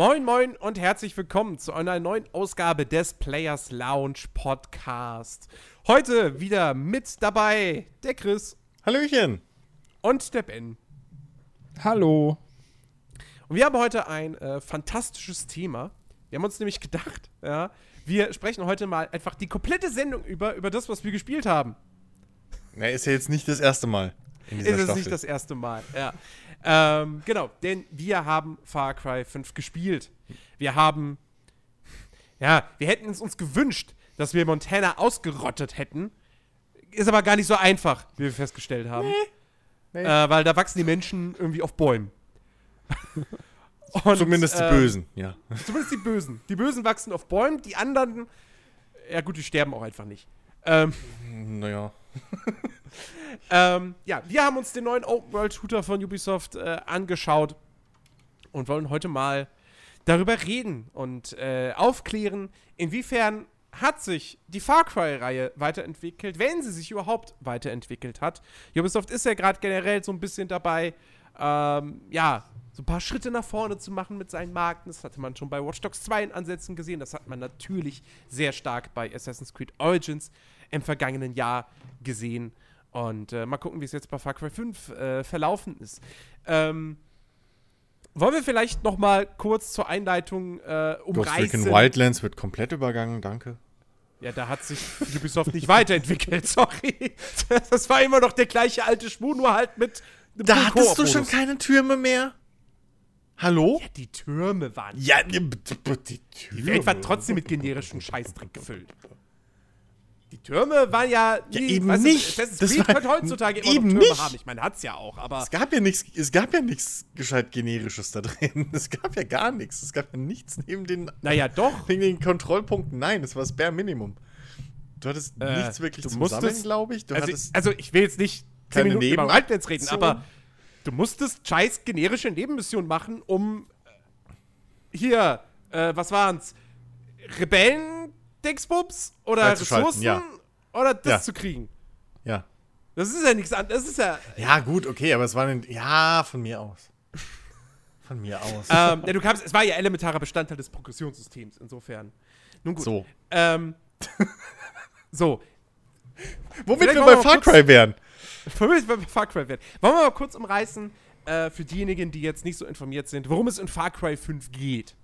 Moin, moin und herzlich willkommen zu einer neuen Ausgabe des Players Lounge Podcast. Heute wieder mit dabei der Chris Hallöchen. und der Ben. Hallo. Und wir haben heute ein äh, fantastisches Thema. Wir haben uns nämlich gedacht, ja, wir sprechen heute mal einfach die komplette Sendung über, über das, was wir gespielt haben. Na, ist ja jetzt nicht das erste Mal in Ist es Staffel. nicht das erste Mal, ja. Ähm, genau, denn wir haben Far Cry 5 gespielt. Wir haben, ja, wir hätten es uns gewünscht, dass wir Montana ausgerottet hätten. Ist aber gar nicht so einfach, wie wir festgestellt haben. Nee. Äh, weil da wachsen die Menschen irgendwie auf Bäumen. Und, Zumindest die ähm, Bösen, ja. Zumindest die Bösen. Die Bösen wachsen auf Bäumen, die anderen, ja gut, die sterben auch einfach nicht. Ähm, Naja. ähm, ja, wir haben uns den neuen Open-World-Shooter von Ubisoft äh, angeschaut und wollen heute mal darüber reden und äh, aufklären, inwiefern hat sich die Far Cry-Reihe weiterentwickelt, wenn sie sich überhaupt weiterentwickelt hat. Ubisoft ist ja gerade generell so ein bisschen dabei, ähm, ja, so ein paar Schritte nach vorne zu machen mit seinen Marken. Das hatte man schon bei Watch Dogs 2 in Ansätzen gesehen. Das hat man natürlich sehr stark bei Assassin's Creed Origins im vergangenen Jahr gesehen. Und äh, mal gucken, wie es jetzt bei Far Cry 5 äh, verlaufen ist. Ähm, wollen wir vielleicht noch mal kurz zur Einleitung äh, Ghost Recon umreißen? Wildlands wird komplett übergangen, danke. Ja, da hat sich Ubisoft nicht weiterentwickelt, sorry. Das war immer noch der gleiche alte Schmuh, nur halt mit einem Da hattest du schon keine Türme mehr? Hallo? Ja, die Türme waren. Ja, die, die Die Welt war trotzdem mit generischem Scheißdreck gefüllt. Die Türme waren ja. Ja, nie- eben weißt du, nicht. Assassin's Das Creed könnte heutzutage immer eben noch Türme nicht. haben. Ich meine, hat's ja auch, aber. Es gab ja nichts, es gab ja nichts gescheit generisches da drin. Es gab ja gar nichts. Es gab ja nichts neben den, Naja, doch. neben den Kontrollpunkten. Nein, das war das Bare Minimum. Du hattest Äh, nichts wirklich musstest- Sammeln, glaube ich. Du Also, hattest also, ich will jetzt nicht zehn Minuten über Neben- Wildlands reden, aber du musstest scheiß generische Nebenmissionen machen, um äh, hier, äh, was waren's? Rebellen-Dingsbums? Oder Ressourcen? ja. Oder das Ja. zu kriegen? ja. Das ist ja nichts anderes. Das ist ja. Ja, gut, okay, aber es war ein. Ja, von mir aus. Von mir aus. ähm, ja, du kamst, es war ja elementarer Bestandteil des Progressionssystems, insofern. Nun gut. So. Ähm, so. Womit vielleicht wir bei Far kurz- Cry wären. Womit wir bei Far Cry werden. Wollen wir mal kurz umreißen, äh, für diejenigen, die jetzt nicht so informiert sind, worum es in Far Cry 5 geht?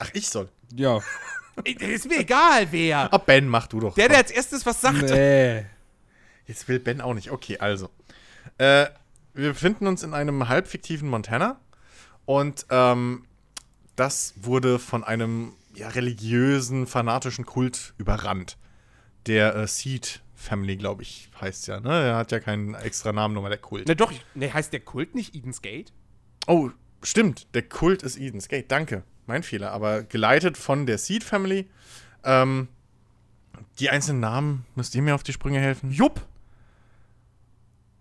Ach, ich soll. Ja. Ich- Ist mir egal, wer. Ah, Ben, mach du doch. Der, der als erstes was sagt. Nee. Jetzt will Ben auch nicht. Okay, also. Äh, wir befinden uns in einem halbfiktiven Montana. Und ähm, das wurde von einem ja, religiösen, fanatischen Kult überrannt. Der äh, Seed Family, glaube ich, heißt ja. Ne? Er hat ja keinen extra Namen, nur mal der Kult. Ne, doch, ne, heißt der Kult nicht Eden's Gate? Oh, stimmt. Der Kult ist Eden's Gate. Danke. Mein Fehler. Aber geleitet von der Seed Family. Ähm, die einzelnen Namen, müsst ihr mir auf die Sprünge helfen? Jupp.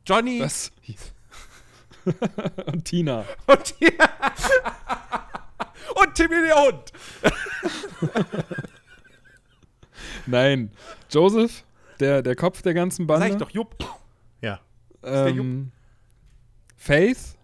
Johnny Was? Und Tina. und, und Timmy der Hund. Nein. Joseph, der, der Kopf der ganzen Sag Bande. ich doch, Jupp. Ja. der ähm, Faith,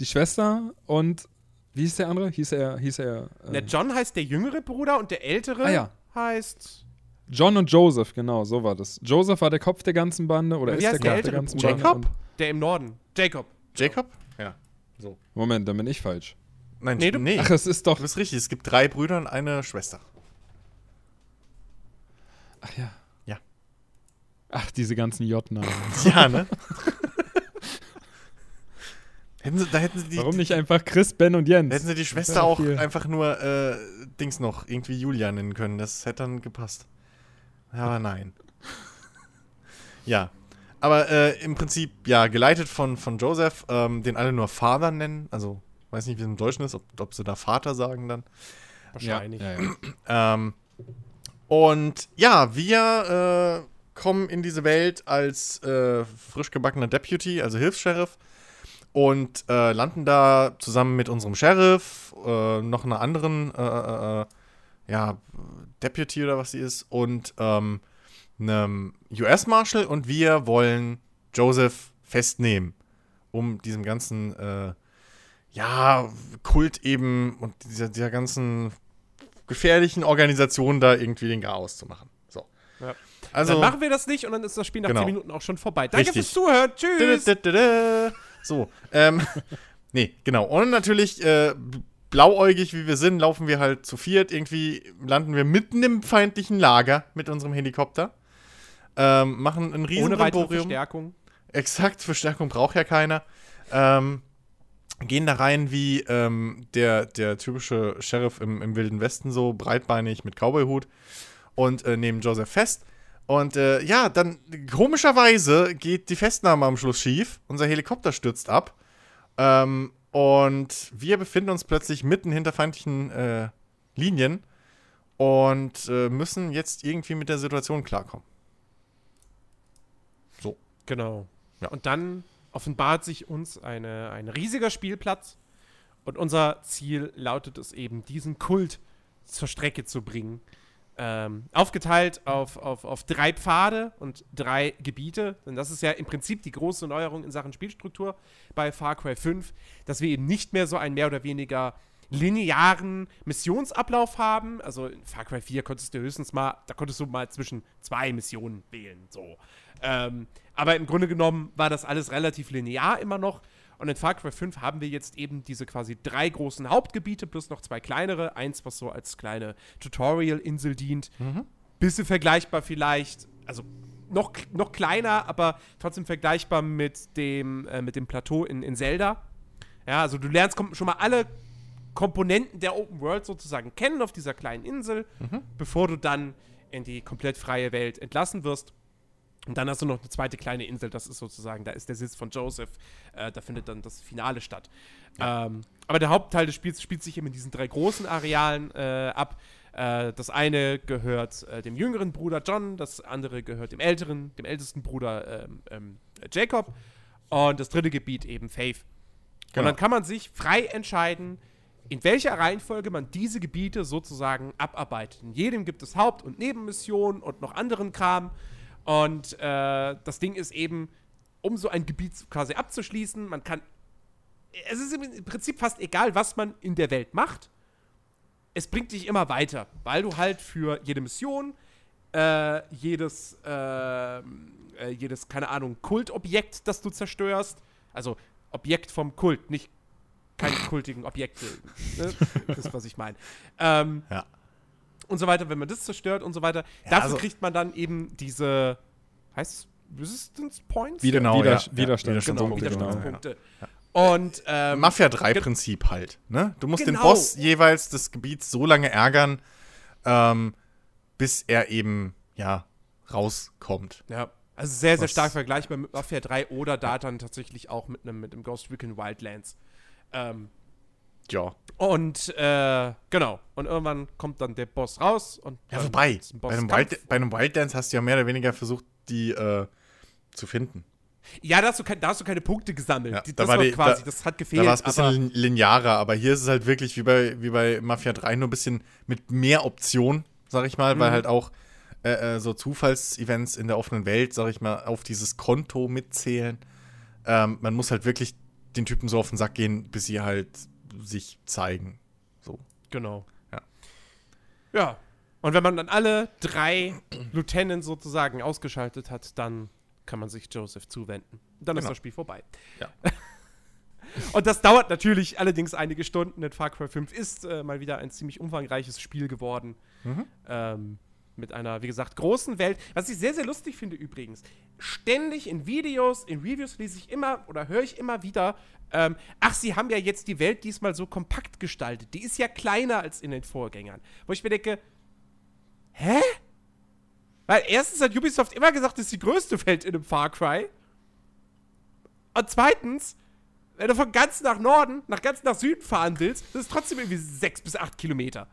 die Schwester und wie hieß der andere? Hieß er, hieß er äh, Der John heißt der jüngere Bruder und der ältere Ah, ja. heißt. John und Joseph, genau, so war das. Joseph war der Kopf der ganzen Bande oder Wie ist der heißt Kopf der der, ältere ganzen Bruder? Bande. Jacob? Der im Norden. Jacob. Jacob? Ja. So. Moment, dann bin ich falsch. Nein, Nee, du- nee. Ach, es ist doch. Du bist richtig, es gibt drei Brüder und eine Schwester. Ach ja. Ja. Ach, diese ganzen J-Namen. Ja, ne? hätten sie, da hätten sie die, Warum nicht einfach Chris, Ben und Jens? hätten sie die Schwester auch viel. einfach nur äh, Dings noch, irgendwie Julia nennen können. Das hätte dann gepasst. Aber nein. ja. Aber äh, im Prinzip, ja, geleitet von, von Joseph, ähm, den alle nur Father nennen. Also, weiß nicht, wie es im Deutschen ist, ob, ob sie da Vater sagen dann. Wahrscheinlich. Ja, ja, ja. Ähm, und ja, wir äh, kommen in diese Welt als äh, frisch gebackener Deputy, also Hilfs-Sheriff, und äh, landen da zusammen mit unserem Sheriff, äh, noch einer anderen, äh, äh, äh, ja, Deputy oder was sie ist, und ähm, einem US-Marshal und wir wollen Joseph festnehmen, um diesem ganzen, ja, Kult eben und dieser, dieser ganzen gefährlichen Organisation da irgendwie den Chaos zu machen. So. Ja. Also, dann machen wir das nicht und dann ist das Spiel nach Genau. 10 Minuten auch schon vorbei. Danke Richtig. fürs Zuhören. Tschüss. So, ähm, nee, genau. Und natürlich, äh, blauäugig wie wir sind, laufen wir halt zu viert. Irgendwie landen wir mitten im feindlichen Lager mit unserem Helikopter. Ähm, machen ein riesen Ohne weitere. Verstärkung. Exakt, Verstärkung braucht ja keiner. Ähm, gehen da rein wie ähm, der, der typische Sheriff im, im Wilden Westen, so breitbeinig mit Cowboyhut und äh, nehmen Joseph fest. Und äh, ja, dann komischerweise geht die Festnahme am Schluss schief. Unser Helikopter stürzt ab. Ähm, und wir befinden uns plötzlich mitten hinter feindlichen äh, Linien und äh, müssen jetzt irgendwie mit der Situation klarkommen. Genau. Ja. Und dann offenbart sich uns eine, ein riesiger Spielplatz und unser Ziel lautet es eben, diesen Kult zur Strecke zu bringen. Ähm, aufgeteilt auf, auf, auf drei Pfade und drei Gebiete. Denn das ist ja im Prinzip die große Neuerung in Sachen Spielstruktur bei Far Cry 5, dass wir eben nicht mehr so einen mehr oder weniger linearen Missionsablauf haben. Also in Far Cry 4 konntest du höchstens mal, da konntest du mal zwischen zwei Missionen wählen. So. Ähm, aber im Grunde genommen war das alles relativ linear immer noch. Und in Far Cry 5 haben wir jetzt eben diese quasi drei großen Hauptgebiete plus noch zwei kleinere. Eins, was so als kleine Tutorial-Insel dient. Bisschen vergleichbar vielleicht, also noch, noch kleiner, aber trotzdem vergleichbar mit dem, äh, mit dem Plateau in, in Zelda. Ja, also du lernst schon mal alle Komponenten der Open World sozusagen kennen auf dieser kleinen Insel, bevor du dann in die komplett freie Welt entlassen wirst. Und dann hast du noch eine zweite kleine Insel, das ist sozusagen, da ist der Sitz von Joseph, äh, da findet dann das Finale statt. Ähm, aber der Hauptteil des Spiels spielt sich eben in diesen drei großen Arealen äh, ab. Äh, das eine gehört äh, dem jüngeren Bruder John, das andere gehört dem älteren, dem ältesten Bruder ähm, ähm, Jacob und das dritte Gebiet eben Faith. Und Genau. dann kann man sich frei entscheiden, in welcher Reihenfolge man diese Gebiete sozusagen abarbeitet. In jedem gibt es Haupt- und Nebenmissionen und noch anderen Kram. Und äh, das Ding ist eben, um so ein Gebiet quasi abzuschließen, man kann. Es ist im Prinzip fast egal, was man in der Welt macht. Es bringt dich immer weiter, weil du halt für jede Mission, äh, jedes, äh, äh, jedes, keine Ahnung, Kultobjekt, das du zerstörst, also Objekt vom Kult, nicht keine kultigen Objekte. Ne? Das ist, was ich meine. Ähm, Ja. Und so weiter, wenn man das zerstört und so weiter. Dafür also- kriegt man dann eben diese, heißt es Resistance Points? Wieder- Genau, Wider- ja. Widerstand. Genau, Punkte, genau. Widerstandspunkte. Und ähm, Mafia 3-Prinzip halt. Ne? Du musst den Genau. Boss jeweils des Gebiets so lange ärgern, ähm, bis er eben, ja, rauskommt. ja, also sehr, sehr Was- stark vergleichbar mit Mafia 3 oder da dann tatsächlich auch mit einem mit einem Ghost Recon Wildlands. Ähm, Ja. und äh, genau. Und irgendwann kommt dann der Boss raus und Ja, wobei, einen bei einem. Wild, bei einem Wildlands hast du ja mehr oder weniger versucht, die äh, zu finden. Ja, da hast, du kein, da hast du keine Punkte gesammelt. Ja, die, da das war war die- quasi, da- das hat Da gefehlt. war es ein bisschen linearer, aber hier ist es halt wirklich wie bei, wie bei Mafia 3 nur ein bisschen mit mehr Optionen, sag ich mal, weil Mhm. halt auch äh, äh, so Zufallsevents in der offenen Welt, sag ich mal, auf dieses Konto mitzählen. Ähm, man muss halt wirklich den Typen so auf den Sack gehen, bis sie halt sich zeigen. So. Genau. Ja. Ja. Und wenn man dann alle drei Lieutenants sozusagen ausgeschaltet hat, dann kann man sich Joseph zuwenden. Dann ist Genau. das Spiel vorbei. Ja. Und das dauert natürlich allerdings einige Stunden. Denn Far Cry 5 ist äh, mal wieder ein ziemlich umfangreiches Spiel geworden. Mhm. Ähm, mit einer, wie gesagt, großen Welt. Was ich sehr, sehr lustig finde übrigens. Ständig in Videos, in Reviews lese ich immer oder höre ich immer wieder, ähm, ach, sie haben ja jetzt die Welt diesmal so kompakt gestaltet. Die ist ja kleiner als in den Vorgängern. Wo ich mir denke, hä? Weil erstens hat Ubisoft immer gesagt, das ist die größte Welt in einem Far Cry. Und zweitens, wenn du von ganz nach Norden, nach ganz nach Süden fahren willst, das ist trotzdem irgendwie sechs bis acht Kilometer.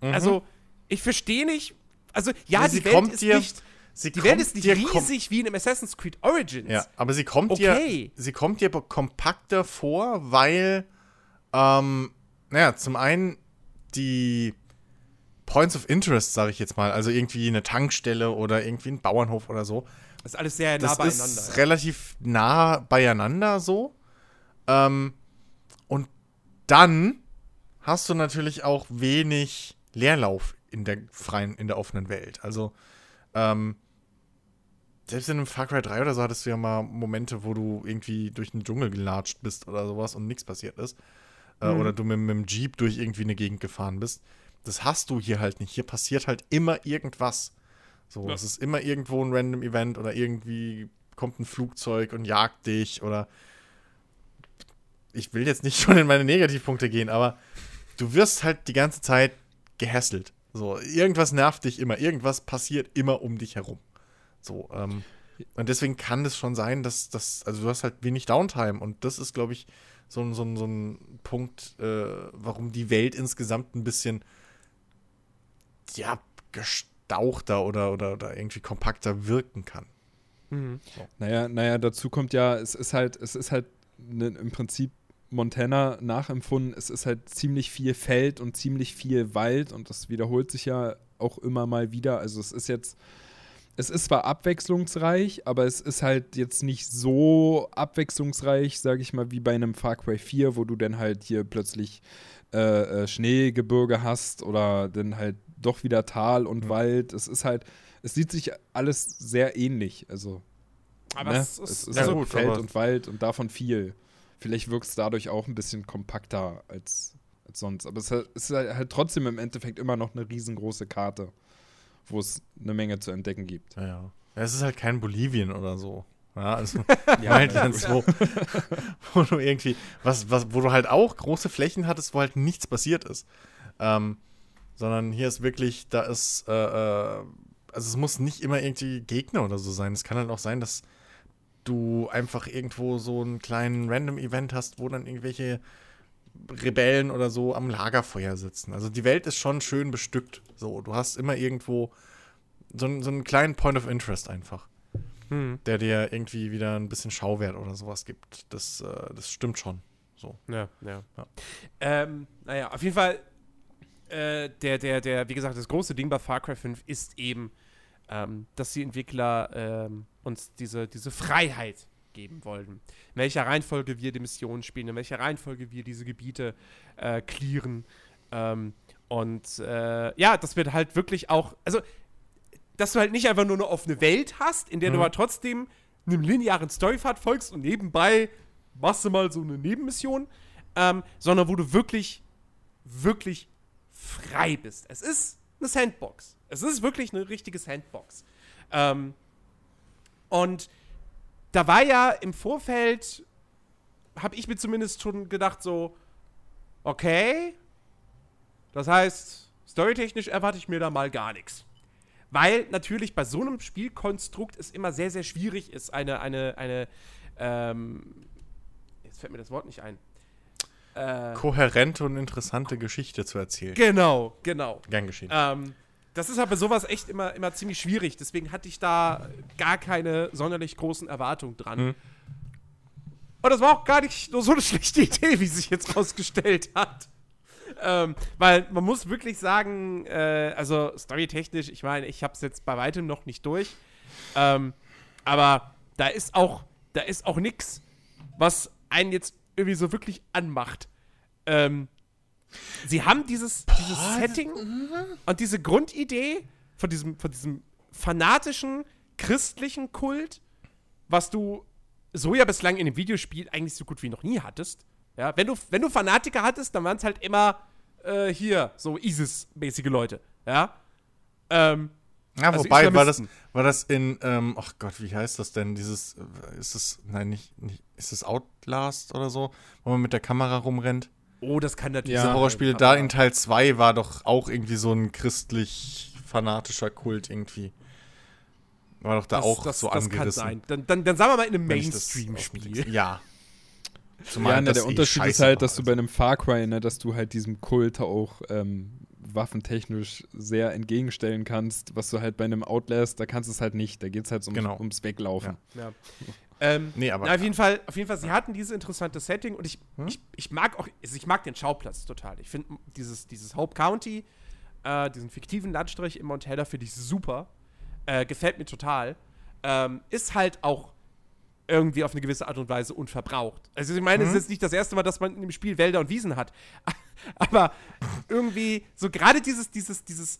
Also, ich verstehe nicht. Also, ja, Ja, die sie Welt ist dir- nicht. Sie Die Welt ist nicht riesig wie in einem Assassin's Creed Origins. Ja, aber sie kommt Okay. dir, sie kommt dir kompakter vor, weil, ähm, naja, zum einen die Points of Interest, sage ich jetzt mal, also irgendwie eine Tankstelle oder irgendwie ein Bauernhof oder so, Das ist alles sehr nah das beieinander. ist relativ nah beieinander so. Ähm, und dann hast du natürlich auch wenig Leerlauf in der freien, in der offenen Welt. Also, ähm, selbst in einem Far Cry 3 oder so hattest du ja mal Momente, wo du irgendwie durch den Dschungel gelatscht bist oder sowas und nichts passiert ist. Äh, Mhm. Oder du mit, mit dem Jeep durch irgendwie eine Gegend gefahren bist. Das hast du hier halt nicht. Hier passiert halt immer irgendwas. So, Ja. es ist immer irgendwo ein random Event oder irgendwie kommt ein Flugzeug und jagt dich oder ich will jetzt nicht schon in meine Negativpunkte gehen, aber du wirst halt die ganze Zeit gehässelt. So, irgendwas nervt dich immer, irgendwas passiert immer um dich herum. So, ähm, und deswegen kann es schon sein, dass das, also du hast halt wenig Downtime und das ist, glaube ich, so, ein- so, ein- so ein Punkt, äh, warum die Welt insgesamt ein bisschen, ja, gestauchter oder, oder, oder irgendwie kompakter wirken kann. Mhm. Naja, naja, dazu kommt ja, es ist halt, es ist halt ne, im Prinzip Montana nachempfunden, es ist halt ziemlich viel Feld und ziemlich viel Wald und das wiederholt sich ja auch immer mal wieder. Also es ist jetzt, es ist zwar abwechslungsreich, aber es ist halt jetzt nicht so abwechslungsreich, sage ich mal, wie bei einem Far Cry 4, wo du dann halt hier plötzlich äh, äh, Schneegebirge hast oder dann halt doch wieder Tal und Mhm. Wald. Es ist halt, es sieht sich alles sehr ähnlich. Also Aber ne? es ist, ist Ja, halt gut, Feld und Wald und davon viel. Vielleicht wirkt es dadurch auch ein bisschen kompakter als, als sonst. Aber es ist halt- halt trotzdem im Endeffekt immer noch eine riesengroße Karte, wo es eine Menge zu entdecken gibt. Ja, ja. ja es ist halt kein Bolivien oder so. Ja, also Ja, Wildlands, wo, wo du irgendwie, was, was, wo du halt auch große Flächen hattest, wo halt nichts passiert ist. Ähm, sondern hier ist wirklich, da ist, äh, äh, also es muss nicht immer irgendwie Gegner oder so sein. Es kann halt auch sein, dass du einfach irgendwo so einen kleinen Random-Event hast, wo dann irgendwelche Rebellen oder so am Lagerfeuer sitzen. Also die Welt ist schon schön bestückt. So, du hast immer irgendwo so, einen- so einen kleinen Point of Interest einfach Mhm. der dir irgendwie wieder ein bisschen Schauwert oder sowas gibt. Das, äh, das stimmt schon. So. Ja, ja. Ja. Ähm, naja, auf jeden Fall, äh, der, der, der, wie gesagt, das große Ding bei Far Cry 5 ist eben, ähm, dass die Entwickler ähm, uns diese, diese Freiheit geben wollten. In welcher Reihenfolge wir die Missionen spielen, in welcher Reihenfolge wir diese Gebiete äh, clearen. Ähm, und äh, ja, das wird halt wirklich auch, also, dass du halt nicht einfach nur eine offene Welt hast, in der du Mhm. aber trotzdem einem linearen Storypfad folgst und nebenbei machst du mal so eine Nebenmission, ähm, sondern wo du wirklich, wirklich frei bist. Es ist eine Sandbox. Es ist wirklich eine richtige Sandbox. Ähm, und da war ja im Vorfeld, habe ich mir zumindest schon gedacht, so, okay, das heißt, storytechnisch erwarte ich mir da mal gar nichts. Weil natürlich bei so einem Spielkonstrukt es immer sehr, sehr schwierig ist, eine, eine, eine, ähm, jetzt fällt mir das Wort nicht ein. Äh, Kohärente und interessante Geschichte zu erzählen. genau, genau. Gern geschehen. Ähm, das ist aber sowas echt immer, immer ziemlich schwierig. Deswegen hatte ich da gar keine sonderlich großen Erwartungen dran. Mhm. Und das war auch gar nicht nur so eine schlechte Idee, wie sich jetzt rausgestellt hat. Ähm, weil man muss wirklich sagen, äh, also storytechnisch, ich meine, ich habe es jetzt bei weitem noch nicht durch. Ähm, aber da ist auch, da ist auch nichts, was einen jetzt irgendwie so wirklich anmacht. Ähm, sie haben dieses, dieses Setting und diese Grundidee von diesem, von diesem fanatischen christlichen Kult, was du so ja bislang in dem Videospiel eigentlich so gut wie noch nie hattest. Ja, wenn du, wenn du Fanatiker hattest, dann waren es halt immer äh, hier, so ISIS-mäßige Leute. Ja. Ähm, Ja, also wobei, war das, war das in, ähm, ach Gott, wie heißt das denn? Dieses, äh, ist es, nein, nicht, nicht, ist es Outlast oder so, wo man mit der Kamera rumrennt? Oh, das kann natürlich Ja. Diese Horrorspiele, da in Teil 2 war doch auch irgendwie so ein christlich-fanatischer Kult irgendwie. War doch da das, auch das, so das angerissen. kann sein. Dann, dann, dann sagen wir mal in einem Mainstream-Spiel. Ja. ja, ne, der eh Unterschied ist halt, dass du bei einem Far Cry, ne, dass du halt diesem Kult auch ähm, waffentechnisch sehr entgegenstellen kannst, was du halt bei einem Outlast, da kannst du es halt nicht. Da geht es halt um, Genau. ums Weglaufen. Ja. Ähm, Nee, aber na, auf jeden Fall, auf jeden Fall, sie hatten dieses interessante Setting und ich, Hm? ich, ich mag auch, also ich mag den Schauplatz total. Ich finde dieses, dieses Hope County, äh, diesen fiktiven Landstrich in Montana finde ich super. Äh, gefällt mir total. Ähm, ist halt auch irgendwie auf eine gewisse Art und Weise unverbraucht. Also ich meine, es ist jetzt nicht das erste Mal, dass man im Spiel Wälder und Wiesen hat. Aber irgendwie, so gerade dieses, dieses, dieses,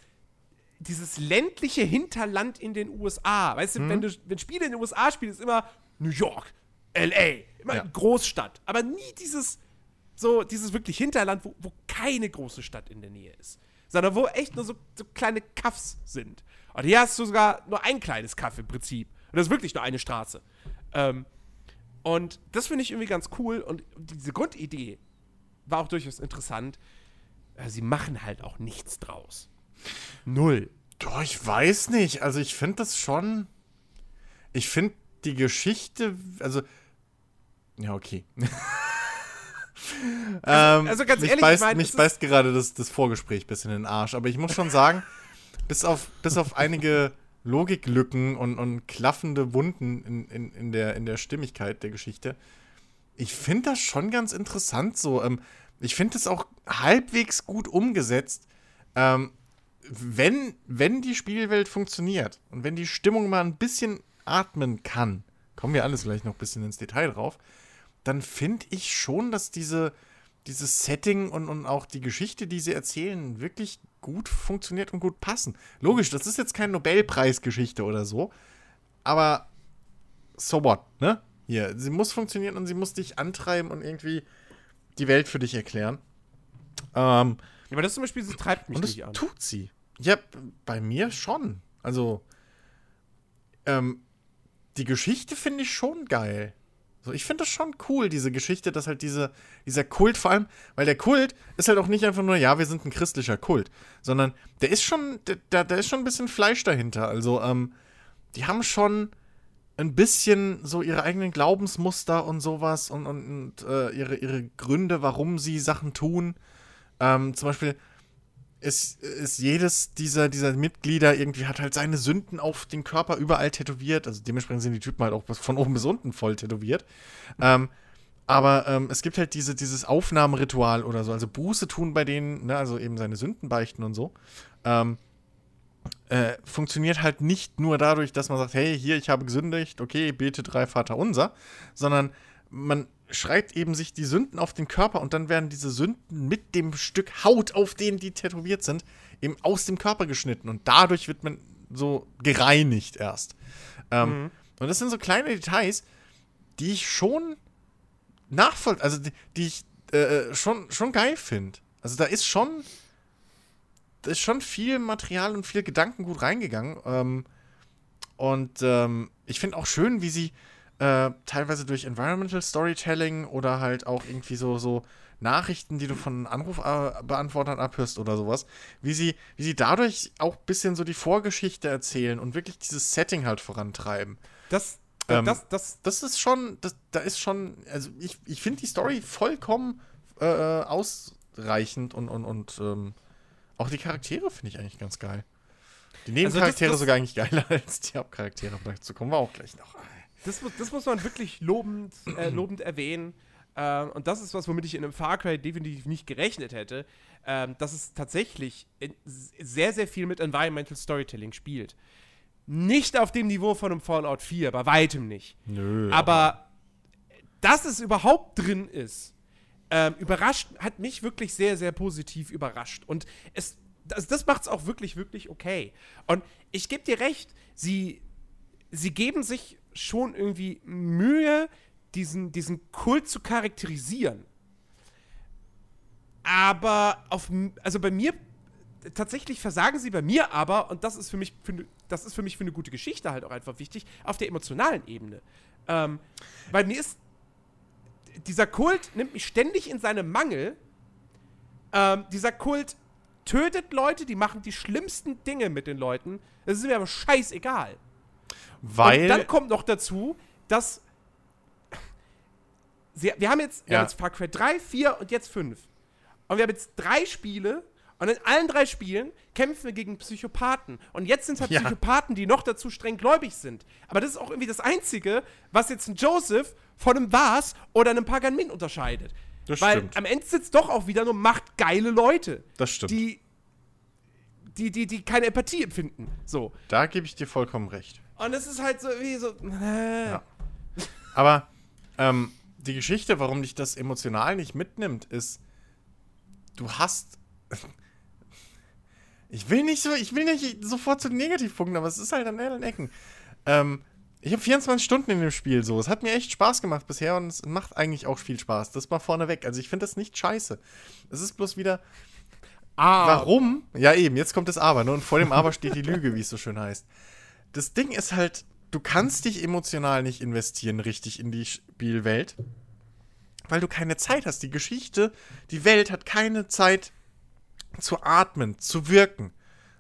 dieses ländliche Hinterland in den USA. Weißt du, wenn du wenn Spiele in den USA spielen, ist immer New York, LA, immer Ja. Großstadt. Aber nie dieses, so, dieses wirklich Hinterland, wo, wo keine große Stadt in der Nähe ist. Sondern wo echt nur so, so kleine Kaffs sind. Und hier hast du sogar nur ein kleines Kaff im Prinzip. Und das ist wirklich nur eine Straße. Ähm, und das finde ich irgendwie ganz cool. Und diese Grundidee war auch durchaus interessant. Äh, Sie machen halt auch nichts draus. Null. Doch, ich weiß nicht. Also ich finde das schon. Ich finde die Geschichte, also. Ja, okay. ähm, also ganz mich ehrlich, ich beißt, mein, mich es ist- beißt gerade das, das Vorgespräch ein bisschen in den Arsch. Aber ich muss schon sagen, bis auf, bis auf einige Logiklücken und, und klaffende Wunden in, in, in, der, in der Stimmigkeit der Geschichte, ich finde das schon ganz interessant so. Ähm, ich finde es auch halbwegs gut umgesetzt. Ähm, wenn, wenn die Spielwelt funktioniert und wenn die Stimmung mal ein bisschen atmen kann, kommen wir alles gleich noch ein bisschen ins Detail drauf, dann finde ich schon, dass diese, dieses Setting und, und auch die Geschichte, die sie erzählen, wirklich gut funktioniert und gut passen. Logisch, das ist jetzt keine Nobelpreisgeschichte oder so, aber so what, ne? Hier, sie muss funktionieren und sie muss dich antreiben und irgendwie die Welt für dich erklären. Ähm, Aber das zum Beispiel, sie treibt mich und das nicht an. tut sie. Ja, bei mir schon. Also, ähm, die Geschichte finde ich schon geil. So, ich finde das schon cool, diese Geschichte, dass halt diese, dieser Kult vor allem, weil der Kult ist halt auch nicht einfach nur, ja, wir sind ein christlicher Kult, sondern der ist schon, da, da ist schon ein bisschen Fleisch dahinter. Also, ähm, die haben schon ein bisschen so ihre eigenen Glaubensmuster und sowas und, und, und äh, ihre, ihre Gründe, warum sie Sachen tun. Ähm, zum Beispiel ist, ist jedes dieser, dieser Mitglieder irgendwie hat halt seine Sünden auf den Körper überall tätowiert. Also dementsprechend sind die Typen halt auch von oben bis unten voll tätowiert. Ähm, aber ähm, es gibt halt diese, dieses Aufnahmeritual oder so, also Buße tun bei denen, ne, also eben seine Sünden beichten und so. Ähm, äh, funktioniert halt nicht nur dadurch, dass man sagt, hey, hier, ich habe gesündigt, okay, bete drei Vater unser, sondern man schreibt eben sich die Sünden auf den Körper und dann werden diese Sünden mit dem Stück Haut, auf denen die tätowiert sind, eben aus dem Körper geschnitten und dadurch wird man so gereinigt erst. Ähm, Und das sind so kleine Details, die ich schon nachvoll, also die, die ich äh, schon, schon geil finde. Also da ist schon, da ist schon viel Material und viel Gedankengut reingegangen. Ähm, und ähm, ich finde auch schön, wie sie äh, teilweise durch Environmental Storytelling oder halt auch irgendwie so, so Nachrichten, die du von Anrufbeantwortern abhörst oder sowas, wie sie, wie sie dadurch auch ein bisschen so die Vorgeschichte erzählen und wirklich dieses Setting halt vorantreiben. Das, Ähm, das, das, Das ist schon, das, da ist schon, also ich, ich finde die Story vollkommen äh, äh, ausreichend und, und, und ähm, auch die Charaktere finde ich eigentlich ganz geil. Die Nebencharaktere das- sogar eigentlich geiler als die Hauptcharaktere. aber Dazu kommen wir auch gleich noch. Das, muss, das muss man wirklich lobend, äh, lobend erwähnen. Ähm, und das ist was, womit ich in einem Far Cry definitiv nicht gerechnet hätte, ähm, dass es tatsächlich in, sehr, sehr viel mit Environmental Storytelling spielt. Nicht auf dem Niveau von einem Fallout 4, bei weitem nicht. Nö. Aber dass es überhaupt drin ist, ähm, überrascht, hat mich wirklich sehr, sehr positiv überrascht. Und es, das, das macht es auch wirklich, wirklich okay. Und ich gebe dir recht, sie, sie geben sich schon irgendwie Mühe, diesen, diesen Kult zu charakterisieren. Aber auf, also bei mir, tatsächlich versagen sie bei mir aber, und das ist für mich, für, das ist für mich für eine gute Geschichte halt auch einfach wichtig, auf der emotionalen Ebene. Ähm, weil mir ist, dieser Kult nimmt mich ständig in seine Mangel. Ähm, dieser Kult tötet Leute, die machen die schlimmsten Dinge mit den Leuten. Das ist mir aber scheißegal. Weil. Und dann kommt noch dazu, dass sie, wir haben jetzt, wir Ja. haben jetzt Far Cry 3, 4 und jetzt 5. Und wir haben jetzt drei Spiele und in allen drei Spielen kämpfen wir gegen Psychopathen. Und jetzt sind es halt Ja. Psychopathen, die noch dazu streng gläubig sind. Aber das ist auch irgendwie das Einzige, was jetzt ein Joseph von einem Vars oder einem Pagan Min unterscheidet. Das Weil stimmt. am Ende sitzt doch auch wieder nur machtgeile Leute. Das stimmt. Die, die, die, die keine Empathie empfinden. So. da gebe ich dir vollkommen recht. Und es ist halt so wie so. Äh, Ja. Aber ähm, die Geschichte, warum dich das emotional nicht mitnimmt, ist, du hast. Ich will nicht so, ich will nicht sofort zu den Negativpunkten, aber es ist halt an allen Ecken. Ähm, ich habe 24 Stunden in dem Spiel so. Es hat mir echt Spaß gemacht bisher und es macht eigentlich auch viel Spaß. Das mal vorneweg. Also ich finde das nicht scheiße. Es ist bloß wieder. Ah. Warum? Ja, eben, jetzt kommt das Aber, ne? Und vor dem Aber steht die Lüge, wie es so schön heißt. Das Ding ist halt, du kannst dich emotional nicht investieren, richtig in die Spielwelt, weil du keine Zeit hast. Die Geschichte, die Welt hat keine Zeit zu atmen, zu wirken.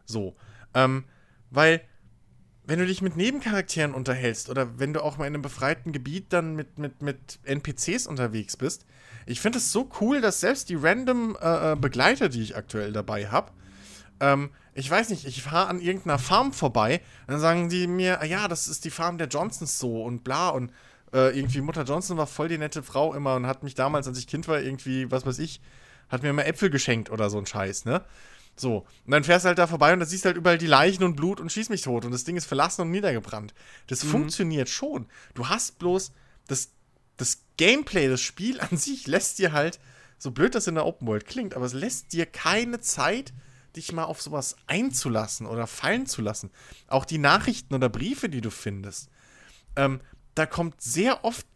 So. Ähm, weil, wenn du dich mit Nebencharakteren unterhältst oder wenn du auch mal in einem befreiten Gebiet dann mit, mit, mit NPCs unterwegs bist, ich finde es so cool, dass selbst die random äh, äh Begleiter, die ich aktuell dabei habe, ähm, ich weiß nicht, ich fahre an irgendeiner Farm vorbei und dann sagen die mir, ah ja, das ist die Farm der Johnsons so und bla und äh, irgendwie Mutter Johnson war voll die nette Frau immer und hat mich damals, als ich Kind war, irgendwie, was weiß ich, hat mir immer Äpfel geschenkt oder so ein Scheiß, ne? So. Und dann fährst du halt da vorbei und da siehst du halt überall die Leichen und Blut und schieß mich tot. Und das Ding ist verlassen und niedergebrannt. Das mhm. funktioniert schon. Du hast bloß das, das Gameplay, das Spiel an sich lässt dir halt, so blöd das in der Open World klingt, aber es lässt dir keine Zeit, dich mal auf sowas einzulassen oder fallen zu lassen. Auch die Nachrichten oder Briefe, die du findest. Ähm, da kommt sehr oft,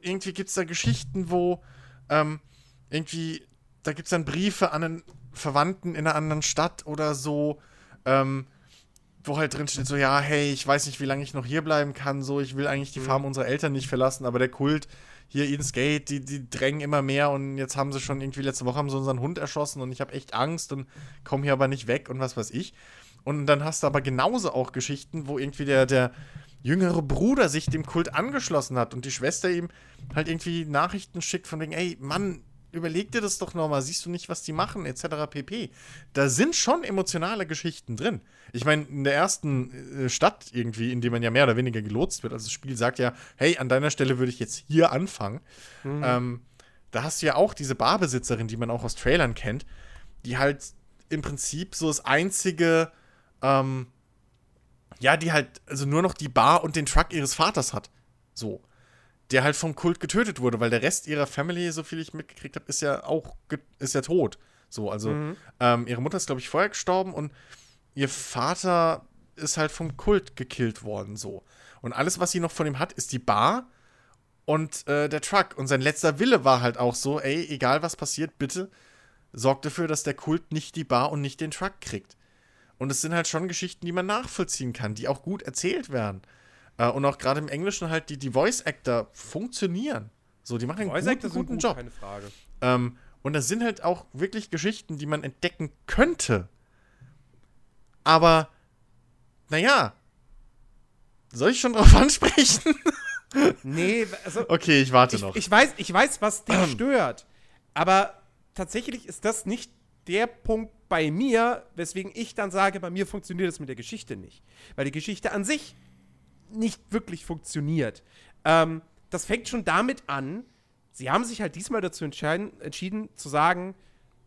irgendwie gibt es da Geschichten, wo ähm, irgendwie da gibt es dann Briefe an einen Verwandten in einer anderen Stadt oder so, ähm, wo halt drin steht so, ja, hey, ich weiß nicht, wie lange ich noch hier bleiben kann, so, ich will eigentlich die mhm. Farm unserer Eltern nicht verlassen, aber der Kult hier Eden's Gate, die, die drängen immer mehr und jetzt haben sie schon irgendwie, letzte Woche haben sie unseren Hund erschossen und ich habe echt Angst und komme hier aber nicht weg und was weiß ich. Und dann hast du aber genauso auch Geschichten, wo irgendwie der, der jüngere Bruder sich dem Kult angeschlossen hat und die Schwester ihm halt irgendwie Nachrichten schickt von wegen, ey, Mann, überleg dir das doch nochmal, siehst du nicht, was die machen, etc. pp. Da sind schon emotionale Geschichten drin. Ich meine, in der ersten äh, Stadt irgendwie, in die man ja mehr oder weniger gelotst wird, also das Spiel sagt ja, hey, an deiner Stelle würde ich jetzt hier anfangen. Mhm. Ähm, da hast du ja auch diese Barbesitzerin, die man auch aus Trailern kennt, die halt im Prinzip so das einzige, ähm, ja, die halt also nur noch die Bar und den Truck ihres Vaters hat. So der halt vom Kult getötet wurde, weil der Rest ihrer Family, so viel ich mitgekriegt habe, ist ja auch ist ja tot. So, also mhm. ähm, ihre Mutter ist, glaube ich, vorher gestorben und ihr Vater ist halt vom Kult gekillt worden, so. Und alles, was sie noch von ihm hat, ist die Bar und äh, der Truck. Und sein letzter Wille war halt auch so, ey, egal was passiert, bitte sorgt dafür, dass der Kult nicht die Bar und nicht den Truck kriegt. Und es sind halt schon Geschichten, die man nachvollziehen kann, die auch gut erzählt werden. Äh, und auch gerade im Englischen halt die, die Voice Actor funktionieren. So, die machen einen guten, guten gut, Job. Keine Frage. Ähm, und das sind halt auch wirklich Geschichten, die man entdecken könnte. Aber, naja, soll ich schon drauf ansprechen? nee, also. Okay, ich warte ich, noch. Ich weiß, ich weiß, was dich stört. Aber tatsächlich ist das nicht der Punkt bei mir, weswegen ich dann sage, bei mir funktioniert es mit der Geschichte nicht. Weil die Geschichte an sich nicht wirklich funktioniert. Ähm, das fängt schon damit an, sie haben sich halt diesmal dazu entschieden zu sagen,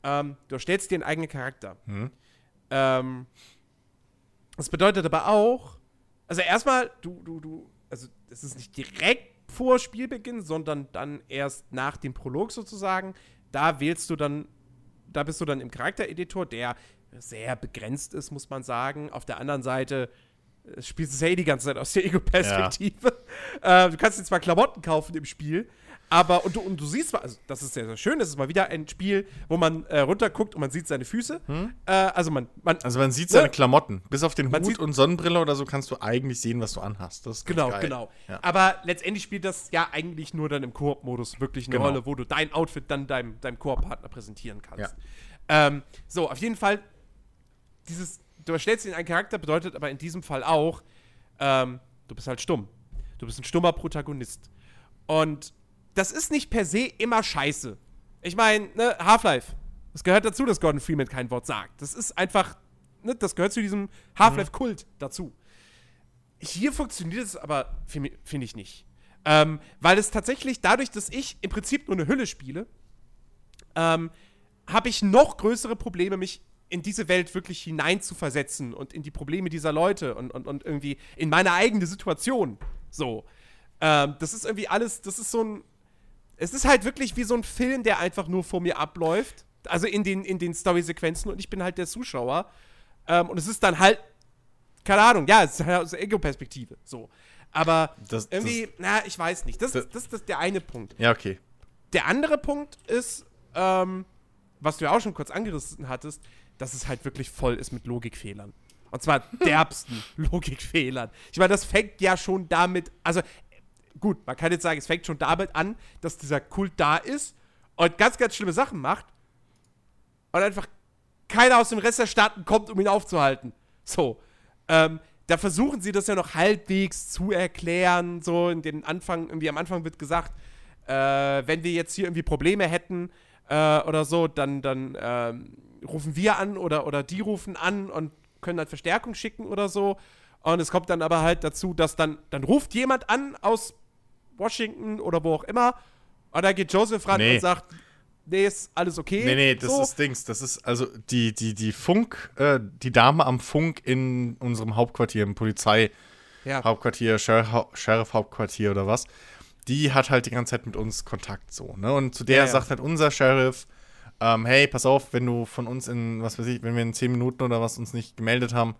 ähm, du erstellst dir einen eigenen Charakter. Hm. Ähm, das bedeutet aber auch, also erstmal, du, du, du, also es ist nicht direkt vor Spielbeginn, sondern dann erst nach dem Prolog sozusagen. Da wählst du dann, da bist du dann im Charaktereditor, der sehr begrenzt ist, muss man sagen. Auf der anderen Seite spielst es ja eh die ganze Zeit aus der Ego-Perspektive. Ja. Äh, du kannst dir zwar Klamotten kaufen im Spiel, aber und du, und du siehst mal, also das ist sehr, sehr schön, das ist mal wieder ein Spiel, wo man äh, runterguckt und man sieht seine Füße. Hm? Äh, also man, man, Also man sieht seine ne? Klamotten. Bis auf den Hut und Sonnenbrille oder so kannst du eigentlich sehen, was du anhast. Das genau, geil. genau. Ja. Aber letztendlich spielt das ja eigentlich nur dann im Koop-Modus wirklich eine genau. Rolle, wo du dein Outfit dann deinem, deinem Koop-Partner präsentieren kannst. Ja. Ähm, so, auf jeden Fall, dieses du erstellst ihn einen Charakter, bedeutet aber in diesem Fall auch, ähm, du bist halt stumm. Du bist ein stummer Protagonist. Und das ist nicht per se immer scheiße. Ich meine, ne, Half-Life. Es gehört dazu, dass Gordon Freeman kein Wort sagt. Das ist einfach, ne, das gehört zu diesem Half-Life-Kult dazu. Hier funktioniert es aber, finde find ich nicht. Ähm, weil es tatsächlich, dadurch, dass ich im Prinzip nur eine Hülle spiele, ähm, habe ich noch größere Probleme, mich in diese Welt wirklich hineinzuversetzen und in die Probleme dieser Leute und, und, und irgendwie in meine eigene Situation. So. Ähm, das ist irgendwie alles, das ist so ein. Es ist halt wirklich wie so ein Film, der einfach nur vor mir abläuft. Also in den, in den Story-Sequenzen und ich bin halt der Zuschauer. Ähm, und es ist dann halt, keine Ahnung, ja, es ist halt aus der Ego-Perspektive. So. Aber Das- irgendwie, na, ich weiß nicht. Das, das- das, das ist der eine Punkt. Ja, okay. Der andere Punkt ist, ähm, was du ja auch schon kurz angerissen hattest, dass es halt wirklich voll ist mit Logikfehlern. Und zwar derbsten Logikfehlern. Ich meine, das fängt ja schon damit, also gut, man kann jetzt sagen, es fängt schon damit an, dass dieser Kult da ist und ganz, ganz schlimme Sachen macht und einfach keiner aus dem Rest der Staaten kommt, um ihn aufzuhalten. So. Ähm, da versuchen sie das ja noch halbwegs zu erklären. So in den Anfang, irgendwie am Anfang wird gesagt, äh, wenn wir jetzt hier irgendwie Probleme hätten äh, oder so, dann, dann ähm, rufen wir an oder, oder die rufen an und können dann Verstärkung schicken oder so. Und es kommt dann aber halt dazu, dass dann, dann ruft jemand an aus Washington oder wo auch immer. Und dann geht Joseph ran Nee. und sagt, nee, ist alles okay. Nee, nee, das so. ist Dings. Das ist also die, die, die Funk, äh, die Dame am Funk in unserem Hauptquartier, im Polizei-Hauptquartier, ja. Sheriff, Sheriff-Hauptquartier oder was. Die hat halt die ganze Zeit mit uns Kontakt so, ne? Und zu der Ja, ja. sagt halt unser Sheriff, ähm, hey, pass auf, wenn du von uns in, was weiß ich, wenn wir in 10 Minuten oder was uns nicht gemeldet haben,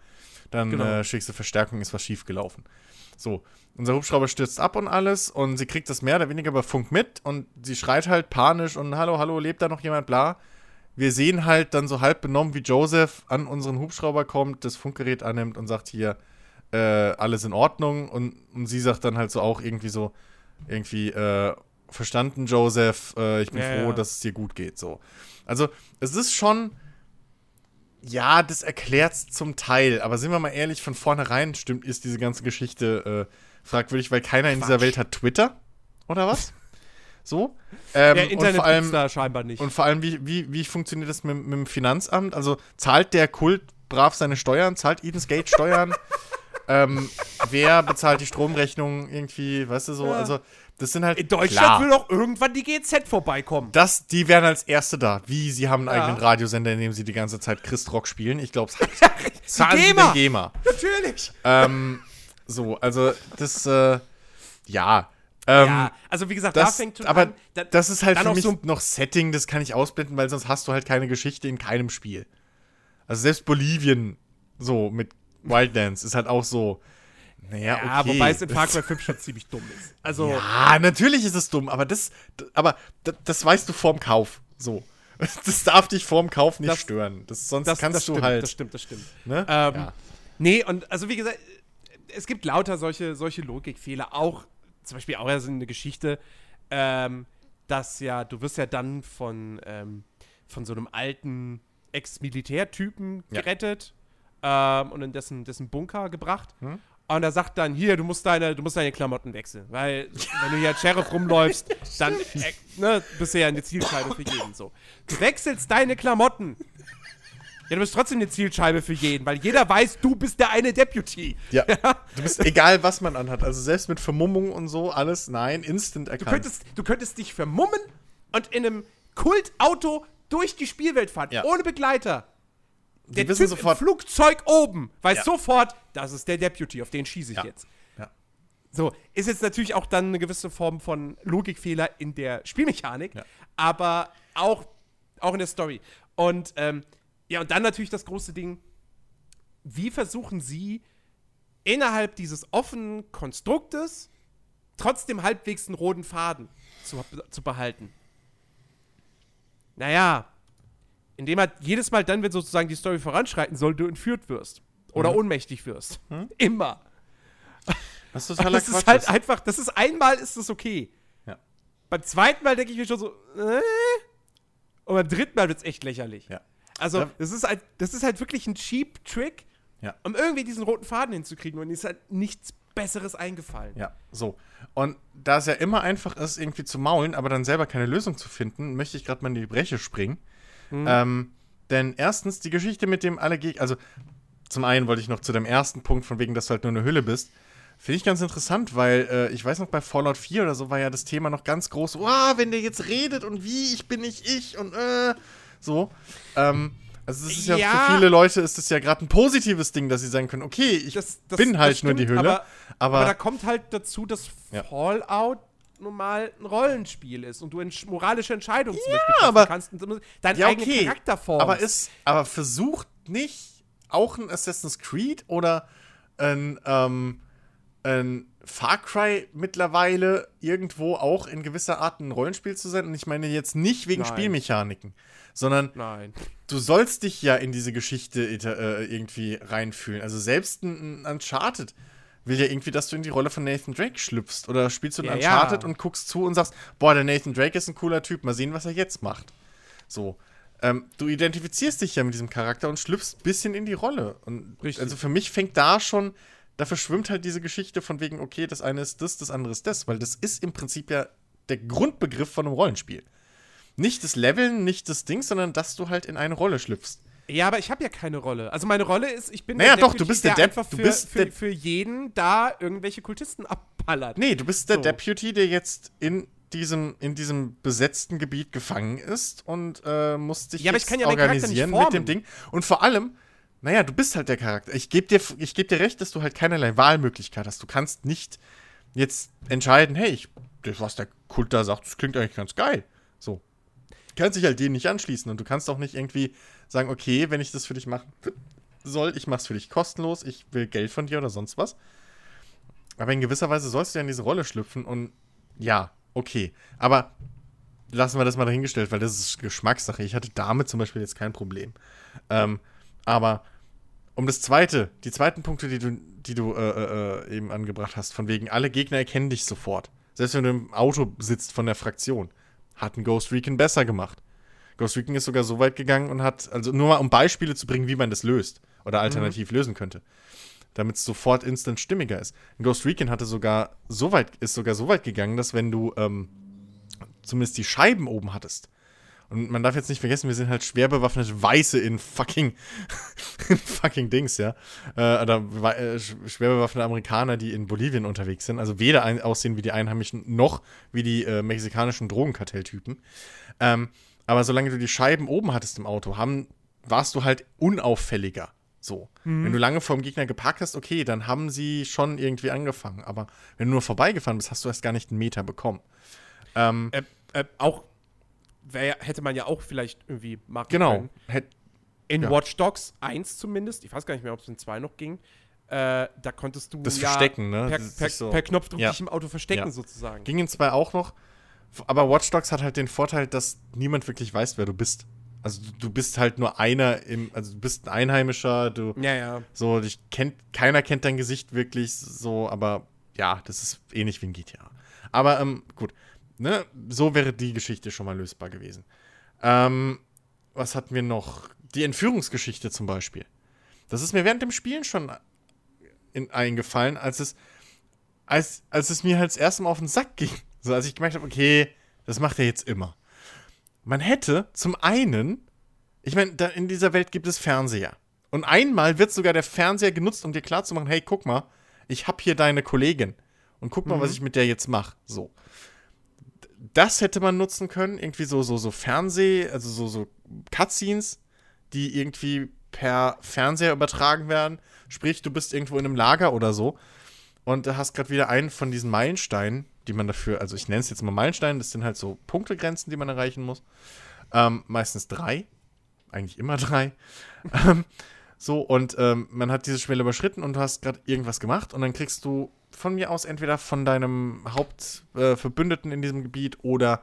dann Genau. äh, schickst du Verstärkung, ist was schief gelaufen. So, unser Hubschrauber stürzt ab und alles und sie kriegt das mehr oder weniger über Funk mit und sie schreit halt panisch und hallo, hallo, lebt da noch jemand, bla. Wir sehen halt dann so halb benommen, wie Joseph an unseren Hubschrauber kommt, das Funkgerät annimmt und sagt hier, äh, alles in Ordnung und, und sie sagt dann halt so auch irgendwie so, irgendwie, äh, verstanden, Joseph, äh, ich bin Ja, froh, ja. dass es dir gut geht, so. Also, es ist schon, ja, das erklärt's zum Teil, aber sind wir mal ehrlich, von vornherein stimmt, ist diese ganze Geschichte äh, fragwürdig, weil keiner in dieser Quatsch. Welt hat Twitter, oder was? So. Ähm, ja, und Internet vor allem, da scheinbar nicht. und vor allem, wie, wie, wie funktioniert das mit, mit dem Finanzamt? Also zahlt der Kult brav seine Steuern? Zahlt Eden's Gate Steuern? ähm, wer bezahlt die Stromrechnung irgendwie? Weißt du so? Ja. Also, das sind halt. In Deutschland klar, will doch irgendwann die GZ vorbeikommen. das, die wären als Erste da. Wie, sie haben einen Ja. eigenen Radiosender, in dem sie die ganze Zeit Christrock spielen. Ich glaube, zahlen sie GEMA. GEMA. Natürlich. ähm, so, also, das, äh, ja. Ähm, ja, also wie gesagt, da das, fängt schon aber an. Da, das ist halt für mich so- noch Setting, das kann ich ausblenden, weil sonst hast du halt keine Geschichte in keinem Spiel. Also selbst Bolivien, so mit Wildlands, ist halt auch so, naja, ja, okay. wobei es in Far Cry 5 schon ziemlich dumm ist. Also, Ja, natürlich ist es dumm, aber das, aber das weißt du vorm Kauf, so. Das darf dich vorm Kauf nicht Das- stören. Das, sonst das, kannst das du stimmt, halt, das stimmt, das stimmt. ne? Ähm, ja. Nee, und also wie gesagt, es gibt lauter solche, solche Logikfehler. Auch, zum Beispiel auch so eine Geschichte, ähm, dass ja, du wirst ja dann von, ähm, von so einem alten Ex-Militärtypen Ja. gerettet ähm, und in dessen, dessen Bunker gebracht. Hm? Und er sagt dann, hier, du musst deine, du musst deine Klamotten wechseln. Weil, wenn du hier als Sheriff rumläufst, dann äh, ne, bist du ja eine Zielscheibe für jeden. So. Du wechselst deine Klamotten. Ja, du bist trotzdem eine Zielscheibe für jeden, weil jeder weiß, du bist der eine Deputy. ja. Du bist, egal was man anhat, also selbst mit Vermummung und so, alles, nein, instant Du erkannt. könntest, du könntest dich vermummen und in einem Kultauto durch die Spielwelt fahren, Ja. ohne Begleiter. Der wissen Typ sofort- im Flugzeug oben weiß Ja. sofort, das ist der Deputy, auf den schieße ich Ja. jetzt. Ja. So, ist jetzt natürlich auch dann eine gewisse Form von Logikfehler in der Spielmechanik, aber auch, auch in der Story. Und ähm, ja, und dann natürlich das große Ding, wie versuchen sie innerhalb dieses offenen Konstruktes trotzdem halbwegs einen roten Faden zu, zu behalten? Naja, indem halt jedes Mal dann, wenn sozusagen die Story voranschreiten soll, du entführt wirst. Oder ohnmächtig wirst. Immer. Was Aber totaler das ist Quatsch halt ist. einfach, das ist einmal ist das okay. Ja. Beim zweiten Mal denke ich mir schon so, äh? Und beim dritten Mal wird es echt lächerlich. Ja. Also, das ist halt, das ist halt wirklich ein cheap Trick, Ja. um irgendwie diesen roten Faden hinzukriegen. Und ist halt nichts Besseres eingefallen. Ja, so. Und da es ja immer einfach ist, irgendwie zu maulen, aber dann selber keine Lösung zu finden, möchte ich gerade mal in die Breche springen. Ähm, denn erstens, die Geschichte mit dem alle Gegner, also zum einen wollte ich noch zu dem ersten Punkt, von wegen, dass du halt nur eine Hülle bist, finde ich ganz interessant, weil äh, ich weiß noch, bei Fallout 4 oder so war ja das Thema noch ganz groß, wow, wenn der jetzt redet und wie, ich bin nicht ich und äh, so. Ähm, Also das ist ja, Ja. für viele Leute ist es ja gerade ein positives Ding, dass sie sagen können, okay, ich Das- das- bin halt das nur die stimmt, Hülle. aber- Aber, Aber da kommt halt dazu, dass Ja. Nun mal ein Rollenspiel ist und du entsch moralische Entscheidungen zum Beispiel treffen aber- kannst und deinen ja, eigenen okay. Charakter formst. aber ist, aber versucht nicht auch ein Assassin's Creed oder ein, ähm, ein Far Cry mittlerweile irgendwo auch in gewisser Art ein Rollenspiel zu sein. Und ich meine jetzt nicht wegen Nein. Spielmechaniken, sondern Nein. du sollst dich ja in diese Geschichte äh, irgendwie reinfühlen. Also selbst ein, ein Uncharted will ja irgendwie, dass du in die Rolle von Nathan Drake schlüpfst. Oder spielst du ein Ja, Uncharted ja. und guckst zu und sagst, boah, der Nathan Drake ist ein cooler Typ, mal sehen, was er jetzt macht. So. Ähm, du identifizierst dich ja mit diesem Charakter und schlüpfst ein bisschen in die Rolle. Und Richtig. also für mich fängt da schon, da verschwimmt halt diese Geschichte von wegen, okay, das eine ist das, das andere ist das, weil das ist im Prinzip ja der Grundbegriff von einem Rollenspiel. Nicht das Leveln, nicht das Ding, sondern dass du halt in eine Rolle schlüpfst. Ja, aber ich habe ja keine Rolle. Also meine Rolle ist, ich bin Naja, der doch, du bist der Dep- einfach du für, bist für, der- für jeden da irgendwelche Kultisten abballert. Nee, du bist der So. Deputy, der jetzt in diesem, in diesem besetzten Gebiet gefangen ist und äh, muss dich Ja, aber ich jetzt kann ja organisieren mit dem. Ding. Und vor allem, naja, du bist halt der Charakter. Ich gebe dir, ich geb dir recht, dass du halt keinerlei Wahlmöglichkeit hast. Du kannst nicht jetzt entscheiden, hey, ich, das, was der Kult da sagt, das klingt eigentlich ganz geil. So. Du kannst dich halt denen nicht anschließen und du kannst auch nicht irgendwie sagen, okay, wenn ich das für dich machen soll, ich mach's für dich kostenlos, ich will Geld von dir oder sonst was. Aber in gewisser Weise sollst du ja in diese Rolle schlüpfen und ja, okay. Aber lassen wir das mal dahingestellt, weil das ist Geschmackssache. Ich hatte damit zum Beispiel jetzt kein Problem. Ähm, aber um das zweite, die zweiten Punkte, die du, die du äh, äh, äh, eben angebracht hast, von wegen, alle Gegner erkennen dich sofort. Selbst wenn du im Auto sitzt von der Fraktion. Hat ein Ghost Recon besser gemacht. Ghost Recon ist sogar so weit gegangen und hat, also nur mal um Beispiele zu bringen, wie man das löst oder alternativ lösen könnte damit es sofort instant stimmiger ist. Ghost Recon hatte sogar so weit, ist sogar so weit gegangen, dass wenn du ähm, zumindest die Scheiben oben hattest, und man darf jetzt nicht vergessen, wir sind halt schwer bewaffnete Weiße in fucking, in fucking Dings, ja. Äh, oder äh, sch- schwer bewaffnete Amerikaner, die in Bolivien unterwegs sind. Also weder ein, aussehen wie die Einheimischen noch wie die äh, mexikanischen Drogenkartelltypen. Ähm, aber solange du die Scheiben oben hattest im Auto, haben, warst du halt unauffälliger. So. Wenn du lange vorm Gegner geparkt hast, okay, dann haben sie schon irgendwie angefangen. Aber wenn du nur vorbeigefahren bist, hast du erst gar nicht einen Meter bekommen. Ähm, Äh, äh, auch wär, hätte man ja auch vielleicht irgendwie machen genau. können. Hätt, In Ja. Watch Dogs 1 zumindest, ich weiß gar nicht mehr, ob es in 2 noch ging, äh, da konntest du Das ja Verstecken, ne? per, per, so- per Knopfdruck Ja. dich im Auto verstecken Ja. sozusagen. Ging in zwei auch noch. Aber Watch Dogs hat halt den Vorteil, dass niemand wirklich weiß, wer du bist. Also du, bist halt nur einer im, also du bist ein Einheimischer, du Ja, ja. so, dich kennt, keiner kennt dein Gesicht wirklich so, aber ja, das ist ähnlich wie ein GTA. Aber ähm, gut, ne, so wäre die Geschichte schon mal lösbar gewesen. Ähm, was hatten wir noch? Die Entführungsgeschichte zum Beispiel. Das ist mir während dem Spielen schon in, eingefallen, als es, als, als es mir halt das erste Mal auf den Sack ging. So, als ich gemerkt habe, okay, das macht er jetzt immer. Man hätte zum einen, ich meine, in dieser Welt gibt es Fernseher. Und einmal wird sogar der Fernseher genutzt, um dir klarzumachen, hey, guck mal, ich hab hier deine Kollegin. Und guck mal, was ich mit der jetzt mache. So. Das hätte man nutzen können, irgendwie so, so, so Fernseh, also so, so Cutscenes, die irgendwie per Fernseher übertragen werden. Sprich, du bist irgendwo in einem Lager oder so und du hast gerade wieder einen von diesen Meilensteinen, die man dafür, also ich nenne es jetzt mal Meilensteine, das sind halt so Punktegrenzen, die man erreichen muss. Ähm, meistens drei, eigentlich immer drei. ähm, so, und ähm, man hat diese Schwelle überschritten und du hast gerade irgendwas gemacht und dann kriegst du von mir aus entweder von deinem Hauptverbündeten äh, in diesem Gebiet oder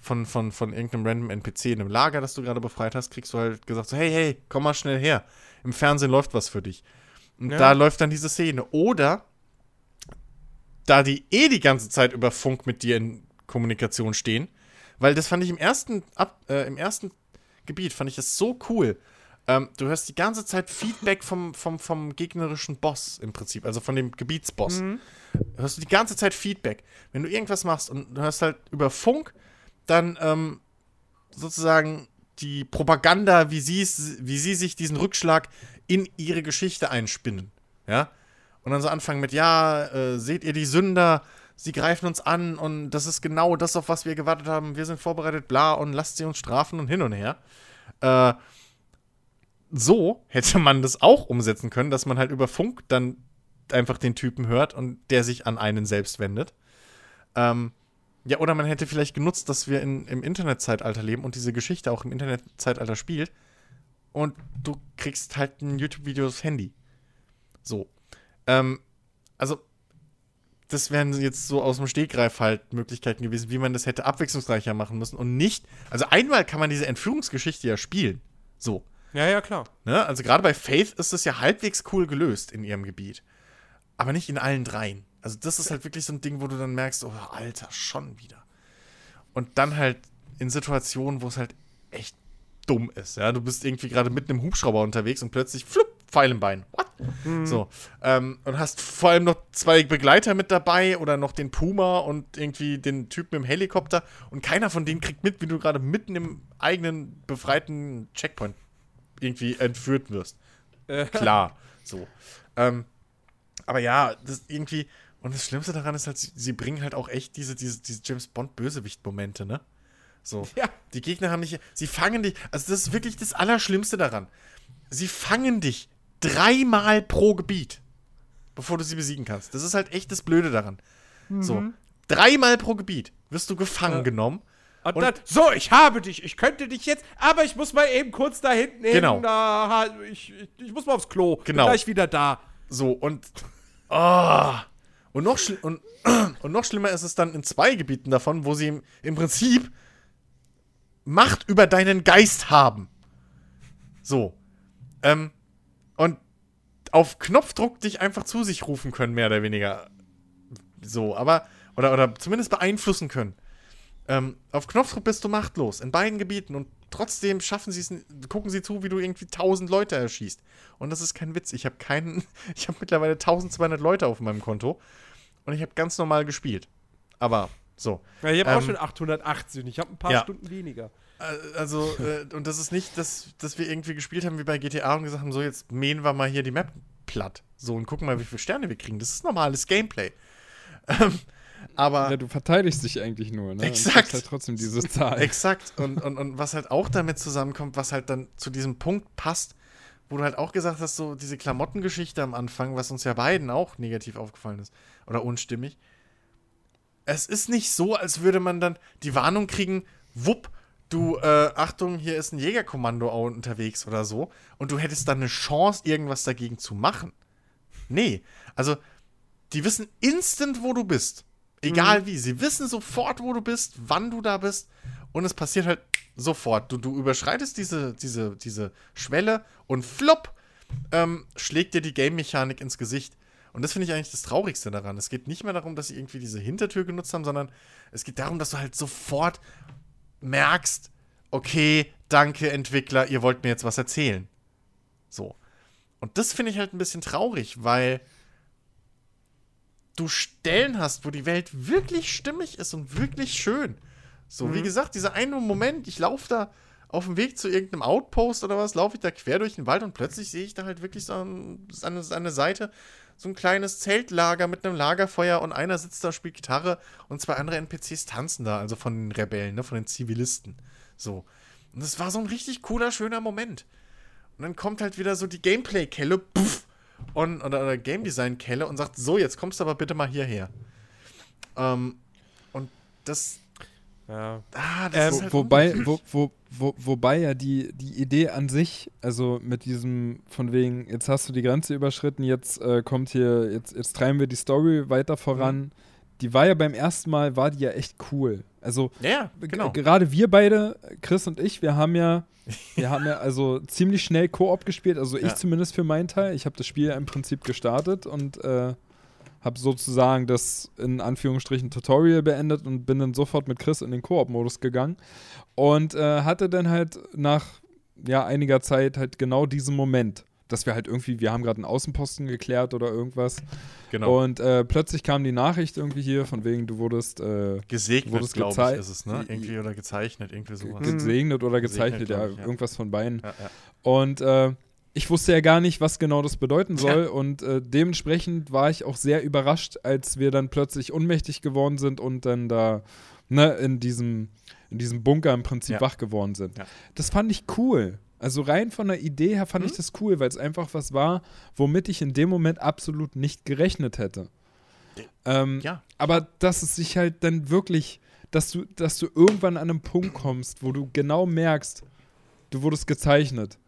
von, von, von irgendeinem random NPC in einem Lager, das du gerade befreit hast, kriegst du halt gesagt so, hey, hey, komm mal schnell her. Im Fernsehen läuft was für dich. Und Ja. da läuft dann diese Szene. Oder da die eh die ganze Zeit über Funk mit dir in Kommunikation stehen, weil das fand ich im ersten, Ab, äh, im ersten Gebiet, fand ich das so cool. Ähm, du hörst die ganze Zeit Feedback vom, vom, vom gegnerischen Boss im Prinzip, also von dem Gebietsboss. Hörst du die ganze Zeit Feedback. Wenn du irgendwas machst und du hörst halt über Funk, dann ähm, sozusagen die Propaganda, wie wie sie sich diesen Rückschlag in ihre Geschichte einspinnen. Ja? Und dann so anfangen mit, ja, äh, seht ihr die Sünder, sie greifen uns an und das ist genau das, auf was wir gewartet haben, wir sind vorbereitet, bla, und lasst sie uns strafen und hin und her. Äh, so hätte man das auch umsetzen können, dass man halt über Funk dann einfach den Typen hört und der sich an einen selbst wendet. Ähm, ja, oder man hätte vielleicht genutzt, dass wir in, im Internetzeitalter leben und diese Geschichte auch im Internetzeitalter spielt. Und du kriegst halt ein YouTube-Video aufs Handy. So. Ähm, also, das wären jetzt so aus dem Stegreif halt Möglichkeiten gewesen, wie man das hätte abwechslungsreicher machen müssen und nicht. Also, einmal kann man diese Entführungsgeschichte ja spielen. So. Ja, ja, klar. Ne? Also, gerade bei Faith ist es ja halbwegs cool gelöst in ihrem Gebiet. Aber nicht in allen dreien. Also, das ist halt wirklich so ein Ding, wo du dann merkst, oh, Alter, schon wieder. Und dann halt in Situationen, wo es halt echt dumm ist. Ja, du bist irgendwie gerade mitten im Hubschrauber unterwegs und plötzlich flupp, Pfeil im Bein. What? So. Ähm, und hast vor allem noch zwei Begleiter mit dabei oder noch den Puma und irgendwie den Typen im Helikopter und keiner von denen kriegt mit, wie du gerade mitten im eigenen befreiten Checkpoint irgendwie entführt wirst. Äh. Klar. So. Ähm, aber ja, das irgendwie. Und das Schlimmste daran ist halt, sie, sie bringen halt auch echt diese, diese, diese James Bond-Bösewicht-Momente, ne? So. Ja. Die Gegner haben nicht. Sie fangen dich. Also, das ist wirklich das Allerschlimmste daran. Sie fangen dich dreimal pro Gebiet, bevor du sie besiegen kannst. Das ist halt echt das Blöde daran. So. Dreimal pro Gebiet wirst du gefangen Ja. genommen. Und, Und- dann, so, ich habe dich, ich könnte dich jetzt, aber ich muss mal eben kurz da hinten Genau. hin, da, ich, ich, muss mal aufs Klo. Bin Genau. gleich wieder da. So, und. ah und, noch und, und noch schlimmer ist es dann in zwei Gebieten davon, wo sie im, im Prinzip Macht über deinen Geist haben. So. Ähm, und auf Knopfdruck dich einfach zu sich rufen können, mehr oder weniger. So, aber. Oder, oder zumindest beeinflussen können. Ähm, auf Knopfdruck bist du machtlos in beiden Gebieten und trotzdem schaffen sie es, gucken sie zu, wie du irgendwie 1000 Leute erschießt. Und das ist kein Witz. Ich habe keinen, ich habe mittlerweile 1200 Leute auf meinem Konto und ich habe ganz normal gespielt. Aber so. Ja, ich habe auch Ähm, schon 880 und ich habe ein paar ja. Stunden weniger. Äh, Also, äh, und das ist nicht, dass, dass wir irgendwie gespielt haben wie bei GTA und gesagt haben, so jetzt mähen wir mal hier die Map platt. So und gucken mal, wie viele Sterne wir kriegen. Das ist normales Gameplay. Ähm, aber Ja, du verteidigst dich eigentlich nur, ne? Und Exakt. kriegst halt trotzdem diese Zahl. Exakt. Und, und, und was halt auch damit zusammenkommt, was halt dann zu diesem Punkt passt, wo du halt auch gesagt hast, so diese Klamottengeschichte am Anfang, was uns ja beiden auch negativ aufgefallen ist oder unstimmig. Es ist nicht so, als würde man dann die Warnung kriegen, wupp, du, äh, Achtung, hier ist ein Jägerkommando unterwegs oder so, und du hättest dann eine Chance, irgendwas dagegen zu machen. Nee, also die wissen instant, wo du bist. Egal wie. Sie wissen sofort, wo du bist, wann du da bist. Und es passiert halt sofort. Du, du überschreitest diese, diese, diese Schwelle und flopp ähm, schlägt dir die Game-Mechanik ins Gesicht. Und das finde ich eigentlich das Traurigste daran. Es geht nicht mehr darum, dass sie irgendwie diese Hintertür genutzt haben, sondern es geht darum, dass du halt sofort merkst, okay, danke Entwickler, ihr wollt mir jetzt was erzählen. So. Und das finde ich halt ein bisschen traurig, weil du Stellen hast, wo die Welt wirklich stimmig ist und wirklich schön. So, wie gesagt, dieser eine Moment, ich laufe da auf dem Weg zu irgendeinem Outpost oder was, laufe ich da quer durch den Wald und plötzlich sehe ich da halt wirklich so an der Seite so ein kleines Zeltlager mit einem Lagerfeuer und einer sitzt da, spielt Gitarre und zwei andere NPCs tanzen da, also von den Rebellen, ne, von den Zivilisten. So. Und das war so ein richtig cooler, schöner Moment. Und dann kommt halt wieder so die Gameplay-Kelle, puff, und, oder, oder Game Design-Kelle und sagt, so, jetzt kommst du aber bitte mal hierher. Ähm, und das, Ja. ah, das Ähm, ist halt wobei, wo, wo, wo, wobei ja die, die Idee an sich, also mit diesem, von wegen, jetzt hast du die Grenze überschritten, jetzt äh, kommt hier, jetzt, jetzt treiben wir die Story weiter voran. Die war ja beim ersten Mal, war die ja echt cool. Also Ja, ja, genau. gerade wir beide, Chris und ich, wir haben ja, wir haben ja also ziemlich schnell Koop gespielt, also ich Ja. zumindest für meinen Teil. Ich habe das Spiel ja im Prinzip gestartet und äh, habe sozusagen das in Anführungsstrichen Tutorial beendet und bin dann sofort mit Chris in den Koop-Modus gegangen und äh, hatte dann halt nach ja, einiger Zeit halt genau diesen Moment, dass wir halt irgendwie, wir haben gerade einen Außenposten geklärt oder irgendwas genau. und äh, plötzlich kam die Nachricht irgendwie hier von wegen, du wurdest äh, Gesegnet, glaube ich, ist es, ne? Irgendwie oder gezeichnet, irgendwie sowas. gesegnet oder Gesegnet, gezeichnet, ja, glaub ich, ja. irgendwas von beiden. Ja, ja. Und äh, ich wusste ja gar nicht, was genau das bedeuten soll. Und äh, dementsprechend war ich auch sehr überrascht, als wir dann plötzlich ohnmächtig geworden sind und dann da ne, in, diesem, in diesem Bunker im Prinzip Ja. wach geworden sind. Ja. Das fand ich cool. Also rein von der Idee her fand Mhm. ich das cool, weil es einfach was war, womit ich in dem Moment absolut nicht gerechnet hätte. Ähm, Ja. Aber dass es sich halt dann wirklich, dass du, dass du irgendwann an einem Punkt kommst, wo du genau merkst, du wurdest gezeichnet.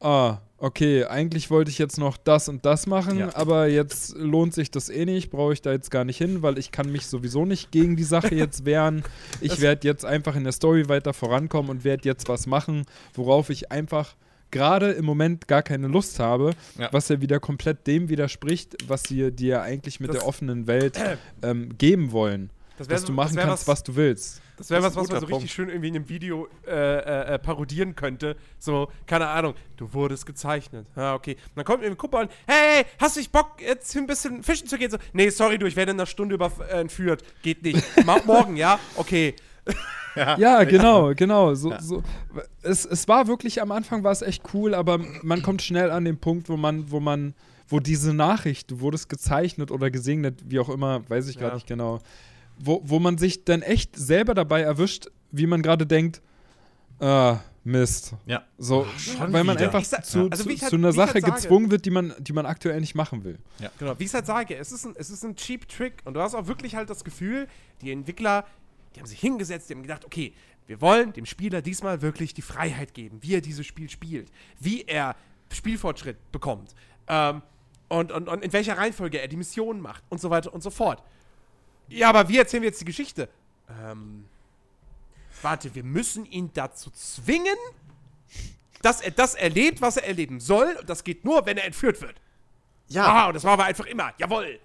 Ah, okay, eigentlich wollte ich jetzt noch das und das machen, Ja. aber jetzt lohnt sich das eh nicht, brauche ich da jetzt gar nicht hin, weil ich kann mich sowieso nicht gegen die Sache jetzt wehren. Ich werde jetzt einfach in der Story weiter vorankommen und werde jetzt was machen, worauf ich einfach gerade im Moment gar keine Lust habe, Ja. was ja wieder komplett dem widerspricht, was sie dir eigentlich mit Das- der offenen Welt ähm, geben wollen. Das wär Dass du machen das kannst, was- was du willst. Das wäre was, was man so richtig schön irgendwie in einem Video äh, äh, äh, parodieren könnte. So, keine Ahnung, du wurdest gezeichnet. Ja, okay. Und dann kommt irgendwie ein Kumpel an, hey, hast du nicht Bock, jetzt ein bisschen fischen zu gehen? So, nee, sorry, du, ich werde in einer Stunde über, äh, entführt. Geht nicht. Ma morgen, ja? Okay. Ja, genau, genau. So, so. Es, es war wirklich, am Anfang war es echt cool, aber man kommt schnell an den Punkt, wo man, wo man, wo diese Nachricht, du wurdest gezeichnet oder gesegnet, wie auch immer, weiß ich gerade Ja. nicht genau, wo, wo man sich dann echt selber dabei erwischt, wie man gerade denkt, ah, Mist. Ja. So, schon weil man wieder. einfach sag- zu, also zu, wie ich halt- zu einer halt Sache sage- gezwungen wird, die man, die man aktuell nicht machen will. Genau, wie ich es halt sage, es ist, ein, es ist ein cheap Trick und du hast auch wirklich halt das Gefühl, die Entwickler, die haben sich hingesetzt, die haben gedacht, okay, wir wollen dem Spieler diesmal wirklich die Freiheit geben, wie er dieses Spiel spielt, wie er Spielfortschritt bekommt ähm, und, und, und in welcher Reihenfolge er die Missionen macht und so weiter und so fort. Ja, aber wie erzählen wir jetzt die Geschichte? Ähm, warte, wir müssen ihn dazu zwingen, dass er das erlebt, was er erleben soll. Und das geht nur, wenn er entführt wird. Ja, Ah, und das machen wir einfach immer. Jawohl.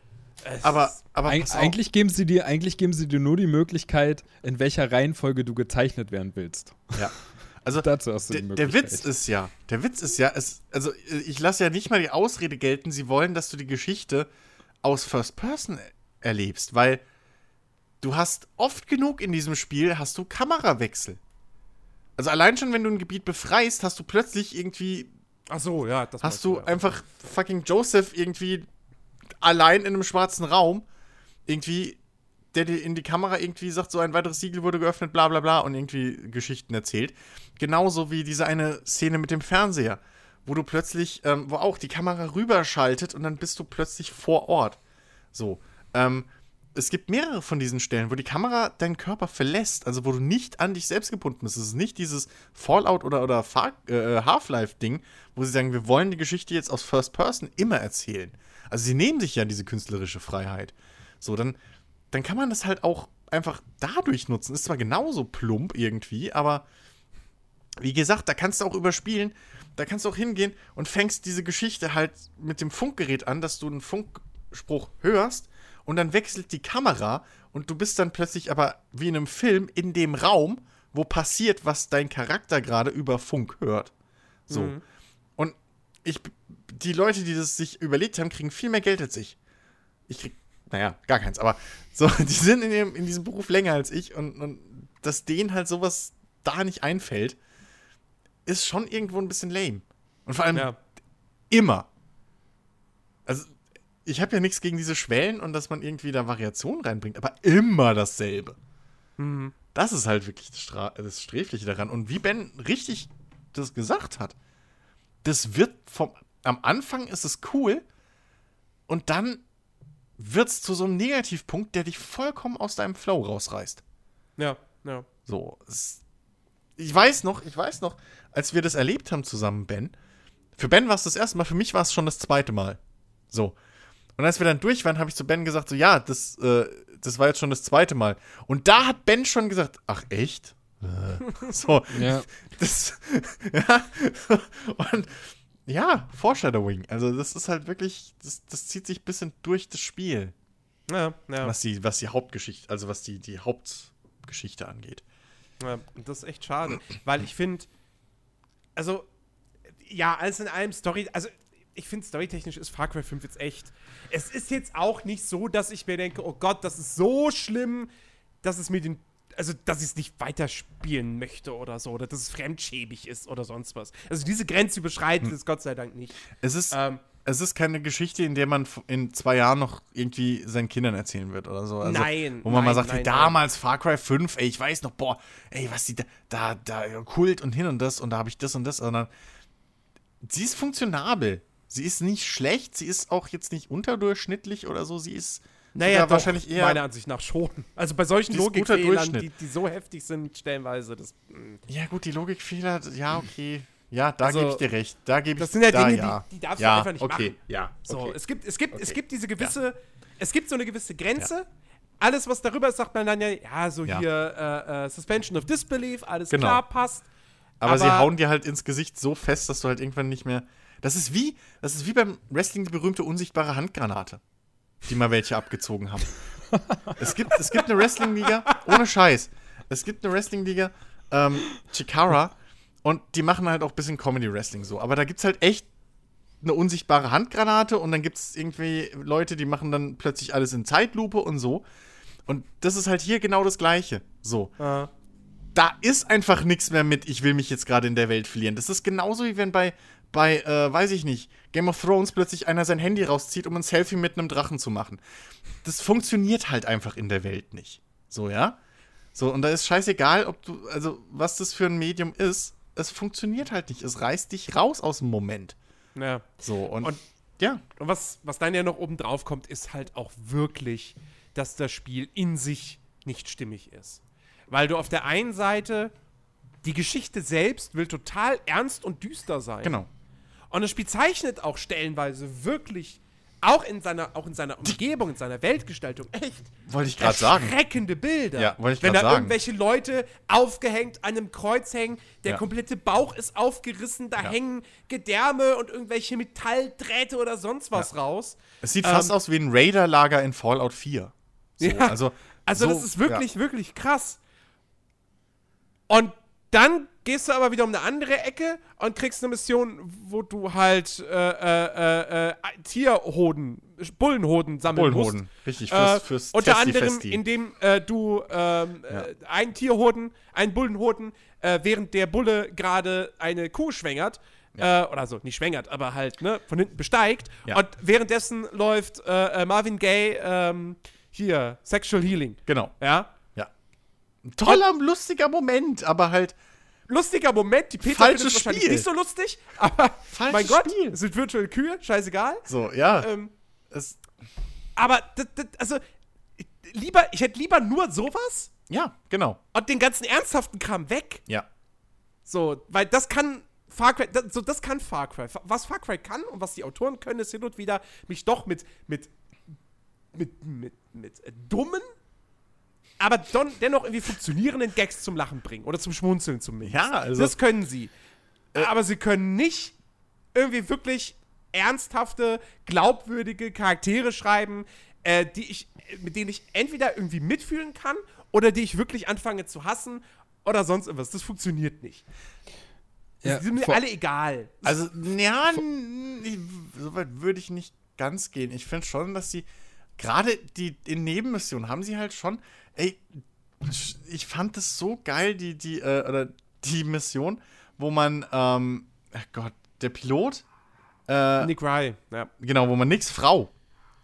Es aber, aber Eig eigentlich, geben sie dir, eigentlich geben sie dir nur die Möglichkeit, in welcher Reihenfolge du gezeichnet werden willst. Ja. Also Dazu hast du der, die der Möglichkeit. Witz ist ja, der Witz ist ja, es, also ich lasse ja nicht mal die Ausrede gelten, sie wollen, dass du die Geschichte aus First Person er- erlebst, weil du hast oft genug in diesem Spiel hast du Kamerawechsel. Also allein schon, wenn du ein Gebiet befreist, hast du plötzlich irgendwie Ach so, ja. Das hast du ja. einfach fucking Joseph irgendwie allein in einem schwarzen Raum, irgendwie, der dir in die Kamera irgendwie sagt, so ein weiteres Siegel wurde geöffnet, bla bla bla, und irgendwie Geschichten erzählt. Genauso wie diese eine Szene mit dem Fernseher, wo du plötzlich, ähm, wo auch die Kamera rüberschaltet und dann bist du plötzlich vor Ort. So. Ähm, es gibt mehrere von diesen Stellen, wo die Kamera deinen Körper verlässt, also wo du nicht an dich selbst gebunden bist. Es ist nicht dieses Fallout oder, oder Far äh, Half-Life-Ding, wo sie sagen, wir wollen die Geschichte jetzt aus First Person immer erzählen. Also sie nehmen sich ja diese künstlerische Freiheit. So, dann, dann kann man das halt auch einfach dadurch nutzen. Ist zwar genauso plump irgendwie, aber wie gesagt, da kannst du auch überspielen. Da kannst du auch hingehen und fängst diese Geschichte halt mit dem Funkgerät an, dass du einen Funkspruch hörst und dann wechselt die Kamera und du bist dann plötzlich aber wie in einem Film in dem Raum, wo passiert, was dein Charakter gerade über Funk hört. So. Mhm. Und ich, die Leute, die das sich überlegt haben, kriegen viel mehr Geld als ich. Ich krieg, naja, gar keins, aber so, die sind in, dem, in diesem Beruf länger als ich und, und dass denen halt sowas da nicht einfällt, ist schon irgendwo ein bisschen lame. Und vor allem Ja. immer. Also, ich habe ja nichts gegen diese Schwellen und dass man irgendwie da Variationen reinbringt, aber immer dasselbe. Mhm. Das ist halt wirklich das, Stra das Sträfliche daran. Und wie Ben richtig das gesagt hat, das wird vom. Am Anfang ist es cool und dann wird es zu so einem Negativpunkt, der dich vollkommen aus deinem Flow rausreißt. Ja, ja. So. Es, ich weiß noch, ich weiß noch, als wir das erlebt haben zusammen, Ben. Für Ben war es das erste Mal, für mich war es schon das zweite Mal. So. Und als wir dann durch waren, habe ich zu Ben gesagt, so, ja, das, äh, das war jetzt schon das zweite Mal. Und da hat Ben schon gesagt, ach echt? Äh, so, Ja. das, ja, und ja, Foreshadowing. Also das ist halt wirklich, das, das zieht sich ein bisschen durch das Spiel, Ja, ja. was die, was die Hauptgeschichte, also was die, die Hauptgeschichte angeht. Ja, das ist echt schade, weil ich finde, also, ja, alles in allem Story, also, ich finde, storytechnisch ist Far Cry 5 jetzt echt. Es ist jetzt auch nicht so, dass ich mir denke, oh Gott, das ist so schlimm, dass es mir den, also, dass ich es nicht weiterspielen möchte oder so, oder dass es fremdschäbig ist oder sonst was. Also, diese Grenze überschreitet es Gott sei Dank nicht. Es ist, Ähm, es ist keine Geschichte, in der man in zwei Jahren noch irgendwie seinen Kindern erzählen wird oder so. Also, Nein, Wo man mal nein, sagt, nein, wie damals Far Cry 5, ey, ich weiß noch, boah, ey, was die da, da, da Kult und hin und das und da habe ich das und das, sondern sie ist funktionabel. Sie ist nicht schlecht, sie ist auch jetzt nicht unterdurchschnittlich oder so, sie ist Naja, doch, wahrscheinlich eher. meiner Ansicht nach schon. Also bei solchen Logikfehlern, die, die so heftig sind, stellenweise, das, mh. ja, gut, die Logikfehler, ja, okay. Ja, da Also, gebe ich dir recht. Da gebe ich das sind ja da, Dinge, ja. die, die darfst ja, du einfach nicht okay. machen. Ja, So, okay. es gibt, es gibt, es Okay. gibt diese gewisse, es gibt so eine gewisse Grenze. Alles, was darüber ist, sagt man dann ja, ja, so Ja. hier äh, äh, Suspension of Disbelief, alles Genau. klar, passt. Aber, sie Aber- hauen dir halt ins Gesicht so fest, dass du halt irgendwann nicht mehr. Das ist wie, das ist wie beim Wrestling die berühmte unsichtbare Handgranate, die mal welche abgezogen haben. es, gibt, es gibt eine Wrestling-Liga, ohne Scheiß. Es gibt eine Wrestling-Liga, ähm, Chikara, und die machen halt auch ein bisschen Comedy-Wrestling so. Aber da gibt es halt echt eine unsichtbare Handgranate und dann gibt es irgendwie Leute, die machen dann plötzlich alles in Zeitlupe und so. Und das ist halt hier genau das Gleiche. So Äh, da ist einfach nichts mehr mit, ich will mich jetzt gerade in der Welt verlieren. Das ist genauso wie wenn bei, bei äh, weiß ich nicht, Game of Thrones plötzlich einer sein Handy rauszieht, um ein Selfie mit einem Drachen zu machen. Das funktioniert halt einfach in der Welt nicht. So, ja? So, und da ist scheißegal, ob du, also, was das für ein Medium ist. Es funktioniert halt nicht. Es reißt dich raus aus dem Moment. ja. So, und, Und- ja, Und was, was dann ja noch oben drauf kommt, ist halt auch wirklich, dass das Spiel in sich nicht stimmig ist. Weil du auf der einen Seite, die Geschichte selbst will total ernst und düster sein. genau. Und das Spiel zeichnet auch stellenweise wirklich, auch in seiner, auch in seiner Umgebung, in seiner Weltgestaltung, echt Wollte ich gerade sagen. erschreckende Bilder. Ja, wollte ich Wenn da irgendwelche Leute aufgehängt an einem Kreuz hängen, der Ja. komplette Bauch ist aufgerissen, da Ja. hängen Gedärme und irgendwelche Metalldrähte oder sonst was raus. Es sieht fast Ähm, aus wie ein Raider-Lager in Fallout 4. So, Ja. Also, Also so, das ist wirklich, wirklich krass. Und dann gehst du aber wieder um eine andere Ecke und kriegst eine Mission, wo du halt äh, äh, äh, äh, Tierhoden, Bullenhoden Ja, sammeln Bullenhoden. musst. Richtig, Äh, fürs, fürs unter Testi anderem, Festi. indem äh, du ähm, äh, einen Tierhoden, einen Bullenhoden, äh, während der Bulle gerade eine Kuh schwängert, äh, oder so, nicht schwängert, aber halt ne, von hinten besteigt. Ja. Und währenddessen läuft Marvin Gaye ähm, hier, Sexual Healing. Genau. Ja. Ja. Ein toller, lustiger Moment, aber halt Lustiger Moment, die Peter Falsches findet wahrscheinlich nicht so lustig, aber Falsches mein Gott, Spiel. es sind virtuelle Kühe, scheißegal. so, ja. Ähm, aber das, das, also ich- lieber, ich hätte lieber nur sowas ja, genau. und den ganzen ernsthaften Kram weg. Ja. So, weil das kann Far Cry, das, so das kann Far Cry. Was Far Cry kann und was die Autoren können, ist hin und wieder mich doch mit mit mit mit, mit äh, dummen, aber don, dennoch irgendwie funktionierenden Gags zum Lachen bringen oder zum Schmunzeln zumindest. Ja, also- das können sie. aber sie können nicht irgendwie wirklich ernsthafte, glaubwürdige Charaktere schreiben, äh, die ich, mit denen ich entweder irgendwie mitfühlen kann oder die ich wirklich anfange zu hassen oder sonst irgendwas. Das funktioniert nicht. Ja, die sind mir alle egal. Also, ja, n- ich- so weit würde ich nicht ganz gehen. Ich finde schon, dass sie gerade die in Nebenmissionen haben sie halt schon, ey, ich fand das so geil, die, die, äh, oder die Mission, wo man, ähm, ach Gott, der Pilot, äh, Nick Rye, ja. genau, wo man nix Frau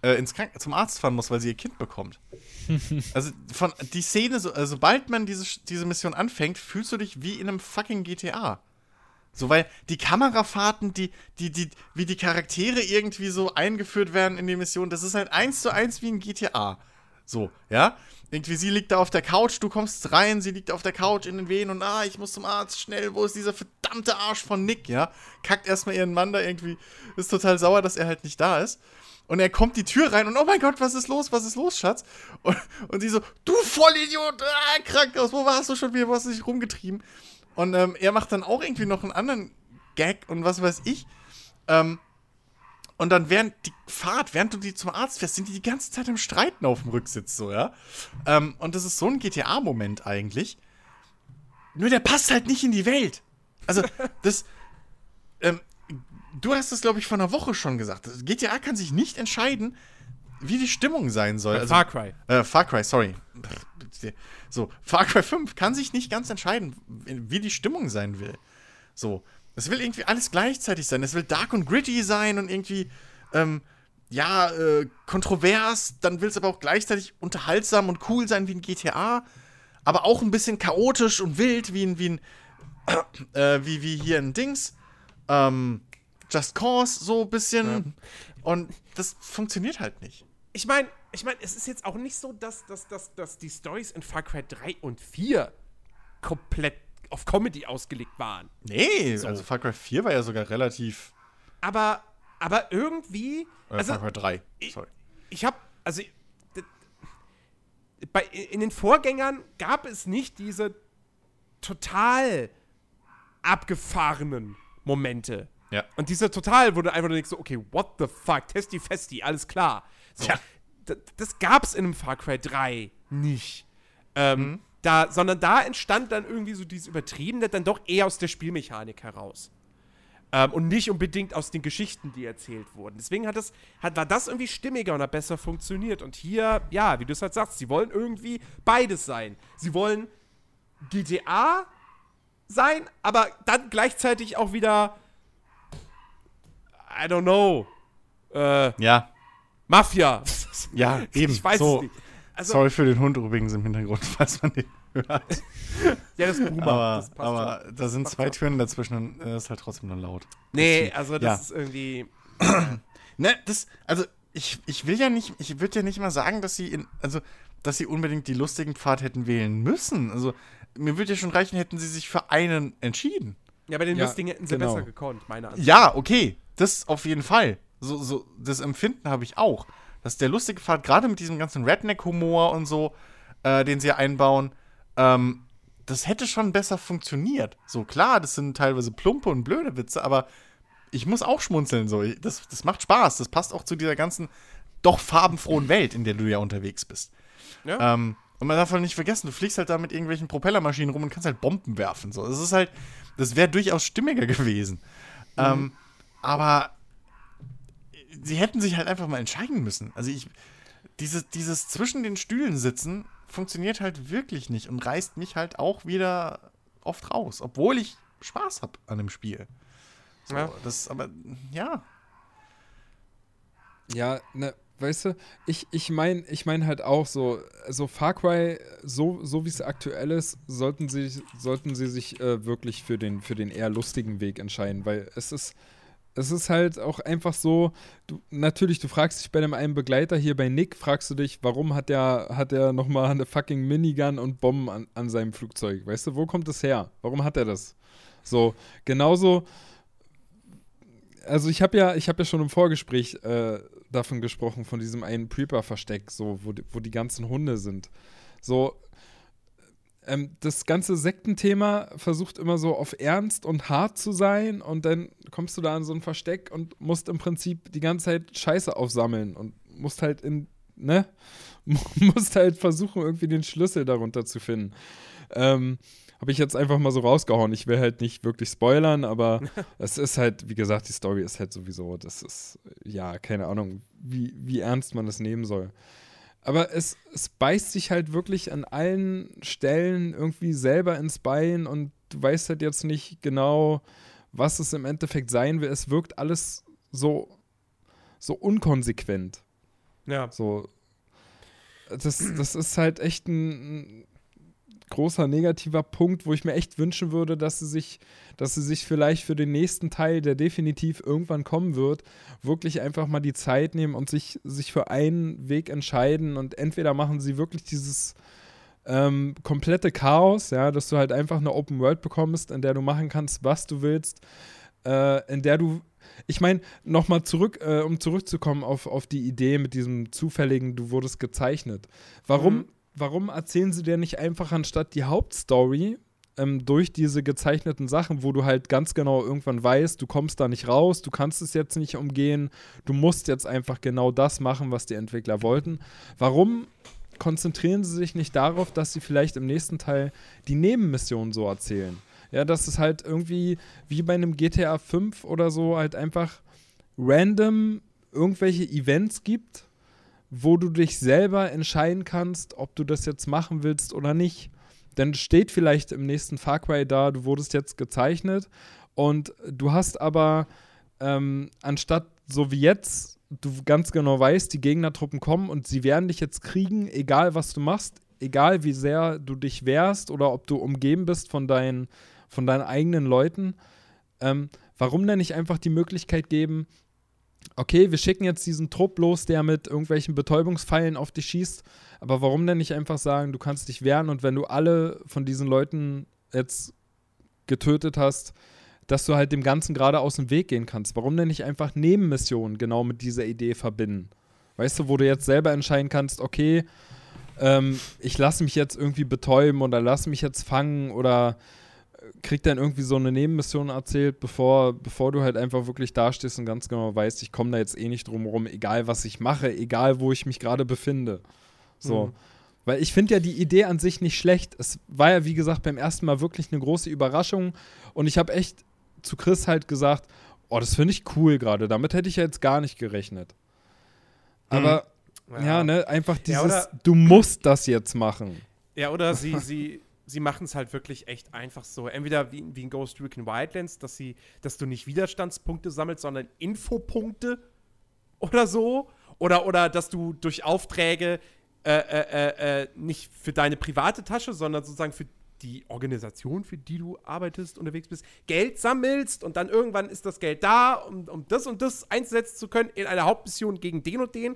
äh, ins Kranken zum Arzt fahren muss, weil sie ihr Kind bekommt. also von die Szene, so, also sobald man diese, diese Mission anfängt, fühlst du dich wie in einem fucking GTA. So, weil die Kamerafahrten, die, die, die, wie die Charaktere irgendwie so eingeführt werden in die Mission, das ist halt eins zu eins wie ein GTA. So, ja? Irgendwie, sie liegt da auf der Couch, du kommst rein, sie liegt auf der Couch in den Wehen und ah, ich muss zum Arzt, schnell, wo ist dieser verdammte Arsch von Nick, ja? Kackt erstmal ihren Mann da irgendwie, ist total sauer, dass er halt nicht da ist. Und er kommt die Tür rein und oh mein Gott, was ist los, was ist los, Schatz? Und, und sie so, du Vollidiot, ah, Krankenhaus, wo warst du schon wieder, wo hast du dich rumgetrieben? Und ähm, er macht dann auch irgendwie noch einen anderen Gag und was weiß ich. Ähm, und dann während die Fahrt, während du die zum Arzt fährst, sind die die ganze Zeit im Streiten auf dem Rücksitz, so, ja. Ähm, und das ist so ein GTA-Moment eigentlich. Nur der passt halt nicht in die Welt. Also, das. Ähm, du hast es, glaube ich, vor einer Woche schon gesagt. GTA kann sich nicht entscheiden, wie die Stimmung sein soll. Also, Far Cry. äh, Far Cry, sorry. So, Far Cry 5 kann sich nicht ganz entscheiden, wie die Stimmung sein will. So, es will irgendwie alles gleichzeitig sein. Es will dark und gritty sein und irgendwie ähm, ja, äh, kontrovers, dann will es aber auch gleichzeitig unterhaltsam und cool sein wie ein GTA, aber auch ein bisschen chaotisch und wild wie ein, wie ein, äh, wie, wie hier ein Dings, ähm, Just Cause, so ein bisschen. Und das funktioniert halt nicht. Ich meine, ich mein, es ist jetzt auch nicht so, dass, dass, dass, dass die Stories in Far Cry 3 und 4 komplett auf Comedy ausgelegt waren. Nee, also Far Cry 4 war ja sogar relativ. Aber, aber irgendwie. Äh, also, Far Cry 3, ich- sorry. ich habe, also bei, in den Vorgängern gab es nicht diese total abgefahrenen Momente. Ja. Und diese total, du einfach nur so, okay, what the fuck, Testi Festi, alles klar. So, Ja. d- Das gab's in einem Far Cry 3 nicht. Ähm, Mhm. Da, sondern da entstand dann irgendwie so dieses Übertriebene dann doch eher aus der Spielmechanik heraus. Ähm, und nicht unbedingt aus den Geschichten, die erzählt wurden. Deswegen hat das, hat, war das irgendwie stimmiger und hat besser funktioniert. Und hier, ja, wie du es halt sagst, sie wollen irgendwie beides sein. Sie wollen GTA sein, aber dann gleichzeitig auch wieder, I don't know, äh, Ja, Mafia. ja, eben. Ich weiß so. es nicht. Also, Sorry für den Hund übrigens im Hintergrund, falls man den hört. ja, das ist Boomer. Aber, das passt aber da sind zwei. Türen dazwischen und es ist halt trotzdem nur laut. Nee, also das Ja. ist irgendwie. Ne, das, also ich, ich will ja nicht, ich würde ja nicht mal sagen, dass sie in, also, dass sie unbedingt die lustigen Pfad hätten wählen müssen. Also, mir würde ja schon reichen, hätten sie sich für einen entschieden. Ja, bei den Ja, lustigen hätten sie genau. besser gekonnt, meine Ansicht. Ja, okay, das auf jeden Fall. So, so, das Empfinden habe ich auch. Dass der lustige Pfad, gerade mit diesem ganzen Redneck-Humor und so, äh, den sie einbauen, ähm, das hätte schon besser funktioniert. So klar, das sind teilweise plumpe und blöde Witze, aber ich muss auch schmunzeln. So. Ich- Das, das macht Spaß. Das passt auch zu dieser ganzen doch farbenfrohen Welt, in der du ja unterwegs bist. Ja. Ähm, und man darf halt nicht vergessen, du fliegst halt da mit irgendwelchen Propellermaschinen rum und kannst halt Bomben werfen. So. Das ist halt, das wäre durchaus stimmiger gewesen. Ähm, aber sie hätten sich halt einfach mal entscheiden müssen. Also ich, dieses, dieses zwischen den Stühlen sitzen funktioniert halt wirklich nicht und reißt mich halt auch wieder oft raus, obwohl ich Spaß habe an dem Spiel. So, Ja. das, aber, ja. Ja, ne, weißt du, ich, ich meine ich mein halt auch so, so Far Cry, so, so wie es aktuell ist, sollten sie, sollten sie sich äh, wirklich für den, für den eher lustigen Weg entscheiden, weil es ist, es ist halt auch einfach so, du, natürlich, du fragst dich bei dem einen Begleiter hier bei Nick, fragst du dich, warum hat der, hat der nochmal eine fucking Minigun und Bomben an, an seinem Flugzeug? Weißt du, wo kommt das her? Warum hat er das? So, genauso, also ich habe ja, ich habe ja schon im Vorgespräch äh, davon gesprochen, von diesem einen Preeper-Versteck, so, wo wo die ganzen Hunde sind. So, ähm, das ganze Sektenthema versucht immer so auf ernst und hart zu sein und dann kommst du da an so ein Versteck und musst im Prinzip die ganze Zeit Scheiße aufsammeln und musst halt in, ne? musst halt versuchen, irgendwie den Schlüssel darunter zu finden. Ähm, habe ich jetzt einfach mal so rausgehauen. Ich will halt nicht wirklich spoilern, aber es ist halt, wie gesagt, die Story ist halt sowieso, das ist, ja, keine Ahnung, wie, wie ernst man das nehmen soll. Aber es, es beißt sich halt wirklich an allen Stellen irgendwie selber ins Bein und du weißt halt jetzt nicht genau, was es im Endeffekt sein will. Es wirkt alles so, so unkonsequent. Ja. So. Das, das ist halt echt ein, ein großer negativer Punkt, wo ich mir echt wünschen würde, dass sie sich, dass sie sich vielleicht für den nächsten Teil, der definitiv irgendwann kommen wird, wirklich einfach mal die Zeit nehmen und sich, sich für einen Weg entscheiden und entweder machen sie wirklich dieses ähm, komplette Chaos, ja, dass du halt einfach eine Open World bekommst, in der du machen kannst, was du willst, äh, in der du ich meine, nochmal zurück, äh, um zurückzukommen auf, auf die Idee mit diesem zufälligen, du wurdest gezeichnet. Warum, Mhm. Warum erzählen sie dir nicht einfach anstatt die Hauptstory ähm, durch diese gezeichneten Sachen, wo du halt ganz genau irgendwann weißt, du kommst da nicht raus, du kannst es jetzt nicht umgehen, du musst jetzt einfach genau das machen, was die Entwickler wollten. Warum konzentrieren sie sich nicht darauf, dass sie vielleicht im nächsten Teil die Nebenmissionen so erzählen? Ja, dass es halt irgendwie wie bei einem GTA 5 oder so halt einfach random irgendwelche Events gibt, wo du dich selber entscheiden kannst, ob du das jetzt machen willst oder nicht. Dann steht vielleicht im nächsten Far Cry da, du wurdest jetzt gezeichnet und du hast aber ähm, anstatt so wie jetzt du ganz genau weißt, die Gegnertruppen kommen und sie werden dich jetzt kriegen, egal was du machst, egal wie sehr du dich wehrst oder ob du umgeben bist von deinen, von deinen eigenen Leuten. Ähm, warum denn nicht einfach die Möglichkeit geben, okay, wir schicken jetzt diesen Trupp los, der mit irgendwelchen Betäubungspfeilen auf dich schießt, aber warum denn nicht einfach sagen, du kannst dich wehren und wenn du alle von diesen Leuten jetzt getötet hast, dass du halt dem Ganzen gerade aus dem Weg gehen kannst. Warum denn nicht einfach Nebenmissionen genau mit dieser Idee verbinden? Weißt du, wo du jetzt selber entscheiden kannst, okay, ähm, ich lasse mich jetzt irgendwie betäuben oder lasse mich jetzt fangen oder krieg dann irgendwie so eine Nebenmission erzählt, bevor, bevor du halt einfach wirklich dastehst und ganz genau weißt, ich komme da jetzt eh nicht drum rum, egal was ich mache, egal wo ich mich gerade befinde. So. Mhm. Weil ich finde ja die Idee an sich nicht schlecht. Es war ja, wie gesagt, beim ersten Mal wirklich eine große Überraschung. Und ich habe echt zu Chris halt gesagt, oh, das finde ich cool gerade. Damit hätte ich ja jetzt gar nicht gerechnet. Aber mhm. ja. ja, ne, einfach dieses, ja, du musst das jetzt machen. Ja, oder sie, sie, sie machen es halt wirklich echt einfach so. Entweder wie, wie in Ghost Recon Wildlands, dass sie, dass du nicht Widerstandspunkte sammelst, sondern Infopunkte oder so. Oder, oder dass du durch Aufträge äh, äh, äh, äh, nicht für deine private Tasche, sondern sozusagen für die Organisation, für die du arbeitest, unterwegs bist, Geld sammelst und dann irgendwann ist das Geld da, um, um das und das einsetzen zu können in einer Hauptmission gegen den und den.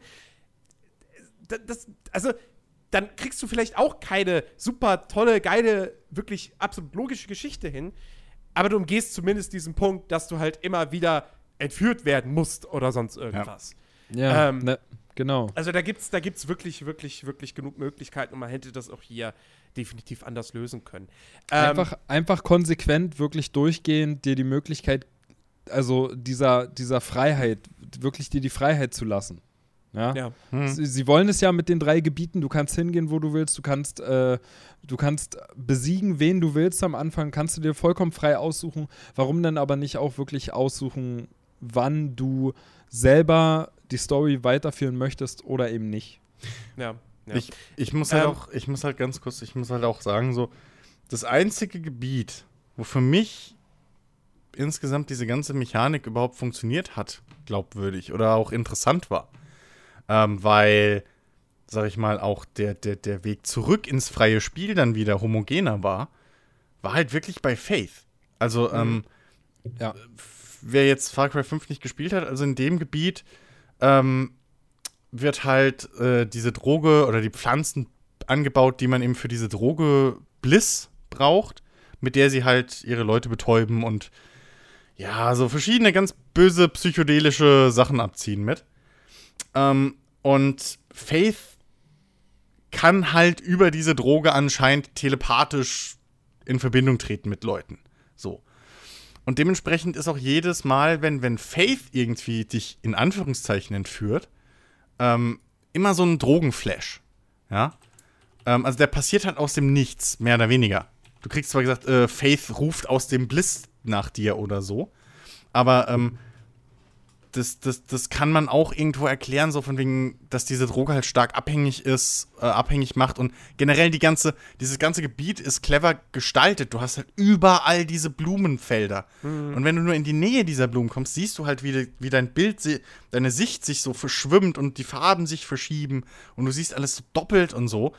Das, also, dann kriegst du vielleicht auch keine super tolle, geile, wirklich absolut logische Geschichte hin, aber du umgehst zumindest diesen Punkt, dass du halt immer wieder entführt werden musst oder sonst irgendwas. Ja, ja ähm, ne. Genau. Also da gibt es da gibt's wirklich, wirklich, wirklich genug Möglichkeiten und man hätte das auch hier definitiv anders lösen können. Ähm, einfach, einfach konsequent, wirklich durchgehend, dir die Möglichkeit, also dieser, dieser Freiheit, wirklich dir die Freiheit zu lassen. Ja. ja. Hm. Sie, sie, wollen es ja mit den drei Gebieten, du kannst hingehen, wo du willst, du kannst, äh, du kannst besiegen, wen du willst am Anfang, kannst du dir vollkommen frei aussuchen. Warum denn aber nicht auch wirklich aussuchen, wann du selber die Story weiterführen möchtest oder eben nicht. Ja. ja. Ich, ich muss halt ähm, auch, ich muss halt ganz kurz, ich muss halt auch sagen, so, das einzige Gebiet, wo für mich insgesamt diese ganze Mechanik überhaupt funktioniert hat, glaubwürdig oder auch interessant war. Ähm, weil, sag ich mal, auch der, der, der Weg zurück ins freie Spiel dann wieder homogener war, war halt wirklich bei Faith. Also, mhm. ähm, ja. wer jetzt Far Cry 5 nicht gespielt hat, also in dem Gebiet ähm, wird halt äh, diese Droge oder die Pflanzen angebaut, die man eben für diese Droge Bliss braucht, mit der sie halt ihre Leute betäuben und ja, so verschiedene ganz böse psychedelische Sachen abziehen mit. Ähm, und Faith kann halt über diese Droge anscheinend telepathisch in Verbindung treten mit Leuten. So. Und dementsprechend ist auch jedes Mal, wenn, wenn Faith irgendwie dich in Anführungszeichen entführt, ähm, immer so ein Drogenflash. Ja. Ähm, also der passiert halt aus dem Nichts, mehr oder weniger. Du kriegst zwar gesagt, äh, Faith ruft aus dem Bliss nach dir oder so, aber ähm, das, das, das kann man auch irgendwo erklären, so von wegen, dass diese Droge halt stark abhängig ist, äh, abhängig macht und generell die ganze, dieses ganze Gebiet ist clever gestaltet. Du hast halt überall diese Blumenfelder. Mhm. Und wenn du nur in die Nähe dieser Blumen kommst, siehst du halt, wie, wie dein Bild, deine Sicht sich so verschwimmt und die Farben sich verschieben und du siehst alles so doppelt und so.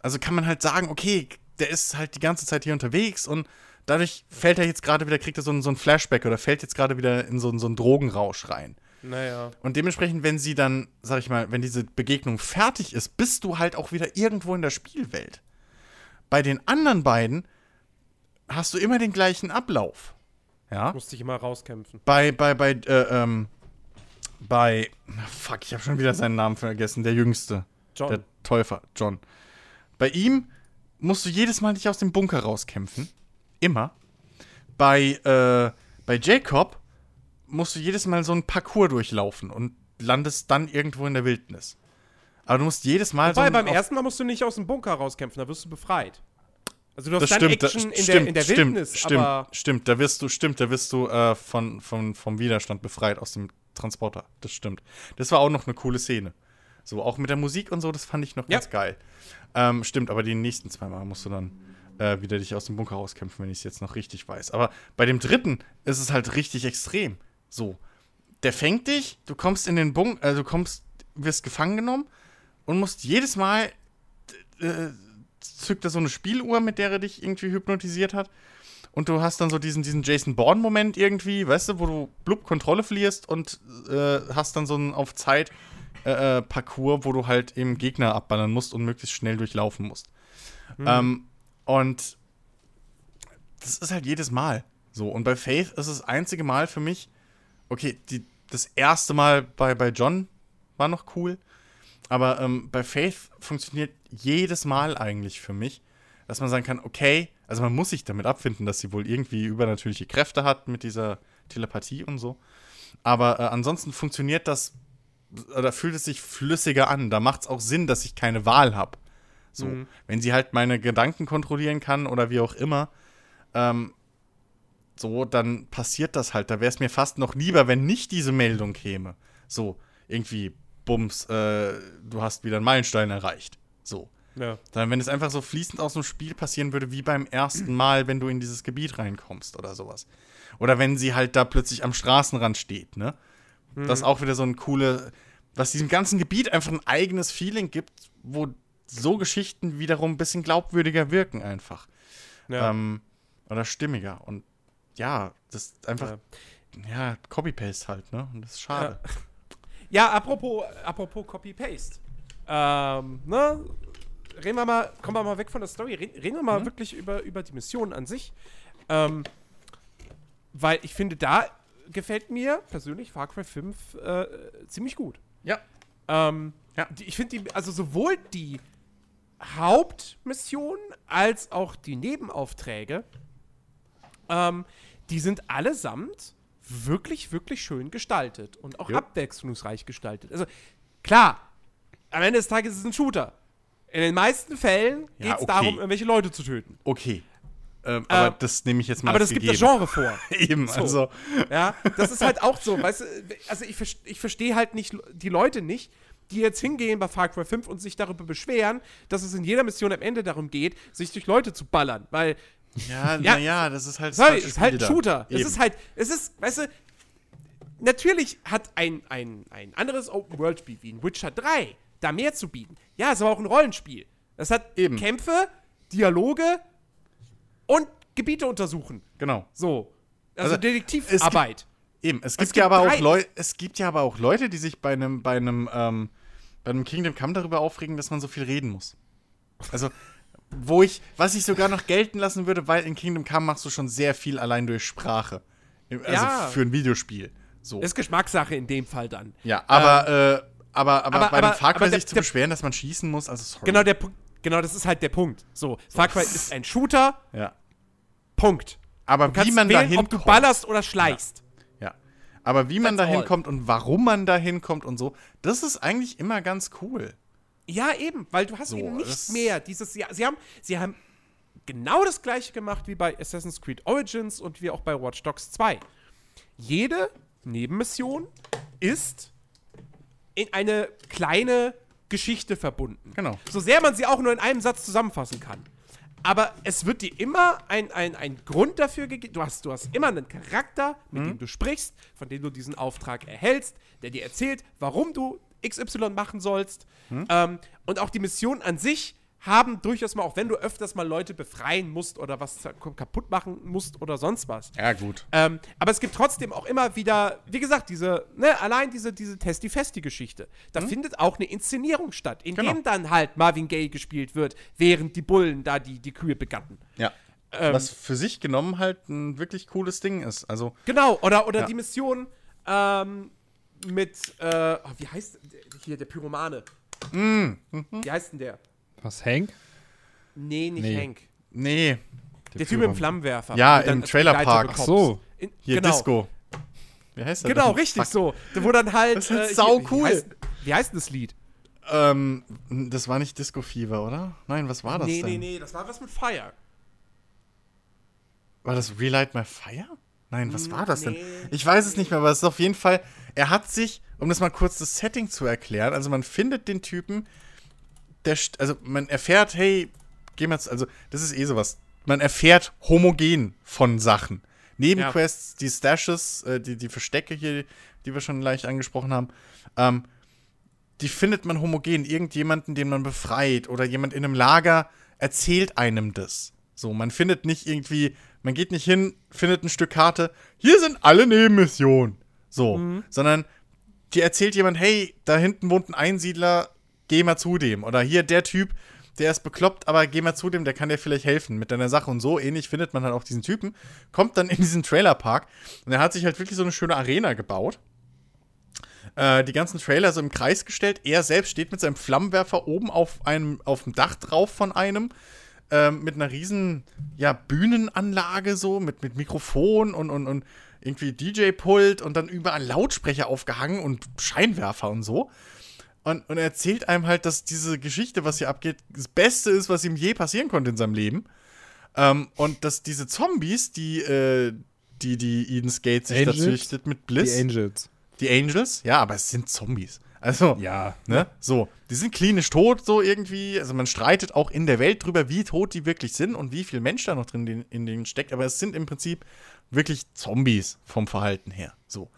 Also kann man halt sagen, okay, der ist halt die ganze Zeit hier unterwegs und dadurch fällt er jetzt gerade wieder, kriegt er so ein, so ein Flashback oder fällt jetzt gerade wieder in so, so einen Drogenrausch rein. Naja. Und dementsprechend, wenn sie dann, sag ich mal, wenn diese Begegnung fertig ist, bist du halt auch wieder irgendwo in der Spielwelt. Bei den anderen beiden hast du immer den gleichen Ablauf. Ja. Musst dich immer rauskämpfen. Bei, bei, bei, äh, ähm, bei, fuck, ich habe schon wieder seinen Namen vergessen, der Jüngste. John. Der Täufer, John. Bei ihm musst du jedes Mal dich aus dem Bunker rauskämpfen. Immer. Bei, äh, bei Jacob musst du jedes Mal so ein Parcours durchlaufen und landest dann irgendwo in der Wildnis. Aber du musst jedes Mal Wobei, so. beim ersten Mal musst du nicht aus dem Bunker rauskämpfen, da wirst du befreit. Also du hast das dann stimmt, Action da, in, stimmt, der, in der stimmt, Wildnis, stimmt, aber stimmt, da wirst du, stimmt, da wirst du äh, von, von, vom Widerstand befreit aus dem Transporter. Das stimmt. Das war auch noch eine coole Szene. So, auch mit der Musik und so, das fand ich noch ja. ganz geil. Ähm, stimmt, aber die nächsten zwei Mal musst du dann äh, wieder dich aus dem Bunker rauskämpfen, wenn ich es jetzt noch richtig weiß. Aber bei dem dritten ist es halt richtig extrem. So. der fängt dich, du kommst in den Bunk, also du kommst, wirst gefangen genommen und musst jedes Mal äh, zückt er so eine Spieluhr, mit der er dich irgendwie hypnotisiert hat. Und du hast dann so diesen, diesen Jason Bourne-Moment irgendwie, weißt du, wo du blub Kontrolle verlierst und äh, hast dann so einen auf Zeit äh, äh, Parcours, wo du halt eben Gegner abballern musst und möglichst schnell durchlaufen musst. Mhm. Ähm, und das ist halt jedes Mal so. Und bei Faith ist das einzige Mal für mich, okay, die, das erste Mal bei, bei John war noch cool, aber ähm, bei Faith funktioniert jedes Mal eigentlich für mich, dass man sagen kann, okay, also man muss sich damit abfinden, dass sie wohl irgendwie übernatürliche Kräfte hat mit dieser Telepathie und so. Aber äh, ansonsten funktioniert das, oder fühlt es sich flüssiger an. Da macht es auch Sinn, dass ich keine Wahl habe. So, mhm. wenn sie halt meine Gedanken kontrollieren kann oder wie auch immer, ähm, so, dann passiert das halt. Da wäre es mir fast noch lieber, wenn nicht diese Meldung käme. So, irgendwie, Bums, äh, du hast wieder einen Meilenstein erreicht. So. Ja. Dann, wenn es einfach so fließend aus dem Spiel passieren würde, wie beim ersten Mal, wenn du in dieses Gebiet reinkommst oder sowas. Oder wenn sie halt da plötzlich am Straßenrand steht, ne? Mhm. Das ist auch wieder so ein coole, was diesem ganzen Gebiet einfach ein eigenes Feeling gibt, wo so Geschichten wiederum ein bisschen glaubwürdiger wirken einfach. Ja. Ähm, oder stimmiger. Und ja, das ist einfach, ja, ja Copy-Paste halt, ne? Und das ist schade. Ja. Ja, apropos, apropos Copy-Paste. Ähm, ne? Reden wir mal, kommen wir mal weg von der Story, reden, wir mal mhm. wirklich über, über die Mission an sich. Ähm, weil ich finde, da gefällt mir persönlich Far Cry 5 äh, ziemlich gut. Ja. Ähm, ja. Die, ich finde die, also sowohl die Hauptmission als auch die Nebenaufträge, ähm, die sind allesamt wirklich, wirklich schön gestaltet und auch ja. abwechslungsreich gestaltet. Also klar, am Ende des Tages ist es ein Shooter. In den meisten Fällen geht es ja, okay. darum, irgendwelche Leute zu töten. Okay. Ähm, aber äh, das nehme ich jetzt mal Aber das gegeben. gibt das Genre vor. Eben, so. also. Ja, das ist halt auch so, weißt du, also ich, ich verstehe halt nicht die Leute nicht, die jetzt hingehen bei Far Cry 5 und sich darüber beschweren, dass es in jeder Mission am Ende darum geht, sich durch Leute zu ballern. Weil ja, ja, naja, das ist halt. Sorry, ist halt ein Shooter. Es ist halt, es ist, weißt du, natürlich hat ein, ein, ein anderes Open-World-Spiel wie ein Witcher 3 da mehr zu bieten. Ja, es ist aber auch ein Rollenspiel. Das hat Eben. Kämpfe, Dialoge und Gebiete untersuchen. Genau. So. Also, also Detektivarbeit. Eben, es gibt, es gibt ja aber auch Leute, es gibt ja aber auch Leute, die sich bei einem, bei einem, ähm, bei einem Kingdom Come darüber aufregen, dass man so viel reden muss. Also, wo ich, was ich sogar noch gelten lassen würde, weil in Kingdom Come machst du schon sehr viel allein durch Sprache. Also ja. für ein Videospiel. So. Ist Geschmackssache in dem Fall dann. Ja, aber, ähm, äh, aber, aber, aber, bei aber, Far Cry sich zu beschweren, dass man schießen muss, also sorry. Genau, der, genau, das ist halt der Punkt. So, so. Far Cry ist ein Shooter. Ja. Punkt. Aber wie man da hinkommt. Ob du ballerst oder schleichst. Ja. Ja. Aber wie man da hinkommt und warum man da hinkommt und so, das ist eigentlich immer ganz cool. Ja, eben, weil du hast so, eben nicht mehr dieses. Sie, sie, haben, sie haben genau das gleiche gemacht wie bei Assassin's Creed Origins und wie auch bei Watch Dogs 2. Jede Nebenmission ist in eine kleine Geschichte verbunden. Genau. So sehr man sie auch nur in einem Satz zusammenfassen kann. Aber es wird dir immer ein, ein, ein Grund dafür gegeben. Du hast, du hast immer einen Charakter, mit mhm. dem du sprichst, von dem du diesen Auftrag erhältst, der dir erzählt, warum du XY machen sollst. Mhm. Ähm, und auch die Mission an sich haben durchaus mal, auch wenn du öfters mal Leute befreien musst oder was kaputt machen musst oder sonst was. Ja, gut. Ähm, aber es gibt trotzdem auch immer wieder, wie gesagt, diese, ne, allein diese, diese Testi-Festi-Geschichte. Da mhm. findet auch eine Inszenierung statt, in genau. dem dann halt Marvin Gaye gespielt wird, während die Bullen da die, die Kühe begatten. Ja. Ähm, was für sich genommen halt ein wirklich cooles Ding ist. Also, genau, oder, oder ja. die Mission ähm, mit, äh, oh, wie heißt hier der Pyromane? Mm. Mhm. Wie heißt denn der? Was, Hank? Nee, nicht nee. Hank. Nee. Der, der Typ mit dem Flammenwerfer. Ja, im Trailerpark. Ach so. In, Hier, genau. Disco. Wie heißt das? Genau, denn? richtig Fuck. so. Wo dann halt. Das ist äh, sau cool. Wie heißt, wie heißt das Lied? Ähm, das war nicht Disco Fever, oder? Nein, was war das nee, denn? Nee, nee, nee, das war was mit Fire. War das Relight My Fire? Nein, was war das nee, denn? Ich weiß es nicht mehr, aber es ist auf jeden Fall. Er hat sich, um das mal kurz das Setting zu erklären, also man findet den Typen, der, also man erfährt, hey, geh mal, also das ist eh sowas. Man erfährt homogen von Sachen. Nebenquests, die Stashes, äh, die, die Verstecke hier, die wir schon leicht angesprochen haben, ähm, die findet man homogen. Irgendjemanden, den man befreit oder jemand in einem Lager erzählt einem das. So, man findet nicht irgendwie, man geht nicht hin, findet ein Stück Karte, hier sind alle Nebenmissionen. So, sondern dir erzählt jemand, hey, da hinten wohnt ein Einsiedler, geh mal zu dem. Oder hier der Typ, der ist bekloppt, aber geh mal zu dem, der kann dir vielleicht helfen mit deiner Sache. Und so ähnlich findet man dann auch diesen Typen, kommt dann in diesen Trailerpark und er hat sich halt wirklich so eine schöne Arena gebaut. Äh, die ganzen Trailer so im Kreis gestellt. Er selbst steht mit seinem Flammenwerfer oben auf einem, auf dem Dach drauf von einem. Ähm, mit einer riesen, ja, Bühnenanlage so, mit, mit Mikrofon und, und, und irgendwie DJ-Pult und dann überall Lautsprecher aufgehangen und Scheinwerfer und so. Und, und er erzählt einem halt, dass diese Geschichte, was hier abgeht, das Beste ist, was ihm je passieren konnte in seinem Leben. Ähm, und dass diese Zombies, die, äh, die, die Eden's Gate sich da Angels? züchtet mit Bliss. Die Angels. Die Angels, ja, aber es sind Zombies. Also, Ja. ne, so, die sind klinisch tot, so irgendwie. Also, man streitet auch in der Welt drüber, wie tot die wirklich sind und wie viel Mensch da noch drin in, in denen steckt. Aber es sind im Prinzip wirklich Zombies vom Verhalten her. So.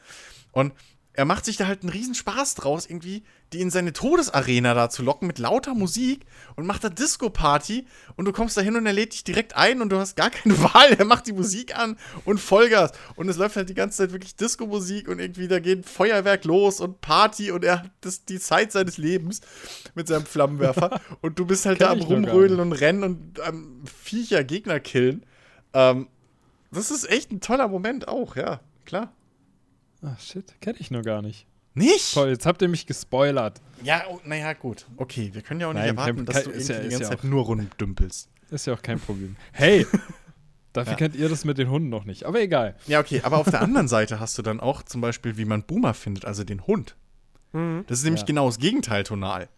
Und er macht sich da halt einen riesen Spaß draus, irgendwie, die in seine Todesarena da zu locken mit lauter Musik und macht da Disco-Party und du kommst da hin und er lädt dich direkt ein und du hast gar keine Wahl. Er macht die Musik an und Vollgas. Und es läuft halt die ganze Zeit wirklich Disco-Musik und irgendwie da geht Feuerwerk los und Party und er hat das, die Zeit seines Lebens mit seinem Flammenwerfer und du bist halt da am Rumrödeln und Rennen und am Viecher Gegner killen. Ähm, das ist echt ein toller Moment auch, ja, klar. Ach shit, kenne ich nur gar nicht. Nicht? Toll, jetzt habt ihr mich gespoilert. Ja, oh, naja, gut. Okay, wir können ja auch nicht Nein, erwarten, kein- dass du irgendwie ja- die ist ganze ja Zeit auch- nur rumdümpelst. Ist ja auch kein Problem. Hey! Dafür Ja. kennt ihr das mit den Hunden noch nicht. Aber egal. Ja, okay, aber auf der anderen Seite hast du dann auch zum Beispiel, wie man Boomer findet, also den Hund. Das ist nämlich Ja. genau das Gegenteil tonal.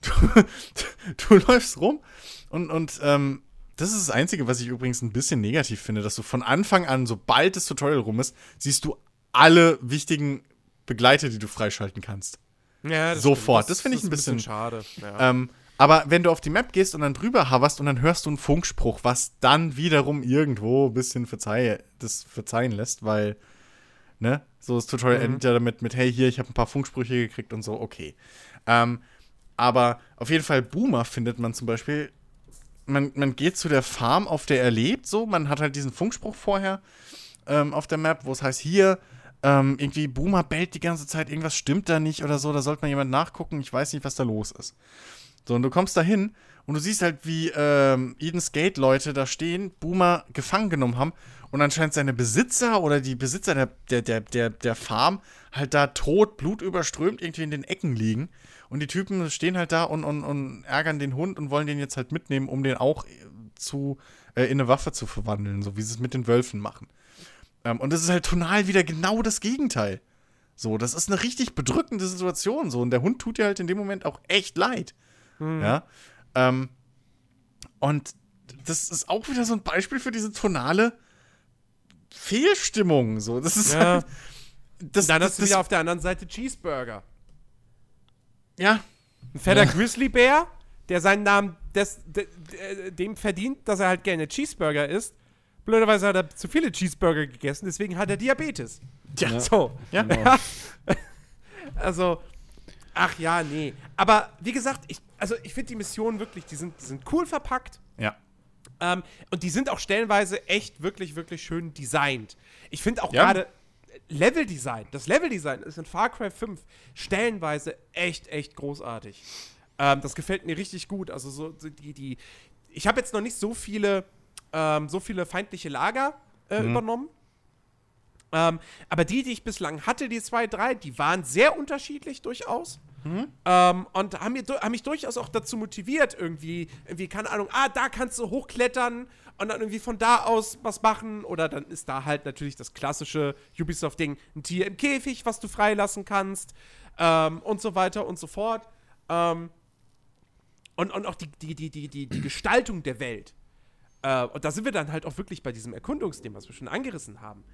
Du, du läufst rum und, und ähm, das ist das Einzige, was ich übrigens ein bisschen negativ finde, dass du von Anfang an, sobald das Tutorial rum ist, siehst du alle wichtigen Begleiter, die du freischalten kannst. Ja, das Sofort. stimmt. Das finde ich ein bisschen- schade. Ja. Ähm, aber wenn du auf die Map gehst und dann drüber hoverst und dann hörst du einen Funkspruch, was dann wiederum irgendwo ein bisschen verzeih das verzeihen lässt, weil, ne, so das Tutorial endet ja damit mit, hey, hier, ich habe ein paar Funksprüche gekriegt und so, okay. Ähm, aber auf jeden Fall Boomer findet man zum Beispiel, man, man geht zu der Farm, auf der er lebt, so, man hat halt diesen Funkspruch vorher ähm, auf der Map, wo es heißt, hier, ähm, irgendwie Boomer bellt die ganze Zeit, irgendwas stimmt da nicht oder so, da sollte mal jemand nachgucken, ich weiß nicht, was da los ist. So, und du kommst da hin und du siehst halt, wie ähm, Eden's Gate-Leute da stehen, Boomer gefangen genommen haben und anscheinend seine Besitzer oder die Besitzer der, der, der, der, der Farm halt da tot, blutüberströmt irgendwie in den Ecken liegen. Und die Typen stehen halt da und, und, und ärgern den Hund und wollen den jetzt halt mitnehmen, um den auch äh, zu, äh, in eine Waffe zu verwandeln, so wie sie es mit den Wölfen machen. Ähm, und das ist halt tonal wieder genau das Gegenteil. So, das ist eine richtig bedrückende Situation. So, und der Hund tut dir halt in dem Moment auch echt leid. Ja. Ähm, und das ist auch wieder so ein Beispiel für diese tonale Fehlstimmung. So, das ist Ja. halt, das, Dann das, hast du das, wieder auf der anderen Seite Cheeseburger. ja, Ein fetter Grizzlybär, der seinen Namen des, de, de, dem verdient, dass er halt gerne Cheeseburger isst. Blöderweise hat er zu viele Cheeseburger gegessen, deswegen hat er Diabetes. ja, So. ja. Genau. Also, ach ja, nee. Aber wie gesagt, ich, also ich finde die Missionen wirklich, die sind, die sind cool verpackt. ja. Ähm, und die sind auch stellenweise echt wirklich, wirklich schön designt. Ich finde auch Ja. gerade Leveldesign, das Leveldesign ist in Far Cry 5 stellenweise echt, echt großartig. Ähm, das gefällt mir richtig gut. Also so so die, die, ich habe jetzt noch nicht so viele, ähm, so viele feindliche Lager äh, übernommen. Ähm, aber die, die ich bislang hatte, die zwei, drei, die waren sehr unterschiedlich durchaus. Ähm, und haben, mir, haben mich durchaus auch dazu motiviert, irgendwie, irgendwie, keine Ahnung, ah, da kannst du hochklettern und dann irgendwie von da aus was machen. Oder dann ist da halt natürlich das klassische Ubisoft-Ding, ein Tier im Käfig, was du freilassen kannst ähm, und so weiter und so fort. Ähm, und, und auch die, die, die, die, die, die Gestaltung der Welt. Äh, und da sind wir dann halt auch wirklich bei diesem Erkundungsding, was wir schon angerissen haben.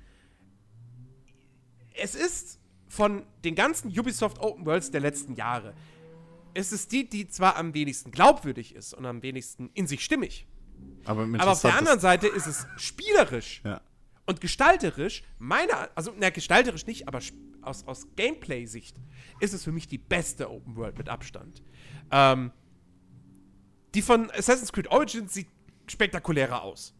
Es ist von den ganzen Ubisoft Open Worlds der letzten Jahre, es ist die, die zwar am wenigsten glaubwürdig ist und am wenigsten in sich stimmig. Aber, Aber auf der anderen Seite ist es spielerisch Ja. Und gestalterisch, meiner, also, na, gestalterisch nicht, aber aus, aus Gameplay-Sicht ist es für mich die beste Open World mit Abstand. Ähm, die von Assassin's Creed Origins sieht spektakulärer aus.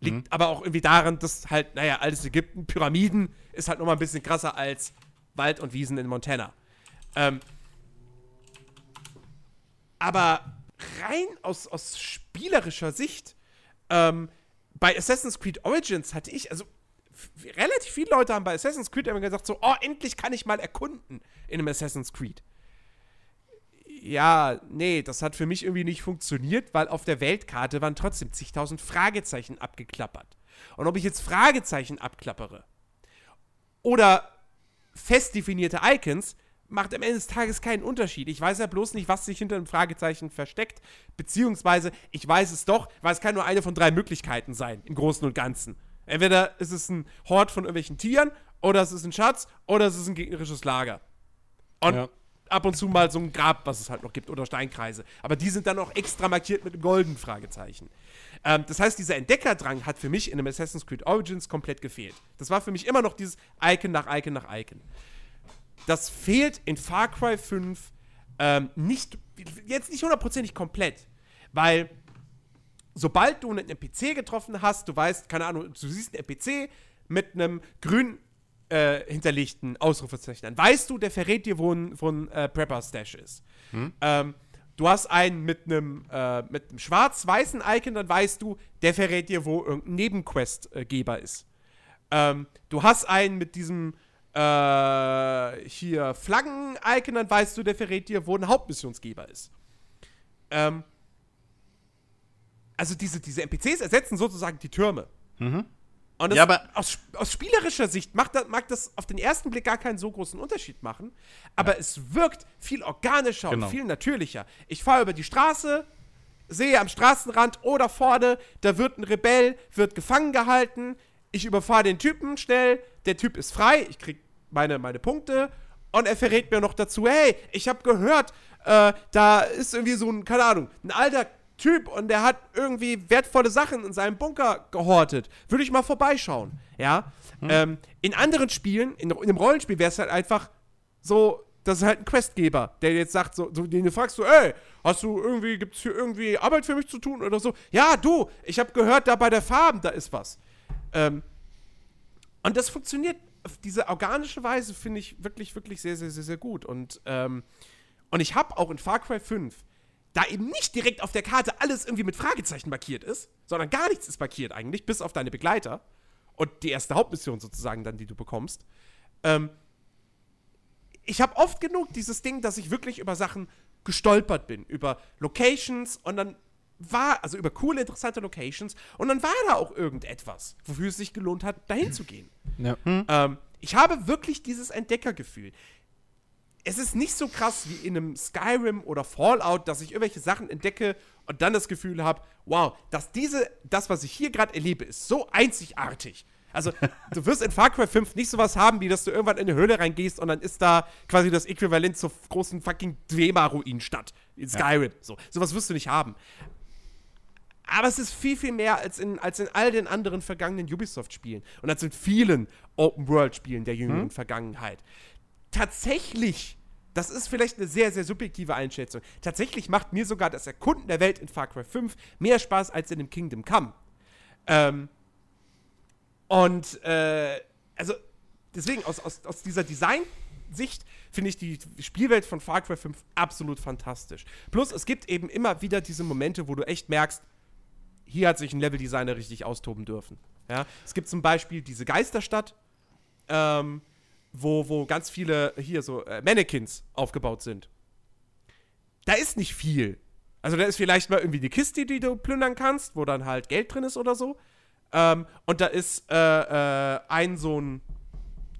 Liegt mhm. aber auch irgendwie daran, dass halt, naja, altes Ägypten, Pyramiden ist halt nochmal ein bisschen krasser als Wald und Wiesen in Montana. Ähm, aber rein aus, aus spielerischer Sicht, ähm, bei Assassin's Creed Origins hatte ich, also relativ viele Leute haben bei Assassin's Creed immer gesagt, so, oh, endlich kann ich mal erkunden in einem Assassin's Creed. Ja, nee, das hat für mich irgendwie nicht funktioniert, weil auf der Weltkarte waren trotzdem zigtausend Fragezeichen abgeklappert. Und ob ich jetzt Fragezeichen abklappere oder fest definierte Icons, macht am Ende des Tages keinen Unterschied. Ich weiß ja bloß nicht, was sich hinter einem Fragezeichen versteckt, beziehungsweise ich weiß es doch, weil es kann nur eine von drei Möglichkeiten sein, im Großen und Ganzen. Entweder ist es ein Hort von irgendwelchen Tieren, oder es ist ein Schatz, oder es ist ein gegnerisches Lager. Und ja. Ab und zu mal so ein Grab, was es halt noch gibt, oder Steinkreise. Aber die sind dann auch extra markiert mit einem goldenen Fragezeichen. Ähm, das heißt, dieser Entdeckerdrang hat für mich in einem Assassin's Creed Origins komplett gefehlt. Das war für mich immer noch dieses Icon nach Icon nach Icon. Das fehlt in Far Cry 5 ähm, nicht, jetzt nicht hundertprozentig komplett, weil sobald du einen NPC getroffen hast, du weißt, keine Ahnung, du siehst einen NPC mit einem grün äh, hinterlegten Ausrufezeichen, dann weißt du, der verrät dir, wo ein, wo ein äh, Prepper-Stash ist. Hm? Ähm, du hast einen mit einem, äh, mit einem schwarz-weißen Icon, dann weißt du, der verrät dir, wo irgendein Nebenquest-Geber ist. Ähm, du hast einen mit diesem äh, hier Flaggen-Icon, dann weißt du, der verrät dir, wo ein Hauptmissionsgeber ist. Ähm, also diese, diese NPCs ersetzen sozusagen die Türme. Mhm. Und das, ja, aber aus, aus spielerischer Sicht macht das, mag das auf den ersten Blick gar keinen so großen Unterschied machen, aber ja. es wirkt viel organischer genau. und viel natürlicher. Ich fahre über die Straße, sehe am Straßenrand oder vorne, da wird ein Rebell, wird gefangen gehalten, ich überfahre den Typen schnell, der Typ ist frei, ich krieg meine, meine Punkte und er verrät mir noch dazu, hey, ich habe gehört, äh, da ist irgendwie so ein, keine Ahnung, ein alter Typ und der hat irgendwie wertvolle Sachen in seinem Bunker gehortet. Würde ich mal vorbeischauen, ja. Hm. Ähm, in anderen Spielen, in, in einem Rollenspiel wäre es halt einfach so, das ist halt ein Questgeber, der jetzt sagt, so, so, den du fragst, so, ey, hast du irgendwie, gibt's hier irgendwie Arbeit für mich zu tun oder so? Ja, du, ich habe gehört, da bei der Farben, da ist was. Ähm, und das funktioniert auf diese organische Weise, finde ich wirklich, wirklich sehr, sehr, sehr, sehr gut. Und, ähm, und ich habe auch in Far Cry 5 da eben nicht direkt auf der Karte alles irgendwie mit Fragezeichen markiert ist, sondern gar nichts ist markiert eigentlich, bis auf deine Begleiter und die erste Hauptmission sozusagen dann, die du bekommst. Ähm, ich habe oft genug dieses Ding, dass ich wirklich über Sachen gestolpert bin, über Locations und dann war, also über coole, interessante Locations und dann war da auch irgendetwas, wofür es sich gelohnt hat, dahin zu gehen. Ja. Hm. Ähm, ich habe wirklich dieses Entdeckergefühl es ist nicht so krass wie in einem Skyrim oder Fallout, dass ich irgendwelche Sachen entdecke und dann das Gefühl habe, wow, dass diese, das, was ich hier gerade erlebe, ist so einzigartig. Also, du wirst in Far Cry 5 nicht sowas haben, wie dass du irgendwann in eine Höhle reingehst und dann ist da quasi das Äquivalent zur großen fucking Dwemer-Ruinenstadt in Skyrim. Ja. So, sowas wirst du nicht haben. Aber es ist viel, viel mehr als in, als in all den anderen vergangenen Ubisoft-Spielen und als in vielen Open-World-Spielen der jüngeren hm? Vergangenheit tatsächlich, das ist vielleicht eine sehr, sehr subjektive Einschätzung, tatsächlich macht mir sogar das Erkunden der Welt in Far Cry 5 mehr Spaß als in dem Kingdom Come. Ähm, und, äh, also, deswegen, aus, aus, aus dieser Design-Sicht finde ich die Spielwelt von Far Cry 5 absolut fantastisch. Plus, es gibt eben immer wieder diese Momente, wo du echt merkst, hier hat sich ein Leveldesigner richtig austoben dürfen. Ja? Es gibt zum Beispiel diese Geisterstadt, ähm, wo, wo ganz viele hier so äh, Mannequins aufgebaut sind. Da ist nicht viel. Also da ist vielleicht mal irgendwie eine Kiste, die du plündern kannst, wo dann halt Geld drin ist oder so. Ähm, und da ist äh, äh, ein so ein,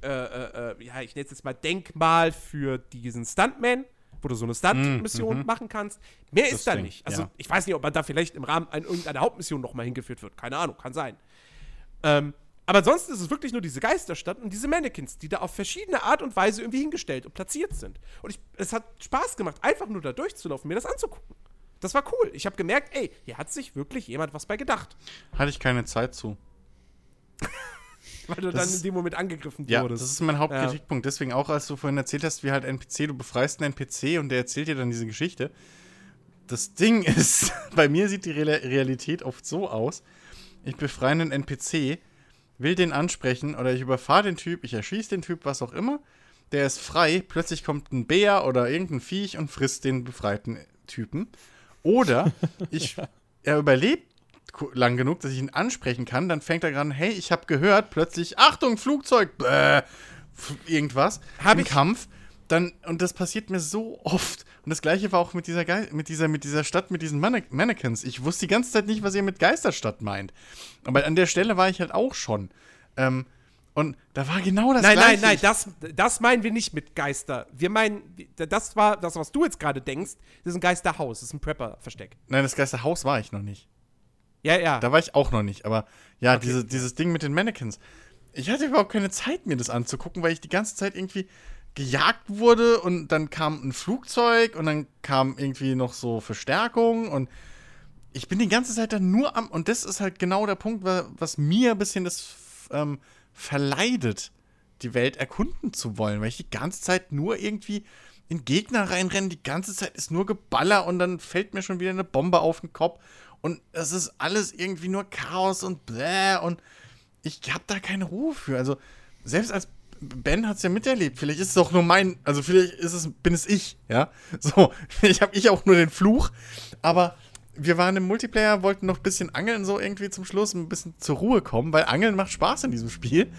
äh, äh, äh, ja, ich nenne es jetzt mal Denkmal für diesen Stuntman, wo du so eine Stunt-Mission mm, -hmm. machen kannst. Mehr das ist da Ding, nicht. Also ja. ich weiß nicht, ob man da vielleicht im Rahmen einer irgendeiner Hauptmission noch mal hingeführt wird. Keine Ahnung, kann sein. Ähm, aber ansonsten ist es wirklich nur diese Geisterstadt und diese Mannequins, die da auf verschiedene Art und Weise irgendwie hingestellt und platziert sind. Und ich, es hat Spaß gemacht, einfach nur da durchzulaufen, mir das anzugucken. Das war cool. Ich habe gemerkt, ey, hier hat sich wirklich jemand was bei gedacht. Hatte ich keine Zeit zu. weil du Das dann in dem Moment angegriffen Ja, wurdest. das ist mein Hauptkritikpunkt. Deswegen auch, als du vorhin erzählt hast, wie halt NPC, du befreist einen NPC und der erzählt dir dann diese Geschichte. Das Ding ist, bei mir sieht die Real Realität oft so aus, ich befreie einen NPC, will den ansprechen oder ich überfahre den Typ, ich erschieße den Typ, was auch immer, der ist frei, plötzlich kommt ein Bär oder irgendein Viech und frisst den befreiten Typen. Oder ich, er überlebt lang genug, dass ich ihn ansprechen kann, dann fängt er gerade, hey, ich habe gehört, plötzlich, Achtung, Flugzeug, bäh, irgendwas, Hab im ich- Kampf. Dann, und das passiert mir so oft. Und das gleiche war auch mit dieser, Gei mit dieser, mit dieser Stadt, mit diesen Manne Mannequins. Ich wusste die ganze Zeit nicht, was ihr mit Geisterstadt meint. Aber an der Stelle war ich halt auch schon. Ähm, und da war genau das Nein, gleiche. nein, nein, Ich- das, das meinen wir nicht mit Geister. Wir meinen, das war das, was du jetzt gerade denkst, das ist ein Geisterhaus, das ist ein Prepper-Versteck. Nein, das Geisterhaus war ich noch nicht. Ja, ja. Da war ich auch noch nicht. Aber ja, Okay. diese, dieses Ding mit den Mannequins. Ich hatte überhaupt keine Zeit, mir das anzugucken, weil ich die ganze Zeit irgendwie gejagt wurde und dann kam ein Flugzeug und dann kam irgendwie noch so Verstärkung und ich bin die ganze Zeit dann nur am. Und das ist halt genau der Punkt, wa- was mir ein bisschen das ähm, verleidet, die Welt erkunden zu wollen, weil ich die ganze Zeit nur irgendwie in Gegner reinrenne, die ganze Zeit ist nur Geballer und dann fällt mir schon wieder eine Bombe auf den Kopf und es ist alles irgendwie nur Chaos und bläh und ich habe da keine Ruhe für. Also selbst als Ben hat es ja miterlebt. Vielleicht ist es auch nur mein, also vielleicht ist es, bin es ich, ja. So, ich habe ich auch nur den Fluch, aber wir waren im Multiplayer, wollten noch ein bisschen angeln, so irgendwie zum Schluss, ein bisschen zur Ruhe kommen, weil Angeln macht Spaß in diesem Spiel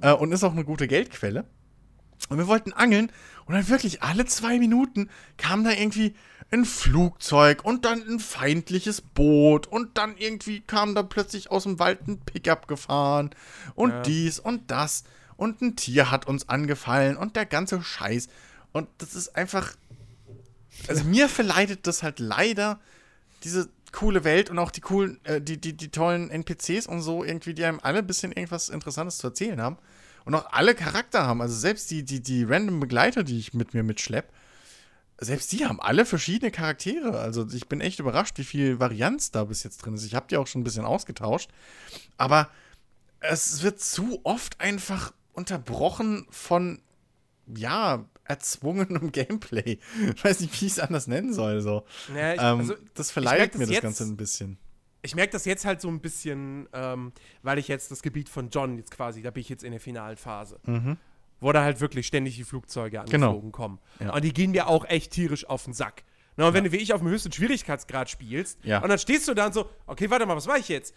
äh, und ist auch eine gute Geldquelle. Und wir wollten angeln und dann wirklich alle zwei Minuten kam da irgendwie ein Flugzeug und dann ein feindliches Boot und dann irgendwie kam da plötzlich aus dem Wald ein Pickup gefahren und Ja. dies und das und ein Tier hat uns angefallen und der ganze Scheiß. Und das ist einfach. Also mir verleitet das halt leider diese coole Welt und auch die coolen, äh, die, die, die tollen NPCs und so irgendwie, die einem alle ein bisschen irgendwas Interessantes zu erzählen haben. Und auch alle Charakter haben. Also selbst die, die, die random Begleiter, die ich mit mir mitschlepp, selbst die haben alle verschiedene Charaktere. Also ich bin echt überrascht, wie viel Varianz da bis jetzt drin ist. Ich habe die auch schon ein bisschen ausgetauscht. Aber es wird zu oft einfach unterbrochen von, ja, erzwungenem Gameplay. Ich weiß nicht, wie ich es anders nennen soll. So. Ja, ich, ähm, also, das verleiht das mir das jetzt- Ganze ein bisschen. ich merke das jetzt halt so ein bisschen, ähm, weil ich jetzt das Gebiet von John jetzt quasi, da bin ich jetzt in der finalen Phase. Wo da halt wirklich ständig die Flugzeuge Mhm. Genau. angeflogen kommen. Ja. Und die gehen mir auch echt tierisch auf den Sack. Na, und wenn du wie ich auf dem höchsten Schwierigkeitsgrad spielst, Ja. und dann stehst du da und so, okay, warte mal, was mache ich jetzt?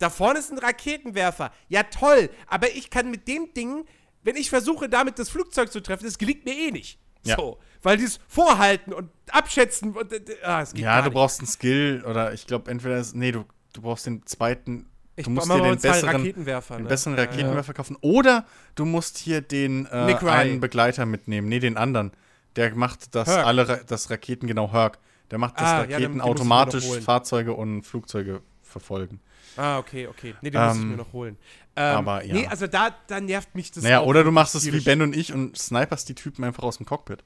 Da vorne ist ein Raketenwerfer. Ja, toll, aber ich kann mit dem Ding, wenn ich versuche, damit das Flugzeug zu treffen, das gelingt mir eh nicht. Ja. So, weil dieses Vorhalten und Abschätzen und äh, ah, es geht Ja, du nicht. braucht einen Skill oder ich glaube entweder ist, nee, du, du brauchst den zweiten, Ich du musst dir den zwei besseren, Raketenwerfer, den ne? besseren Ja, Raketenwerfer kaufen oder du musst hier den äh, einen Begleiter mitnehmen, nee, den anderen. Der macht das Herc. alle Ra das Raketen genau Herc. Der macht das Ah, ja, den- den Raketen mir noch automatisch. Fahrzeuge und Flugzeuge verfolgen. Ah, okay, okay. Nee, den muss ich Ähm, mir noch holen. Ähm, aber ja. Nee, also da, da nervt mich das Naja, auch oder du machst es wie. Ben und ich und sniperst die Typen einfach aus dem Cockpit.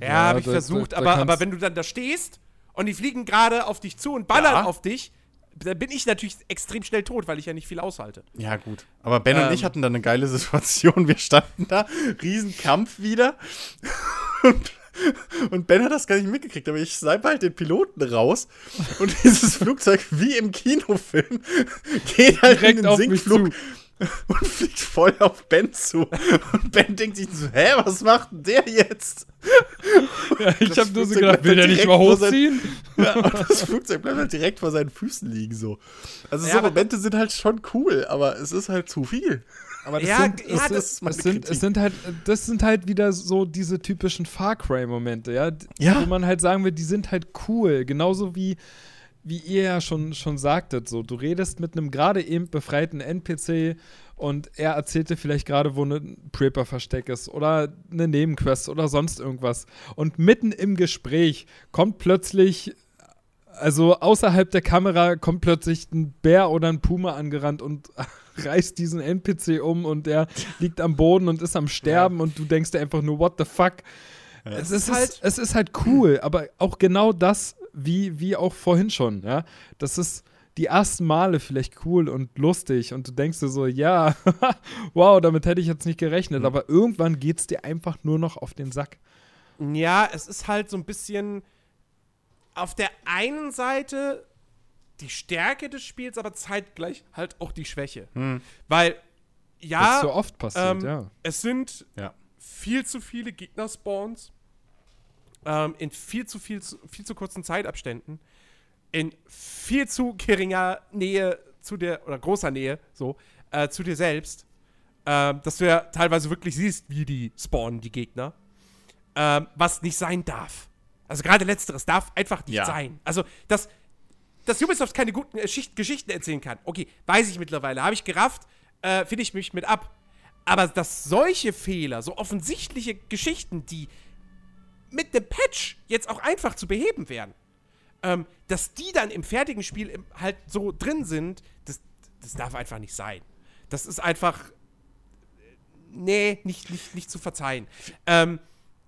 Ja, habe ich da- versucht, da- da aber, aber wenn du dann da stehst und die fliegen gerade auf dich zu und ballern Ja. auf dich, da bin ich natürlich extrem schnell tot, weil ich ja nicht viel aushalte. Ja, gut. Aber Ben und Ähm. ich hatten da eine geile Situation. Wir standen da, Riesenkampf wieder. Und, und Ben hat das gar nicht mitgekriegt, aber ich snipe halt den Piloten raus. Und dieses Flugzeug, wie im Kinofilm, geht halt Direkt in den Sinkflug und fliegt voll auf Ben zu. Und Ben denkt sich so, hä, was macht denn der jetzt? Ja, ich habe nur so gedacht, will der nicht direkt mal vor sein- hochziehen? Ja, und das Flugzeug bleibt halt direkt vor seinen Füßen liegen so. Also Ja, so Momente sind halt schon cool, aber es ist halt zu viel. Aber das Ja, sind, ja, es, das ist, es, sind, es sind halt, das sind halt wieder so diese typischen Far Cry-Momente, ja, Ja. wo man halt sagen will, die sind halt cool, genauso wie wie ihr ja schon, schon sagtet, so, du redest mit einem gerade eben befreiten NPC und er erzählte vielleicht gerade, wo ein Prepper-Versteck ist oder eine Nebenquest oder sonst irgendwas. Und mitten im Gespräch kommt plötzlich, also außerhalb der Kamera, kommt plötzlich ein Bär oder ein Puma angerannt und reißt diesen NPC um und der liegt am Boden und ist am Sterben und du denkst dir einfach nur, what the fuck? Es, ist halt, es ist halt cool, aber auch genau das, wie, wie auch vorhin schon, ja. Das ist die ersten Male vielleicht cool und lustig und du denkst dir so, ja, wow, damit hätte ich jetzt nicht gerechnet, Mhm. aber irgendwann geht es dir einfach nur noch auf den Sack. Ja, es ist halt so ein bisschen auf der einen Seite die Stärke des Spiels, aber zeitgleich halt auch die Schwäche. Weil, Das ja, so oft passiert, ähm, ja. es sind Ja. viel zu viele Gegner-Spawns ähm, in viel zu, viel, zu, viel zu kurzen Zeitabständen, in viel zu geringer Nähe zu dir, oder großer Nähe, so, äh, zu dir selbst, ähm, dass du ja teilweise wirklich siehst, wie die spawnen, die Gegner, ähm, was nicht sein darf. Also gerade letzteres darf einfach nicht Ja. sein. Also, dass, dass Ubisoft keine guten äh, Schicht Geschichten erzählen kann, okay, weiß ich mittlerweile, habe ich gerafft, äh, finde ich mich mit ab. Aber dass solche Fehler, so offensichtliche Geschichten, die mit dem Patch jetzt auch einfach zu beheben wären, ähm, dass die dann im fertigen Spiel im, halt so drin sind, das, das darf einfach nicht sein. Das ist einfach, äh, nee, nicht, nicht, nicht zu verzeihen. Ähm,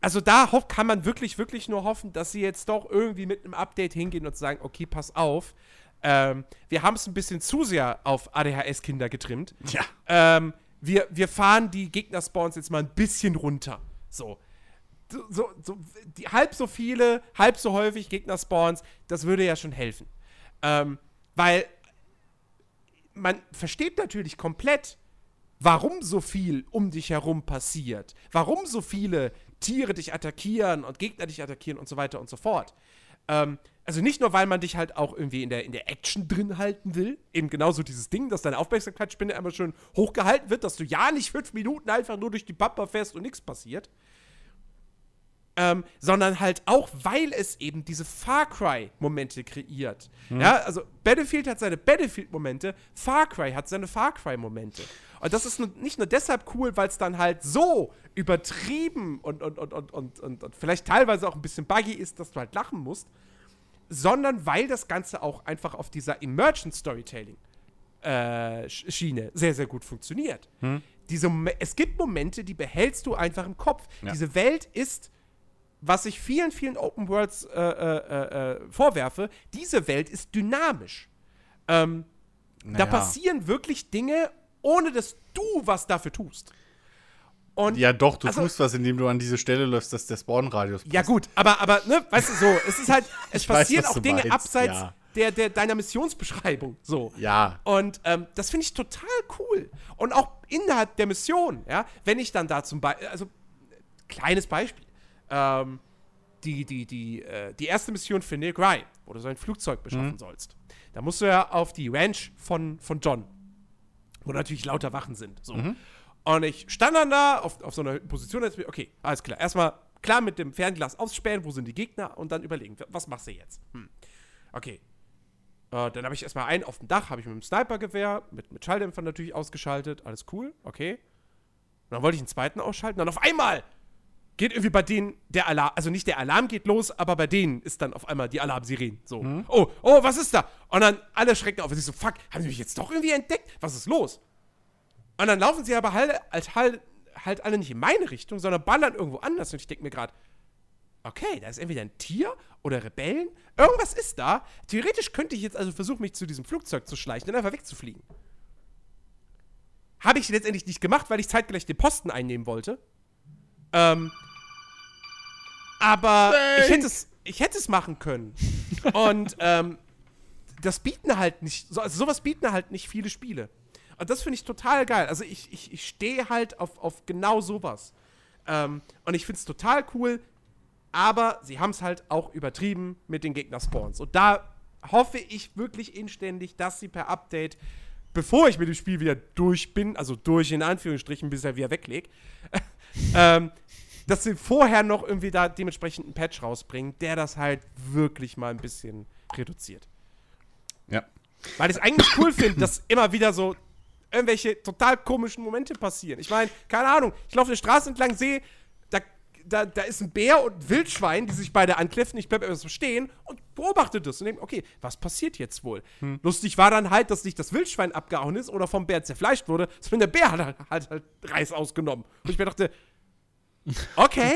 also da kann man wirklich, wirklich nur hoffen, dass sie jetzt doch irgendwie mit einem Update hingehen und sagen, okay, pass auf, ähm, wir haben es ein bisschen zu sehr auf ADHS-Kinder getrimmt. Ja. Ähm, wir, wir fahren die Gegner-Spawns jetzt mal ein bisschen runter. So. So, so, so die, halb so viele, halb so häufig Gegner-Spawns, das würde ja schon helfen. Ähm, weil man versteht natürlich komplett, warum so viel um dich herum passiert. Warum so viele Tiere dich attackieren und Gegner dich attackieren und so weiter und so fort. Ähm, also nicht nur, weil man dich halt auch irgendwie in der, in der Action drin halten will, eben genauso dieses Ding, dass deine Aufmerksamkeitsspinne immer schön hochgehalten wird, dass du ja nicht fünf Minuten einfach nur durch die Pampa fährst und nichts passiert. Ähm, sondern halt auch, weil es eben diese Far Cry-Momente kreiert. Ja, also Battlefield hat seine Battlefield-Momente, Far Cry hat seine Far Cry-Momente. Und das ist nicht nur deshalb cool, weil es dann halt so übertrieben und, und, und, und, und, und, und vielleicht teilweise auch ein bisschen buggy ist, dass du halt lachen musst, sondern weil das Ganze auch einfach auf dieser Emergent Storytelling äh, Sch- Schiene sehr, sehr gut funktioniert. Diese, Mo- es gibt Momente, die behältst du einfach im Kopf. Ja. Diese Welt ist, was ich vielen, vielen Open Worlds äh, äh, äh, vorwerfe, diese Welt ist dynamisch. Ähm, Da Naja. passieren wirklich Dinge, ohne dass du was dafür tust. Und Ja, doch, du Also- tust was, indem du an diese Stelle läufst, dass der Spawn-Radius Ja, gut, aber, aber, ne, weißt du, so, es ist halt, es weiß, passieren was auch Dinge meinst, abseits ja. der, der, deiner Missionsbeschreibung, so. Ja. Und ähm, das finde ich total cool. Und auch innerhalb der Mission, ja, wenn ich dann da zum Beispiel, also, kleines Beispiel, ähm, die, die, die, äh, die erste Mission für Neil Gry, wo du so ein Flugzeug beschaffen sollst. Da musst du ja auf die Ranch von, von John, wo natürlich lauter Wachen sind. So. Und ich stand dann da auf, auf so einer Position, okay, alles klar. Erstmal klar mit dem Fernglas ausspähen, wo sind die Gegner und dann überlegen, was machst du jetzt? Hm. Okay. Äh, dann habe ich erstmal einen auf dem Dach, habe ich mit dem Snipergewehr, mit, mit Schalldämpfer natürlich ausgeschaltet, alles cool, okay. Und dann wollte ich einen zweiten ausschalten, dann auf einmal geht irgendwie bei denen der Alarm, also nicht der Alarm geht los, aber bei denen ist dann auf einmal die Alarmsirene. So, oh, oh, was ist da? Und dann alle schrecken auf und ich so, fuck, haben sie mich jetzt doch irgendwie entdeckt? Was ist los? Und dann laufen sie aber halt, halt, halt, halt alle nicht in meine Richtung, sondern ballern irgendwo anders. Und ich denke mir gerade, okay, da ist entweder ein Tier oder Rebellen. Irgendwas ist da. Theoretisch könnte ich jetzt also versuchen, mich zu diesem Flugzeug zu schleichen und einfach wegzufliegen. Habe ich letztendlich nicht gemacht, weil ich zeitgleich den Posten einnehmen wollte. Ähm, aber ich hätte, es, ich hätte es machen können. Und ähm, das bieten halt nicht, so, also sowas bieten halt nicht viele Spiele. Und das finde ich total geil. Also ich, ich, ich stehe halt auf, auf genau sowas. Ähm, und ich finde es total cool, aber sie haben es halt auch übertrieben mit den Gegner-Spawns. Und da hoffe ich wirklich inständig, dass sie per Update, bevor ich mit dem Spiel wieder durch bin, also durch in Anführungsstrichen, bis er wieder weglegt, ähm, dass sie vorher noch irgendwie da dementsprechend einen Patch rausbringen, der das halt wirklich mal ein bisschen reduziert. Ja. Weil ich es eigentlich cool finde, dass immer wieder so irgendwelche total komischen Momente passieren. Ich meine, keine Ahnung, ich laufe eine Straße entlang, sehe, da, da, da ist ein Bär und ein Wildschwein, die sich beide ankläffen. Ich bleibe immer so stehen und beobachte das und denke, okay, was passiert jetzt wohl? Lustig war dann halt, dass nicht das Wildschwein abgehauen ist oder vom Bär zerfleischt wurde, sondern der Bär hat halt, hat halt Reis ausgenommen. Und ich mir dachte, okay,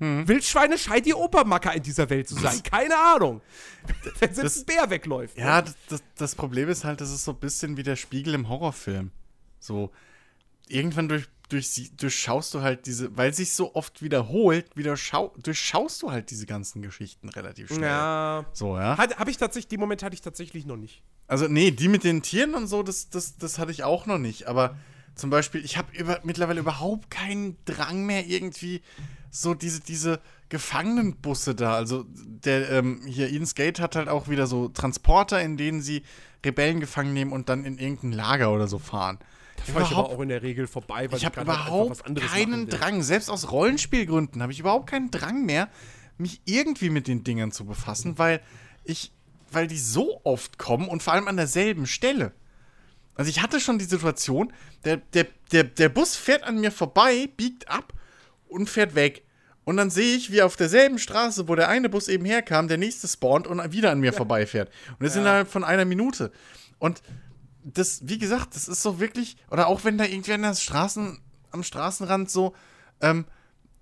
Wildschweine scheint die Opermacker in dieser Welt zu sein. Keine Ahnung. Wenn Das- jetzt ein Bär wegläuft. ne? Ja, das, das, das Problem ist halt, das ist so ein bisschen wie der Spiegel im Horrorfilm. So, irgendwann durch, durch, durchschaust du halt diese, weil sich so oft wiederholt, wieder schau, durchschaust du halt diese ganzen Geschichten relativ schnell. Ja. So, ja. Hat, hab ich tatsächlich, die Moment hatte ich tatsächlich noch nicht. Also, nee, die mit den Tieren und so, das, das, das hatte ich auch noch nicht. Aber zum Beispiel, ich habe über, mittlerweile überhaupt keinen Drang mehr, irgendwie so diese, diese Gefangenenbusse da. Also, der, ähm, hier, Eden's Gate hat halt auch wieder so Transporter, in denen sie Rebellen gefangen nehmen und dann in irgendein Lager oder so fahren. Da war ich aber auch in der Regel vorbei, weil Ich habe halt überhaupt anderes keinen. Drang, selbst aus Rollenspielgründen habe ich überhaupt keinen Drang mehr, mich irgendwie mit den Dingern zu befassen, weil ich, weil die so oft kommen und vor allem an derselben Stelle. Also ich hatte schon die Situation, der, der, der, der Bus fährt an mir vorbei, biegt ab und fährt weg. Und dann sehe ich, wie auf derselben Straße, wo der eine Bus eben herkam, der nächste spawnt und wieder an mir vorbeifährt. Und das innerhalb von einer Minute. Und das, wie gesagt, das ist so wirklich, oder auch wenn da irgendwie an der Straßen, am Straßenrand so, ähm,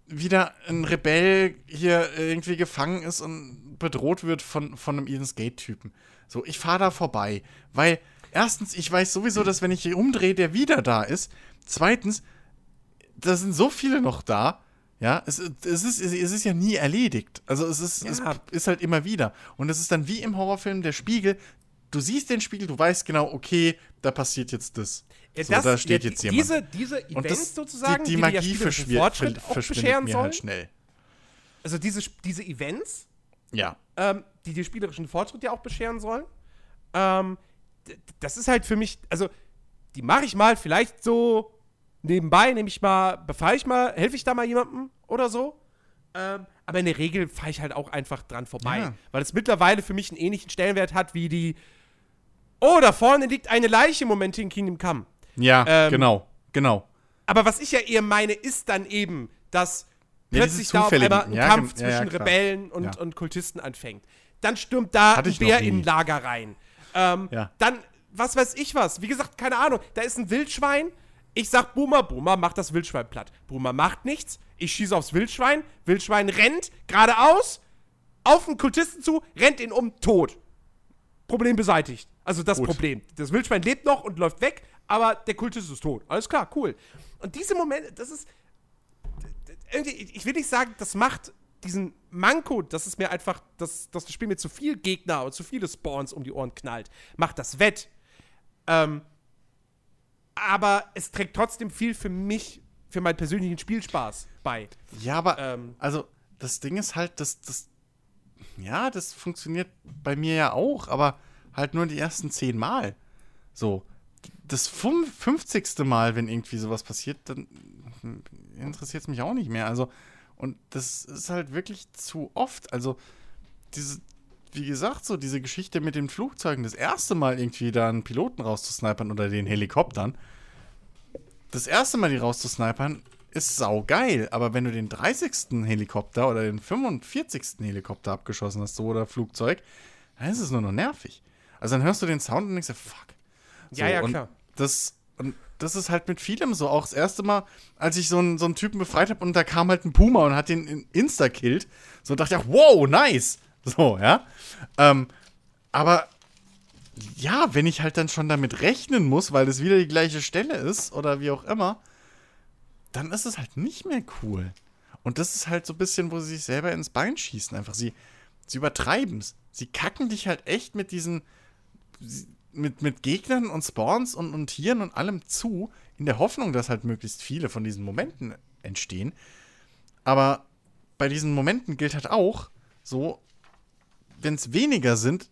wieder ein Rebell hier irgendwie gefangen ist und bedroht wird von, von einem Eden's Gate-Typen. So, ich fahre da vorbei, weil erstens, ich weiß sowieso, dass wenn ich hier umdrehe, der wieder da ist. Zweitens, da sind so viele noch da. Ja, es, es, ist, es ist ja nie erledigt. Also es ist, es Ja. ist halt immer wieder. Und es ist dann wie im Horrorfilm der Spiegel. Du siehst den Spiegel, du weißt genau, okay, da passiert jetzt das. Ja, So, das- da steht ja, jetzt jemand. Diese, diese Und Events das, sozusagen, die, die die, Magie verschwir- Fortschritt auch verschwindet mir sollen. halt schnell. Also diese, diese Events, Ja. ähm, die den spielerischen Fortschritt ja auch bescheren sollen. Ähm, das ist halt für mich, also die mache ich mal vielleicht so nebenbei, nehme ich mal, befahre ich mal, helfe ich da mal jemandem oder so. Ähm, aber in der Regel fahre ich halt auch einfach dran vorbei, Ja. weil es mittlerweile für mich einen ähnlichen Stellenwert hat wie die Oh, da vorne liegt eine Leiche im Moment in Kingdom Come. Ja, Ähm, genau, genau. Aber was ich ja eher meine, ist dann eben, dass Ja, plötzlich da auf einmal ein ja, Kampf zwischen. Rebellen und, und Kultisten anfängt. Dann stürmt da Hatte ein Bär in ein Lager rein. Ähm, Ja. Dann, was weiß ich was. Wie gesagt, keine Ahnung. Da ist ein Wildschwein. Ich sag Boomer, Boomer macht das Wildschwein platt. Boomer macht nichts. Ich schieße aufs Wildschwein. Wildschwein rennt geradeaus auf einen Kultisten zu, rennt ihn um, tot. Problem beseitigt. Also das Gut. Problem. Das Wildschwein lebt noch und läuft weg, aber der Kultist ist tot. Alles klar, cool. Und diese Momente, das ist. Irgendwie, ich will nicht sagen, das macht diesen Manko, dass es mir einfach, dass, dass das Spiel mir zu viel Gegner und zu viele Spawns um die Ohren knallt, macht das wett. Ähm, aber es trägt trotzdem viel für mich, für meinen persönlichen Spielspaß bei. Ja, aber Ähm. also das Ding ist halt, das, das, ja, das funktioniert bei mir ja auch, aber halt nur die ersten zehn Mal. So. Das fünf- 50. Mal, wenn irgendwie sowas passiert, dann interessiert es mich auch nicht mehr. Also, und das ist halt wirklich zu oft. Also, diese, wie gesagt, so diese Geschichte mit den Flugzeugen, das erste Mal irgendwie da einen Piloten rauszusnipern oder den Helikoptern, das erste Mal die rauszusnipern, ist saugeil. Aber wenn du den 30. Helikopter oder den 45. Helikopter abgeschossen hast, so oder Flugzeug, dann ist es nur noch nervig. Also dann hörst du den Sound und denkst dir, fuck. Ja, ja, und klar. Das, und das ist halt mit vielem so. Auch das erste Mal, als ich so einen, so einen Typen befreit habe und da kam halt ein Puma und hat den in- insta-killt, so dachte ich wow, nice. So, ja. Ähm, aber ja, wenn ich halt dann schon damit rechnen muss, weil es wieder die gleiche Stelle ist oder wie auch immer, dann ist es halt nicht mehr cool. Und das ist halt so ein bisschen, wo sie sich selber ins Bein schießen. Einfach sie, sie übertreiben es. Sie kacken dich halt echt mit diesen, mit, mit Gegnern und Spawns und, und Tieren und allem zu, in der Hoffnung, dass halt möglichst viele von diesen Momenten entstehen. Aber bei diesen Momenten gilt halt auch, so, wenn es weniger sind,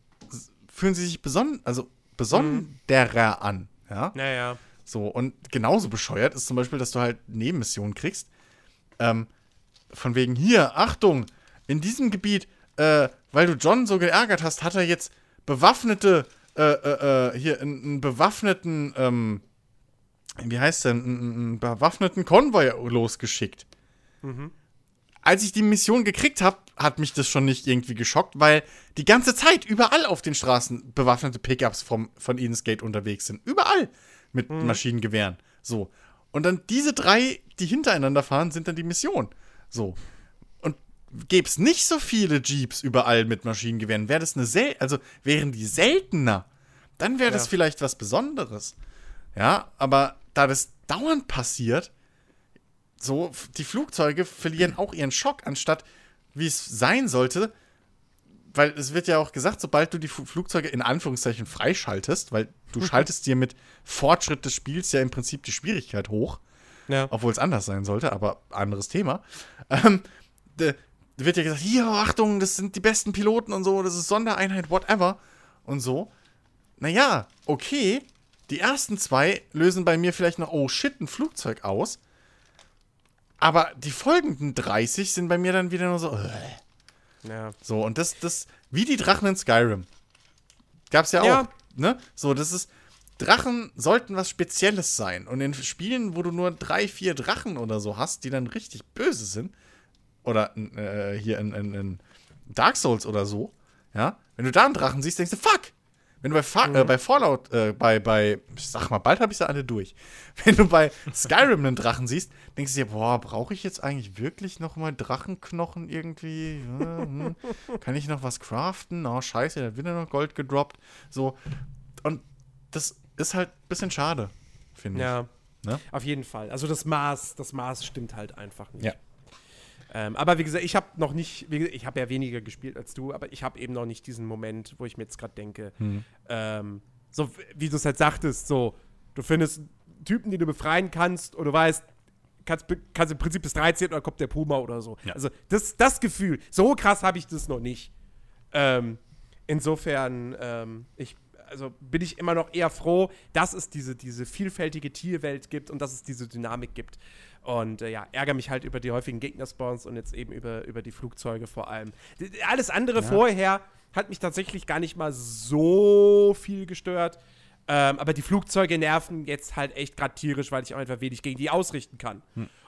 fühlen sie sich beson also besonderer an. Ja. Naja. So, und genauso bescheuert ist zum Beispiel, dass du halt Nebenmissionen kriegst. Ähm, von wegen hier, Achtung, in diesem Gebiet, äh, weil du John so geärgert hast, hat er jetzt bewaffnete, äh, äh, äh, hier, einen, einen bewaffneten, ähm, wie heißt denn, einen, einen bewaffneten Konvoi losgeschickt. Als ich die Mission gekriegt habe, hat mich das schon nicht irgendwie geschockt, weil die ganze Zeit überall auf den Straßen bewaffnete Pickups vom, von Eden's Gate unterwegs sind. Überall mit Maschinengewehren. So. Und dann diese drei, die hintereinander fahren, sind dann die Mission. So. Gäbe es nicht so viele Jeeps überall mit Maschinengewehren, wäre das eine sel also wären die seltener, dann wäre das Ja. vielleicht was Besonderes. Ja, aber da das dauernd passiert, so, f- die Flugzeuge verlieren auch ihren Schock, anstatt wie es sein sollte, weil es wird ja auch gesagt, sobald du die Fu- Flugzeuge in Anführungszeichen freischaltest, weil du schaltest dir mit Fortschritt des Spiels ja im Prinzip die Schwierigkeit hoch, Ja. obwohl es anders sein sollte, aber anderes Thema. Ähm, wird ja gesagt, hier, Achtung, das sind die besten Piloten und so, das ist Sondereinheit, whatever und so. Naja, okay, die ersten zwei lösen bei mir vielleicht noch, oh shit, ein Flugzeug aus. Aber die folgenden 30 sind bei mir dann wieder nur so, äh. ja. so, und das, das, wie die Drachen in Skyrim. Gab's ja auch, Ja. ne? So, das ist, Drachen sollten was Spezielles sein. Und in Spielen, wo du nur drei, vier Drachen oder so hast, die dann richtig böse sind, oder äh, hier in, in, in Dark Souls oder so, ja, wenn du da einen Drachen siehst, denkst du, fuck! Wenn du bei, Fa äh, bei Fallout, äh, bei, bei, sag mal, bald habe ich sie alle durch. Wenn du bei Skyrim einen Drachen siehst, denkst du dir, boah, brauche ich jetzt eigentlich wirklich noch mal Drachenknochen irgendwie? Ja, hm. Kann ich noch was craften? Oh, scheiße, da hat wieder noch Gold gedroppt. So. Und das ist halt ein bisschen schade, finde ich. Ja. Ne? Auf jeden Fall. Also das Maß, das Maß stimmt halt einfach nicht. Ja. Ähm, aber wie gesagt, ich habe noch nicht, gesagt, ich habe ja weniger gespielt als du, aber ich habe eben noch nicht diesen Moment, wo ich mir jetzt gerade denke, Hm. ähm, so wie du es halt sagtest, so, du findest einen Typen, den du befreien kannst und du weißt, kannst, kannst im Prinzip bis 13 oder kommt der Puma oder so. Ja. Also das, das Gefühl, so krass habe ich das noch nicht. Ähm, insofern, ähm, ich, also bin ich immer noch eher froh, dass es diese, diese vielfältige Tierwelt gibt und dass es diese Dynamik gibt. Und äh, ja, ärgere mich halt über die häufigen Gegnerspawns und jetzt eben über, über die Flugzeuge vor allem. Alles andere vorher hat mich tatsächlich gar nicht mal so viel gestört. Ähm, aber die Flugzeuge nerven jetzt halt echt gerade tierisch, weil ich auch einfach wenig gegen die ausrichten kann.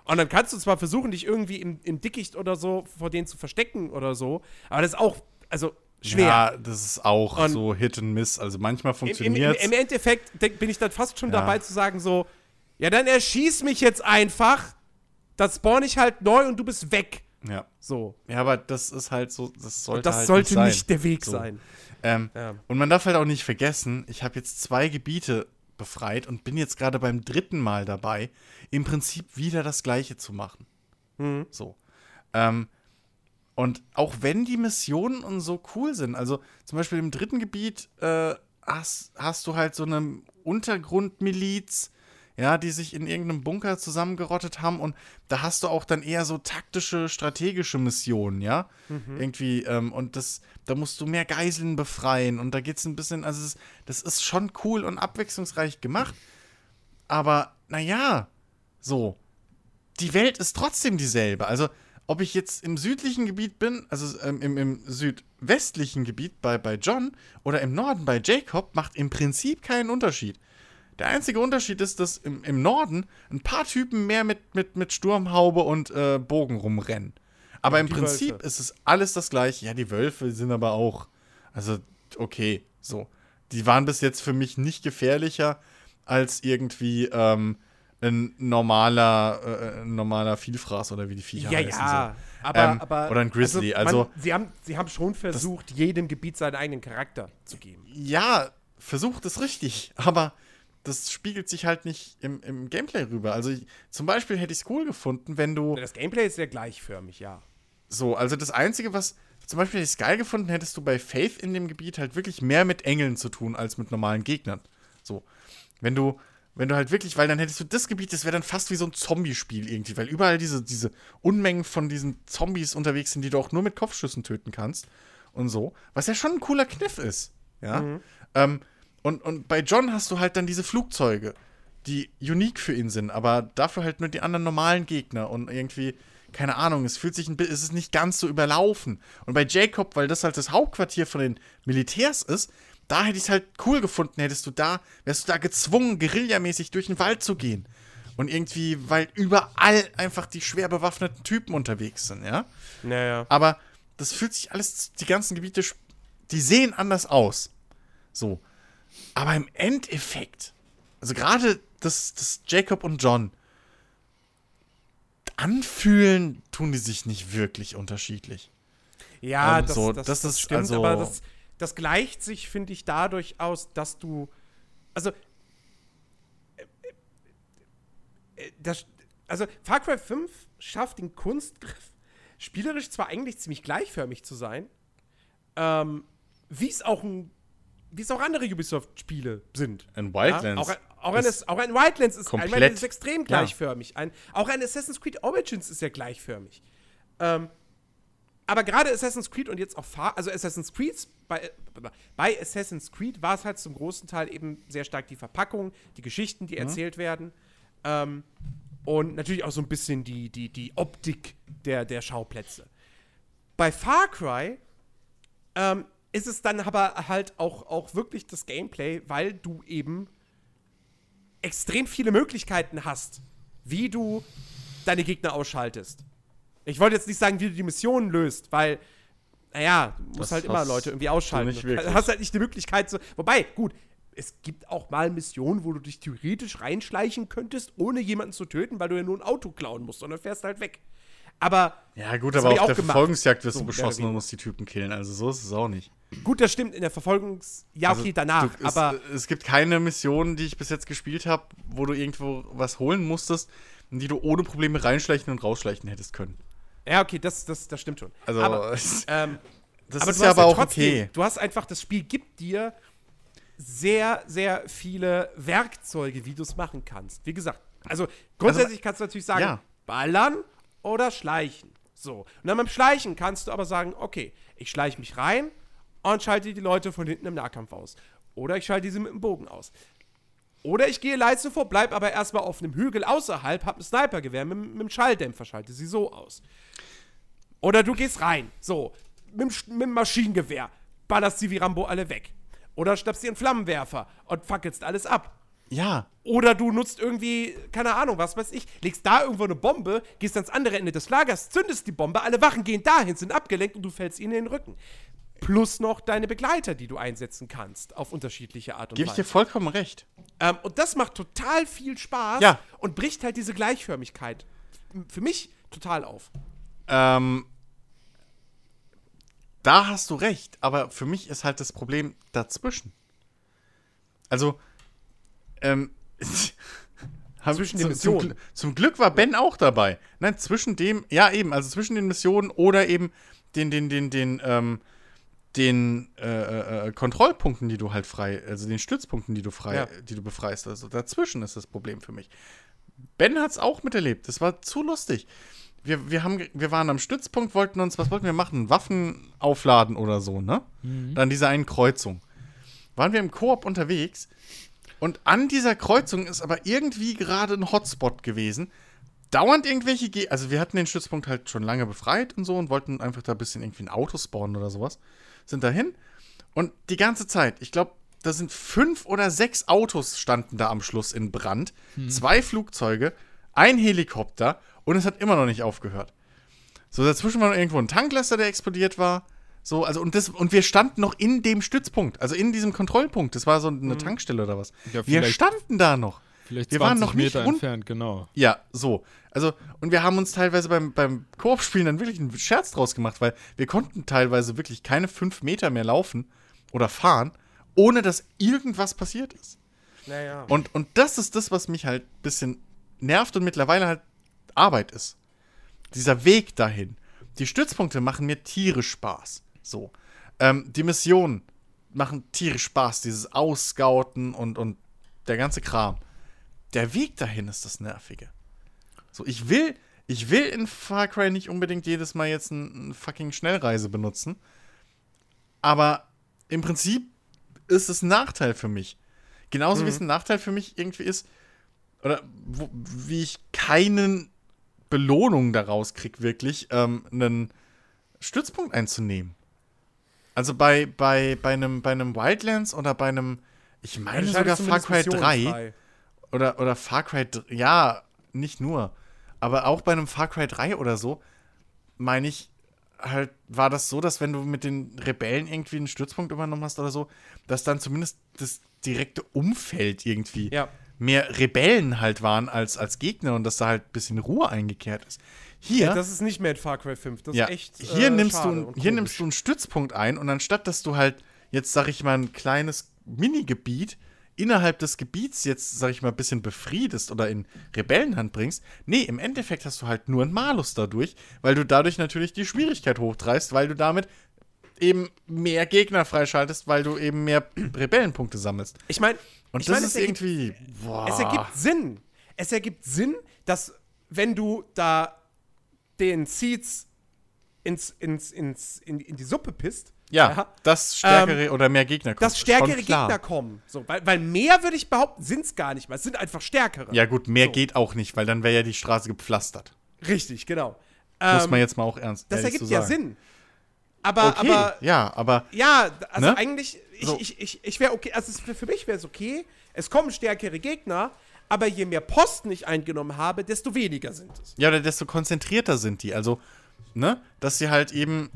Und dann kannst du zwar versuchen, dich irgendwie im, im Dickicht oder so vor denen zu verstecken oder so, aber das ist auch, also schwer. Ja, das ist auch Und- so Hit and Miss. Also manchmal Im, im, im, funktioniert Im Endeffekt bin ich dann fast schon Ja. dabei zu sagen, so, ja, dann erschieß mich jetzt einfach, dann spawn ich halt neu und du bist weg. ja. So. ja, aber das ist halt so, das sollte Und das halt sollte nicht, nicht der Weg So. sein. Ähm, Ja. Und man darf halt auch nicht vergessen, ich habe jetzt zwei Gebiete befreit und bin jetzt gerade beim dritten Mal dabei, im Prinzip wieder das Gleiche zu machen. Mhm. So. Ähm, und auch wenn die Missionen und so cool sind, also zum Beispiel im dritten Gebiet äh, hast, hast du halt so eine Untergrundmiliz, ja, die sich in irgendeinem Bunker zusammengerottet haben und da hast du auch dann eher so taktische, strategische Missionen, ja, irgendwie ähm, und das, da musst du mehr Geiseln befreien und da geht's ein bisschen, also es, das ist schon cool und abwechslungsreich gemacht, aber naja, so, die Welt ist trotzdem dieselbe. Also, ob ich jetzt im südlichen Gebiet bin, also ähm, im, im südwestlichen Gebiet bei, bei John oder im Norden bei Jacob, macht im Prinzip keinen Unterschied. Der einzige Unterschied ist, dass im, im Norden ein paar Typen mehr mit, mit, mit Sturmhaube und äh, Bogen rumrennen. Aber im die Prinzip Wölfe. ist es alles das gleiche. Ja, die Wölfe sind aber auch. Also, okay, so. Die waren bis jetzt für mich nicht gefährlicher als irgendwie ähm, ein normaler, äh, ein normaler Vielfraß oder wie die Viecher Ja, heißen. ja. So. Aber, Ähm, aber oder ein Grizzly, man, also- sie, haben, sie haben schon versucht, jedem Gebiet seinen eigenen Charakter zu geben. Ja, versucht es richtig, aber das spiegelt sich halt nicht im, im Gameplay rüber. Also ich, zum Beispiel hätte ich es cool gefunden, wenn du Das Gameplay ist sehr gleichförmig, ja. so, also das Einzige, was zum Beispiel hätte ich es geil gefunden, hättest du bei Faith in dem Gebiet halt wirklich mehr mit Engeln zu tun als mit normalen Gegnern. So, wenn du wenn du halt wirklich, weil dann hättest du das Gebiet, das wäre dann fast wie so ein Zombie-Spiel irgendwie, weil überall diese, diese Unmengen von diesen Zombies unterwegs sind, die du auch nur mit Kopfschüssen töten kannst und so. Was ja schon ein cooler Kniff ist. Ja. Ähm, und, und bei John hast du halt dann diese Flugzeuge, die unique für ihn sind, aber dafür halt nur die anderen normalen Gegner und irgendwie, keine Ahnung, es fühlt sich ein bisschen, es ist nicht ganz so überlaufen. Und bei Jacob, weil das halt das Hauptquartier von den Militärs ist, da hätte ich es halt cool gefunden, hättest du da, wärst du da gezwungen, guerillamäßig durch den Wald zu gehen. Und irgendwie, weil überall einfach die schwer bewaffneten Typen unterwegs sind, ja. Naja. Aber das fühlt sich alles, die ganzen Gebiete, die sehen anders aus. So. Aber im Endeffekt, also gerade das, das Jacob und John, anfühlen tun die sich nicht wirklich unterschiedlich. Ja, Ähm, das, so, das, das das ist stimmt, also- aber das, das gleicht sich, finde ich, dadurch aus, dass du. Also. äh, äh, Das, also, Far Cry 5 schafft den Kunstgriff, spielerisch zwar eigentlich ziemlich gleichförmig zu sein, ähm, wie es auch ein. Wie es auch andere Ubisoft-Spiele sind. In Wildlands. Ja, auch, ein- auch, ein, auch ein Wildlands ist, komplett- ich meine, ist extrem ja. gleichförmig. Ein, auch ein Assassin's Creed Origins ist ja gleichförmig. Ähm, aber gerade Assassin's Creed und jetzt auch Far also Assassin's Creed, bei, bei Assassin's Creed war es halt zum großen Teil eben sehr stark die Verpackung, die Geschichten, Mhm. die erzählt werden. Ähm, und natürlich auch so ein bisschen die, die, die Optik der, der Schauplätze. Bei Far Cry ähm, ist es dann aber halt auch, auch wirklich das Gameplay, weil du eben extrem viele Möglichkeiten hast, wie du deine Gegner ausschaltest. Ich wollte jetzt nicht sagen, wie du die Missionen löst, weil, naja, du musst Das halt immer Leute irgendwie ausschalten. nicht Du wirklich. hast halt nicht die Möglichkeit zu. Wobei, gut, es gibt auch mal Missionen, wo du dich theoretisch reinschleichen könntest, ohne jemanden zu töten, weil du ja nur ein Auto klauen musst und dann fährst halt weg. Aber Ja, gut, aber auf auch der gemacht. Verfolgungsjagd wirst So, du beschossen und musst die Typen killen. Also so ist es auch nicht. Gut, das stimmt in der Verfolgungs. Ja, okay, Also, danach. Du, es, aber es gibt keine Mission, die ich bis jetzt gespielt habe, wo du irgendwo was holen musstest, in die du ohne Probleme reinschleichen und rausschleichen hättest können. ja, okay, das, das, das stimmt schon. Also, aber, es- ähm, das aber ist ja aber auch trotzdem, okay. Du hast einfach, das Spiel gibt dir sehr, sehr viele Werkzeuge, wie du es machen kannst. Wie gesagt, also grundsätzlich kannst du natürlich sagen, ja. ballern oder schleichen. So. Und dann beim Schleichen kannst du aber sagen, okay, ich schleiche mich rein und schalte die Leute von hinten im Nahkampf aus. Oder ich schalte diese mit dem Bogen aus. Oder ich gehe leise vor, bleib aber erstmal auf einem Hügel außerhalb, hab ein Snipergewehr mit, mit dem Schalldämpfer, schalte sie so aus. Oder du gehst rein, so, mit, mit dem Maschinengewehr, ballerst sie wie Rambo alle weg. Oder schnappst dir einen Flammenwerfer und fackelst alles ab. Ja, Oder du nutzt irgendwie, keine Ahnung, was weiß ich, legst da irgendwo eine Bombe, gehst ans andere Ende des Lagers, zündest die Bombe, alle Wachen gehen dahin, sind abgelenkt und du fällst ihnen in den Rücken. Plus noch deine Begleiter, die du einsetzen kannst, auf unterschiedliche Art und gebe ich dir Weise. vollkommen recht. Ähm, und das macht total viel Spaß Ja. und bricht halt diese Gleichförmigkeit für mich total auf. Ähm, da hast du recht, aber für mich ist halt das Problem dazwischen. Also, ähm, Zwischen den zum, zum, Missionen. Gl- zum Glück war Ben auch dabei. Nein, zwischen dem, ja eben, also zwischen den Missionen oder eben den, den, den, den, ähm, den äh, äh, Kontrollpunkten, die du halt frei, also den Stützpunkten, die du frei, Ja. die du befreist. Also dazwischen ist das Problem für mich. Ben hat es auch miterlebt. Das war zu lustig. Wir, wir, haben, wir waren am Stützpunkt, wollten uns, was wollten wir machen? Waffen aufladen oder so, ne? Dann diese einen Kreuzung. Waren wir im Koop unterwegs und an dieser Kreuzung ist aber irgendwie gerade ein Hotspot gewesen. Dauernd irgendwelche, Ge also wir hatten den Stützpunkt halt schon lange befreit und so und wollten einfach da ein bisschen irgendwie ein Auto spawnen oder sowas. Sind dahin und die ganze Zeit, ich glaube, da sind fünf oder sechs Autos standen da am Schluss in Brand. Zwei Flugzeuge, ein Helikopter und es hat immer noch nicht aufgehört. So, dazwischen war noch irgendwo ein Tanklaster, der explodiert war. So, also, und, das, und wir standen noch in dem Stützpunkt, also in diesem Kontrollpunkt. Das war so eine Tankstelle oder was. Ja, wir standen da noch. Vielleicht wir 20 waren noch nicht Meter un- entfernt, genau. Ja, so. Also, und wir haben uns teilweise beim, beim Koop-Spielen dann wirklich einen Scherz draus gemacht, weil wir konnten teilweise wirklich keine fünf Meter mehr laufen oder fahren, ohne dass irgendwas passiert ist. Naja. Und, und das ist das, was mich halt ein bisschen nervt und mittlerweile halt Arbeit ist. Dieser Weg dahin. Die Stützpunkte machen mir tierisch Spaß. So. Ähm, die Missionen machen tierisch Spaß. Dieses Ausscouten und, und der ganze Kram. Der Weg dahin ist das Nervige. So, ich will, ich will in Far Cry nicht unbedingt jedes Mal jetzt eine fucking Schnellreise benutzen. Aber im Prinzip ist es ein Nachteil für mich. Genauso wie es ein Nachteil für mich irgendwie ist, oder wo, wie ich keinen Belohnung daraus kriege, wirklich, ähm, einen Stützpunkt einzunehmen. Also bei, bei, bei, einem, bei einem Wildlands oder bei einem, ich meine sogar Far Cry 3 oder, oder Far Cry 3, ja, nicht nur, aber auch bei einem Far Cry 3 oder so, meine ich, halt war das so, dass wenn du mit den Rebellen irgendwie einen Stützpunkt übernommen hast oder so, dass dann zumindest das direkte Umfeld irgendwie Ja. mehr Rebellen halt waren als, als Gegner und dass da halt ein bisschen Ruhe eingekehrt ist. Hier, Das ist nicht mehr in Far Cry 5. Das ja, ist echt. hier, äh, nimmst, du, hier nimmst du einen Stützpunkt ein und anstatt, dass du halt jetzt, sag ich mal, ein kleines Minigebiet innerhalb des Gebiets jetzt, sag ich mal, ein bisschen befriedest oder in Rebellenhand bringst, nee, im Endeffekt hast du halt nur einen Malus dadurch, weil du dadurch natürlich die Schwierigkeit hochtreibst, weil du damit eben mehr Gegner freischaltest, weil du eben mehr Rebellenpunkte sammelst. Ich meine, Und ich das mein, ist es ergibt- irgendwie. Boah. Es ergibt Sinn. Es ergibt Sinn, dass wenn du da den Seeds ins, ins, ins, in, in die Suppe pisst, ja, dass stärkere oder mehr Gegner kommen. dass stärkere. Gegner kommen. So, weil, weil mehr, würde ich behaupten, sind es gar nicht mehr. Es sind einfach stärkere. Ja, gut, mehr So. geht auch nicht, weil dann wäre ja die Straße gepflastert. Richtig, genau. Muss Ähm, man jetzt mal auch ernst das ergibt ja. Sinn. Aber, Okay, aber ja, aber Ja, also Ne? eigentlich, ich, So. ich, ich, ich wäre okay, also für mich wäre es okay, es kommen stärkere Gegner, aber je mehr Posten ich eingenommen habe, desto weniger sind es. ja, oder desto konzentrierter sind die. Also, ne, dass sie halt eben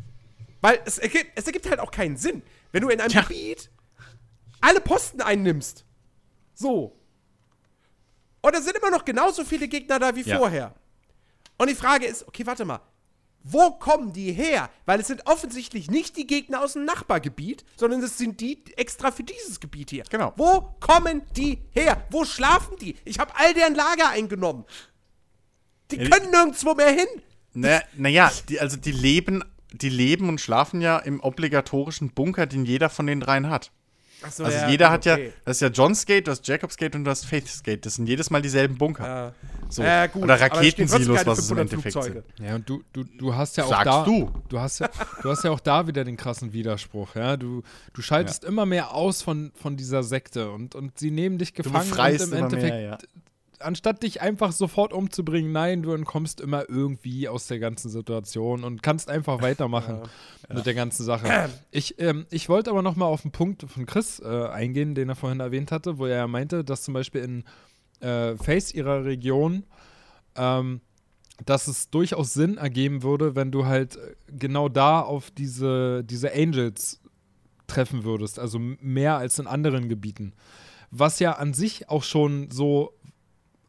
Weil es ergibt, es ergibt halt auch keinen Sinn, wenn du in einem Tja. Gebiet alle Posten einnimmst. So. Und es sind immer noch genauso viele Gegner da wie Ja. vorher. Und die Frage ist, okay, warte mal. Wo kommen die her? Weil es sind offensichtlich nicht die Gegner aus dem Nachbargebiet, sondern es sind die extra für dieses Gebiet hier. Genau. Wo kommen die her? Wo schlafen die? Ich habe all deren Lager eingenommen. Die Ja, können nirgendwo mehr hin. Naja, die, also die leben, die leben und schlafen ja im obligatorischen Bunker, den jeder von den dreien hat. Achso, Also jeder hat ja, das ist ja John's Gate, du hast Jacob's Gate und du hast Faith's Gate. Das sind jedes Mal dieselben Bunker. Ja. So. Ja, gut, Oder Raketensilos, was es im 500 Endeffekt Flugzeuge. sind. Ja, und du, du, du hast ja auch Sagst da. du. Du hast ja, du hast ja auch da wieder den krassen Widerspruch, ja. Du, du schaltest immer mehr aus von, von dieser Sekte und, und sie nehmen dich Du gefangen und im immer Endeffekt, mehr, ja. Anstatt dich einfach sofort umzubringen, nein, du entkommst immer irgendwie aus der ganzen Situation und kannst einfach weitermachen mit der ganzen Sache. Ich, ähm, ich wollte aber noch mal auf den Punkt von Chris äh, eingehen, den er vorhin erwähnt hatte, wo er ja meinte, dass zum Beispiel in äh, Face ihrer Region ähm, dass es durchaus Sinn ergeben würde, wenn du halt äh, genau da auf diese, diese Angels treffen würdest, also mehr als in anderen Gebieten. Was ja an sich auch schon so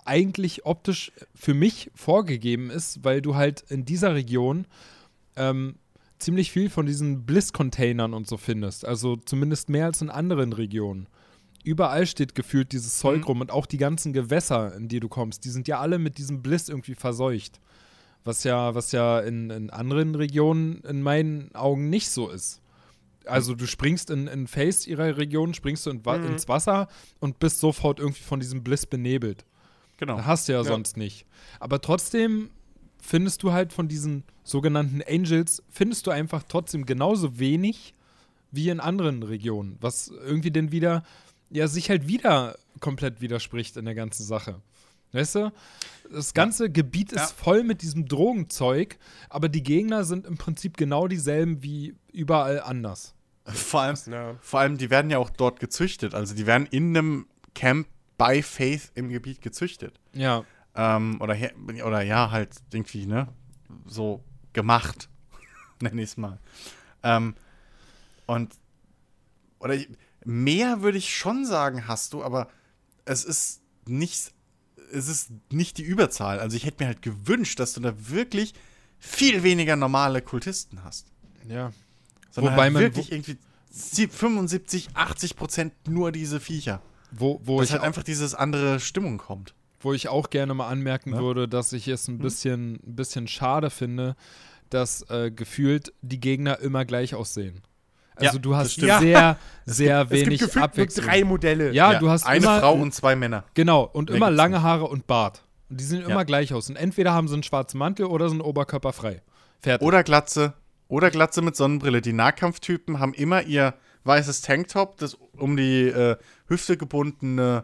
eigentlich optisch für mich vorgegeben ist, weil du halt in dieser Region ähm, ziemlich viel von diesen Bliss-Containern und so findest. Also zumindest mehr als in anderen Regionen. Überall steht gefühlt dieses Zeug rum und auch die ganzen Gewässer, in die du kommst, die sind ja alle mit diesem Bliss irgendwie verseucht. Was ja, was ja in, in anderen Regionen in meinen Augen nicht so ist. Also du springst in, in Face ihrer Region, springst du in Wa ins Wasser und bist sofort irgendwie von diesem Bliss benebelt. Genau. Hast du ja, Ja. sonst nicht. Aber trotzdem findest du halt von diesen sogenannten Angels, findest du einfach trotzdem genauso wenig wie in anderen Regionen, was irgendwie dann wieder, ja, sich halt wieder komplett widerspricht in der ganzen Sache. Weißt du? Das ganze Gebiet ist Ja. voll mit diesem Drogenzeug, aber die Gegner sind im Prinzip genau dieselben wie überall anders. Vor allem, Ja. vor allem, die werden ja auch dort gezüchtet. Also die werden in einem Camp bei Faith im Gebiet gezüchtet. Ja. Ähm, oder, oder ja, halt irgendwie, ne? So gemacht. Nenne ich es mal. Ähm, und oder ich- mehr würde ich schon sagen, hast du, aber es ist nicht, es ist nicht die Überzahl. Also ich hätte mir halt gewünscht, dass du da wirklich viel weniger normale Kultisten hast. Ja. Sondern Wobei halt man- wirklich irgendwie sie- 75, 80 Prozent nur diese Viecher. Wo, wo Dass ich halt auch- einfach dieses andere Stimmung kommt. wo ich auch gerne mal anmerken Ne? würde, dass ich es ein bisschen, ein bisschen schade finde, dass äh, gefühlt die Gegner immer gleich aussehen. Also Ja, du hast sehr, sehr Es gibt wenig gefühlt nur Abwechslung. drei Modelle. ja, du hast eine immer, Frau und zwei Männer. genau und Mehr immer lange. Haare und Bart. Und die sehen Ja. immer gleich aus. Und entweder haben sie einen schwarzen Mantel oder sind oberkörperfrei. Fertig. Oder Glatze. Oder Glatze mit Sonnenbrille. Die Nahkampftypen haben immer ihr weißes Tanktop, das um die äh, Hüfte gebundene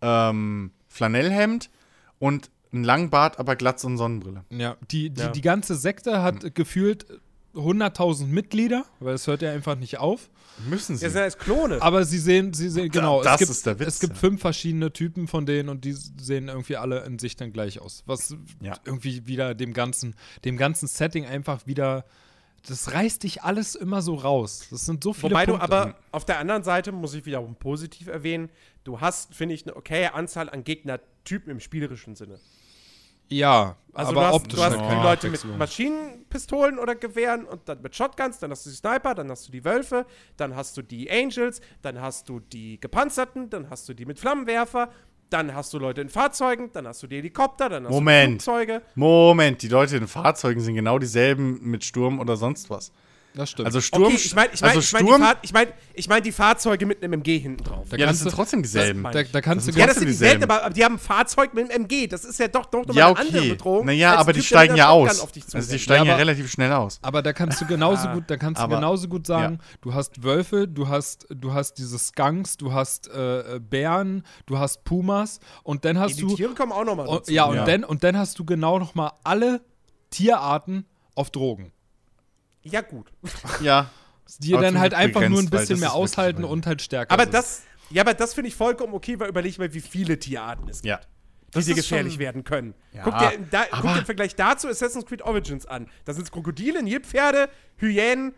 ähm, Flanellhemd und einen langen Bart, aber Glatze und Sonnenbrille. Ja, die, die, Ja. die ganze Sekte hat Hm. gefühlt 100.000 Mitglieder, weil es hört ja einfach nicht auf. Müssen sie. Das sind als Klone. Aber sie sehen, sie sehen, genau, das es gibt, ist der Witz, es gibt ja. fünf verschiedene Typen von denen und die sehen irgendwie alle in sich dann gleich aus. Was Ja. irgendwie wieder dem ganzen, dem ganzen Setting einfach wieder das reißt dich alles immer so raus. Das sind so viele Wobei Punkte. du aber auf der anderen Seite, muss ich wiederum positiv erwähnen, du hast, finde ich, eine okaye Anzahl an Gegnertypen im spielerischen Sinne. ja, Also aber du hast, optisch du hast keine Leute mit. Maschinenpistolen oder Gewehren und dann mit Shotguns, dann hast du die Sniper, dann hast du die Wölfe, dann hast du die Angels, dann hast du die Gepanzerten, dann hast du die mit Flammenwerfer, dann hast du Leute in Fahrzeugen, dann hast du die Helikopter, dann hast Moment. du die Flugzeuge. Moment, die Leute in Fahrzeugen sind genau dieselben mit Sturm oder sonst was. Das stimmt. Also Sturm, Okay, ich meine ich mein, also ich mein, die, Sturm, Fahr ich mein, ich mein die Fahrzeuge mit einem MG hinten drauf. Da ja, das kannst sind du- trotzdem dieselben. Das da, da kannst du sind Ja, das sind dieselben, aber, aber die haben ein Fahrzeug mit einem MG. Das ist ja doch, doch nochmal ja, eine andere okay. Bedrohung. Naja, aber die mit steigen ja aus. Also die steigen ja, Ja, aber- relativ schnell aus. Aber da kannst du genauso Ah. gut, da kannst du Aber- genauso gut sagen, du hast Wölfe, du hast, du hast diese Skunks, du hast äh, äh, Bären, du hast Pumas und dann hast Die du Tiere kommen auch nochmal dazu. ja und Ja. dann und dann hast du genau noch mal alle Tierarten auf Drogen, Ja, gut. Ja. die Aber dann halt einfach nur ein begrenzt, bisschen mehr aushalten und halt stärker Aber sind. das, ja, aber das finde ich vollkommen okay, weil überleg mal, wie viele Tierarten es gibt. Ja. die dir gefährlich schon- werden können. Ja, guck, dir, da, guck dir im Vergleich dazu Assassin's Creed Origins an. Da sind es Krokodile, Nilpferde, Hyänen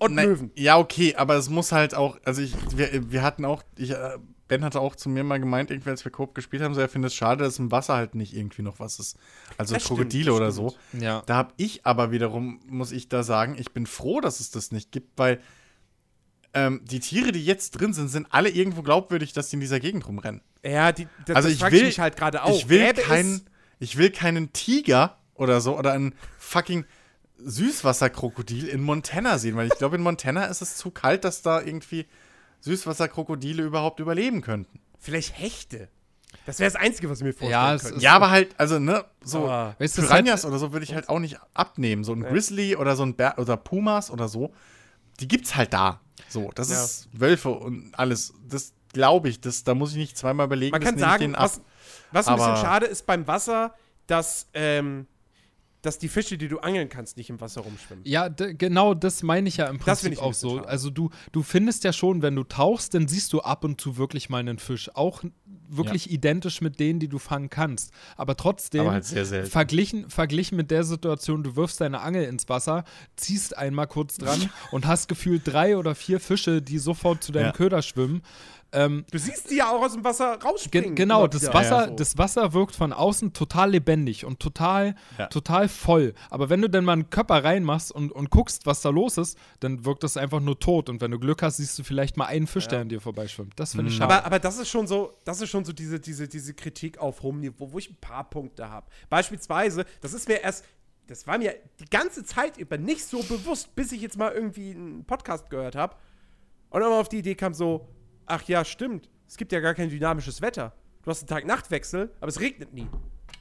und Nein, Löwen. Ja, okay, aber es muss halt auch, also ich, wir, wir hatten auch, ich, äh, Ben hatte auch zu mir mal gemeint, irgendwie als wir Coop gespielt haben, so er findet es schade, dass im Wasser halt nicht irgendwie noch was ist. Also Das stimmt, Krokodile das oder stimmt. so. ja. Da habe ich aber wiederum, muss ich da sagen, ich bin froh, dass es das nicht gibt, weil ähm, die Tiere, die jetzt drin sind, sind alle irgendwo glaubwürdig, dass die in dieser Gegend rumrennen. Ja, die, das, Also ich will, mich halt gerade auch. ich will keinen, ich will keinen Tiger oder so oder einen fucking Süßwasserkrokodil in Montana sehen, weil ich glaube, in Montana ist es zu kalt, dass da irgendwie Süßwasserkrokodile überhaupt überleben könnten. Vielleicht Hechte. Das wäre das Einzige, was ich mir vorstellen Ja, es könnte. Ja, aber halt, also, ne, so Aber- Weißt du, es Piranhas hat- oder so würde ich halt auch nicht abnehmen. So ein Grizzly oder so ein Bär oder Pumas oder so, die gibt's halt da. So, das Ja. ist Wölfe und alles. Das glaube ich, das, da muss ich nicht zweimal überlegen. Man das kann sagen, was, was ein bisschen schade ist beim Wasser, dass, ähm, dass die Fische, die du angeln kannst, nicht im Wasser rumschwimmen. Ja, genau das meine ich ja im Prinzip auch so. Also du, du findest ja schon, wenn du tauchst, dann siehst du ab und zu wirklich mal einen Fisch. Auch wirklich identisch mit denen, die du fangen kannst. Aber trotzdem, Aber halt sehr verglichen, verglichen mit der Situation, du wirfst deine Angel ins Wasser, ziehst einmal kurz dran und hast gefühlt drei oder vier Fische, die sofort zu deinem Ja. Köder schwimmen. Ähm, Du siehst die ja auch aus dem Wasser Ge rausspringen. genau, immer das. Wasser, Ja, so. das Wasser wirkt von außen total lebendig und total, Ja. total voll. Aber wenn du dann mal einen Körper reinmachst und, und guckst, was da los ist, dann wirkt das einfach nur tot. Und wenn du Glück hast, siehst du vielleicht mal einen Fisch, der an dir vorbeischwimmt. Das finde ich schade. Aber, aber das ist schon so, das ist schon so diese, diese, diese Kritik auf hohem Niveau, wo ich ein paar Punkte habe. Beispielsweise, das ist mir erst, das war mir die ganze Zeit über nicht so bewusst, bis ich jetzt mal irgendwie einen Podcast gehört habe und dann mal auf die Idee kam so, ach ja, stimmt, es gibt ja gar kein dynamisches Wetter. Du hast einen Tag-Nacht-Wechsel, aber es regnet nie.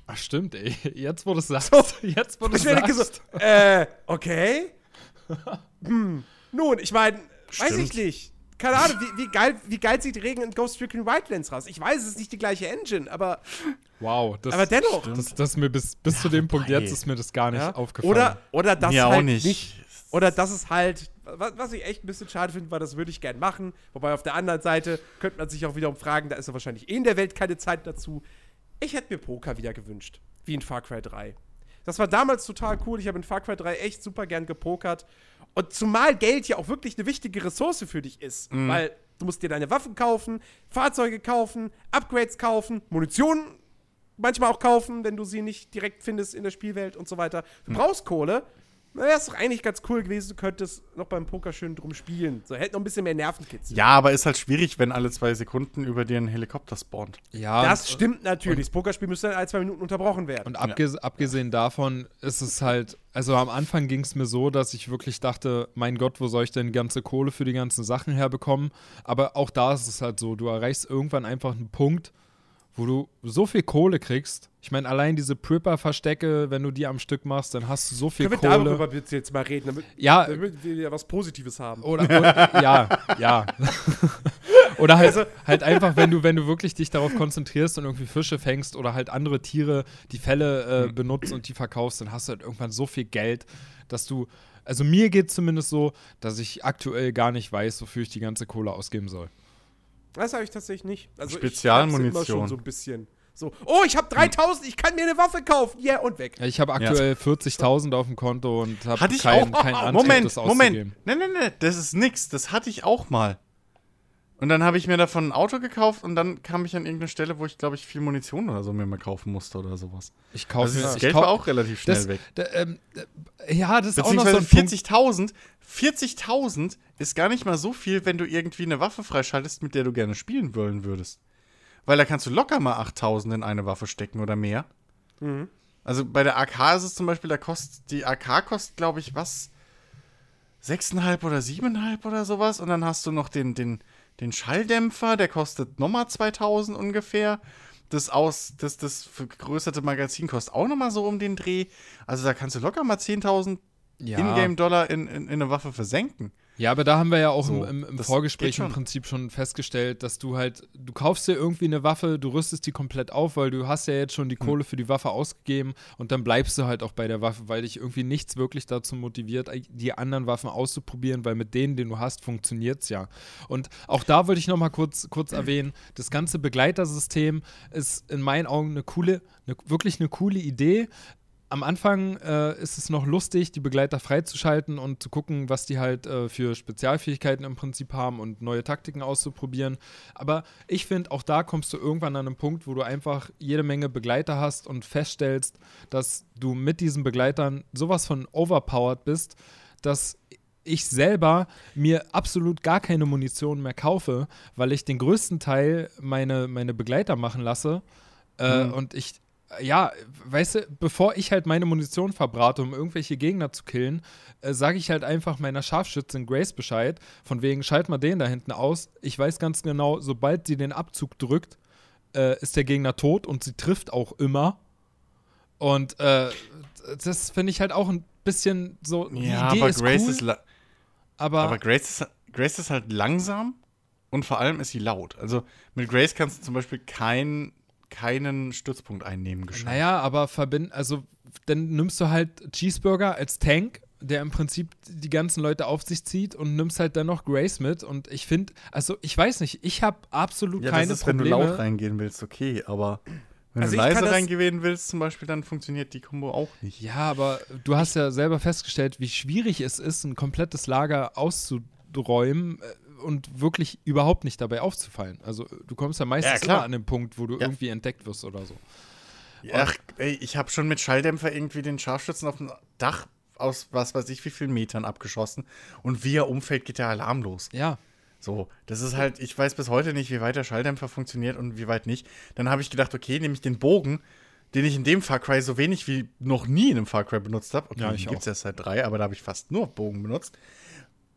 Ach, stimmt, ey. Jetzt, wo du es sagst. So. Jetzt, wo du es sagst. äh, okay. Hm. Nun, ich meine, weiß ich nicht. Keine Ahnung, wie, wie, geil, wie geil sieht Regen in Ghost Recon Wildlands raus? Ich weiß, es ist nicht die gleiche Engine, aber, Wow. Das, aber dennoch. das, das ist mir bis, bis zu dem Punkt jetzt ist mir das gar nicht Ja? aufgefallen. Oder, oder das Mir halt auch nicht. Oder das ist halt, was, was ich echt ein bisschen schade finde, weil das würde ich gern machen. Wobei auf der anderen Seite könnte man sich auch wiederum fragen, da ist ja wahrscheinlich eh in der Welt keine Zeit dazu. Ich hätte mir Poker wieder gewünscht, wie in Far Cry 3. Das war damals total cool. Ich habe in Far Cry 3 echt super gern gepokert. Und zumal Geld ja auch wirklich eine wichtige Ressource für dich ist. Weil du musst dir deine Waffen kaufen, Fahrzeuge kaufen, Upgrades kaufen, Munition manchmal auch kaufen, wenn du sie nicht direkt findest in der Spielwelt und so weiter. Du brauchst Kohle. Na, wäre es doch eigentlich ganz cool gewesen, du könntest noch beim Poker schön drum spielen. So, hätte noch ein bisschen mehr Nervenkitzel. Ja, aber ist halt schwierig, wenn alle zwei Sekunden über dir ein Helikopter spawnt. ja, das und- stimmt natürlich. Das Pokerspiel müsste dann ein, zwei Minuten unterbrochen werden. Und abges abgesehen davon ist es halt, also am Anfang ging es mir so, dass ich wirklich dachte, mein Gott, wo soll ich denn ganze Kohle für die ganzen Sachen herbekommen? Aber auch da ist es halt so, du erreichst irgendwann einfach einen Punkt, wo du so viel Kohle kriegst. Ich meine, allein diese Prepper-Verstecke, wenn du die am Stück machst, dann hast du so viel Können wir Kohle. darüber bitte jetzt mal reden, damit, Ja. damit wir ja was Positives haben. Oder, oder ja, ja. oder halt, Also- halt einfach, wenn du, wenn du wirklich dich darauf konzentrierst und irgendwie Fische fängst oder halt andere Tiere, die Fälle Hm. äh, benutzt und die verkaufst, dann hast du halt irgendwann so viel Geld, dass du. Also mir geht zumindest so, dass ich aktuell gar nicht weiß, wofür ich die ganze Kohle ausgeben soll. Das habe ich tatsächlich nicht. Also Spezialmunition. Ich schon so ein bisschen. So, oh, ich habe 3000, ich kann mir eine Waffe kaufen. Ja, yeah, und weg. Ja, ich habe aktuell 40.000 auf dem Konto und habe keinen auch. kein Antrieb, Moment, das Moment. Nein, nein, nein, das ist nix. Das hatte ich auch mal. Und dann habe ich mir davon ein Auto gekauft und dann kam ich an irgendeine Stelle, wo ich, glaube ich, viel Munition oder so mir mal kaufen musste oder sowas. Ich kaufe Also das ich Geld kauf- war auch relativ schnell das, weg. Da, ähm, äh, ja, das ist auch noch so Beziehungsweise ein Punkt. 40.000. 40.000 ist gar nicht mal so viel, wenn du irgendwie eine Waffe freischaltest, mit der du gerne spielen wollen würdest. Weil da kannst du locker mal 8.000 in eine Waffe stecken oder mehr. Mhm. Also bei der AK ist es zum Beispiel, da kostet, die AK kostet, glaube ich, was? 6,5 oder 7,5 oder sowas. Und dann hast du noch den, den, den Schalldämpfer, der kostet nochmal 2000 ungefähr. Das, aus, das, das vergrößerte Magazin kostet auch nochmal so um den Dreh. Also da kannst du locker mal 10.000 Ja. Ingame-Dollar in, in, in eine Waffe versenken. Ja, aber da haben wir ja auch So, im, im, Vorgespräch im. Prinzip schon festgestellt, dass du halt, du kaufst dir irgendwie eine Waffe, du rüstest die komplett auf, weil du hast ja jetzt schon die Hm. Kohle für die Waffe ausgegeben und dann bleibst du halt auch bei der Waffe, weil dich irgendwie nichts wirklich dazu motiviert, die anderen Waffen auszuprobieren, weil mit denen, den du hast, funktioniert's ja. Und auch da würde ich noch mal kurz, kurz erwähnen, das ganze Begleitersystem ist in meinen Augen eine coole, eine, wirklich eine coole Idee am Anfang äh, ist es noch lustig, die Begleiter freizuschalten und zu gucken, was die halt äh, für Spezialfähigkeiten im Prinzip haben und neue Taktiken auszuprobieren. Aber ich finde, auch da kommst du irgendwann an einen Punkt, wo du einfach jede Menge Begleiter hast und feststellst, dass du mit diesen Begleitern sowas von overpowered bist, dass ich selber mir absolut gar keine Munition mehr kaufe, weil ich den größten Teil meine, meine Begleiter machen lasse. Äh, Mhm. Und ich, ja, weißt du, bevor ich halt meine Munition verbrate, um irgendwelche Gegner zu killen, äh, sage ich halt einfach meiner Scharfschützin Grace Bescheid, von wegen, schalt mal den da hinten aus. Ich weiß ganz genau, sobald sie den Abzug drückt, äh, ist der Gegner tot und sie trifft auch immer. Und äh, das finde ich halt auch ein bisschen so. Ja, aber ist Grace cool, ist aber, Aber Grace ist, Grace ist halt langsam und vor allem ist sie laut. Also mit Grace kannst du zum Beispiel kein, keinen Stützpunkt einnehmen gescheit. Naja, aber verbinden, also dann nimmst du halt Cheeseburger als Tank, der im Prinzip die ganzen Leute auf sich zieht und nimmst halt dann noch Grace mit. Und ich finde, also ich weiß nicht, ich habe absolut Ja, keine das ist, wenn Probleme. du laut reingehen willst, okay, aber wenn Also du leise reingehen willst zum Beispiel, dann funktioniert die Kombo auch nicht. Ja, aber du hast ja selber festgestellt, wie schwierig es ist, ein komplettes Lager auszuräumen äh, und wirklich überhaupt nicht dabei aufzufallen. Also du kommst ja meistens Ja, an den Punkt, wo du Ja. irgendwie entdeckt wirst oder so. Ach, ey, ich habe schon mit Schalldämpfer irgendwie den Scharfschützen auf dem Dach aus was weiß ich wie vielen Metern abgeschossen und wie er umfällt, geht der Alarm los. Ja, So, das ist halt, ich weiß bis heute nicht, wie weit der Schalldämpfer funktioniert und wie weit nicht. Dann habe ich gedacht, okay, nehme ich den Bogen, den ich in dem Far Cry so wenig wie noch nie in einem Far Cry benutzt habe. Okay, Ja, ich gibt es erst seit drei, aber da habe ich fast nur Bogen benutzt.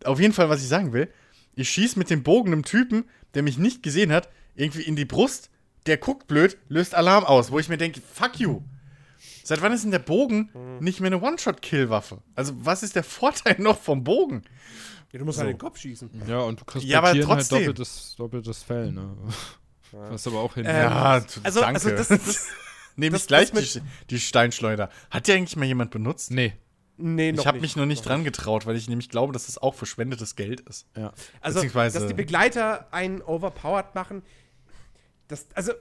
Auf jeden Fall, was ich sagen will, ich schieße mit dem Bogen einem Typen, der mich nicht gesehen hat, irgendwie in die Brust, der guckt blöd, löst Alarm aus, wo ich mir denke, fuck you. Seit wann ist denn der Bogen Mhm. nicht mehr eine One-Shot-Kill-Waffe? Also, was ist der Vorteil noch vom Bogen? Ja, du musst So. an den Kopf schießen. ja, und du kriegst Ja, aber halt trotzdem. doppeltes, doppeltes Fell, ne? Was aber auch hin. Ähm, Ja, t- Also, danke. also das, das Nehme das- ich gleich das die, die Steinschleuder. Hat die eigentlich mal jemand benutzt? Nee. Nee, noch ich habe mich noch nicht dran getraut, weil ich nämlich glaube, dass das auch verschwendetes Geld ist. Ja. Also, dass die Begleiter einen overpowered machen, das, also,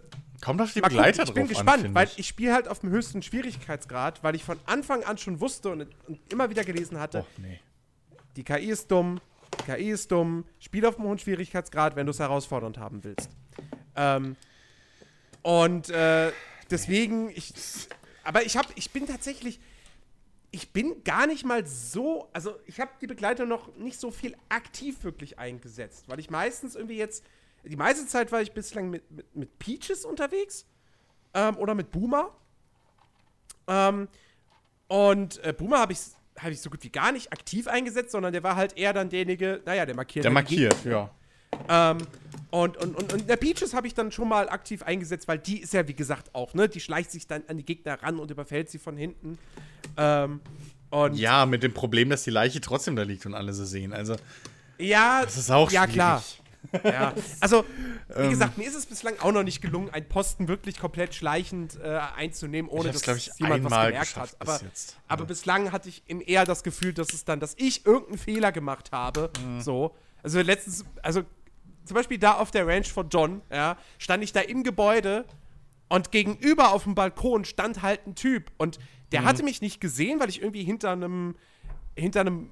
Kommt auf die mal gucken, Begleiter ich bin gespannt, an, weil ich. ich spiele halt auf dem höchsten Schwierigkeitsgrad, weil ich von Anfang an schon wusste und, und immer wieder gelesen hatte, Och, nee. die KI ist dumm, die KI ist dumm, spiel auf dem hohen Schwierigkeitsgrad, wenn du es herausfordernd haben willst. Ähm, und äh, deswegen, ich, aber ich habe, ich bin tatsächlich, ich bin gar nicht mal so, also ich habe die Begleiter noch nicht so viel aktiv wirklich eingesetzt, weil ich meistens irgendwie jetzt, die meiste Zeit war ich bislang mit, mit, mit Peaches unterwegs ähm, oder mit Boomer. Ähm, und äh, Boomer habe ich, hab ich so gut wie gar nicht aktiv eingesetzt, sondern der war halt eher dann derjenige, naja, der markiert. Der markiert, ja. Ähm, und, und, und, und der Peaches habe ich dann schon mal aktiv eingesetzt, weil die ist ja, wie gesagt, auch, ne? Die schleicht sich dann an die Gegner ran und überfällt sie von hinten. Ähm, und Ja, mit dem Problem, dass die Leiche trotzdem da liegt und alle sie sehen. Also, ja, das ist auch ja, schwierig. klar. Ja. Also, wie Ähm. gesagt, mir ist es bislang auch noch nicht gelungen, einen Posten wirklich komplett schleichend äh, einzunehmen, ohne dass ich, jemand was gemerkt hat. bis Aber, jetzt. aber Ja. bislang hatte ich eher das Gefühl, dass es dann, dass ich irgendeinen Fehler gemacht habe. Mhm. So. Also letztens, also zum Beispiel da auf der Ranch von John, ja, stand ich da im Gebäude Und gegenüber auf dem Balkon stand halt ein Typ. Und Mhm. der hatte mich nicht gesehen, weil ich irgendwie hinter einem, hinter einem,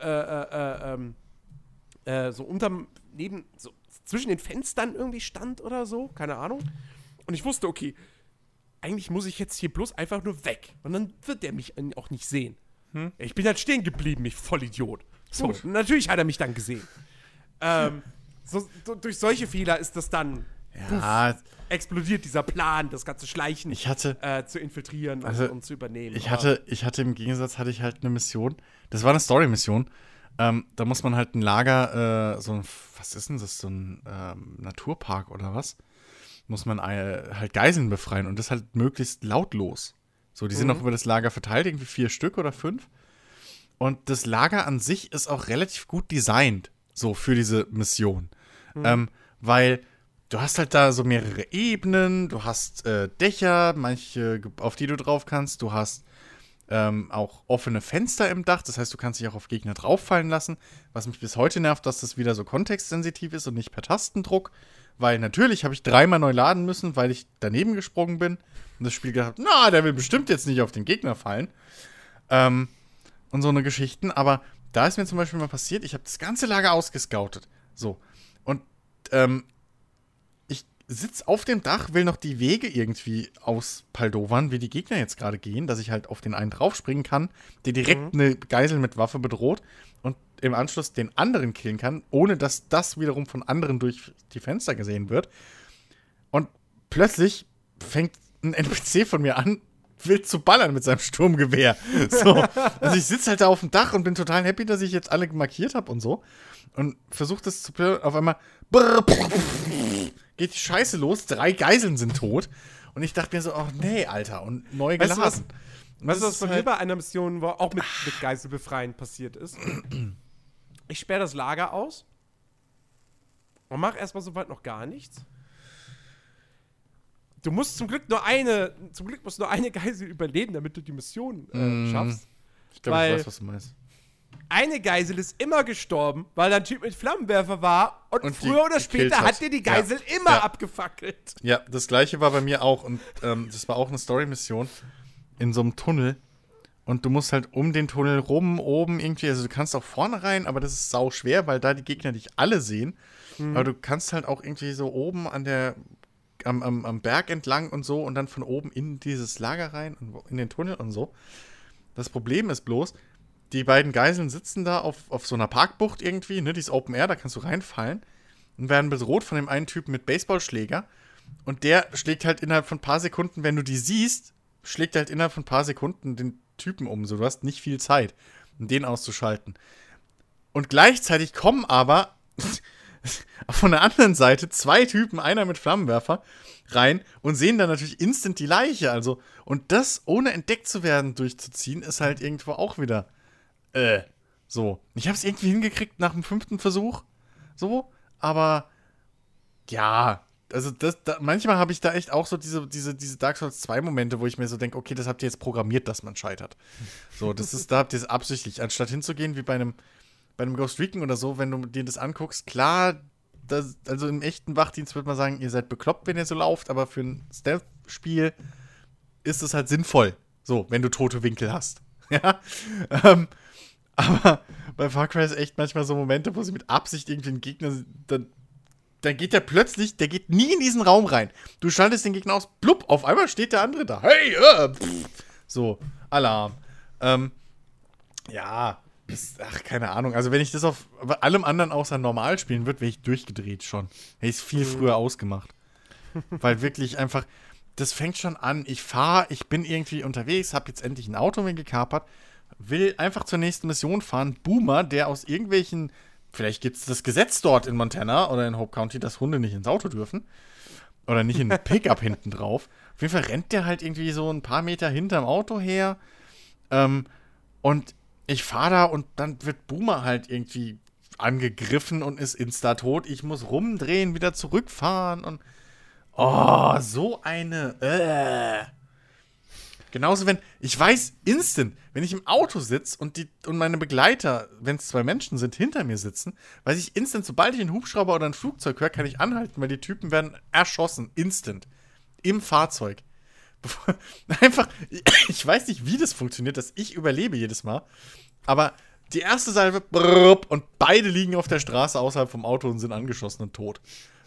äh, äh, äh, ähm, äh, so unterm, neben, so zwischen den Fenstern irgendwie stand oder so. Keine Ahnung. Und ich wusste, okay, eigentlich muss ich jetzt hier bloß einfach nur weg. Und dann wird der mich auch nicht sehen. Ich bin halt stehen geblieben, ich Vollidiot. So, Gut. natürlich hat er mich dann gesehen. ähm, so, so, durch solche Fehler ist das dann Ja, explodiert dieser Plan, das ganze Schleichen ich hatte, äh, zu infiltrieren Also, und, und zu übernehmen. ich hatte, ich hatte im Gegensatz hatte ich halt eine Mission. Das war eine Story-Mission. Ähm, da muss man halt ein Lager, äh, so ein, was ist denn das, so ein ähm, Naturpark oder was? Muss man äh, halt Geiseln befreien und das halt möglichst lautlos. So, die sind Mhm. auch über das Lager verteilt, irgendwie vier Stück oder fünf. Und das Lager an sich ist auch relativ gut designt, so für diese Mission. Ähm, weil du hast halt da so mehrere Ebenen, du hast äh, Dächer, manche, auf die du drauf kannst, du hast ähm, auch offene Fenster im Dach, das heißt, du kannst dich auch auf Gegner drauffallen lassen. Was mich bis heute nervt, dass das wieder so kontextsensitiv ist und nicht per Tastendruck. Weil natürlich habe ich dreimal neu laden müssen, weil ich daneben gesprungen bin und das Spiel gedacht, na, der will bestimmt jetzt nicht auf den Gegner fallen. Ähm, und so eine Geschichten. Aber da ist mir zum Beispiel mal passiert, ich habe das ganze Lager ausgescoutet. So. Und ähm, ich sitze auf dem Dach, will noch die Wege irgendwie auspaldovern, wie die Gegner jetzt gerade gehen, dass ich halt auf den einen draufspringen kann, der direkt eine Geisel mit Waffe bedroht und im Anschluss den anderen killen kann, ohne dass das wiederum von anderen durch die Fenster gesehen wird. Und plötzlich fängt ein NPC von mir an, wild zu ballern mit seinem Sturmgewehr. So. Also ich sitze halt da auf dem Dach und bin total happy, dass ich jetzt alle markiert habe und so. Und versuche das zu plö- auf einmal brrr, geht die Scheiße los, drei Geiseln sind tot. Und ich dachte mir so, oh nee, Alter, und neu Weißt du, geladen. Weißt du, was ist bei mir halt- bei einer Mission war, auch mit, mit Geiselbefreien passiert ist? Ich sperre das Lager aus und mache erstmal soweit noch gar nichts. Du musst zum Glück nur eine, zum Glück musst nur eine Geisel überleben, damit du die Mission äh, Mm. schaffst. Ich glaube, ich weiß, was du meinst. Eine Geisel ist immer gestorben, weil da ein Typ mit Flammenwerfer war und, Und früher oder später hat. hat dir die Geisel immer Ja. abgefackelt. Ja, das gleiche war bei mir auch. Und ähm, das war auch eine Story-Mission in so einem Tunnel. Und du musst halt um den Tunnel rum, oben irgendwie, also du kannst auch vorne rein, aber das ist sau schwer, weil da die Gegner dich alle sehen. Aber du kannst halt auch irgendwie so oben an der, am, am, am Berg entlang und so und dann von oben in dieses Lager rein und in den Tunnel und so. Das Problem ist bloß, die beiden Geiseln sitzen da auf, auf so einer Parkbucht irgendwie, ne, die ist Open Air, da kannst du reinfallen und werden bedroht von dem einen Typen mit Baseballschläger. Und der schlägt halt innerhalb von ein paar Sekunden, wenn du die siehst, schlägt halt innerhalb von ein paar Sekunden den Typen um. So, du hast nicht viel Zeit, um den auszuschalten. Und gleichzeitig kommen aber von der anderen Seite zwei Typen, einer mit Flammenwerfer, rein und sehen dann natürlich instant die Leiche. Also, und das ohne entdeckt zu werden durchzuziehen, ist halt irgendwo auch wieder äh, so. Ich habe es irgendwie hingekriegt nach dem fünften Versuch. So, aber ja, also das, da, manchmal habe ich da echt auch so diese, diese, diese Dark Souls 2 Momente, wo ich mir so denke, okay, das habt ihr jetzt programmiert, dass man scheitert. So, das ist, da habt ihr es absichtlich. Anstatt hinzugehen wie bei einem, bei einem Ghost Recon oder so, wenn du dir das anguckst, klar, das, also im echten Wachdienst würde man sagen, ihr seid bekloppt, wenn ihr so lauft, aber für ein Stealth-Spiel ist es halt sinnvoll. So, wenn du tote Winkel hast. Ja. Ähm, aber bei Far Cry ist echt manchmal so Momente, wo sie mit Absicht irgendwie einen Gegner, dann, dann geht der plötzlich, der geht nie in diesen Raum rein. Du schaltest den Gegner aus, blub, auf einmal steht der andere da. Hey, äh, pff. so, Alarm. Ähm, ja, ist, ach, keine Ahnung. Also, wenn ich das auf allem anderen außer normal spielen würde, wäre ich durchgedreht schon. Hätte ich es viel früher ausgemacht. Weil wirklich einfach, das fängt schon an. Ich fahre, ich bin irgendwie unterwegs, habe jetzt endlich ein Auto mir gekapert, will einfach zur nächsten Mission fahren. Boomer, der aus irgendwelchen, vielleicht gibt es das Gesetz dort in Montana oder in Hope County, dass Hunde nicht ins Auto dürfen. Oder nicht in ein Pickup hinten drauf. Auf jeden Fall rennt der halt irgendwie so ein paar Meter hinterm Auto her. Ähm, und ich fahre da und dann wird Boomer halt irgendwie angegriffen und ist insta tot. Ich muss rumdrehen, wieder zurückfahren und Oh, so eine. Äh. Genauso, wenn. Ich weiß instant, wenn ich im Auto sitze und, und meine Begleiter, wenn es zwei Menschen sind, hinter mir sitzen, weiß ich instant, sobald ich einen Hubschrauber oder ein Flugzeug höre, kann ich anhalten, weil die Typen werden erschossen. Instant. im Fahrzeug. Einfach, ich weiß nicht, wie das funktioniert, dass ich überlebe jedes Mal. Aber die erste Salve und beide liegen auf der Straße außerhalb vom Auto und sind angeschossen und tot.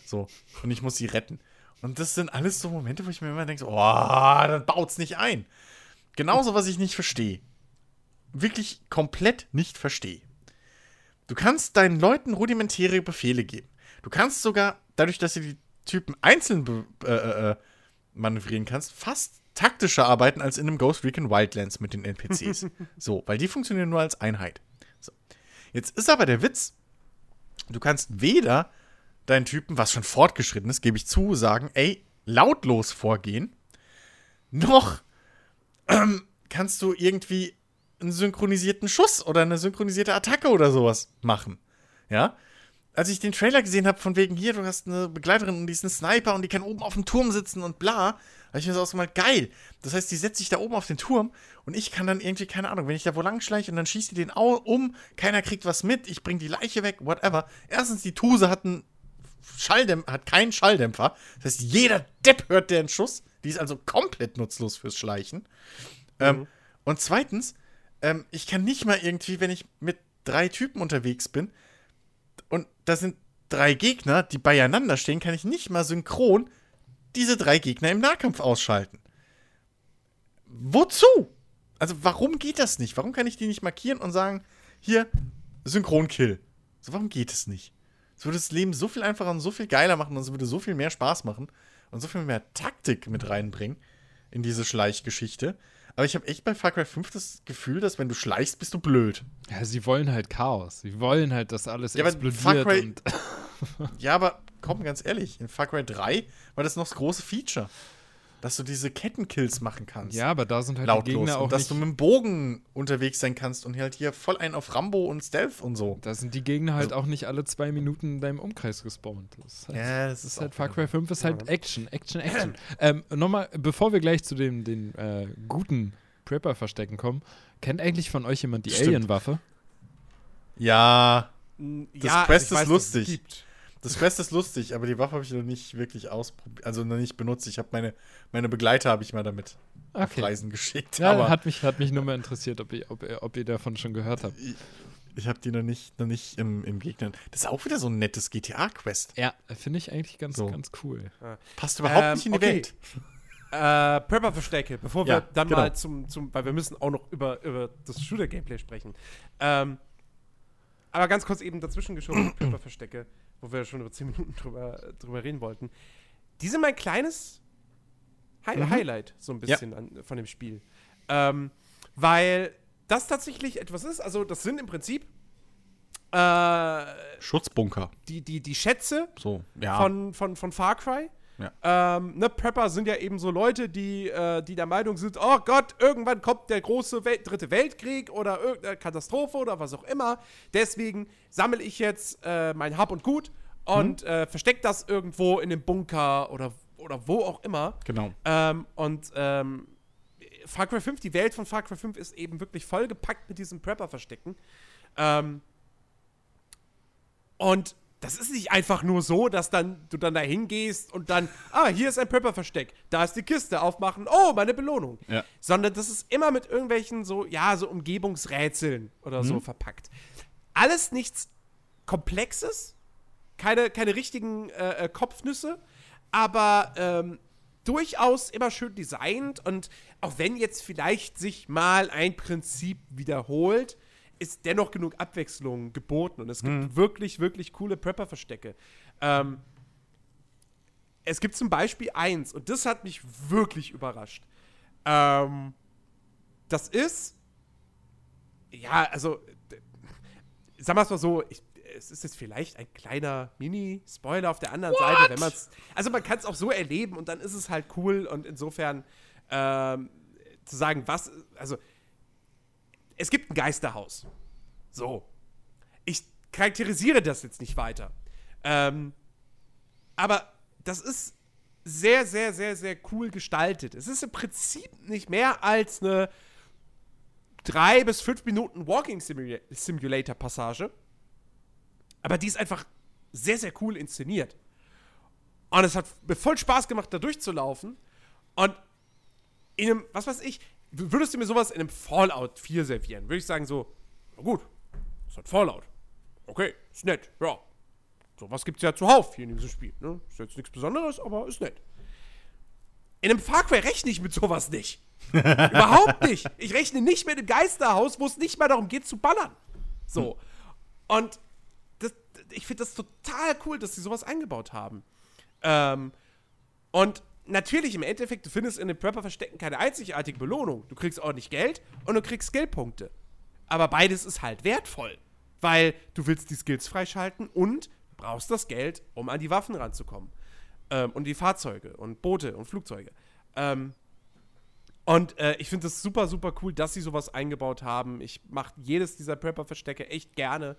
So. Und ich muss sie retten. Und das sind alles so Momente, wo ich mir immer denke, oh, dann baut's nicht ein. Genauso, was ich nicht verstehe. Wirklich komplett nicht verstehe. Du kannst deinen Leuten rudimentäre Befehle geben. Du kannst sogar, dadurch, dass du die Typen einzeln äh, äh, äh, manövrieren kannst, fast taktischer arbeiten als in einem Ghost Recon Wildlands mit den NPCs. so, weil die funktionieren nur als Einheit. So. Jetzt ist aber der Witz, du kannst weder deinen Typen, was schon fortgeschritten ist, gebe ich zu, sagen, ey, lautlos vorgehen, noch ähm, kannst du irgendwie einen synchronisierten Schuss oder eine synchronisierte Attacke oder sowas machen. Ja? Als ich den Trailer gesehen habe, von wegen hier, du hast eine Begleiterin und die ist ein Sniper und die kann oben auf dem Turm sitzen und bla, habe ich mir so ausgemalt, geil. Das heißt, die setzt sich da oben auf den Turm und ich kann dann irgendwie, keine Ahnung, wenn ich da wo lang schleiche und dann schießt die den um, keiner kriegt was mit, ich bring die Leiche weg, whatever. Erstens, die Tuse hat einen Schalldämpfer, hat keinen Schalldämpfer. Das heißt, jeder Depp hört deren Schuss. Die ist also komplett nutzlos fürs Schleichen. Ähm, und zweitens, ähm, ich kann nicht mal irgendwie, wenn ich mit drei Typen unterwegs bin und da sind drei Gegner, die beieinander stehen, kann ich nicht mal synchron diese drei Gegner im Nahkampf ausschalten. Wozu? Also, warum geht das nicht? Warum kann ich die nicht markieren und sagen, hier, Synchronkill? So, warum geht es nicht? Es würde das Leben so viel einfacher und so viel geiler machen und es würde so viel mehr Spaß machen und so viel mehr Taktik mit reinbringen in diese Schleichgeschichte. Aber ich habe echt bei Far Cry 5 das Gefühl, dass wenn du schleichst, bist du blöd. Ja, sie wollen halt Chaos. Sie wollen halt, dass alles Ja, explodiert Cry- Ja, aber komm, ganz ehrlich, in Far Cry 3 war das noch das große Feature. Dass du diese Kettenkills machen kannst. ja, aber da sind halt die lautlos. Gegner auch und dass nicht du mit dem Bogen unterwegs sein kannst und halt hier voll einen auf Rambo und Stealth und so. Da sind die Gegner halt auch nicht alle zwei Minuten in deinem Umkreis gespawnt. Das ist halt, Ja, das ist ist halt Far Cry 5 ist halt Ja. Action, Action, Action. ähm, Nochmal, bevor wir gleich zu den, den äh, guten Prepper-Verstecken kommen, kennt eigentlich von euch jemand die. Alien-Waffe? Ja, Das Quest also ist weiß, lustig. Das Quest ist lustig, aber die Waffe habe ich noch nicht wirklich ausprobiert, also noch nicht benutzt. Ich habe meine, meine Begleiter habe ich mal damit auf Okay. Reisen geschickt. Ja, aber hat mich, hat mich nur mal interessiert, ob ihr, ob, ihr, ob ihr davon schon gehört habt. ich, ich habe die noch nicht, noch nicht im, im Gegner. Das ist auch wieder so ein nettes GTA-Quest. Ja, finde ich eigentlich ganz, So. ganz cool. Passt überhaupt Ähm, nicht in die okay. Welt. Äh, Prepper-Verstecke, bevor wir Ja, dann genau. mal zum, zum, weil wir müssen auch noch über, über das Shooter-Gameplay sprechen. Ähm, aber ganz kurz eben dazwischen geschoben, Prepper-Verstecke, wo wir schon über 10 Minuten drüber, drüber reden wollten. Die sind mein kleines Hi Mhm. Highlight, so ein bisschen an, von dem Spiel. Ähm, weil das tatsächlich etwas ist, also das sind im Prinzip äh, Schutzbunker. die, die, die Schätze, So, ja. von, von, von Far Cry. Ja. Ähm, ne, Prepper sind ja eben so Leute, die, äh, die der Meinung sind, oh Gott, irgendwann kommt der große Wel dritte Weltkrieg oder irgendeine Katastrophe oder was auch immer. Deswegen sammle ich jetzt äh, mein Hab und Gut und äh, verstecke das irgendwo in dem Bunker oder, oder wo auch immer. genau. Ähm, und ähm, Far Cry 5, die Welt von Far Cry 5 ist eben wirklich vollgepackt mit diesen Prepper-Verstecken. Ähm, und das ist nicht einfach nur so, dass dann du dann da hingehst und dann, ah, hier ist ein Prepper-Versteck, da ist die Kiste, aufmachen, oh, meine Belohnung. Ja. Sondern das ist immer mit irgendwelchen so, ja, so Umgebungsrätseln oder so verpackt. Alles nichts Komplexes, keine, keine richtigen äh, äh, Kopfnüsse, aber ähm, durchaus immer schön designt und auch wenn jetzt vielleicht sich mal ein Prinzip wiederholt, ist dennoch genug Abwechslung geboten und es gibt wirklich, wirklich coole Prepper-Verstecke. Ähm, es gibt zum Beispiel eins und das hat mich wirklich überrascht. Ähm, das ist, ja, also, sagen wir es mal so, ich, es ist jetzt vielleicht ein kleiner Mini-Spoiler auf der anderen Seite, wenn man es, also man kann es auch so erleben und dann ist es halt cool und insofern ähm, zu sagen, was, also, es gibt ein Geisterhaus. So. Ich charakterisiere das jetzt nicht weiter. Ähm, aber das ist sehr, sehr, sehr, sehr cool gestaltet. Es ist im Prinzip nicht mehr als eine drei bis fünf Minuten Walking Simula Simulator Passage. Aber die ist einfach sehr, sehr cool inszeniert. Und es hat mir voll Spaß gemacht, da durchzulaufen. Und in einem, was weiß ich, würdest du mir sowas in einem Fallout 4 servieren? Würde ich sagen so, na gut, ist halt Fallout. Okay, ist nett, ja. Sowas gibt's ja zuhauf hier in diesem Spiel. Ne? Ist jetzt nichts Besonderes, aber ist nett. In einem Far Cry rechne ich mit sowas nicht. Überhaupt nicht. Ich rechne nicht mit einem Geisterhaus, wo es nicht mal darum geht zu ballern. So. Und das, ich finde das total cool, dass sie sowas eingebaut haben. Ähm, und natürlich im Endeffekt, du findest in den Prepper-Verstecken keine einzigartige Belohnung. Du kriegst ordentlich Geld und du kriegst Skillpunkte. Aber beides ist halt wertvoll. Weil du willst die Skills freischalten und brauchst das Geld, um an die Waffen ranzukommen. Ähm, und die Fahrzeuge und Boote und Flugzeuge. Ähm, und äh, ich finde es super, super cool, dass sie sowas eingebaut haben. Ich mache jedes dieser Prepper-Verstecke echt gerne.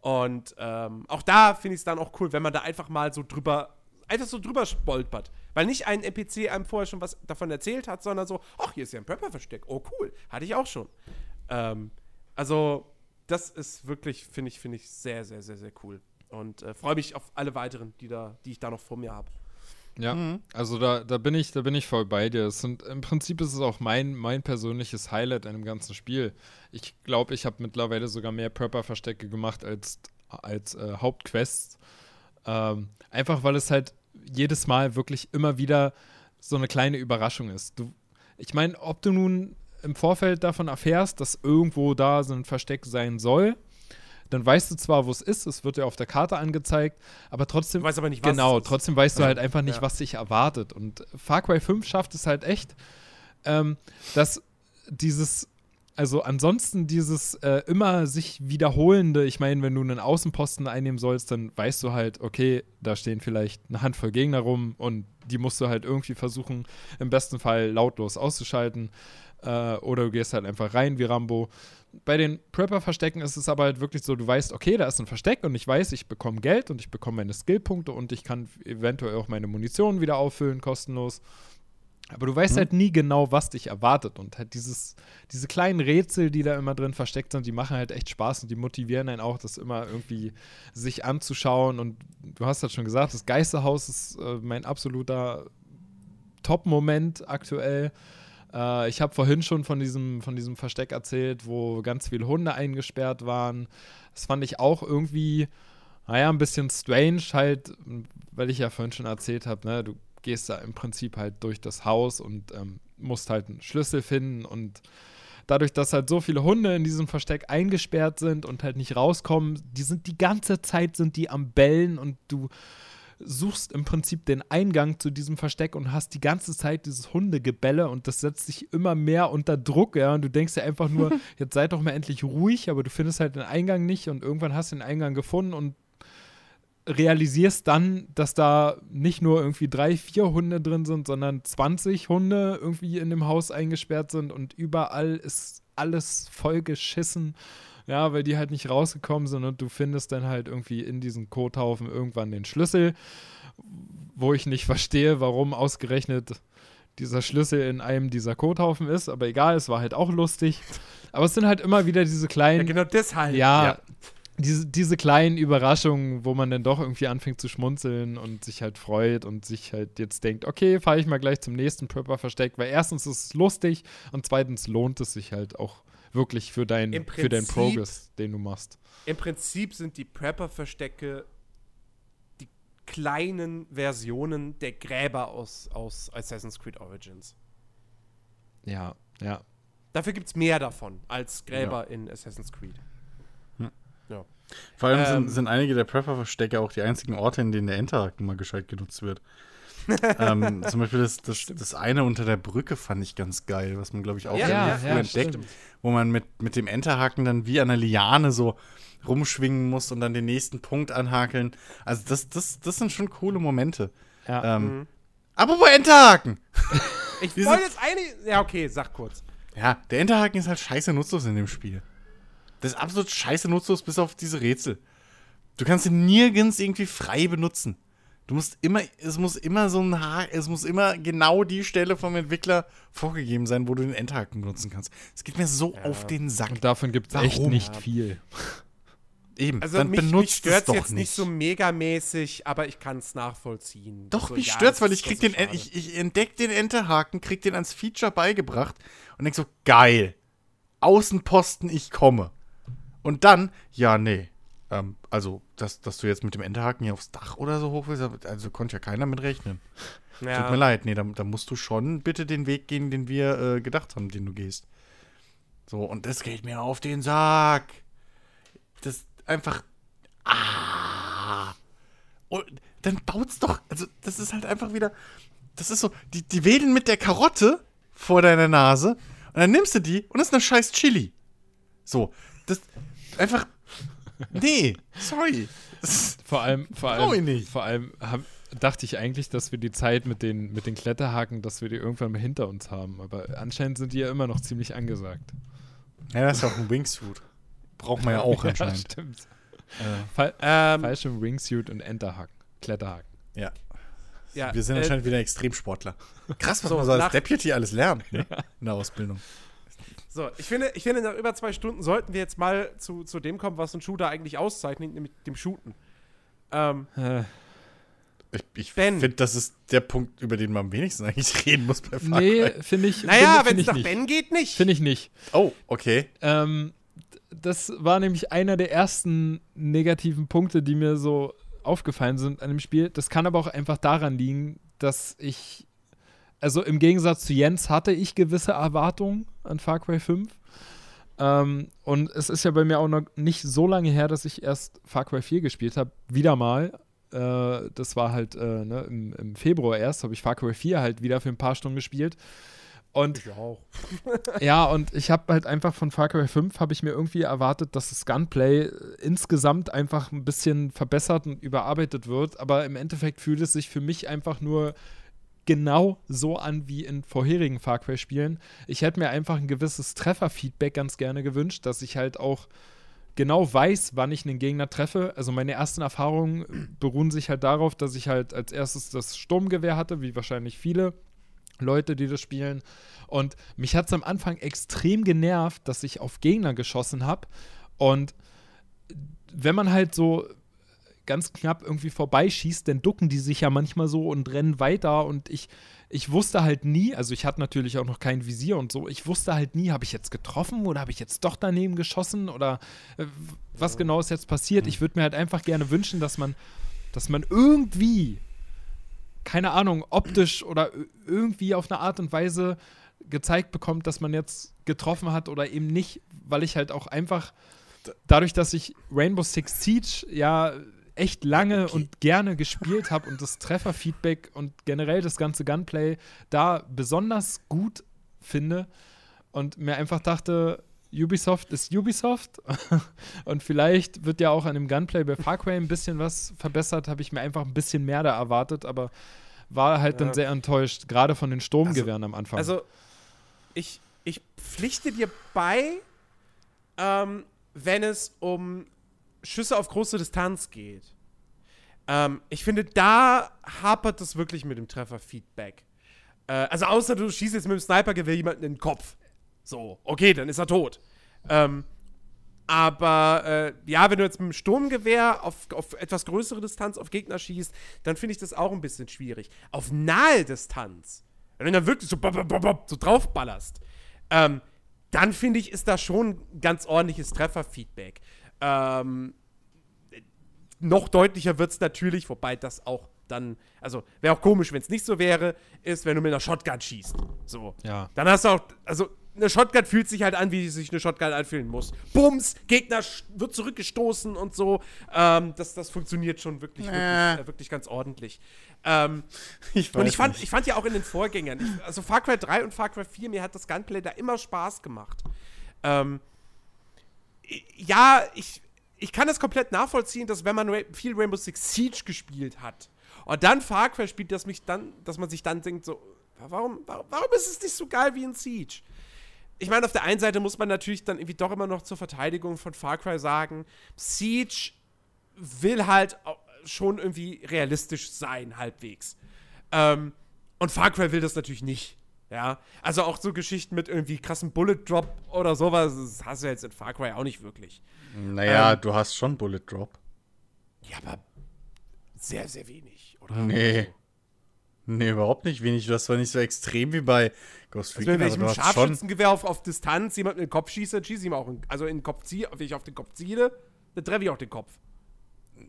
Und ähm, auch da finde ich es dann auch cool, wenn man da einfach mal so drüber, einfach so drüber stolpert. Weil nicht ein NPC einem vorher schon was davon erzählt hat, sondern so, ach, hier ist ja ein Prepper-Versteck. Oh, cool. Hatte ich auch schon. Ähm, also, das ist wirklich, finde ich, finde ich sehr, sehr, sehr, sehr cool. Und äh, freue mich auf alle weiteren, die, da, die ich da noch vor mir habe. Ja, Mhm. also da, da bin ich, da bin ich voll bei dir. Es sind, Im Prinzip ist es auch mein, mein persönliches Highlight in dem ganzen Spiel. Ich glaube, ich habe mittlerweile sogar mehr Prepper-Verstecke gemacht als, als äh, Hauptquests. Ähm, einfach weil es halt jedes Mal wirklich immer wieder so eine kleine Überraschung ist. Du, ich meine, ob du nun im Vorfeld davon erfährst, dass irgendwo da so ein Versteck sein soll, dann weißt du zwar, wo es ist, es wird ja auf der Karte angezeigt, aber trotzdem. Du weißt aber nicht, was Genau, trotzdem weißt du halt einfach nicht, Ja. was dich erwartet. Und Far Cry 5 schafft es halt echt, ähm, dass dieses, also ansonsten dieses äh, immer sich wiederholende, ich meine, wenn du einen Außenposten einnehmen sollst, dann weißt du halt, okay, da stehen vielleicht eine Handvoll Gegner rum und die musst du halt irgendwie versuchen, im besten Fall lautlos auszuschalten. Äh, oder du gehst halt einfach rein wie Rambo. Bei den Prepper-Verstecken ist es aber halt wirklich so, du weißt, okay, da ist ein Versteck und ich weiß, ich bekomme Geld und ich bekomme meine Skillpunkte und ich kann eventuell auch meine Munition wieder auffüllen, kostenlos. Aber du weißt halt nie genau, was dich erwartet. Und halt dieses, diese kleinen Rätsel, die da immer drin versteckt sind, die machen halt echt Spaß und die motivieren einen auch, das immer irgendwie sich anzuschauen. Und du hast halt schon gesagt, das Geisterhaus ist äh, mein absoluter Top-Moment aktuell. Äh, ich habe vorhin schon von diesem, von diesem Versteck erzählt, wo ganz viele Hunde eingesperrt waren. Das fand ich auch irgendwie, naja, ein bisschen strange, halt, weil ich ja vorhin schon erzählt habe, ne, du gehst da im Prinzip halt durch das Haus und ähm, musst halt einen Schlüssel finden und dadurch, dass halt so viele Hunde in diesem Versteck eingesperrt sind und halt nicht rauskommen, die sind die ganze Zeit sind die am Bellen und du suchst im Prinzip den Eingang zu diesem Versteck und hast die ganze Zeit dieses Hundegebelle und das setzt sich immer mehr unter Druck, ja, und du denkst dir einfach nur, jetzt sei doch mal endlich ruhig, aber du findest halt den Eingang nicht und irgendwann hast du den Eingang gefunden und realisierst dann, dass da nicht nur irgendwie drei, vier Hunde drin sind, sondern 20 Hunde irgendwie in dem Haus eingesperrt sind und überall ist alles voll geschissen. Ja, weil die halt nicht rausgekommen sind und du findest dann halt irgendwie in diesen Kothaufen irgendwann den Schlüssel, wo ich nicht verstehe, warum ausgerechnet dieser Schlüssel in einem dieser Kothaufen ist, aber egal, es war halt auch lustig. Aber es sind halt immer wieder diese Ja, kleinen genau deshalb. ja, Ja. Diese, diese kleinen Überraschungen, wo man dann doch irgendwie anfängt zu schmunzeln und sich halt freut und sich halt jetzt denkt, okay, fahre ich mal gleich zum nächsten Prepper-Versteck, weil erstens ist es lustig und zweitens lohnt es sich halt auch wirklich für, dein, Im für deinen Prinzip- Progress, den du machst. Im Prinzip sind die Prepper-Verstecke die kleinen Versionen der Gräber aus, aus Assassin's Creed Origins. Ja, ja. Dafür gibt es mehr davon als Gräber in Assassin's Creed. Vor allem Ähm. sind, sind einige der Prepper-Verstecke auch die einzigen Orte, in denen der Enterhaken mal gescheit genutzt wird. ähm, zum Beispiel das, das, das eine unter der Brücke fand ich ganz geil, was man, glaube ich, auch Ja, ja, früh ja, entdeckt, stimmt. wo man mit, mit dem Enterhaken dann wie an einer Liane so rumschwingen muss und dann den nächsten Punkt anhakeln. Also das, das, das sind schon coole Momente. ja. Ähm, Mhm. Apropos Enterhaken! Ich wollte jetzt eine. Ja, okay, sag kurz. Ja, der Enterhaken ist halt scheiße nutzlos in dem Spiel. Das ist absolut scheiße nutzlos, bis auf diese Rätsel. Du kannst ihn nirgends irgendwie frei benutzen. Du musst immer, es muss immer so ein Haken, es muss immer genau die Stelle vom Entwickler vorgegeben sein, wo du den Enterhaken benutzen kannst. Es geht mir so auf den Sack. Und davon gibt es echt nicht Ja. viel. Eben, Also dann mich, mich benutzt es doch jetzt nicht nicht. so megamäßig, aber ich kann es nachvollziehen. Doch, so, mich ja, stört's, das weil ich krieg den, so En- schade. ich, ich entdeck den Enterhaken, krieg den ans Feature beigebracht und denk so, geil. Außenposten, ich komme. Und dann, ja, nee. Ähm, also, dass, dass du jetzt mit dem Enterhaken hier aufs Dach oder so hoch willst, also konnte ja keiner mit rechnen. Tut mir ja. leid, nee, da, da musst du schon bitte den Weg gehen, den wir äh, gedacht haben, den du gehst. So, und das geht mir auf den Sack. Das einfach. Ah. Und dann baut's doch. Also, das ist halt einfach wieder. Das ist so. Die, die wedeln mit der Karotte vor deiner Nase. Und dann nimmst du die und das ist eine scheiß Chili. So. Das. Einfach. Nee. Sorry. Vor allem, vor allem, nicht. vor allem hab, dachte ich eigentlich, dass wir die Zeit mit den, mit den Kletterhaken, dass wir die irgendwann mal hinter uns haben. Aber anscheinend sind die ja immer noch ziemlich angesagt. ja, das ist ja auch ein Wingsuit. Braucht man ja auch Ja, anscheinend. stimmt. Äh, Fall, Ähm, Fallschirm, Wingsuit und Enterhaken. Kletterhaken. ja. ja, Wir sind äh, anscheinend wieder Extremsportler. Krass, was so, man so als Deputy alles lernt ne? in der Ausbildung. So, ich finde, ich finde, nach über zwei Stunden sollten wir jetzt mal zu, zu dem kommen, was ein Shooter eigentlich auszeichnet, nämlich dem Shooten. Ähm, Äh, Ich, ich finde, das ist der Punkt, über den man am wenigsten eigentlich reden muss bei Far nee, finde ich. naja, finde- wenn es ich nach nicht. Ben geht, nicht. Finde ich nicht. Oh, okay. Ähm, das war nämlich einer der ersten negativen Punkte, die mir so aufgefallen sind an dem Spiel. Das kann aber auch einfach daran liegen, dass ich, also im Gegensatz zu Jens hatte ich gewisse Erwartungen an Far Cry 5. Ähm, und es ist ja bei mir auch noch nicht so lange her, dass ich erst Far Cry 4 gespielt habe. Wieder mal. Äh, das war halt äh, ne, im, im Februar erst, habe ich Far Cry 4 halt wieder für ein paar Stunden gespielt. Und Ich auch. ja, und ich habe halt einfach von Far Cry 5 habe ich mir irgendwie erwartet, dass das Gunplay äh, insgesamt einfach ein bisschen verbessert und überarbeitet wird, aber im Endeffekt fühlt es sich für mich einfach nur genau so an wie in vorherigen Far Cry Spielen. Ich hätte mir einfach ein gewisses Trefferfeedback ganz gerne gewünscht, dass ich halt auch genau weiß, wann ich einen Gegner treffe. Also meine ersten Erfahrungen beruhen sich halt darauf, dass ich halt als erstes das Sturmgewehr hatte, wie wahrscheinlich viele Leute, die das spielen. Und mich hat es am Anfang extrem genervt, dass ich auf Gegner geschossen habe. Und wenn man halt so ganz knapp irgendwie vorbeischießt, dann ducken die sich ja manchmal so und rennen weiter. Und ich, ich wusste halt nie, also ich hatte natürlich auch noch kein Visier und so, ich wusste halt nie, habe ich jetzt getroffen oder habe ich jetzt doch daneben geschossen oder äh, was genau ist jetzt passiert. Ich würde mir halt einfach gerne wünschen, dass man, dass man irgendwie keine Ahnung, optisch oder irgendwie auf eine Art und Weise gezeigt bekommt, dass man jetzt getroffen hat oder eben nicht, weil ich halt auch einfach dadurch, dass ich Rainbow Six Siege ja echt lange und gerne gespielt habe und das Trefferfeedback und generell das ganze Gunplay da besonders gut finde und mir einfach dachte, Ubisoft ist Ubisoft und vielleicht wird ja auch an dem Gunplay bei Far Cry ein bisschen was verbessert, habe ich mir einfach ein bisschen mehr da erwartet, aber war halt dann Ja. sehr enttäuscht, gerade von den Sturmgewehren am Anfang. Also, ich, ich pflichte dir bei, ähm, wenn es um Schüsse auf große Distanz geht. Ähm, ich finde, da hapert es wirklich mit dem Trefferfeedback. Äh, also, außer du schießt jetzt mit dem Snipergewehr jemanden in den Kopf. So, okay, dann ist er tot. Ähm, aber äh, ja, wenn du jetzt mit dem Sturmgewehr auf, auf etwas größere Distanz auf Gegner schießt, dann finde ich das auch ein bisschen schwierig. Auf nahe Distanz, wenn du dann wirklich so, so draufballerst, ähm, dann finde ich, ist da schon ganz ordentliches Trefferfeedback. Ähm, noch deutlicher wird es natürlich, wobei das auch dann, also wäre auch komisch, wenn es nicht so wäre, ist, wenn du mit einer Shotgun schießt. So. Ja. Dann hast du auch, also eine Shotgun fühlt sich halt an, wie sich eine Shotgun anfühlen muss. Bums, Gegner wird zurückgestoßen und so. Ähm, das, das funktioniert schon wirklich, wirklich, äh, wirklich ganz ordentlich. Ähm, Ich und ich fand, nicht. ich fand ja auch in den Vorgängern, ich, also Far Cry 3 und Far Cry 4, mir hat das Gunplay da immer Spaß gemacht. Ähm, ja, ich, ich kann das komplett nachvollziehen, dass wenn man Ra viel Rainbow Six Siege gespielt hat und dann Far Cry spielt, dass, mich dann, dass man sich dann denkt, so, warum, warum, warum ist es nicht so geil wie in Siege? Ich meine, auf der einen Seite muss man natürlich dann irgendwie doch immer noch zur Verteidigung von Far Cry sagen, Siege will halt schon irgendwie realistisch sein, halbwegs. Ähm, und Far Cry will das natürlich nicht. Ja, also auch so Geschichten mit irgendwie krassen Bullet Drop oder sowas, das hast du jetzt in Far Cry auch nicht wirklich. Naja, Ähm. du hast schon Bullet Drop. Ja, aber sehr, sehr wenig, oder? Nee. Nee, überhaupt nicht wenig. Du hast zwar nicht so extrem wie bei Ghost Also wenn Recon, ich aber mit du einem. Scharfschützengewehr auf, auf Distanz jemanden in den Kopf schieße, dann schieße ich ihm auch in, also in den Kopf ziehe, wenn ich auf den Kopf ziehe, dann treffe ich auch den Kopf.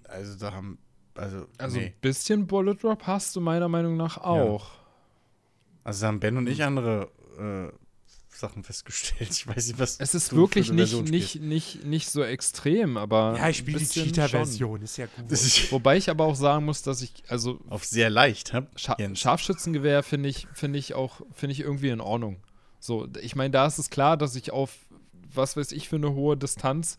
Also da haben. Also, Also nee. ein bisschen Bullet Drop hast du meiner Meinung nach auch. Also da haben Ben und ich andere äh, Sachen festgestellt. Ich weiß nicht, was. Es ist du wirklich für eine nicht, Version nicht, spielst. nicht, nicht so extrem, aber. Ja, ich spiele die Cheater-Version, ist ja gut. Ist. Wobei ich aber auch sagen muss, dass ich, also auf sehr leicht, hä? Scha Jens. Scharfschützengewehr finde ich, finde ich auch, finde ich irgendwie in Ordnung. So, ich meine, da ist es klar, dass ich auf, was weiß ich, für eine hohe Distanz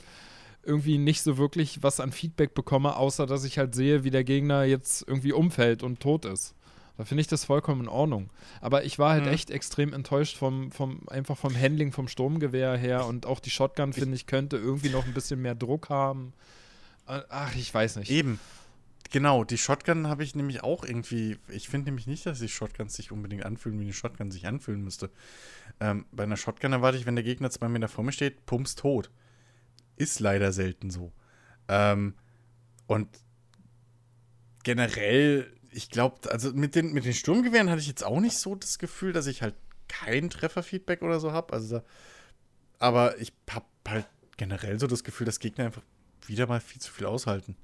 irgendwie nicht so wirklich was an Feedback bekomme, außer dass ich halt sehe, wie der Gegner jetzt irgendwie umfällt und tot ist. Da finde ich das vollkommen in Ordnung. Aber ich war halt Mhm. echt extrem enttäuscht vom, vom, einfach vom Handling vom Sturmgewehr her und auch die Shotgun, finde ich, könnte irgendwie noch ein bisschen mehr Druck haben. Äh, Ach, ich weiß nicht. Eben. Genau, die Shotgun habe ich nämlich auch irgendwie. Ich finde nämlich nicht, dass die Shotguns sich unbedingt anfühlen, wie eine Shotgun sich anfühlen müsste. Ähm, bei einer Shotgun erwarte ich, wenn der Gegner zwei Meter vor mir steht, pumps tot. Ist leider selten so. Ähm, und generell, ich glaube, also mit den, mit den Sturmgewehren hatte ich jetzt auch nicht so das Gefühl, dass ich halt kein Trefferfeedback oder so habe. Also, aber ich habe halt generell so das Gefühl, dass Gegner einfach wieder mal viel zu viel aushalten.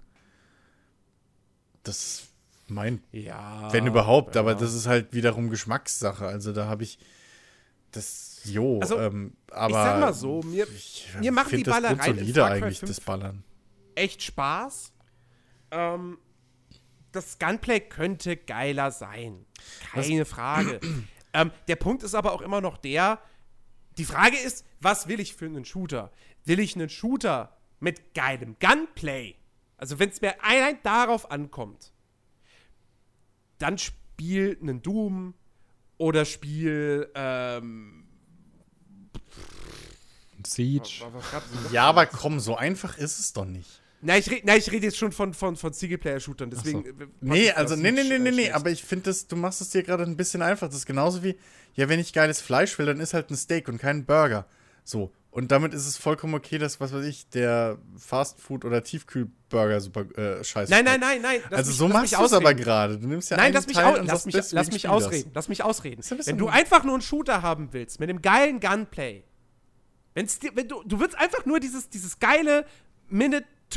Das ist mein, ja. wenn überhaupt, aber ja. das ist halt wiederum Geschmackssache. Also da habe ich das, jo, Also, ähm, aber sag mal so, mir- ich, mir machen die das Ballereien Far Cry eigentlich, 5 das Ballern. echt Spaß. Ähm, das Gunplay könnte geiler sein. Keine Frage. ähm, der Punkt ist aber auch immer noch der, die Frage ist, was will ich für einen Shooter? Will ich einen Shooter mit geilem Gunplay? Also wenn es mir allein darauf ankommt, dann spiel einen Doom oder spiel ähm, Siege. Ja, aber komm, so einfach ist es doch nicht. Nein, ich rede red jetzt schon von, von, von Singleplayer-Shootern, deswegen. äh, Nee, also nee, nee, nee, nee, nee, aber ich finde das, du machst es dir gerade ein bisschen einfach. Das ist genauso wie, ja, wenn ich geiles Fleisch will, dann ist halt ein Steak und kein Burger. So. Und damit ist es vollkommen okay, dass, was weiß ich, der Fastfood- oder Tiefkühlburger super äh, scheiße Nein, nein, nein, nein. Also mich- so machst du es aber ausreden. gerade. Du nimmst ja Nein, lass mich, Teil und lass mich, lass mich spiel das. ausreden. Lass mich ausreden. Ein Wenn du einfach nur einen Shooter haben willst, mit dem geilen Gunplay, wenn's dir, wenn du, du willst einfach nur dieses, dieses geile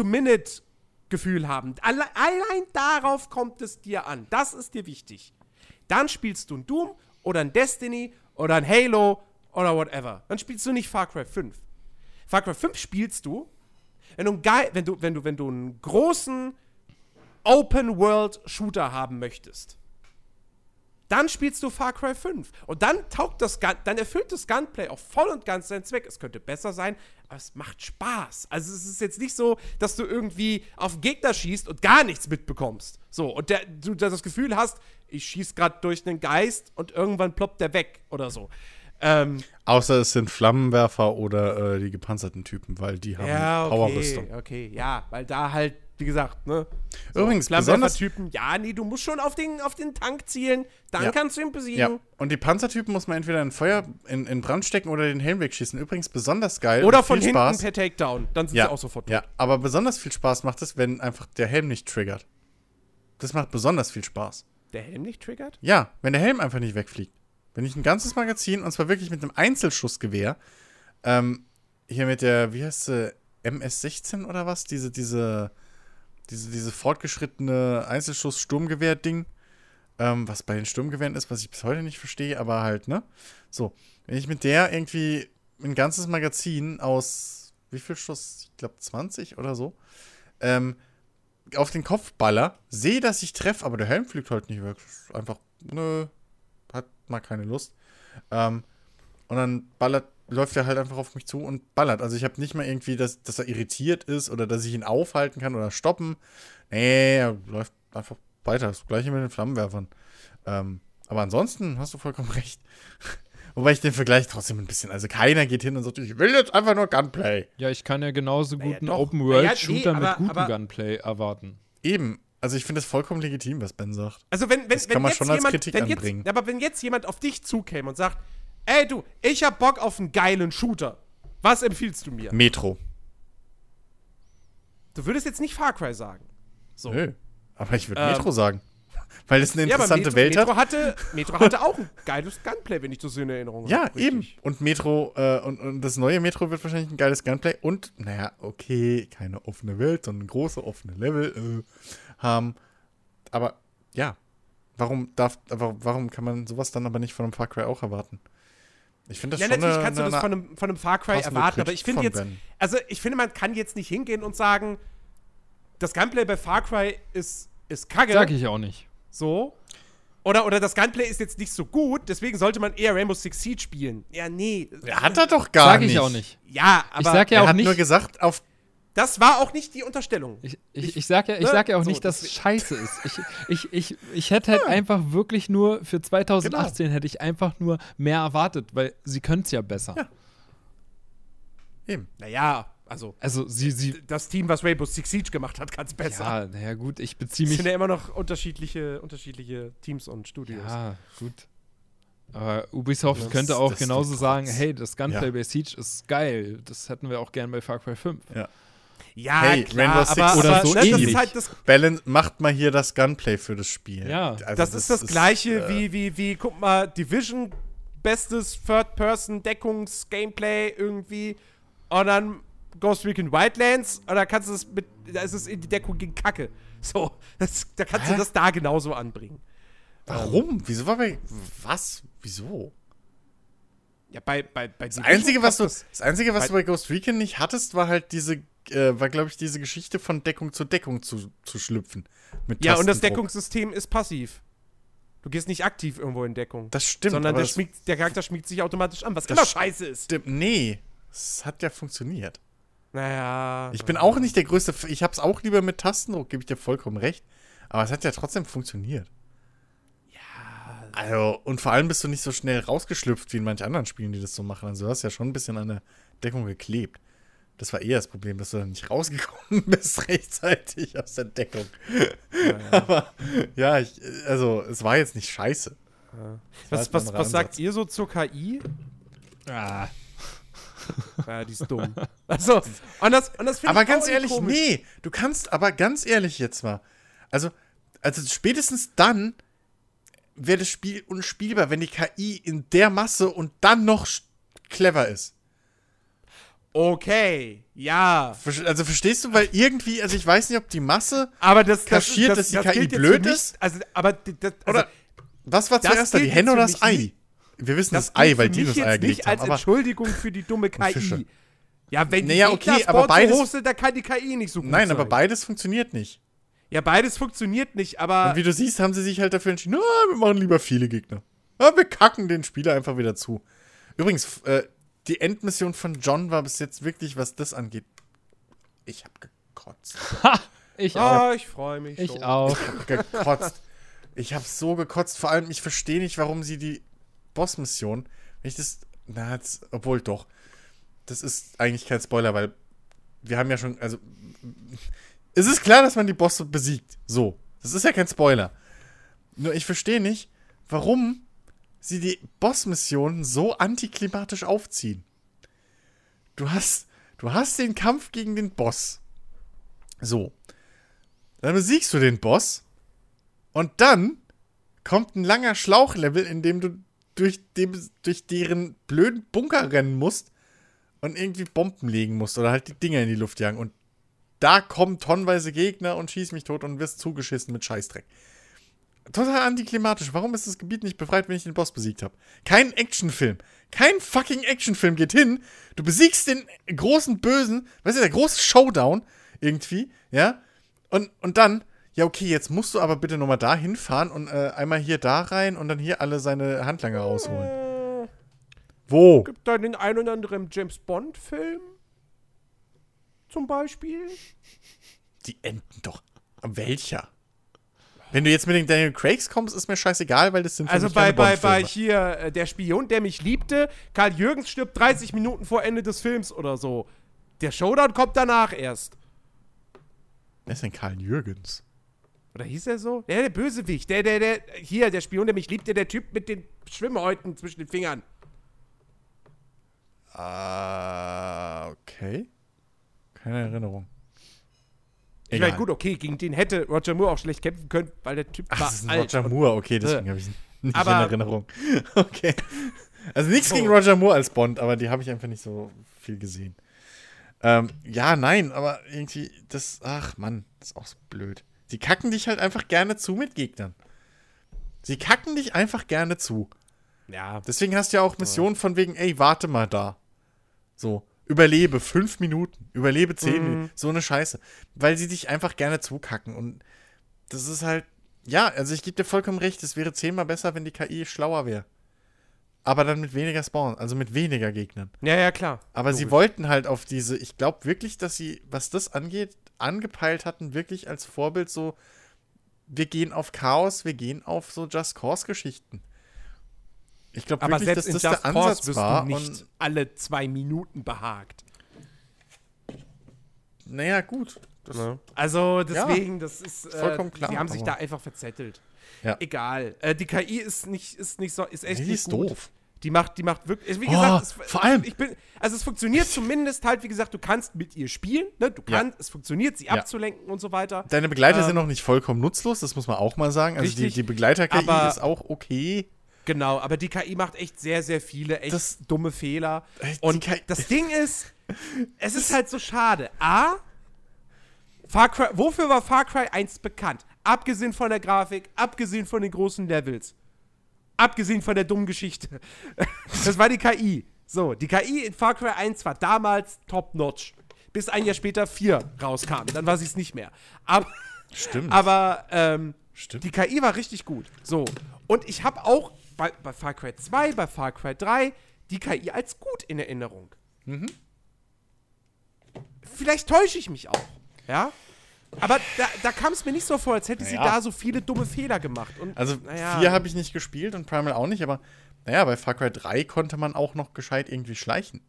Minute-to-Minute-Gefühl haben. Alle, allein darauf kommt es dir an. Das ist dir wichtig. Dann spielst du ein Doom oder ein Destiny oder ein Halo oder whatever. Dann spielst du nicht Far Cry 5. Far Cry 5 spielst du, wenn du, geil, wenn du, wenn du, wenn du einen großen Open-World-Shooter haben möchtest, dann spielst du Far Cry 5. Und dann taugt das Gun, dann erfüllt das Gunplay auch voll und ganz seinen Zweck. Es könnte besser sein, aber es macht Spaß. Also es ist jetzt nicht so, dass du irgendwie auf Gegner schießt und gar nichts mitbekommst. So, und der, du das Gefühl hast, ich schieß gerade durch einen Geist und irgendwann ploppt der weg oder so. Ähm, Außer es sind Flammenwerfer oder äh, die gepanzerten Typen, weil die haben ja, Powerrüstung. okay, okay, ja, weil da halt, wie gesagt, ne? Übrigens, besonders, Flammenwerfer-Typen, ja, nee, du musst schon auf den, auf den Tank zielen, dann Ja. kannst du ihn besiegen. ja, und die Panzertypen muss man entweder in Feuer, in, in Brand stecken oder den Helm wegschießen. Übrigens besonders geil. Oder von hinten Spaß. per Takedown, dann sind ja, sie auch sofort tot. ja, aber besonders viel Spaß macht es, wenn einfach der Helm nicht triggert. Das macht besonders viel Spaß. Der Helm nicht triggert? Ja, wenn der Helm einfach nicht wegfliegt. Wenn ich ein ganzes Magazin, und zwar wirklich mit einem Einzelschussgewehr, ähm, hier mit der, wie heißt sie, MS-16 oder was? Diese, diese, diese, diese fortgeschrittene Einzelschuss-Sturmgewehr-Ding, ähm, was bei den Sturmgewehren ist, was ich bis heute nicht verstehe, aber halt, ne? So, wenn ich mit der irgendwie ein ganzes Magazin aus, wie viel Schuss? Ich glaube 20 oder so, ähm, auf den Kopf baller, sehe, dass ich treffe, aber der Helm fliegt halt nicht weg. Einfach, nö, hat mal keine Lust. Ähm, und dann ballert, läuft er halt einfach auf mich zu und ballert. Also ich habe nicht mal irgendwie, dass, dass er irritiert ist oder dass ich ihn aufhalten kann oder stoppen. Nee, er läuft einfach weiter. Das gleiche mit den Flammenwerfern. Ähm, aber ansonsten hast du vollkommen recht. Wobei ich den Vergleich trotzdem ein bisschen, also keiner geht hin und sagt, ich will jetzt einfach nur Gunplay. Ja, ich kann ja genauso Naja, guten doch. Open-World-Shooter Naja, nee, mit gutem Gunplay erwarten. Eben, Also ich finde es vollkommen legitim, was Ben sagt. Also wenn, wenn, Das wenn kann man jetzt schon als jemand, Kritik wenn anbringen. Jetzt, aber wenn jetzt jemand auf dich zukäme und sagt, ey du, ich hab Bock auf einen geilen Shooter, was empfiehlst du mir? Metro. Du würdest jetzt nicht Far Cry sagen. So. Nö. Aber ich würde Ähm, Metro sagen. Weil es eine Ja, interessante Metro, Welt Metro hat. hatte, Metro hatte auch ein geiles Gunplay, wenn ich das so in Erinnerung Ja, habe. eben. Richtig. Und Metro, äh, und, und das neue Metro wird wahrscheinlich ein geiles Gunplay und, naja, okay, keine offene Welt, sondern große offene Level äh, haben. Aber ja, warum darf, aber warum kann man sowas dann aber nicht von einem Far Cry auch erwarten? Ich finde das Ja, schon natürlich eine, kannst du das von einem, von einem Far Cry erwarten, aber ich finde jetzt, Ben. also ich finde, man kann jetzt nicht hingehen und sagen, das Gunplay bei Far Cry ist, ist kacke. Sag ich auch nicht. So. Oder, oder das Gunplay ist jetzt nicht so gut, deswegen sollte man eher Rainbow Six Siege spielen. Ja, nee. Ja, hat er doch gar Sag nicht. ich auch nicht. Ja, aber Ich sag ja Er auch hat nicht. nur gesagt, auf das war auch nicht die Unterstellung. Ich, ich, ich sag ja, ich ne? sag ja auch So, nicht, dass es scheiße ist. Ich, ich, ich, ich hätte halt einfach wirklich nur, für 2018 hätte ich einfach nur mehr erwartet, weil sie können es ja besser. Ja. eben. Naja, also Also sie, sie, das Team, was Rainbow Six Siege gemacht hat, kann es besser. ja, naja gut, ich beziehe Es mich, sind ja immer noch unterschiedliche, unterschiedliche Teams und Studios. ja, gut. Aber Ubisoft Das- könnte auch genauso sagen, hey, das Gunplay Ja. bei Siege ist geil. Das hätten wir auch gern bei Far Cry 5. Ja, Hey, klar, Rainbow Six aber, oder aber so ne, das ähnlich. ist halt das, Balance, macht mal hier das Gunplay für das Spiel. Ja. Also das, ist das gleiche äh, wie, wie, wie, guck mal, Division, bestes Third-Person-Deckungs-Gameplay irgendwie. Und dann Ghost Recon Wildlands, und da kannst du es mit, da ist es in die Deckung gegen Kacke. So, das, da kannst Hä? du das da genauso anbringen. Warum? Wieso war bei. Was? Wieso? Ja, bei, bei, bei Das Einzige, was du, das, das Einzige, was bei- du bei Ghost Recon nicht hattest, war halt diese, äh, war, glaube ich, diese Geschichte von Deckung zu Deckung zu, zu schlüpfen. Mit Ja, und das. Deckungssystem ist passiv. Du gehst nicht aktiv irgendwo in Deckung. Das stimmt, sondern der, schmiegt, der Charakter schmiegt sich automatisch an, was immer scheiße ist. Stimmt, nee. Es hat ja funktioniert. Naja. Ich bin auch nicht der größte. F ich hab's auch lieber mit Tastendruck, gebe ich dir vollkommen recht. Aber es hat ja trotzdem funktioniert. Ja. Also, und vor allem bist du nicht so schnell rausgeschlüpft wie in manch anderen Spielen, die das so machen. Also, du hast ja schon ein bisschen an der Deckung geklebt. Das war eher das Problem, dass du dann nicht rausgekommen bist rechtzeitig aus der Deckung. Aber ja, ich, also es war jetzt nicht scheiße. Was, ein was, anderer was sagt ihr so zur KI? Ah. Ja, die ist dumm. Also, und das finde Aber ich ganz auch ehrlich, komisch. nee, du kannst, aber ganz ehrlich jetzt mal. Also, also spätestens dann wäre das Spiel unspielbar, wenn die KI in der Masse und dann noch clever ist. Okay, ja. Also verstehst du, weil irgendwie, also ich weiß nicht, ob die Masse, Aber das, das Kaschiert, das, dass die KI blöd ist? Also, aber das, also, oder was war zuerst da, die Henne oder das Ei? nicht- Wir wissen das, Ei, weil die das jetzt Eier nicht gelegt als haben. Entschuldigung für die dumme Fische. KI. Ja, wenn Naja, die okay, Gegner aber beides- so hoch sind, dann kann die KI nicht so gut nein, sein. aber beides funktioniert nicht. Ja, beides funktioniert nicht, aber Und wie du siehst, haben sie sich halt dafür entschieden, na, wir machen lieber viele Gegner. Ja, wir kacken den Spieler einfach wieder zu. Übrigens, äh, die Endmission von John war bis jetzt wirklich, was das angeht. Ich hab gekotzt. Ich auch. Ah, ich freue mich Ich schon. auch. gekotzt. Ich hab so gekotzt. Vor allem, ich verstehe nicht, warum sie die Bossmission, wenn ich das, na, jetzt, obwohl doch, das ist eigentlich kein Spoiler, weil wir haben ja schon, also, es ist klar, dass man die Bosse besiegt. So. Das ist ja kein Spoiler. Nur ich verstehe nicht, warum sie die Bossmissionen so antiklimatisch aufziehen. Du hast, du hast den Kampf gegen den Boss. So. Dann besiegst du den Boss. Und dann kommt ein langer Schlauchlevel, in dem du durch, dem, durch deren blöden Bunker rennen musst und irgendwie Bomben legen musst oder halt die Dinger in die Luft jagen. Und da kommen tonnenweise Gegner und schieß mich tot und wirst zugeschissen mit Scheißdreck. Total antiklimatisch. Warum ist das Gebiet nicht befreit, wenn ich den Boss besiegt habe? Kein Actionfilm. Kein fucking Actionfilm geht hin. Du besiegst den großen Bösen, weißt du, der große Showdown irgendwie, ja? Und, und dann, ja, okay, jetzt musst du aber bitte nochmal da hinfahren und äh, einmal hier da rein und dann hier alle seine Handlanger rausholen. Wo? gibt da den ein oder anderen James Bond-Film? Zum Beispiel? Die enden doch. Welcher? Wenn du jetzt mit den Daniel Craigs kommst, ist mir scheißegal, weil das sind Also bei, bei, bei hier äh, Der Spion, der mich liebte, Karl Jürgens stirbt 30 Minuten vor Ende des Films oder so. Der Showdown kommt danach erst. Wer ist denn Karl Jürgens? Oder hieß er so? Der, der Bösewicht. Der, der, der, hier, der Spion, der mich liebte, der Typ mit den Schwimmhäuten zwischen den Fingern. Ah, okay. Keine Erinnerung. Ich meine, gut, okay, gegen den hätte Roger Moore auch schlecht kämpfen können, weil der Typ Ach, war das ist ein alt. Roger Moore, okay, deswegen habe ich ihn nicht Aber- in Erinnerung. Okay. Also nichts gegen Roger Moore als Bond, aber die habe ich einfach nicht so viel gesehen. Ähm, ja, nein, aber irgendwie, das, ach Mann, das ist auch so blöd. Sie kacken dich halt einfach gerne zu mit Gegnern. Sie kacken dich einfach gerne zu. Ja, Deswegen hast du ja auch Missionen von wegen, ey, warte mal da. So, überlebe fünf Minuten, überlebe zehn Mhm. Minuten, so eine Scheiße. Weil sie dich einfach gerne zukacken. Und das ist halt, ja, also ich gebe dir vollkommen recht, es wäre zehnmal besser, wenn die KI schlauer wäre. Aber dann mit weniger Spawn, also mit weniger Gegnern. ja, ja, klar. Aber sie Logisch. wollten halt auf diese, ich glaube wirklich, dass sie, was das angeht, angepeilt hatten, wirklich als Vorbild so, wir gehen auf Chaos, wir gehen auf so Just Cause-Geschichten. Ich glaube Aber wirklich, dass selbst das in Just der Cause Ansatz wirst war. du nicht alle zwei Minuten behagt. naja, gut. Das, Also deswegen, das ist äh, Vollkommen klar, Die haben sich da einfach verzettelt. Ja. Egal. Äh, die KI ist nicht, ist nicht so, ist echt Die nicht ist gut. doof. Die macht, die macht wirklich. Wie Oh, gesagt, es, vor allem- Ich bin, also es funktioniert zumindest halt, wie gesagt, du kannst mit ihr spielen, ne? Du Ja. kannst, es funktioniert, sie Ja. abzulenken und so weiter. Deine Begleiter Ähm, sind noch nicht vollkommen nutzlos, das muss man auch mal sagen. Also die, Richtig, die Begleiter-KI aber- ist auch okay. Genau, aber die KI macht echt sehr, sehr viele echt Das- dumme Fehler. Die Und KI das Ding ist, es ist halt so schade. A, Far Cry, wofür war Far Cry 1 bekannt? Abgesehen von der Grafik, abgesehen von den großen Levels, abgesehen von der dummen Geschichte. Das war die KI. So, die KI in Far Cry 1 war damals top-notch. Bis ein Jahr später 4 rauskam. Dann war sie es nicht mehr. Aber, Stimmt. aber ähm, Stimmt. die KI war richtig gut. So. Und ich habe auch bei, bei Far Cry 2, bei Far Cry 3 die KI als gut in Erinnerung. Mhm. Vielleicht täusche ich mich auch. Ja? Aber da, da kam es mir nicht so vor, als hätte sie Naja. da so viele dumme Fehler gemacht. Und, Also naja, 4 habe ich nicht gespielt und Primal auch nicht, aber naja, bei Far Cry 3 konnte man auch noch gescheit irgendwie schleichen.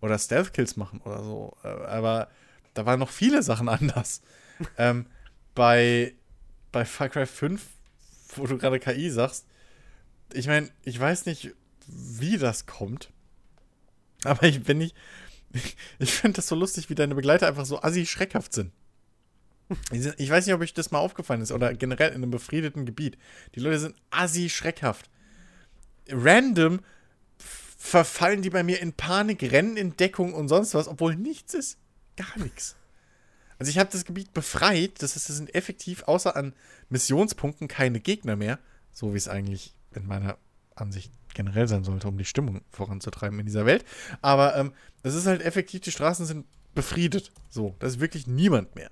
Oder Stealth-Kills machen oder so. Äh, Aber da waren noch viele Sachen anders. ähm, bei, bei Far Cry 5, wo du gerade KI sagst, ich meine, ich weiß nicht, wie das kommt. Aber ich bin nicht. Ich finde das so lustig, wie deine Begleiter einfach so assi schreckhaft sind. Ich weiß nicht, ob euch das mal aufgefallen ist oder generell in einem befriedeten Gebiet. Die Leute sind assi schreckhaft. Random verfallen die bei mir in Panik, rennen in Deckung und sonst was, obwohl nichts ist. Gar nichts. Also ich habe das Gebiet befreit, das heißt, es sind effektiv außer an Missionspunkten keine Gegner mehr, so wie es eigentlich in meiner Ansicht generell sein sollte, um die Stimmung voranzutreiben in dieser Welt. Aber ähm, es ist halt effektiv, die Straßen sind befriedet. So, da ist wirklich niemand mehr.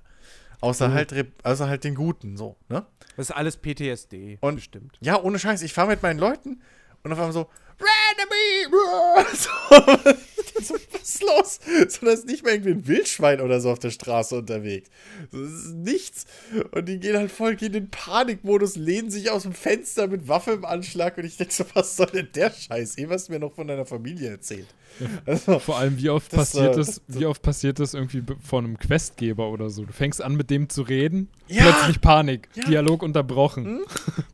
Außer, halt, Re- außer halt den Guten, so, ne? das ist alles PTSD. Und- bestimmt. Ja, ohne Scheiß. Ich fahre mit meinen Leuten und auf einmal so, Randomly! So, so, was ist los? So, da ist nicht mal irgendwie ein Wildschwein oder so auf der Straße unterwegs. So, Das ist nichts. Und die gehen halt voll, gehen in Panikmodus, lehnen sich aus dem Fenster mit Waffe im Anschlag und ich denke so, was soll denn der Scheiß? Eh, was mir noch von deiner Familie erzählt. Also, Vor allem, wie oft Das, passiert äh, das, das- wie oft passiert das irgendwie von einem Questgeber oder so? Du fängst an, mit dem zu reden, Ja! plötzlich Panik, Ja. Dialog unterbrochen.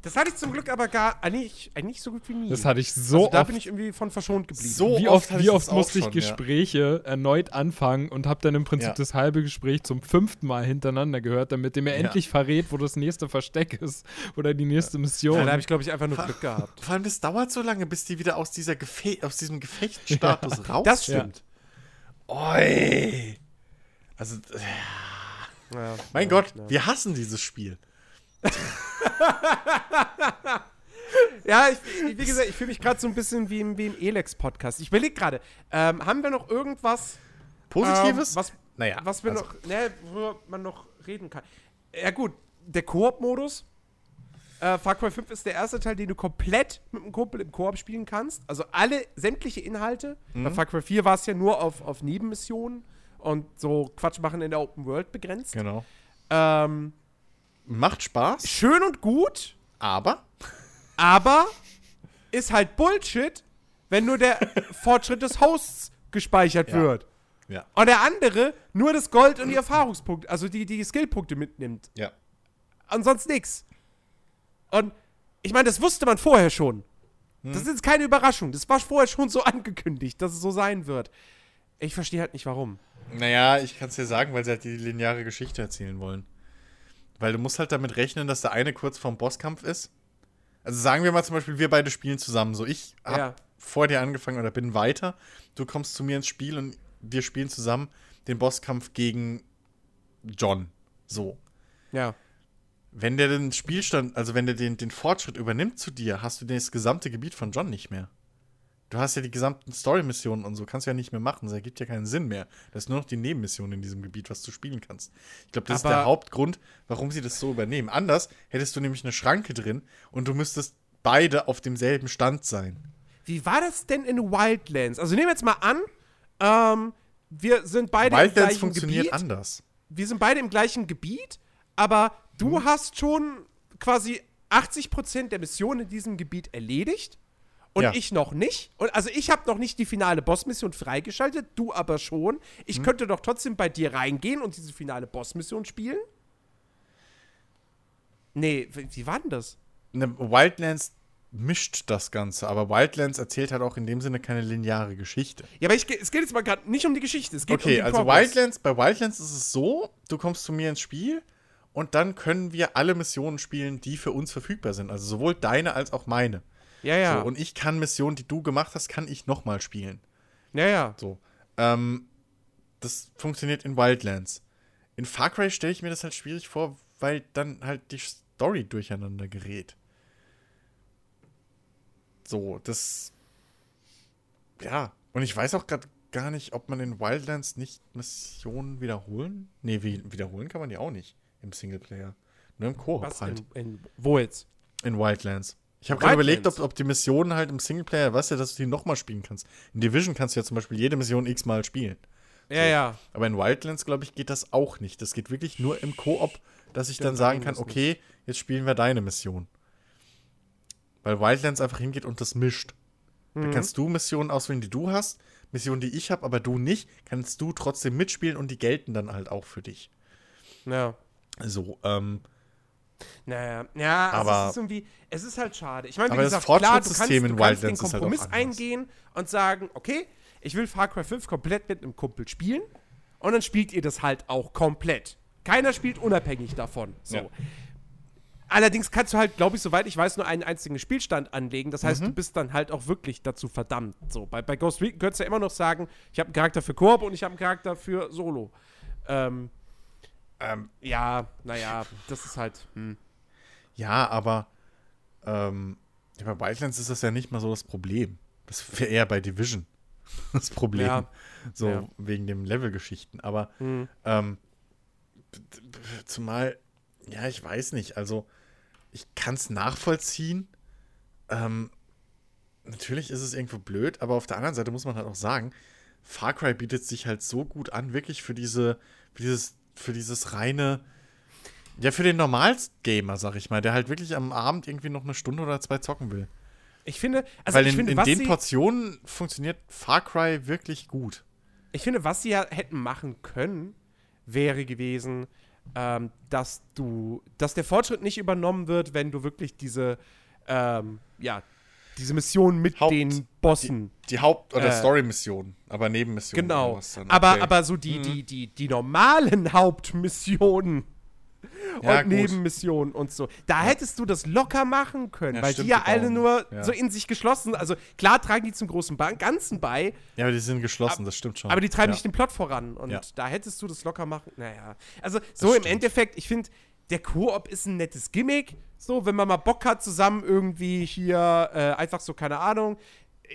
Das hatte ich zum Glück aber gar eigentlich, eigentlich so gut wie nie. Das hatte ich so also da oft. bin ich irgendwie von verschont geblieben. So wie oft oft, wie oft musste ich schon, ja. Gespräche erneut anfangen und habe dann im Prinzip Ja. das halbe Gespräch zum fünften Mal hintereinander gehört, damit der mir Ja. endlich verrät, wo das nächste Versteck ist oder die nächste Mission. ja, da habe ich, glaube ich, einfach nur Glück gehabt. vor allem, das dauert so lange, bis die wieder aus, dieser Gefe aus diesem Gefechtsstatus raus Das stimmt. Oi. Also, Ja. mein Ja, Gott, ja. wir hassen dieses Spiel. Ja, ich, wie gesagt, ich fühle mich gerade so ein bisschen wie im, wie im Elex-Podcast. Ich überlege gerade, ähm, haben wir noch irgendwas, Positives? ähm, was, naja, was wir also, noch, ne, worüber man noch reden kann? Ja gut, der Koop-Modus. Äh, Far Cry 5 ist der erste Teil, den du komplett mit einem Kumpel im Koop spielen kannst. Also alle, sämtliche Inhalte. Mhm. Bei Far Cry 4 war es ja nur auf, auf Nebenmissionen und so Quatsch machen in der Open World begrenzt. Genau. Ähm, Macht Spaß, schön und gut, aber aber ist halt Bullshit, wenn nur der Fortschritt des Hosts gespeichert Ja. wird. ja, Und der andere nur das Gold und die Erfahrungspunkte, also die, die Skillpunkte mitnimmt. ja. und sonst nix. Und ich meine, das wusste man vorher schon. Hm. Das ist jetzt keine Überraschung. Das war vorher schon so angekündigt, dass es so sein wird. Ich verstehe halt nicht, warum. Naja, ich kann es dir sagen, weil sie halt die lineare Geschichte erzählen wollen. Weil du musst halt damit rechnen, dass der eine kurz vorm Bosskampf ist. Also sagen wir mal zum Beispiel, wir beide spielen zusammen. So, ich hab Ja. vor dir angefangen oder bin weiter. Du kommst zu mir ins Spiel und wir spielen zusammen den Bosskampf gegen John. So. Ja. Wenn der den Spielstand, also wenn der den, den Fortschritt übernimmt zu dir, hast du das gesamte Gebiet von John nicht mehr. Du hast ja die gesamten Story-Missionen und so, kannst du ja nicht mehr machen. Das ergibt ja keinen Sinn mehr. Das ist nur noch die Nebenmission in diesem Gebiet, was du spielen kannst. Ich glaube, das ist Aber- der Hauptgrund, warum sie das so übernehmen. Anders hättest du nämlich eine Schranke drin und du müsstest beide auf demselben Stand sein. Wie war das denn in Wildlands? Also nehmen wir jetzt mal an, ähm, wir sind beide im Wildlands gleichen funktioniert Gebiet. anders. Wir sind beide im gleichen Gebiet, aber du Mhm. hast schon quasi 80% der Missionen in diesem Gebiet erledigt und Ja. ich noch nicht. Und also ich habe noch nicht die finale Bossmission freigeschaltet, du aber schon. Ich Mhm. könnte doch trotzdem bei dir reingehen und diese finale Bossmission spielen? Nee, wie war denn das? Ne, Wildlands mischt das Ganze, aber Wildlands erzählt halt auch in dem Sinne keine lineare Geschichte. Ja, aber ich, es geht jetzt mal gerade nicht um die Geschichte, es geht um Okay, also Progress. Wildlands, bei Wildlands ist es so, du kommst zu mir ins Spiel und dann können wir alle Missionen spielen, die für uns verfügbar sind. Also sowohl deine als auch meine. Ja, ja. So, und ich kann Missionen, die du gemacht hast, kann ich nochmal spielen. ja, ja. So. Ähm, das funktioniert in Wildlands. In Far Cry stelle ich mir das halt schwierig vor, weil dann halt die Story durcheinander gerät. So, das. Ja. Und ich weiß auch gerade gar nicht, ob man in Wildlands nicht Missionen wiederholen. Nee, wie, wiederholen kann man die auch nicht im Singleplayer. Nur im Koop Was halt. in, in, wo jetzt? In Wildlands. Ich habe gerade überlegt, ob, ob die Missionen halt im Singleplayer, weißt du, dass du die nochmal spielen kannst. In Division kannst du ja zum Beispiel jede Mission x-mal spielen. Ja, ja. Aber in Wildlands, glaube ich, geht das auch nicht. Das geht wirklich nur im Koop, dass ich dann Stimmt, sagen nein, kann, okay, jetzt spielen wir deine Mission. Weil Wildlands einfach hingeht und das mischt. Da Mhm. kannst du Missionen auswählen, die du hast, Missionen, die ich habe, aber du nicht, kannst du trotzdem mitspielen und die gelten dann halt auch für dich. Ja. So, ähm, Naja, ja, also Aber- es ist irgendwie, es ist halt schade. Ich meine, wie Aber das gesagt, klar, du kannst, du in kannst den halt Kompromiss anders. eingehen und sagen, okay, ich will Far Cry 5 komplett mit einem Kumpel spielen und dann spielt ihr das halt auch komplett. Keiner spielt unabhängig davon. So. Ja. Allerdings kannst du halt, glaube ich, soweit ich weiß, nur einen einzigen Spielstand anlegen. Das Mhm. heißt, du bist dann halt auch wirklich dazu verdammt. So, bei, bei Ghost Recon könntest du ja immer noch sagen, ich habe einen Charakter für Koop und ich habe einen Charakter für Solo. Ähm, ähm, ja, naja, das ist halt. Hm. Ja, aber ähm, bei Wildlands ist das ja nicht mal so das Problem. Das wäre eher bei Division das Problem. Ja. So Ja. wegen dem Levelgeschichten. Aber Hm. ähm, zumal, ja, ich weiß nicht. Also, ich kann es nachvollziehen. Ähm, natürlich ist es irgendwo blöd, aber auf der anderen Seite muss man halt auch sagen, Far Cry bietet sich halt so gut an, wirklich für diese, für dieses, für dieses reine, ja, für den Normalgamer, sag ich mal, der halt wirklich am Abend irgendwie noch eine Stunde oder zwei zocken will. Ich finde, also Weil in, finde, in den Portionen funktioniert Far Cry wirklich gut. ich finde, was sie ja hätten machen können, wäre gewesen, ähm, dass du, dass der Fortschritt nicht übernommen wird, wenn du wirklich diese, ähm, ja, diese Mission mit Haupt- den Bossen. Die Haupt- oder Äh, Story-Mission, aber Nebenmissionen. Genau. Aber, Okay. aber so die, Mhm. die, die, die normalen Hauptmissionen Ja, und gut. Nebenmissionen und so. Da hättest du das locker machen können, Ja, weil stimmt, die ja die alle nur ja. so in sich geschlossen, also klar tragen die zum großen Ganzen bei, Ja, aber die sind geschlossen, das stimmt schon. aber die treiben ja. nicht den Plot voran. Und Ja. da hättest du das locker machen. Naja. Also, so im stimmt. Endeffekt, ich finde, der Koop ist ein nettes Gimmick. So, wenn man mal Bock hat, zusammen irgendwie hier äh, einfach so, keine Ahnung.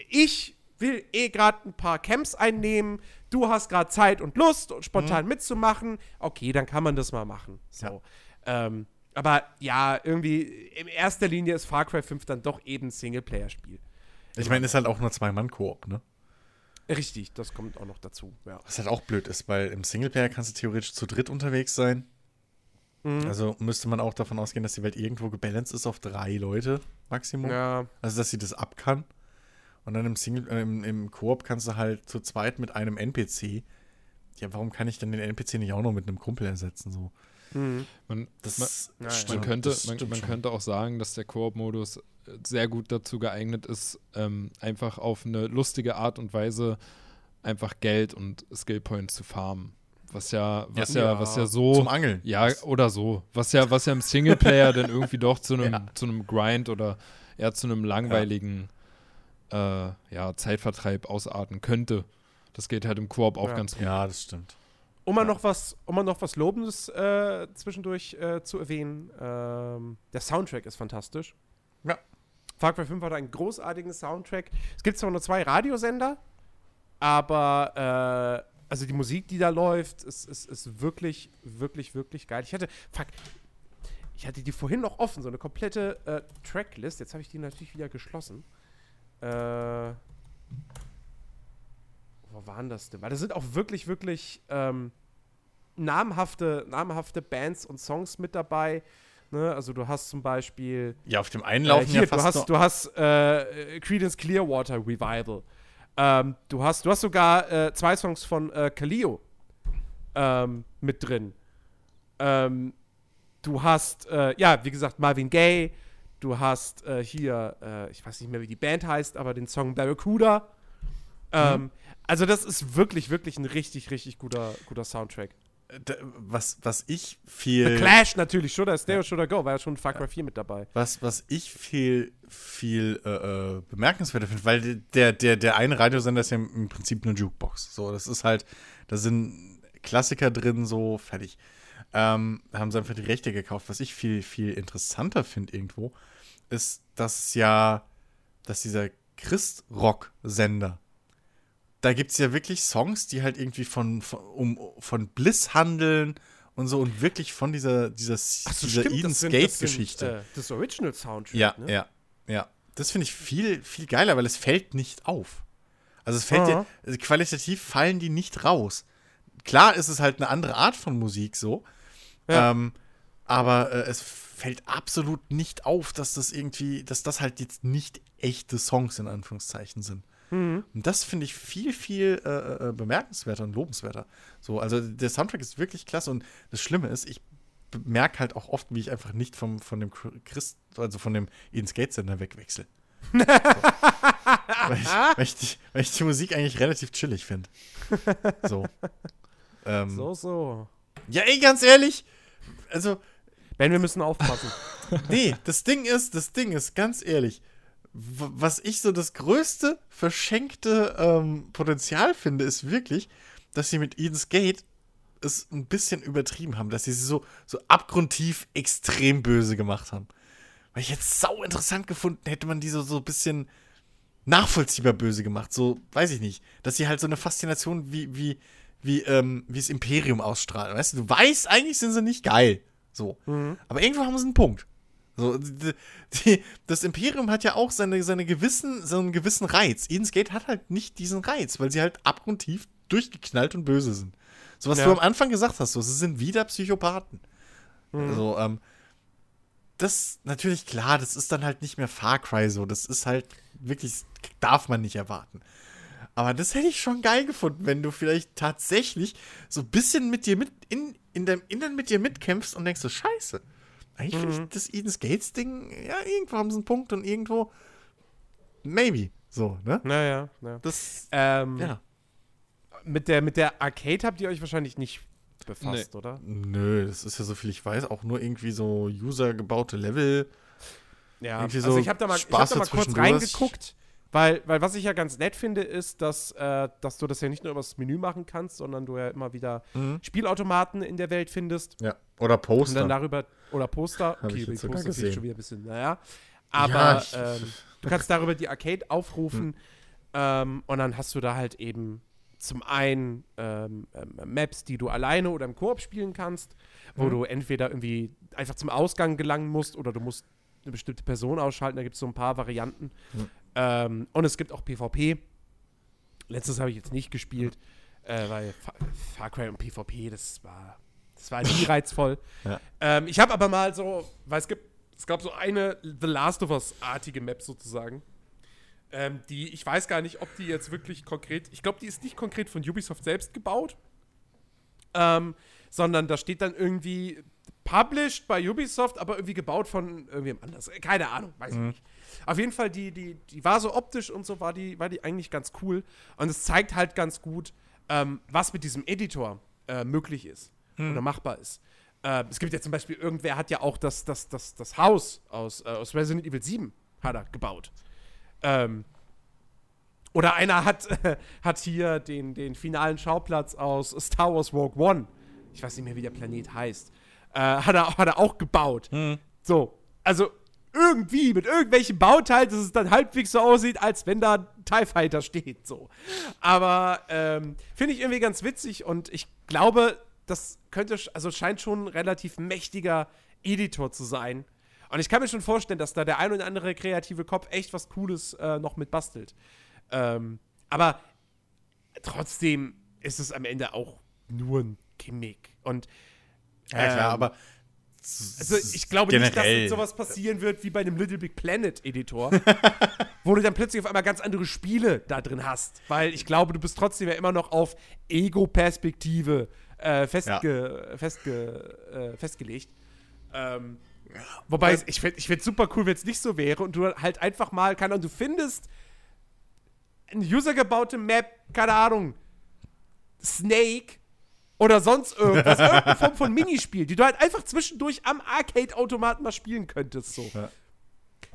Ich will eh gerade ein paar Camps einnehmen. Du hast gerade Zeit und Lust, und spontan mitzumachen. Okay, dann kann man das mal machen. So. Ähm, aber ja, irgendwie in erster Linie ist Far Cry 5 dann doch eben ein Singleplayer-Spiel. Ich meine, ist halt auch nur Zwei-Mann-Koop, ne? Richtig, das kommt auch noch dazu. Ja. Was halt auch blöd ist, weil im Singleplayer kannst du theoretisch zu dritt unterwegs sein. Mhm. Also müsste man auch davon ausgehen, dass die Welt irgendwo gebalanced ist auf drei Leute Maximum. ja. Also, dass sie das ab kann. Und dann im Single, äh, im, im Koop kannst du halt zu zweit mit einem NPC. Ja, warum kann ich dann den NPC nicht auch noch mit einem Kumpel ersetzen? So. Man, Das man, ja. man, könnte, das man, stimmt man könnte auch sagen, dass der Koop-Modus äh, sehr gut dazu geeignet ist, ähm, einfach auf eine lustige Art und Weise einfach Geld und Skillpoints zu farmen. Was ja, was ja, Ja. was ja so. Zum Angeln. Ja, oder so. Was ja, was ja im Singleplayer dann irgendwie doch zu einem, zu einem Grind oder eher zu einem langweiligen äh, ja, Zeitvertreib ausarten könnte. Das geht halt im Koop auch Ja. ganz gut. Ja, das stimmt. Um mal noch was, um mal noch was Lobendes äh, zwischendurch äh, zu erwähnen, ähm, der Soundtrack ist fantastisch. Ja. Far Cry 5 hat einen großartigen Soundtrack. Es gibt zwar nur zwei Radiosender, aber äh, also die Musik, die da läuft, ist, ist, ist wirklich, wirklich, wirklich geil. Ich hatte, fuck, ich hatte die vorhin noch offen, so eine komplette äh, Tracklist. Jetzt habe ich die natürlich wieder geschlossen. Äh, wo waren das denn? Weil da sind auch wirklich, wirklich ähm, namhafte, namhafte Bands und Songs mit dabei. Ne? Also du hast zum Beispiel Ja, auf dem einen äh, laufen hier, ja du fast hast, noch, du hast äh, Creedence Clearwater Revival. Ähm, du, hast, du hast sogar äh, zwei Songs von äh, Kaleo ähm, mit drin. Ähm, du hast, äh, ja, wie gesagt, Marvin Gaye. Du hast äh, hier, äh, ich weiß nicht mehr, wie die Band heißt, aber den Song Barracuda. Ähm, Also das ist wirklich, wirklich ein richtig, richtig guter, guter Soundtrack. Was, was ich The viel. Clash natürlich, Shoulder, Stereo, Shoulder Go, war ja schon Far Cry 4 mit dabei. Was, was ich viel, viel äh, äh, bemerkenswerter finde, weil der, der, der eine Radiosender ist ja im Prinzip eine Jukebox. So, das ist halt, da sind Klassiker drin, so fertig. Ähm, da haben sie einfach die Rechte gekauft. Was ich viel, viel interessanter finde irgendwo, ist, dass ja, dass dieser Christ-Rock-Sender, da gibt es ja wirklich Songs, die halt irgendwie von, von, um, von Bliss handeln und so und wirklich von dieser, dieser, dieser Eden das sind- das sind, Skate-Geschichte. äh, Das Original Soundtrack, Ja, ne? ja, ja. Das finde ich viel, viel geiler, weil es fällt nicht auf. Also es fällt dir, Aha. also qualitativ fallen die nicht raus. Klar ist es halt eine andere Art von Musik so, Ja. ähm, aber äh, es fällt absolut nicht auf, dass das irgendwie, dass das halt jetzt nicht echte Songs in Anführungszeichen sind. Mhm. Und das finde ich viel, viel äh, äh, bemerkenswerter und lobenswerter. So, also der Soundtrack ist wirklich klasse und das Schlimme ist, ich merke halt auch oft, wie ich einfach nicht vom, von dem Christ, also von dem Eden Skate Sender wegwechsel. So. weil, ich, weil, ich die, weil ich die Musik eigentlich relativ chillig finde. So. Ähm, So, so. Ja, ey, ganz ehrlich, also, Ben, wir müssen aufpassen. nee, das Ding ist, das Ding ist, ganz ehrlich, was ich so das größte verschenkte ähm, Potenzial finde, ist wirklich, dass sie mit Eden's Gate es ein bisschen übertrieben haben, dass sie sie so, so abgrundtief extrem böse gemacht haben. Weil ich jetzt sau interessant gefunden hätte man die so, so ein bisschen nachvollziehbar böse gemacht. So, weiß ich nicht. Dass sie halt so eine Faszination wie, wie, wie, ähm, wie das Imperium ausstrahlen. Weißt du, du weißt, eigentlich sind sie nicht geil. So. Aber irgendwo haben sie einen Punkt. So, die, die, das Imperium hat ja auch seine, seine gewissen, so einen gewissen Reiz. Eden's Gate hat halt nicht diesen Reiz, weil sie halt abgrundtief durchgeknallt und böse sind. So, was Ja. du am Anfang gesagt hast, so, sie sind wieder Psychopathen. Also, ähm, das natürlich klar, das ist dann halt nicht mehr Far Cry so. Das ist halt wirklich, darf man nicht erwarten. Aber das hätte ich schon geil gefunden, wenn du vielleicht tatsächlich so ein bisschen mit dir mit, in, in deinem Innern mit dir mitkämpfst und denkst so, scheiße. Eigentlich finde ich das Eden's Gates Ding, ja, irgendwo haben sie einen Punkt und irgendwo, maybe, so, ne? naja, naja. Das, Ähm, ja. mit, der, mit der Arcade habt ihr euch wahrscheinlich nicht befasst, oder? Nö, das ist ja so viel ich weiß, auch nur irgendwie so user-gebaute Level. Ja, Irgendwie also so ich habe da mal, ich hab da mal kurz reingeguckt, weil, weil was ich ja ganz nett finde, ist, dass, äh, dass du das ja nicht nur übers Menü machen kannst, sondern du ja immer wieder Mhm. Spielautomaten in der Welt findest Ja. Oder und Poster. dann darüber, oder Poster, Hab ich die Poster gesehen. schon wieder ein bisschen, naja, aber Ja, ich- ähm, du kannst darüber die Arcade aufrufen ähm, und dann hast du da halt eben zum einen ähm, ähm, Maps, die du alleine oder im Koop spielen kannst, wo Mhm. du entweder irgendwie einfach zum Ausgang gelangen musst oder du musst eine bestimmte Person ausschalten. Da gibt es so ein paar Varianten. Mhm. Ähm, und es gibt auch PvP. Letztes habe ich jetzt nicht gespielt, äh, weil Fa Far Cry und PvP, das war, das war nie reizvoll. Ja. Ähm, ich habe aber mal so, weil es gibt, es gab so eine The Last of Us-artige Map sozusagen. Ähm, die, ich weiß gar nicht, ob die jetzt wirklich konkret, ich glaube, die ist nicht konkret von Ubisoft selbst gebaut. ähm, sondern da steht dann irgendwie published bei Ubisoft, aber irgendwie gebaut von irgendwem anders. Keine Ahnung, weiß ich nicht. Auf jeden Fall, die, die, die war so optisch und so, war die, war die eigentlich ganz cool. Und es zeigt halt ganz gut, ähm, was mit diesem Editor äh, möglich ist oder machbar ist. Äh, es gibt ja zum Beispiel, irgendwer hat ja auch das, das, das, das Haus aus, äh, aus Resident Evil 7 hat er gebaut. Ähm, oder einer hat, hat hier den, den finalen Schauplatz aus Star Wars Rogue One. Ich weiß nicht mehr, wie der Planet heißt. Äh, hat, er, hat er auch gebaut. So, also irgendwie mit irgendwelchen Bauteilen, dass es dann halbwegs so aussieht, als wenn da ein TIE Fighter steht. So. Aber ähm, finde ich irgendwie ganz witzig und ich glaube, das könnte, also scheint schon ein relativ mächtiger Editor zu sein. Und ich kann mir schon vorstellen, dass da der ein oder andere kreative Kopf echt was Cooles äh, noch mit bastelt. Ähm, aber trotzdem ist es am Ende auch nur ein Gimmick. Und Ja, klar, Ähm, aber. Also ich glaube nicht, dass generell. sowas passieren wird wie bei einem Little Big Planet Editor, wo du dann plötzlich auf einmal ganz andere Spiele da drin hast. Weil ich glaube, du bist trotzdem ja immer noch auf Ego-Perspektive äh, festge festge äh, festgelegt. Ähm, wobei es- ich finde es super cool, wenn es nicht so wäre und du halt einfach mal, keine Ahnung, du findest eine usergebaute Map, keine Ahnung, Snake oder sonst irgendwas, irgendeine Form von Minispiel, die du halt einfach zwischendurch am Arcade-Automaten mal spielen könntest. So. Ja.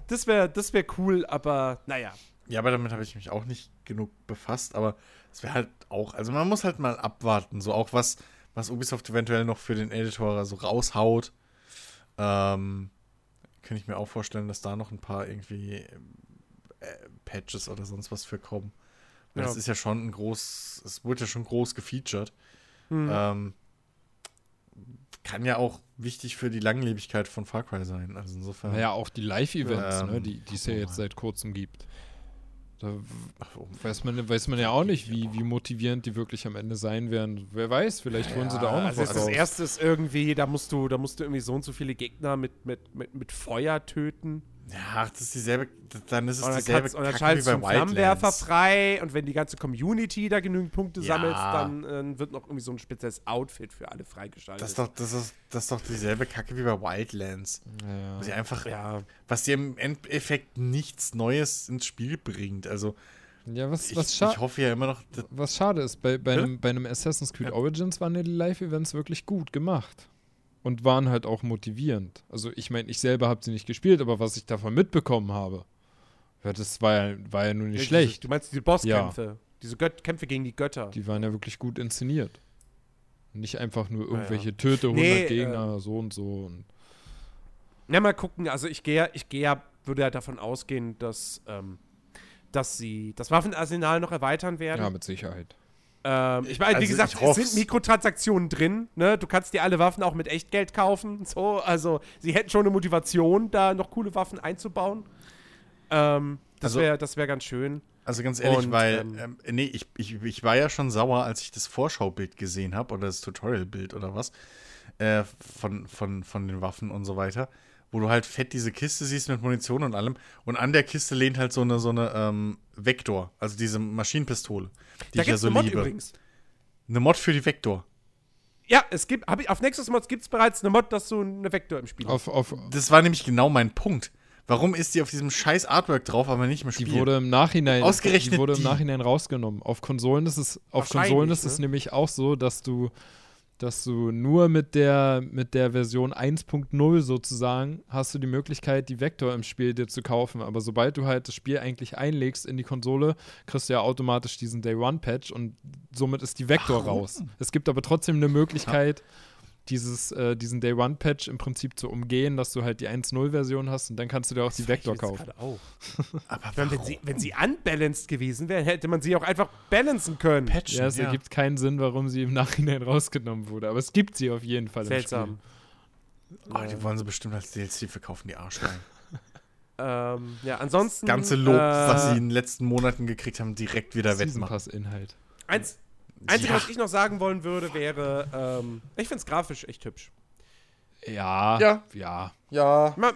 Das wäre das wär cool, aber naja. Ja, aber damit habe ich mich auch nicht genug befasst. Aber es wäre halt auch, also man muss halt mal abwarten, so auch was, was Ubisoft eventuell noch für den Editor so raushaut. Ähm, kann ich mir auch vorstellen, dass da noch ein paar irgendwie äh, Patches oder sonst was für kommen. Weil Ja. das ist ja schon ein groß, es wurde ja schon groß gefeatured. Hm. Ähm, kann ja auch wichtig für die Langlebigkeit von Far Cry sein. Also insofern. Naja, auch die Live-Events, Ähm, ne, die es ja jetzt seit kurzem gibt. Da oh. weiß man, weiß man ja auch nicht, wie, wie motivierend die wirklich am Ende sein werden. Wer weiß, vielleicht holen sie da auch noch Also was das erste ist irgendwie, da musst du, da musst du irgendwie so und so viele Gegner mit, mit, mit, mit Feuer töten. Ja, das ist dieselbe, dann ist es Und dann, dieselbe kannst, und dann Kacke schaltest du Flammenwerfer Wildlands. frei und wenn die ganze Community da genügend Punkte Ja. sammelt, dann äh, wird noch irgendwie so ein spezielles Outfit für alle freigeschaltet. Das ist, doch, das, ist, das ist doch dieselbe Kacke wie bei Wildlands. Ja. Was, sie einfach, ja. was dir im Endeffekt nichts Neues ins Spiel bringt. Also, ja, was, ich, was, scha ich hoffe ja immer noch, was schade ist, bei, bei, einem, bei einem Assassin's Creed Origins waren ja die Live-Events wirklich gut gemacht. Und waren halt auch motivierend. Also ich meine, ich selber habe sie nicht gespielt, aber was ich davon mitbekommen habe, ja, das war ja, war ja nur nicht Ja, schlecht. Diese, du meinst die Bosskämpfe, diese Gött Kämpfe gegen die Götter. Die waren ja wirklich gut inszeniert. Nicht einfach nur irgendwelche ja. Töte 100 Nee, Gegner, so und so. Und Na, mal gucken. Also ich gehe, ich gehe, ja- würde ja davon ausgehen, dass, ähm, dass sie das Waffenarsenal noch erweitern werden. ja, mit Sicherheit. Ähm, ich meine, wie Also gesagt, ich es sind Mikrotransaktionen drin. Ne? Du kannst dir alle Waffen auch mit Echtgeld kaufen. So, also sie hätten schon eine Motivation, da noch coole Waffen einzubauen. Ähm, das Also- wäre wär ganz schön. also ganz ehrlich, Und, weil, ähm, ähm, nee, ich, ich, ich war ja schon sauer, als ich das Vorschaubild gesehen habe oder das Tutorialbild oder was äh, von, von, von den Waffen und so weiter, wo du halt fett diese Kiste siehst mit Munition und allem und an der Kiste lehnt halt so eine, so eine ähm, Vektor, also diese Maschinenpistole, die Da ich ja gibt's so eine Mod liebe. übrigens. Eine Mod für die Vektor. Ja, es gibt, ich, auf Nexus Mods gibt es bereits eine Mod, dass du eine Vektor im Spiel hast. Auf, auf, Das war nämlich genau mein Punkt. Warum ist die auf diesem scheiß Artwork drauf, aber nicht im die Spiel? wurde im Nachhinein, Ausgerechnet die wurde im die. Nachhinein rausgenommen. Auf Konsolen ist es, auf Konsolen ist es ne? nämlich auch so, dass du, dass du nur mit der, mit der Version 1.0 sozusagen hast du die Möglichkeit, die Vektor im Spiel dir zu kaufen. Aber sobald du halt das Spiel eigentlich einlegst in die Konsole, kriegst du ja automatisch diesen Day One Patch und somit ist die Vektor raus. Es gibt aber trotzdem eine Möglichkeit, dieses, äh, diesen Day One Patch im Prinzip zu umgehen, dass du halt die 1.0-Version hast und dann kannst du dir auch die Vektor Fällt mir kaufen. auf. aber meine, wenn sie, wenn sie unbalanced gewesen wäre, hätte man sie auch einfach balancen können. Patchen, Ja, es ergibt keinen Sinn, warum sie im Nachhinein rausgenommen wurde. Aber es gibt sie auf jeden Fall Seltsam. Oh, die wollen sie bestimmt als DLC verkaufen, die Arschgeigen. Ähm, ja, ansonsten. Das ganze Lob, äh, was sie in den letzten Monaten gekriegt haben, direkt wieder wettmachen. Pass-Inhalt. Eins, Einzige, Ja. was ich noch sagen wollen würde, wäre, ähm, ich finde es grafisch echt hübsch. Ja. Ja. Ja. Ja. Man,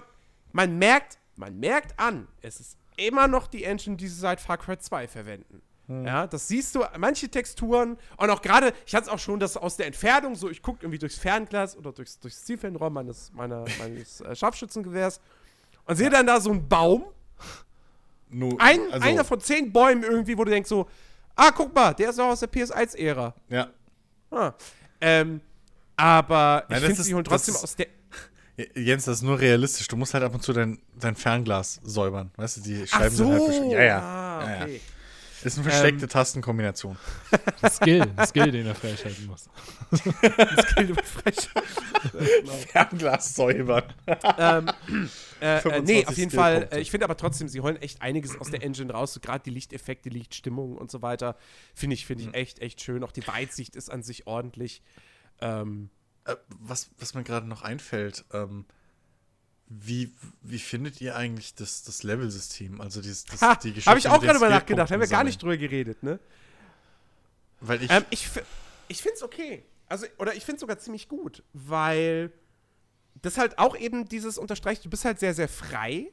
man merkt, man merkt an, es ist immer noch die Engine, die sie seit Far Cry 2 verwenden. Ja, das siehst du, manche Texturen und auch gerade, ich hatte es auch schon, dass aus der Entfernung, so ich gucke irgendwie durchs Fernglas oder durchs, durchs Zielfernrohr meines, meiner, meines äh, Scharfschützengewehrs und sehe dann da so einen Baum, Nur, ein, also, einer von zehn Bäumen irgendwie, wo du denkst so, ah, guck mal, der ist auch aus der PS1-Ära. Ja. Ah. Ähm, aber Nein, ich finde, sie holen trotzdem ist- aus der. Jens, das ist nur realistisch. Du musst halt ab und zu dein, dein Fernglas säubern. Weißt du, die Ach Scheiben sind halt so, Ja, ja. Ah, ja, ja. Ist eine versteckte Ähm. Tastenkombination. Skill, Skill, den er freischalten muss. Das gilt über Frech. Fernglas säubern. ähm, äh, äh, 25 nee, auf jeden Fall. Äh, ich finde aber trotzdem, sie holen echt einiges aus der Engine raus. So Gerade die Lichteffekte, Lichtstimmung und so weiter. Finde ich, finde ich echt, echt schön. Auch die Weitsicht ist an sich ordentlich. Ähm, Äh, was, was mir gerade noch einfällt, ähm, wie, wie findet ihr eigentlich das, das Level-System? Also dieses, das, ha, die Geschichte habe ich auch gerade mal nachgedacht. Haben wir gar nicht drüber geredet, ne? Weil ich, Ähm, ich ich finde es okay. Also, oder ich finde es sogar ziemlich gut, weil das halt auch eben dieses unterstreicht, du bist halt sehr, sehr frei.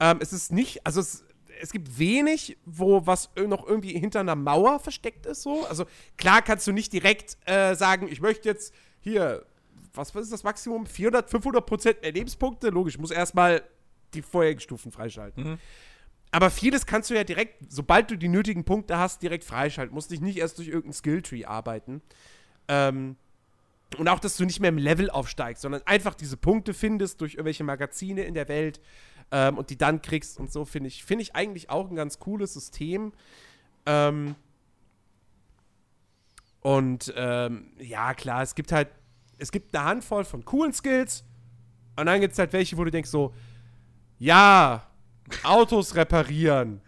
Ähm, es ist nicht, also es, es gibt wenig, wo was noch irgendwie hinter einer Mauer versteckt ist, so. Also klar kannst du nicht direkt äh, sagen, ich möchte jetzt hier, was, was ist das Maximum? 400, 500 Prozent mehr Lebenspunkte? Logisch, ich muss erstmal die vorherigen Stufen freischalten. Aber vieles kannst du ja direkt, sobald du die nötigen Punkte hast, direkt freischalten. Musst dich nicht erst durch irgendein Skilltree arbeiten. Ähm, und auch, dass du nicht mehr im Level aufsteigst, sondern einfach diese Punkte findest durch irgendwelche Magazine in der Welt ähm, und die dann kriegst und so, finde ich, finde ich eigentlich auch ein ganz cooles System. Ähm, und ähm, ja, klar, es gibt halt, es gibt eine Handvoll von coolen Skills und dann gibt es halt welche, wo du denkst so, ja, Autos reparieren.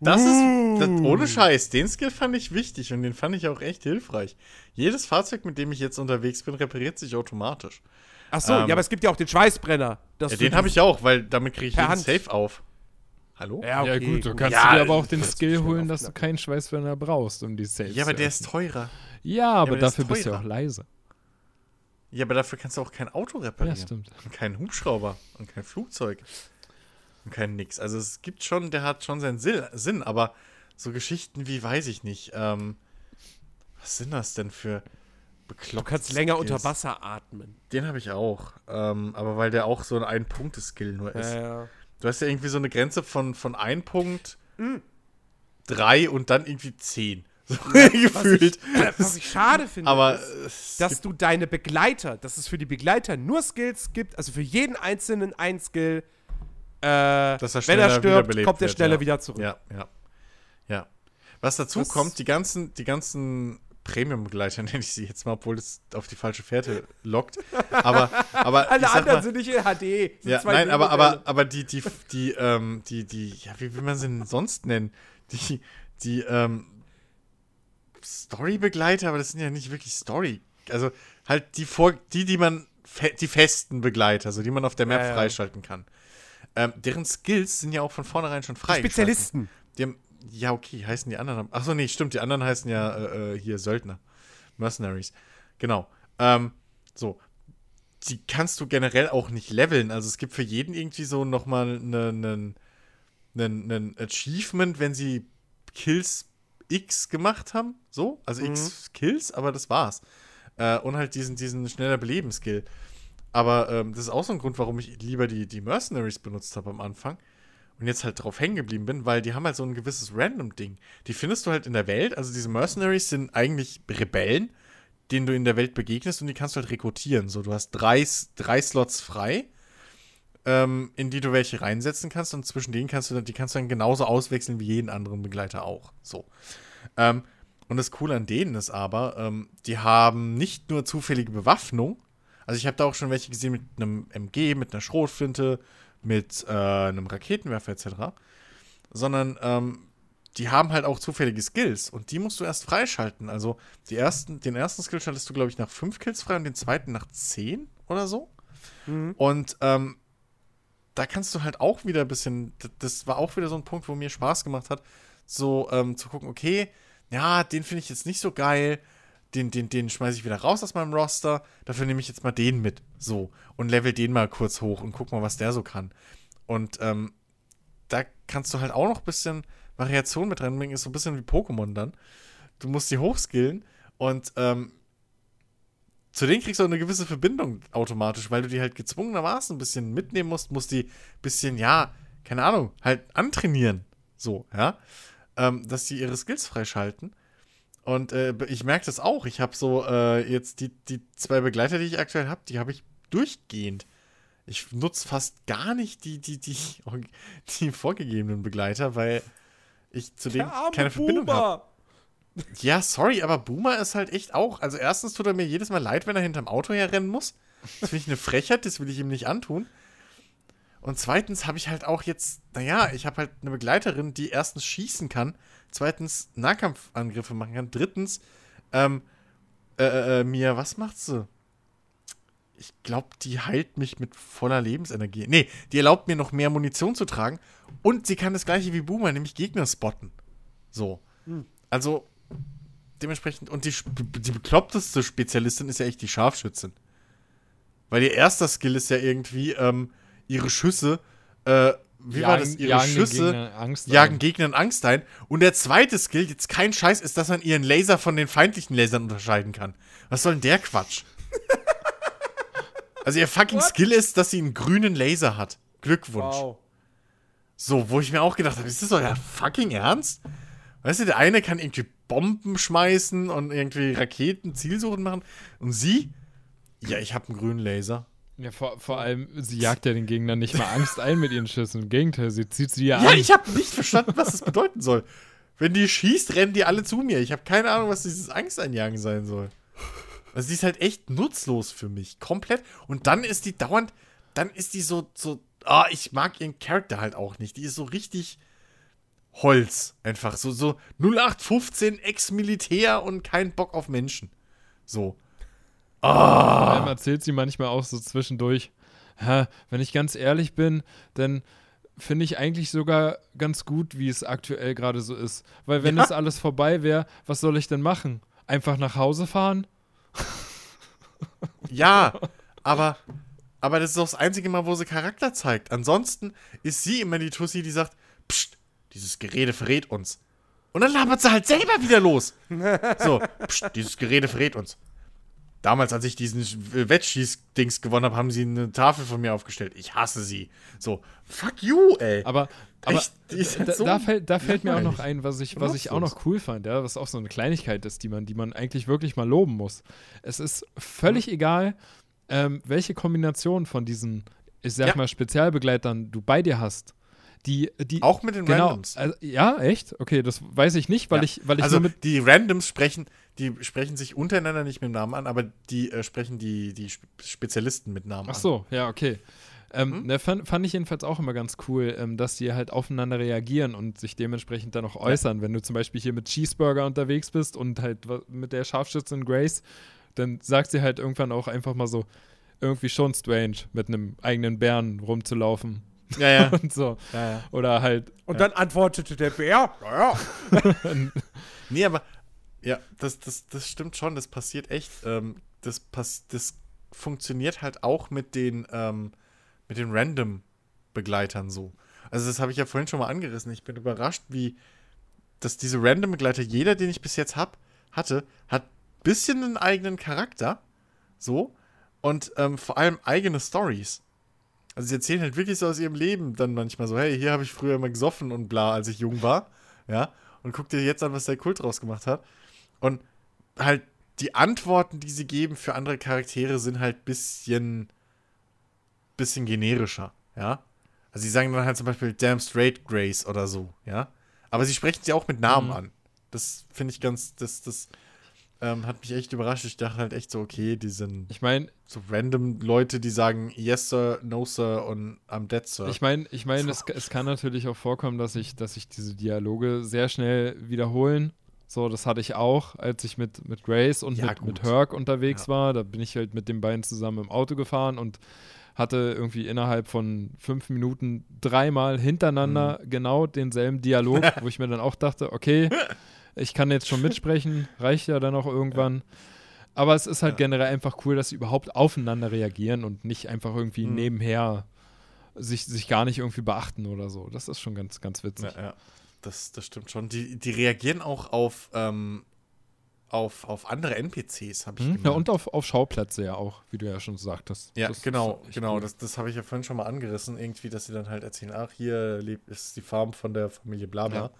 das ist, das, Uh. ohne Scheiß, den Skill fand ich wichtig und den fand ich auch echt hilfreich. Jedes Fahrzeug, mit dem ich jetzt unterwegs bin, repariert sich automatisch. Ach so, Ähm, ja, aber es gibt ja auch den Schweißbrenner. Ja, du den habe ich auch, weil damit kriege ich jeden Hand. Safe auf. Hallo? Ja, okay, ja, gut, du kannst Ja, dir aber auch den Skill holen, dass du aufknacken. keinen Schweißbrenner brauchst, um die Saves Ja, aber der ist teurer. Ja, aber, aber der ist dafür bist du teurer. auch leise. Ja, aber dafür kannst du auch kein Auto Ja, reparieren. stimmt. Und kein Hubschrauber und kein Flugzeug. Und kein nix. Also es gibt schon, der hat schon seinen Sinn, aber so Geschichten wie, weiß ich nicht, ähm, was sind das denn für bekloppte Du kannst länger Skills? unter Wasser atmen. Den habe ich auch. Ähm, aber weil der auch so ein Ein-Punkte-Skill nur ist. Ja, Du hast ja irgendwie so eine Grenze von, von ein Punkt, Mhm. drei und dann irgendwie zehn. So Was gefühlt. ich, äh, was ich schade finde, Aber ist, dass du deine Begleiter, dass es für die Begleiter nur Skills gibt, also für jeden einzelnen ein Skill. Äh, Dass er wenn er stirbt, kommt er schneller ja. wieder zurück. Ja, ja. Ja. Was dazu Das- kommt, die ganzen, die ganzen Premium-Begleiter, nenne ich sie jetzt mal, obwohl es auf die falsche Fährte lockt. Aber, aber ich Alle anderen mal, sind nicht in HD. ja, nein, aber, aber, aber die, die, die, ähm, die, die, ja, wie will man sie denn sonst nennen? Die, die, ähm, Story-Begleiter, aber das sind ja nicht wirklich Story. Also halt die, vor, die, die man, fe die festen Begleiter, so die man auf der Map Ja, ja. freischalten kann. Ähm, deren Skills sind ja auch von vornherein schon frei. Spezialisten. Die haben, ja, okay, heißen die anderen. Achso, nee, stimmt, die anderen heißen ja äh, äh, hier Söldner. Mercenaries. Genau. Ähm, so. Die kannst du generell auch nicht leveln. Also es gibt für jeden irgendwie so nochmal einen einen Achievement, wenn sie Kills X gemacht haben. So, also X Kills, aber das war's. Äh, und halt diesen, diesen schneller Beleben-Skill. Aber ähm, das ist auch so ein Grund, warum ich lieber die, die Mercenaries benutzt habe am Anfang. Und jetzt halt drauf hängen geblieben bin, weil die haben halt so ein gewisses Random-Ding. Die findest du halt in der Welt. Also diese Mercenaries sind eigentlich Rebellen, denen du in der Welt begegnest und die kannst du halt rekrutieren. So, du hast drei, drei Slots frei, ähm, in die du welche reinsetzen kannst und zwischen denen kannst du dann, die kannst du dann genauso auswechseln wie jeden anderen Begleiter auch. So. Ähm, und das Coole an denen ist aber, ähm, die haben nicht nur zufällige Bewaffnung. Also ich habe da auch schon welche gesehen mit einem MG, mit einer Schrotflinte, mit äh, einem Raketenwerfer etc. Sondern ähm, die haben halt auch zufällige Skills und die musst du erst freischalten. Also die ersten, den ersten Skill schaltest du, glaube ich, nach fünf Kills frei und den zweiten nach zehn oder so. Und ähm, da kannst du halt auch wieder ein bisschen, das war auch wieder so ein Punkt, wo mir Spaß gemacht hat, so ähm, zu gucken, okay, ja, den finde ich jetzt nicht so geil, den, den, den schmeiße ich wieder raus aus meinem Roster, dafür nehme ich jetzt mal den mit, so, und level den mal kurz hoch und guck mal, was der so kann. Und ähm, da kannst du halt auch noch ein bisschen, Variation mit reinbringen, ist so ein bisschen wie Pokémon dann. Du musst die hochskillen und ähm, zu denen kriegst du auch eine gewisse Verbindung automatisch, weil du die halt gezwungenermaßen ein bisschen mitnehmen musst, musst die ein bisschen, ja, keine Ahnung, halt antrainieren. So, ja. Ähm, dass die ihre Skills freischalten. Und äh, ich merke das auch. Ich habe so äh, jetzt die, die zwei Begleiter, die ich aktuell habe, die habe ich durchgehend. Ich nutze fast gar nicht die, die, die, die vorgegebenen Begleiter, weil ich zu denen keine Verbindung habe. Ja, sorry, aber Boomer ist halt echt auch. Also, erstens tut er mir jedes Mal leid, wenn er hinterm Auto herrennen muss. Das finde ich eine Frechheit, das will ich ihm nicht antun. Und zweitens habe ich halt auch jetzt, naja, ich habe halt eine Begleiterin, die erstens schießen kann, zweitens Nahkampfangriffe machen kann, drittens, ähm, äh, äh, äh mir, was macht sie? Ich glaube, die heilt mich mit voller Lebensenergie. Nee, die erlaubt mir noch mehr Munition zu tragen. Und sie kann das gleiche wie Boomer, nämlich Gegner spotten. So. Hm. Also, dementsprechend, und die, die bekloppteste Spezialistin ist ja echt die Scharfschützin. Weil ihr erster Skill ist ja irgendwie, ähm, ihre Schüsse, äh, wie jagen, war das? Ihre jagen Schüsse Gegner Angst jagen ein. Gegnern Angst ein. Und der zweite Skill, jetzt kein Scheiß, ist, dass man ihren Laser von den feindlichen Lasern unterscheiden kann. Was soll denn der Quatsch? also ihr fucking What? Skill ist, dass sie einen grünen Laser hat. Glückwunsch. Wow. So, wo ich mir auch gedacht habe, ist das euer fucking Ernst? Weißt du, der eine kann irgendwie Bomben schmeißen und irgendwie Raketen, Zielsuchen machen. Und sie? Ja, ich habe einen grünen Laser. Ja, vor, vor allem, sie jagt ja den Gegnern nicht mal Angst ein mit ihren Schüssen. Im Gegenteil, sie zieht sie ja, ja an. Ja, ich habe nicht verstanden, was das bedeuten soll. Wenn die schießt, rennen die alle zu mir. Ich habe keine Ahnung, was dieses Angsteinjagen sein soll. Also, die ist halt echt nutzlos für mich. Komplett. Und dann ist die dauernd, dann ist die so, so, ah, oh, ich mag ihren Charakter halt auch nicht. Die ist so richtig Holz. Einfach so, so 0815 Ex-Militär und kein Bock auf Menschen. So. Oh. Vor allem erzählt sie manchmal auch so zwischendurch, wenn ich ganz ehrlich bin, dann finde ich eigentlich sogar ganz gut, wie es aktuell gerade so ist. Weil wenn ja. es alles vorbei wäre, was soll ich denn machen? Einfach nach Hause fahren? Ja, aber, aber das ist auch das einzige Mal, wo sie Charakter zeigt. Ansonsten ist sie immer die Tussi, die sagt, Psst, dieses Gerede verrät uns. Und dann labert sie halt selber wieder los. So, pst, dieses Gerede verrät uns. Damals, als ich diesen Wettschieß-Dings gewonnen habe, haben sie eine Tafel von mir aufgestellt. Ich hasse sie. So, fuck you, ey. Aber, aber Echt, da, so da, fällt, da fällt mir auch noch ein, was ich, was ich auch noch cool fand, ja, was auch so eine Kleinigkeit ist, die man, die man eigentlich wirklich mal loben muss. Es ist völlig mhm. egal, ähm, welche Kombination von diesen, ich sag ja. mal, Spezialbegleitern du bei dir hast. Die, die, auch mit den genau, Randoms. Also, ja, echt? Okay, das weiß ich nicht, weil ja. ich, weil ich also die Randoms sprechen, die sprechen sich untereinander nicht mit Namen an, aber die äh, sprechen die, die Spezialisten mit Namen Ach an. Ach so, ja, okay. Ähm, hm? ne, fand, fand, ich jedenfalls auch immer ganz cool, ähm, dass die halt aufeinander reagieren und sich dementsprechend dann auch äußern. Ja. Wenn du zum Beispiel hier mit Cheeseburger unterwegs bist und halt mit der Scharfschützin Grace, dann sagt sie halt irgendwann auch einfach mal so, irgendwie schon strange, mit einem eigenen Bären rumzulaufen. Ja, ja. und so. Ja, ja. Oder halt. Und dann antwortete der Bär, ja, ja. nee, aber ja, das, das, das stimmt schon, das passiert echt. Ähm, das, pass das funktioniert halt auch mit den, ähm, mit den Random-Begleitern so. Also, das habe ich ja vorhin schon mal angerissen. Ich bin überrascht, wie dass diese Random-Begleiter, jeder, den ich bis jetzt hab, hatte, hat ein bisschen einen eigenen Charakter. So. Und ähm, vor allem eigene Stories. Also sie erzählen halt wirklich so aus ihrem Leben dann manchmal so, hey, hier habe ich früher immer gesoffen und bla, als ich jung war. Ja. Und guck dir jetzt an, was der Kult draus gemacht hat. Und halt die Antworten, die sie geben für andere Charaktere, sind halt bisschen, bisschen generischer, ja. Also sie sagen dann halt zum Beispiel Damn Straight Grace oder so, ja. Aber sie sprechen sie auch mit Namen mhm. an. Das finde ich ganz, das, das ähm, hat mich echt überrascht. Ich dachte halt echt so, okay, die sind ich mein, so random Leute, die sagen Yes, Sir, No, Sir und I'm dead, Sir. Ich meine, ich mein, es, es kann natürlich auch vorkommen, dass sich dass ich diese Dialoge sehr schnell wiederholen. So, das hatte ich auch, als ich mit, mit Grace und ja, mit, mit Herc unterwegs ja. war. Da bin ich halt mit den beiden zusammen im Auto gefahren und hatte irgendwie innerhalb von fünf Minuten dreimal hintereinander mhm. genau denselben Dialog, wo ich mir dann auch dachte, okay, ich kann jetzt schon mitsprechen, reicht ja dann auch irgendwann. Aber es ist halt ja. generell einfach cool, dass sie überhaupt aufeinander reagieren und nicht einfach irgendwie mhm. nebenher sich, sich gar nicht irgendwie beachten oder so. Das ist schon ganz, ganz witzig. Ja, ja. das, das stimmt schon. Die, die reagieren auch auf, ähm, auf, auf andere NPCs, habe ich Hm? gemerkt. Ja, und auf, auf Schauplätze ja auch, wie du ja schon sagtest. Ja, Das genau, genau. cool. Das, das habe ich ja vorhin schon mal angerissen, irgendwie, dass sie dann halt erzählen, ach, hier lebt, ist die Farm von der Familie Blabla. Ja.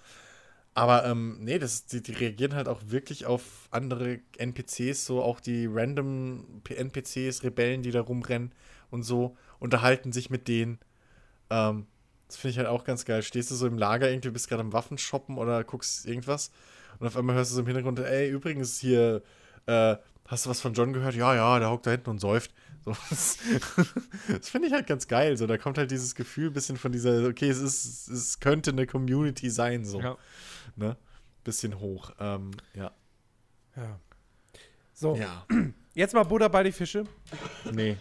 Aber ähm, nee, das, die, die reagieren halt auch wirklich auf andere NPCs, so auch die random NPCs, Rebellen, die da rumrennen und so, unterhalten sich mit denen. Ähm, das finde ich halt auch ganz geil. Stehst du so im Lager, irgendwie bist gerade am Waffenshoppen oder guckst irgendwas und auf einmal hörst du so im Hintergrund, ey, übrigens hier, äh, hast du was von John gehört? Ja, ja, der hockt da hinten und säuft. So, das das finde ich halt ganz geil. So, da kommt halt dieses Gefühl ein bisschen von dieser, okay, es ist, es könnte eine Community sein, so, Ja. Ne? Bisschen hoch. Ähm, ja. Ja. So, Ja. jetzt mal Buddha bei die Fische. Nee.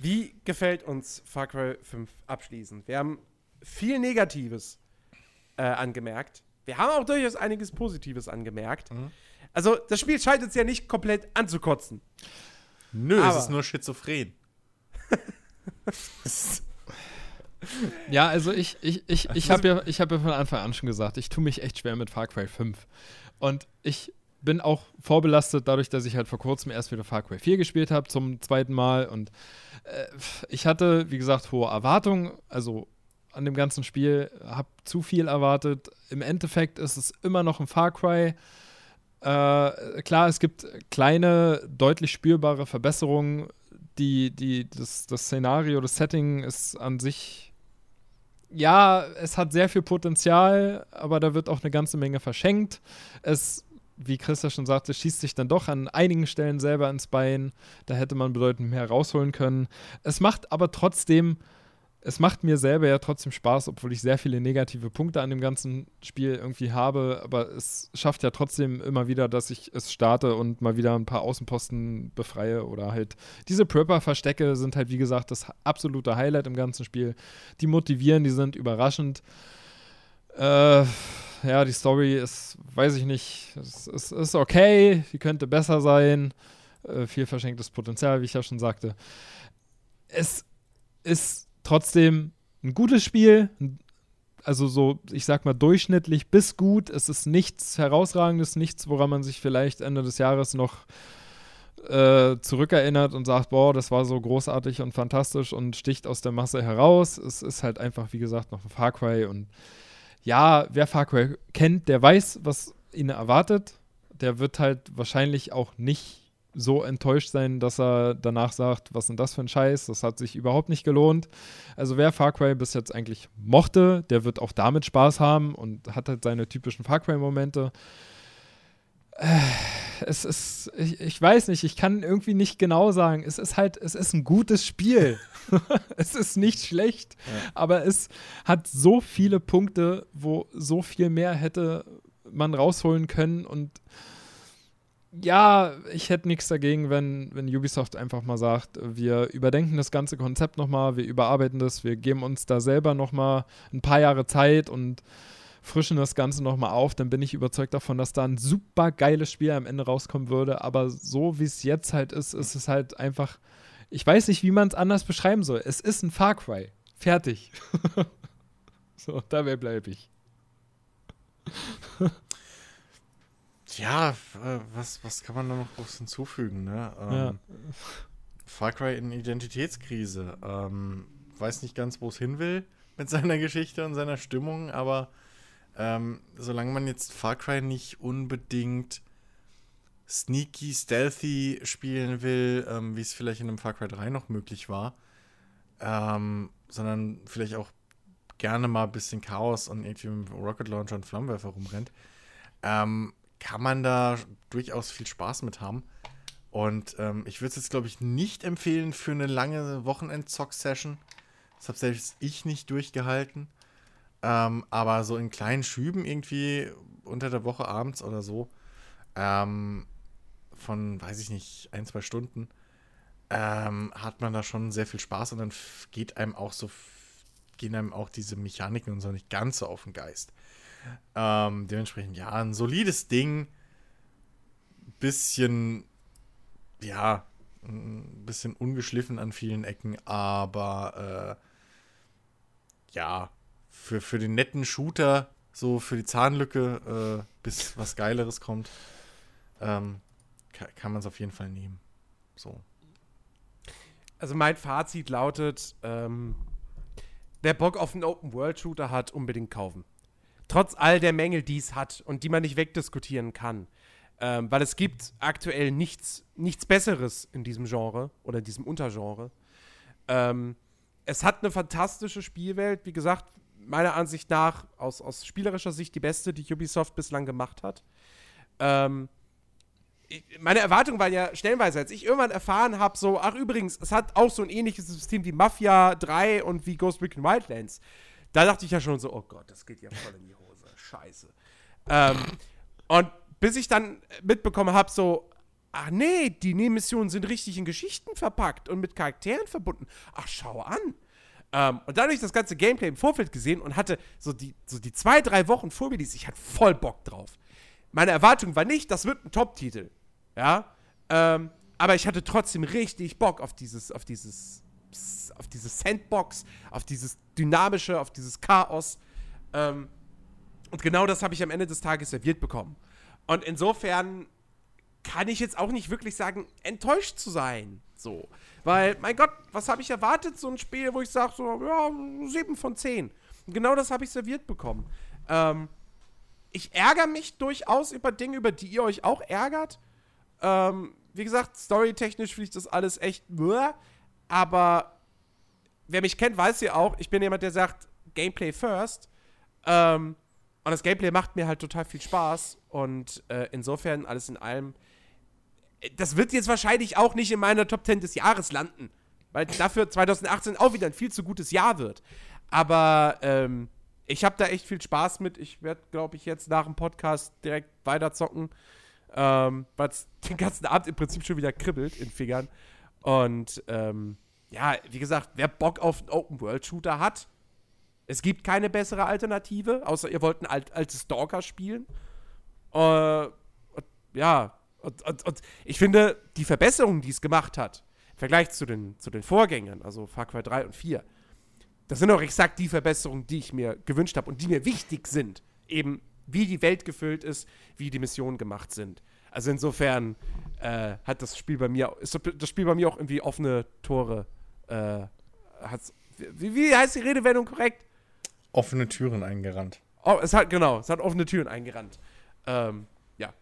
Wie gefällt uns Far Cry 5 abschließend? Wir haben viel Negatives äh, angemerkt. Wir haben auch durchaus einiges Positives angemerkt. Mhm. Also, das Spiel scheint uns ja nicht komplett anzukotzen. Nö, Aber- es ist nur schizophren. Ja, also ich, ich, ich, ich habe ja, hab ja von Anfang an schon gesagt, ich tue mich echt schwer mit Far Cry 5. Und ich bin auch vorbelastet dadurch, dass ich halt vor kurzem erst wieder Far Cry 4 gespielt habe, zum zweiten Mal. Und äh, ich hatte, wie gesagt, hohe Erwartungen, also an dem ganzen Spiel, habe zu viel erwartet. Im Endeffekt ist es immer noch ein Far Cry. Äh, klar, es gibt kleine, deutlich spürbare Verbesserungen. Die, die, das, das Szenario, das Setting ist an sich ja, es hat sehr viel Potenzial, aber da wird auch eine ganze Menge verschenkt. Es, wie Christa schon sagte, schießt sich dann doch an einigen Stellen selber ins Bein. Da hätte man bedeutend mehr rausholen können. Es macht aber trotzdem, es macht mir selber ja trotzdem Spaß, obwohl ich sehr viele negative Punkte an dem ganzen Spiel irgendwie habe. Aber es schafft ja trotzdem immer wieder, dass ich es starte und mal wieder ein paar Außenposten befreie oder halt diese Prepper-Verstecke sind halt, wie gesagt, das absolute Highlight im ganzen Spiel. Die motivieren, die sind überraschend. Äh, ja, die Story ist, weiß ich nicht, es ist, ist okay, die könnte besser sein. Äh, viel verschenktes Potenzial, wie ich ja schon sagte. Es ist trotzdem ein gutes Spiel, also so, ich sag mal, durchschnittlich bis gut. Es ist nichts Herausragendes, nichts, woran man sich vielleicht Ende des Jahres noch äh, zurückerinnert und sagt, boah, das war so großartig und fantastisch und sticht aus der Masse heraus. Es ist halt einfach, wie gesagt, noch ein Far Cry und ja, wer Far Cry kennt, der weiß, was ihn erwartet. Der wird halt wahrscheinlich auch nicht so enttäuscht sein, dass er danach sagt, was denn das für ein Scheiß, das hat sich überhaupt nicht gelohnt. Also wer Far Cry bis jetzt eigentlich mochte, der wird auch damit Spaß haben und hat halt seine typischen Far Cry-Momente. Äh, Es ist, ich, ich weiß nicht, ich kann irgendwie nicht genau sagen. Es ist halt, es ist ein gutes Spiel. es ist nicht schlecht, aber es hat so viele Punkte, wo so viel mehr hätte man rausholen können und ja, ich hätte nichts dagegen, wenn, wenn Ubisoft einfach mal sagt, wir überdenken das ganze Konzept nochmal, wir überarbeiten das, wir geben uns da selber nochmal ein paar Jahre Zeit und frischen das Ganze nochmal auf, dann bin ich überzeugt davon, dass da ein super geiles Spiel am Ende rauskommen würde. Aber so wie es jetzt halt ist, ist es halt einfach, ich weiß nicht, wie man es anders beschreiben soll. Es ist ein Far Cry. Fertig. so, dabei bleibe ich. Ja, äh, was, was kann man da noch groß hinzufügen, ne? Ähm, Ja. Far Cry in Identitätskrise. Ähm, weiß nicht ganz, wo es hin will mit seiner Geschichte und seiner Stimmung, aber ähm, solange man jetzt Far Cry nicht unbedingt sneaky, stealthy spielen will, ähm, wie es vielleicht in einem Far Cry 3 noch möglich war, ähm, sondern vielleicht auch gerne mal ein bisschen Chaos und irgendwie mit Rocket Launcher und Flammenwerfer rumrennt, ähm, kann man da durchaus viel Spaß mit haben. Und ähm, ich würde es jetzt, glaube ich, nicht empfehlen für eine lange Wochenend-Zock-Session. Das habe selbst ich nicht durchgehalten. Ähm, aber so in kleinen Schüben irgendwie unter der Woche abends oder so, ähm, von, weiß ich nicht, ein, zwei Stunden, ähm, hat man da schon sehr viel Spaß und dann geht einem auch so, gehen einem auch diese Mechaniken und so nicht ganz so auf den Geist. Ähm, dementsprechend, ja, ein solides Ding. Bisschen, ja, ein bisschen ungeschliffen an vielen Ecken, aber äh, ja, für, für den netten Shooter, so für die Zahnlücke, äh, bis was Geileres kommt, ähm, kann, kann man es auf jeden Fall nehmen. So. Also mein Fazit lautet, ähm, wer Bock auf einen Open-World-Shooter hat, unbedingt kaufen. Trotz all der Mängel, die es hat und die man nicht wegdiskutieren kann. Ähm, weil es gibt aktuell nichts, nichts Besseres in diesem Genre oder in diesem Untergenre. Ähm, es hat eine fantastische Spielwelt, wie gesagt, meiner Ansicht nach aus, aus spielerischer Sicht die beste, die Ubisoft bislang gemacht hat. Ähm, meine Erwartungen waren ja stellenweise, als ich irgendwann erfahren habe, so, ach übrigens, es hat auch so ein ähnliches System wie Mafia 3 und wie Ghost Recon Wildlands. Da dachte ich ja schon so, oh Gott, das geht ja voll in die Hose. Scheiße. Ähm, und bis ich dann mitbekommen habe, so, ach nee, die Nebenmissionen sind richtig in Geschichten verpackt und mit Charakteren verbunden. Ach, schau an. Ähm, und dadurch das ganze Gameplay im Vorfeld gesehen und hatte so die, so die zwei, drei Wochen vor mir, ich hatte voll Bock drauf. Meine Erwartung war nicht, das wird ein Top-Titel. Ja. Ähm, aber ich hatte trotzdem richtig Bock auf dieses, auf dieses, auf dieses Sandbox, auf dieses Dynamische, auf dieses Chaos. Ähm, und genau das habe ich am Ende des Tages serviert bekommen. Und insofern kann ich jetzt auch nicht wirklich sagen, enttäuscht zu sein. So. Weil, mein Gott, was habe ich erwartet? So ein Spiel, wo ich sage, so, ja, 7 von 10. Und genau das habe ich serviert bekommen. Ähm, ich ärgere mich durchaus über Dinge, über die ihr euch auch ärgert. Ähm, wie gesagt, storytechnisch finde ich das alles echt nur. Aber wer mich kennt, weiß ja auch, ich bin jemand, der sagt, Gameplay first. Ähm, und das Gameplay macht mir halt total viel Spaß. Und äh, insofern, alles in allem, äh, das wird jetzt wahrscheinlich auch nicht in meiner Top 10 des Jahres landen. Weil dafür 2018 auch wieder ein viel zu gutes Jahr wird. Aber ähm, ich habe da echt viel Spaß mit. Ich werde, glaube ich, jetzt nach dem Podcast direkt weiter zocken ähm, weil es den ganzen Abend im Prinzip schon wieder kribbelt in Fingern. Und ähm, ja, wie gesagt, wer Bock auf einen Open-World-Shooter hat, es gibt keine bessere Alternative, außer ihr wollt ein alt, altes Stalker spielen. Äh, ja, und, und, und, ich finde, die Verbesserungen, die es gemacht hat, im Vergleich zu den, zu den Vorgängern, also Far Cry 3 und 4, das sind auch exakt die Verbesserungen, die ich mir gewünscht habe und die mir wichtig sind. Eben wie die Welt gefüllt ist, wie die Missionen gemacht sind. Also insofern äh, hat das Spiel bei mir, ist das Spiel bei mir auch irgendwie offene Tore. Äh, wie, wie heißt die Redewendung korrekt? Offene Türen eingerannt. Oh, es hat, genau, es hat offene Türen eingerannt. Ähm, ja.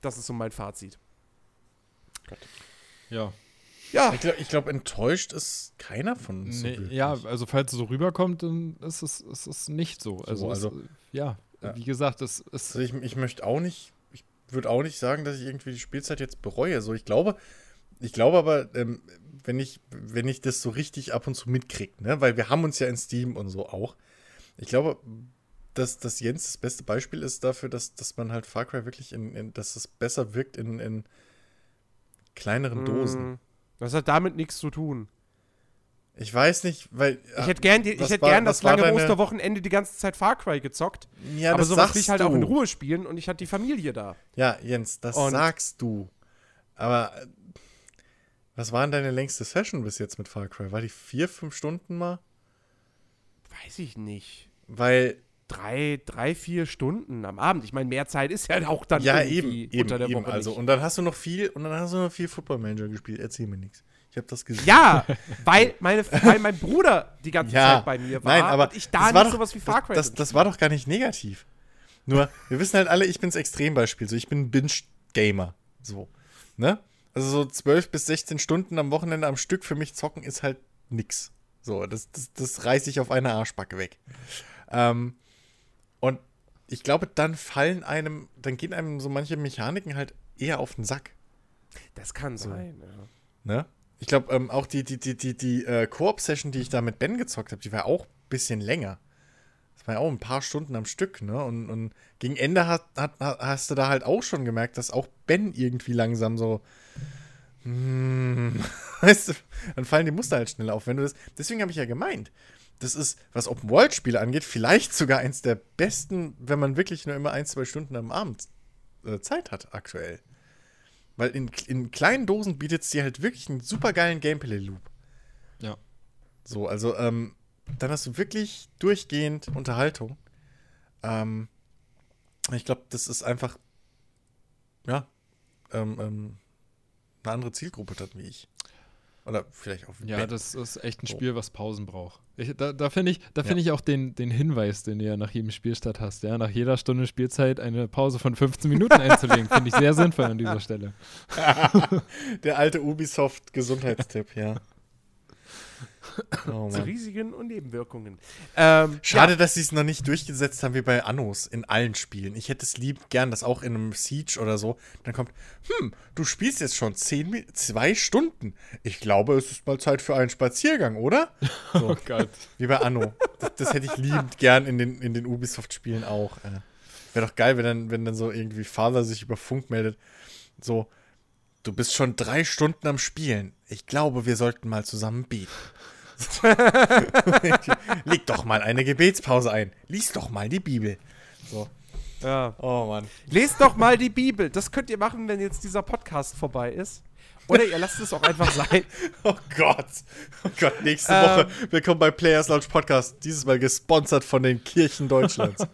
Das ist so mein Fazit. Gott. Ja. Ja. Ich glaube, glaub, enttäuscht ist keiner von uns. Nee, so ja, also falls es so rüberkommt, dann ist es, ist es nicht so. Also, so, also es, ja, ja, wie gesagt, es ist. Also ich, ich möchte auch nicht, ich würde auch nicht sagen, dass ich irgendwie die Spielzeit jetzt bereue. So, ich glaube, ich glaube aber, ähm, wenn ich, wenn ich das so richtig ab und zu mitkriege, ne, weil wir haben uns ja in Steam und so auch. Ich glaube, dass, dass Jens das beste Beispiel ist dafür, dass, dass man halt Far Cry wirklich in, in dass es besser wirkt in, in kleineren Dosen. Das hat damit nichts zu tun. Ich weiß nicht, weil. Ich hätte gern, ich hätte gern das lange deine... Osterwochenende die ganze Zeit Far Cry gezockt. Ja, aber das sowas will ich halt du. auch in Ruhe spielen und ich hatte die Familie da. Ja, Jens, das und sagst du. Aber äh, was war denn deine längste Session bis jetzt mit Far Cry? War die vier, fünf Stunden mal? Weiß ich nicht. Weil. Drei, drei, vier Stunden am Abend. Ich meine, mehr Zeit ist ja auch dann ja, eben, unter der eben, Woche. Also, nicht. und dann hast du noch viel, und dann hast du noch viel Football Manager gespielt. Erzähl mir nichts. Ich habe das gesehen. Ja, weil, meine, weil mein Bruder die ganze ja, Zeit bei mir war. Nein, aber und ich da nicht doch, sowas wie Far Cry Das, das, das war doch gar nicht negativ. Nur, wir wissen halt alle, ich bin das Extrembeispiel. So, ich bin ein Binge-Gamer. So. Ne? Also so 12 bis 16 Stunden am Wochenende am Stück für mich zocken ist halt nix. So, das, das, das reiße ich auf eine Arschbacke weg. Ähm, und ich glaube, dann fallen einem, dann gehen einem so manche Mechaniken halt eher auf den Sack. Das kann so. sein, ja. Ne? Ich glaube, ähm, auch die, die, die, die, die äh, Koop-Session, die ich da mit Ben gezockt habe, die war auch ein bisschen länger. Das war ja auch ein paar Stunden am Stück, ne? Und, und gegen Ende hat, hat, hast du da halt auch schon gemerkt, dass auch Ben irgendwie langsam so. Mm, weißt du, dann fallen die Muster halt schnell auf. Wenn du das, deswegen habe ich ja gemeint, das ist, was Open-World-Spiele angeht, vielleicht sogar eins der besten, wenn man wirklich nur immer ein, zwei Stunden am Abend äh, Zeit hat, aktuell. Weil in, in kleinen Dosen bietet es dir halt wirklich einen super geilen Gameplay-Loop. Ja. So, also, ähm, dann hast du wirklich durchgehend Unterhaltung. Ähm, ich glaube, das ist einfach, ja, ähm, ähm, eine andere Zielgruppe dann wie ich. Oder vielleicht auch wie Ja, Ben. das ist echt ein. Spiel, was Pausen braucht. Ich, da da finde ich, da find ich auch den, den Hinweis, den du ja nach jedem Spielstart hast. Ja, nach jeder Stunde Spielzeit eine Pause von 15 Minuten einzulegen, finde ich sehr sinnvoll an dieser Stelle. Der alte Ubisoft-Gesundheitstipp, ja. Oh, Zu. Risiken und Nebenwirkungen. Ähm, Schade, dass sie es noch nicht durchgesetzt haben wie bei Annos in allen Spielen. Ich hätte es lieb gern, dass auch in einem Siege oder so dann kommt, hm, du spielst jetzt schon zehn, zwei Stunden. Ich glaube, es ist mal Zeit für einen Spaziergang, oder? So, Oh Gott. wie bei Anno. Das, das hätte ich liebend gern in den, in den Ubisoft-Spielen auch. Äh. Wäre doch geil, wenn dann, wenn dann so irgendwie Father sich über Funk meldet. So, du bist schon drei Stunden am Spielen. Ich glaube, wir sollten mal zusammen beten. Leg doch mal eine Gebetspause ein. Lies doch mal die Bibel. So. ja. Oh Mann. Lest doch mal die Bibel. Das könnt ihr machen, wenn jetzt dieser Podcast vorbei ist. Oder ihr lasst es auch einfach sein. Oh Gott. Oh Gott, nächste Ähm. Woche. Willkommen bei Players Launch Podcast. Dieses Mal gesponsert von den Kirchen Deutschlands.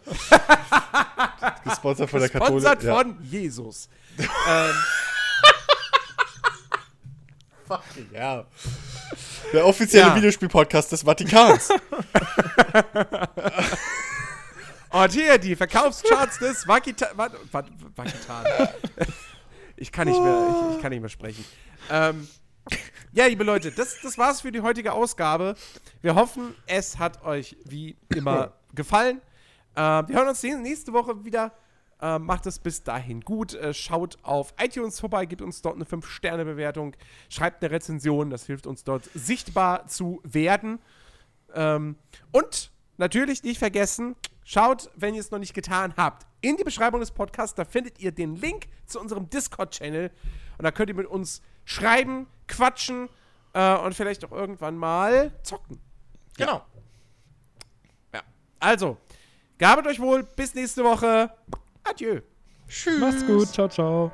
gesponsert von der Katholik. Sponsert ja. von Jesus. ähm, Fucking ja. Der offizielle Ja. Videospiel-Podcast des Vatikans. und hier die Verkaufscharts des Vakitan. Ich kann nicht mehr, ich, ich kann nicht mehr sprechen. Ähm, ja, liebe Leute, das, das war's für die heutige Ausgabe. Wir hoffen, es hat euch wie immer gefallen. Ähm, wir hören uns nä- nächste Woche wieder. Ähm, macht es bis dahin gut. Äh, schaut auf iTunes vorbei, gebt uns dort eine 5-Sterne-Bewertung, schreibt eine Rezension, das hilft uns dort sichtbar zu werden. Ähm, und natürlich nicht vergessen, schaut, wenn ihr es noch nicht getan habt, in die Beschreibung des Podcasts, da findet ihr den Link zu unserem Discord-Channel. Und da könnt ihr mit uns schreiben, quatschen äh, und vielleicht auch irgendwann mal zocken. genau. Ja. Also, gabet euch wohl, bis nächste Woche. Adieu. Tschüss. Macht's gut. Ciao, ciao.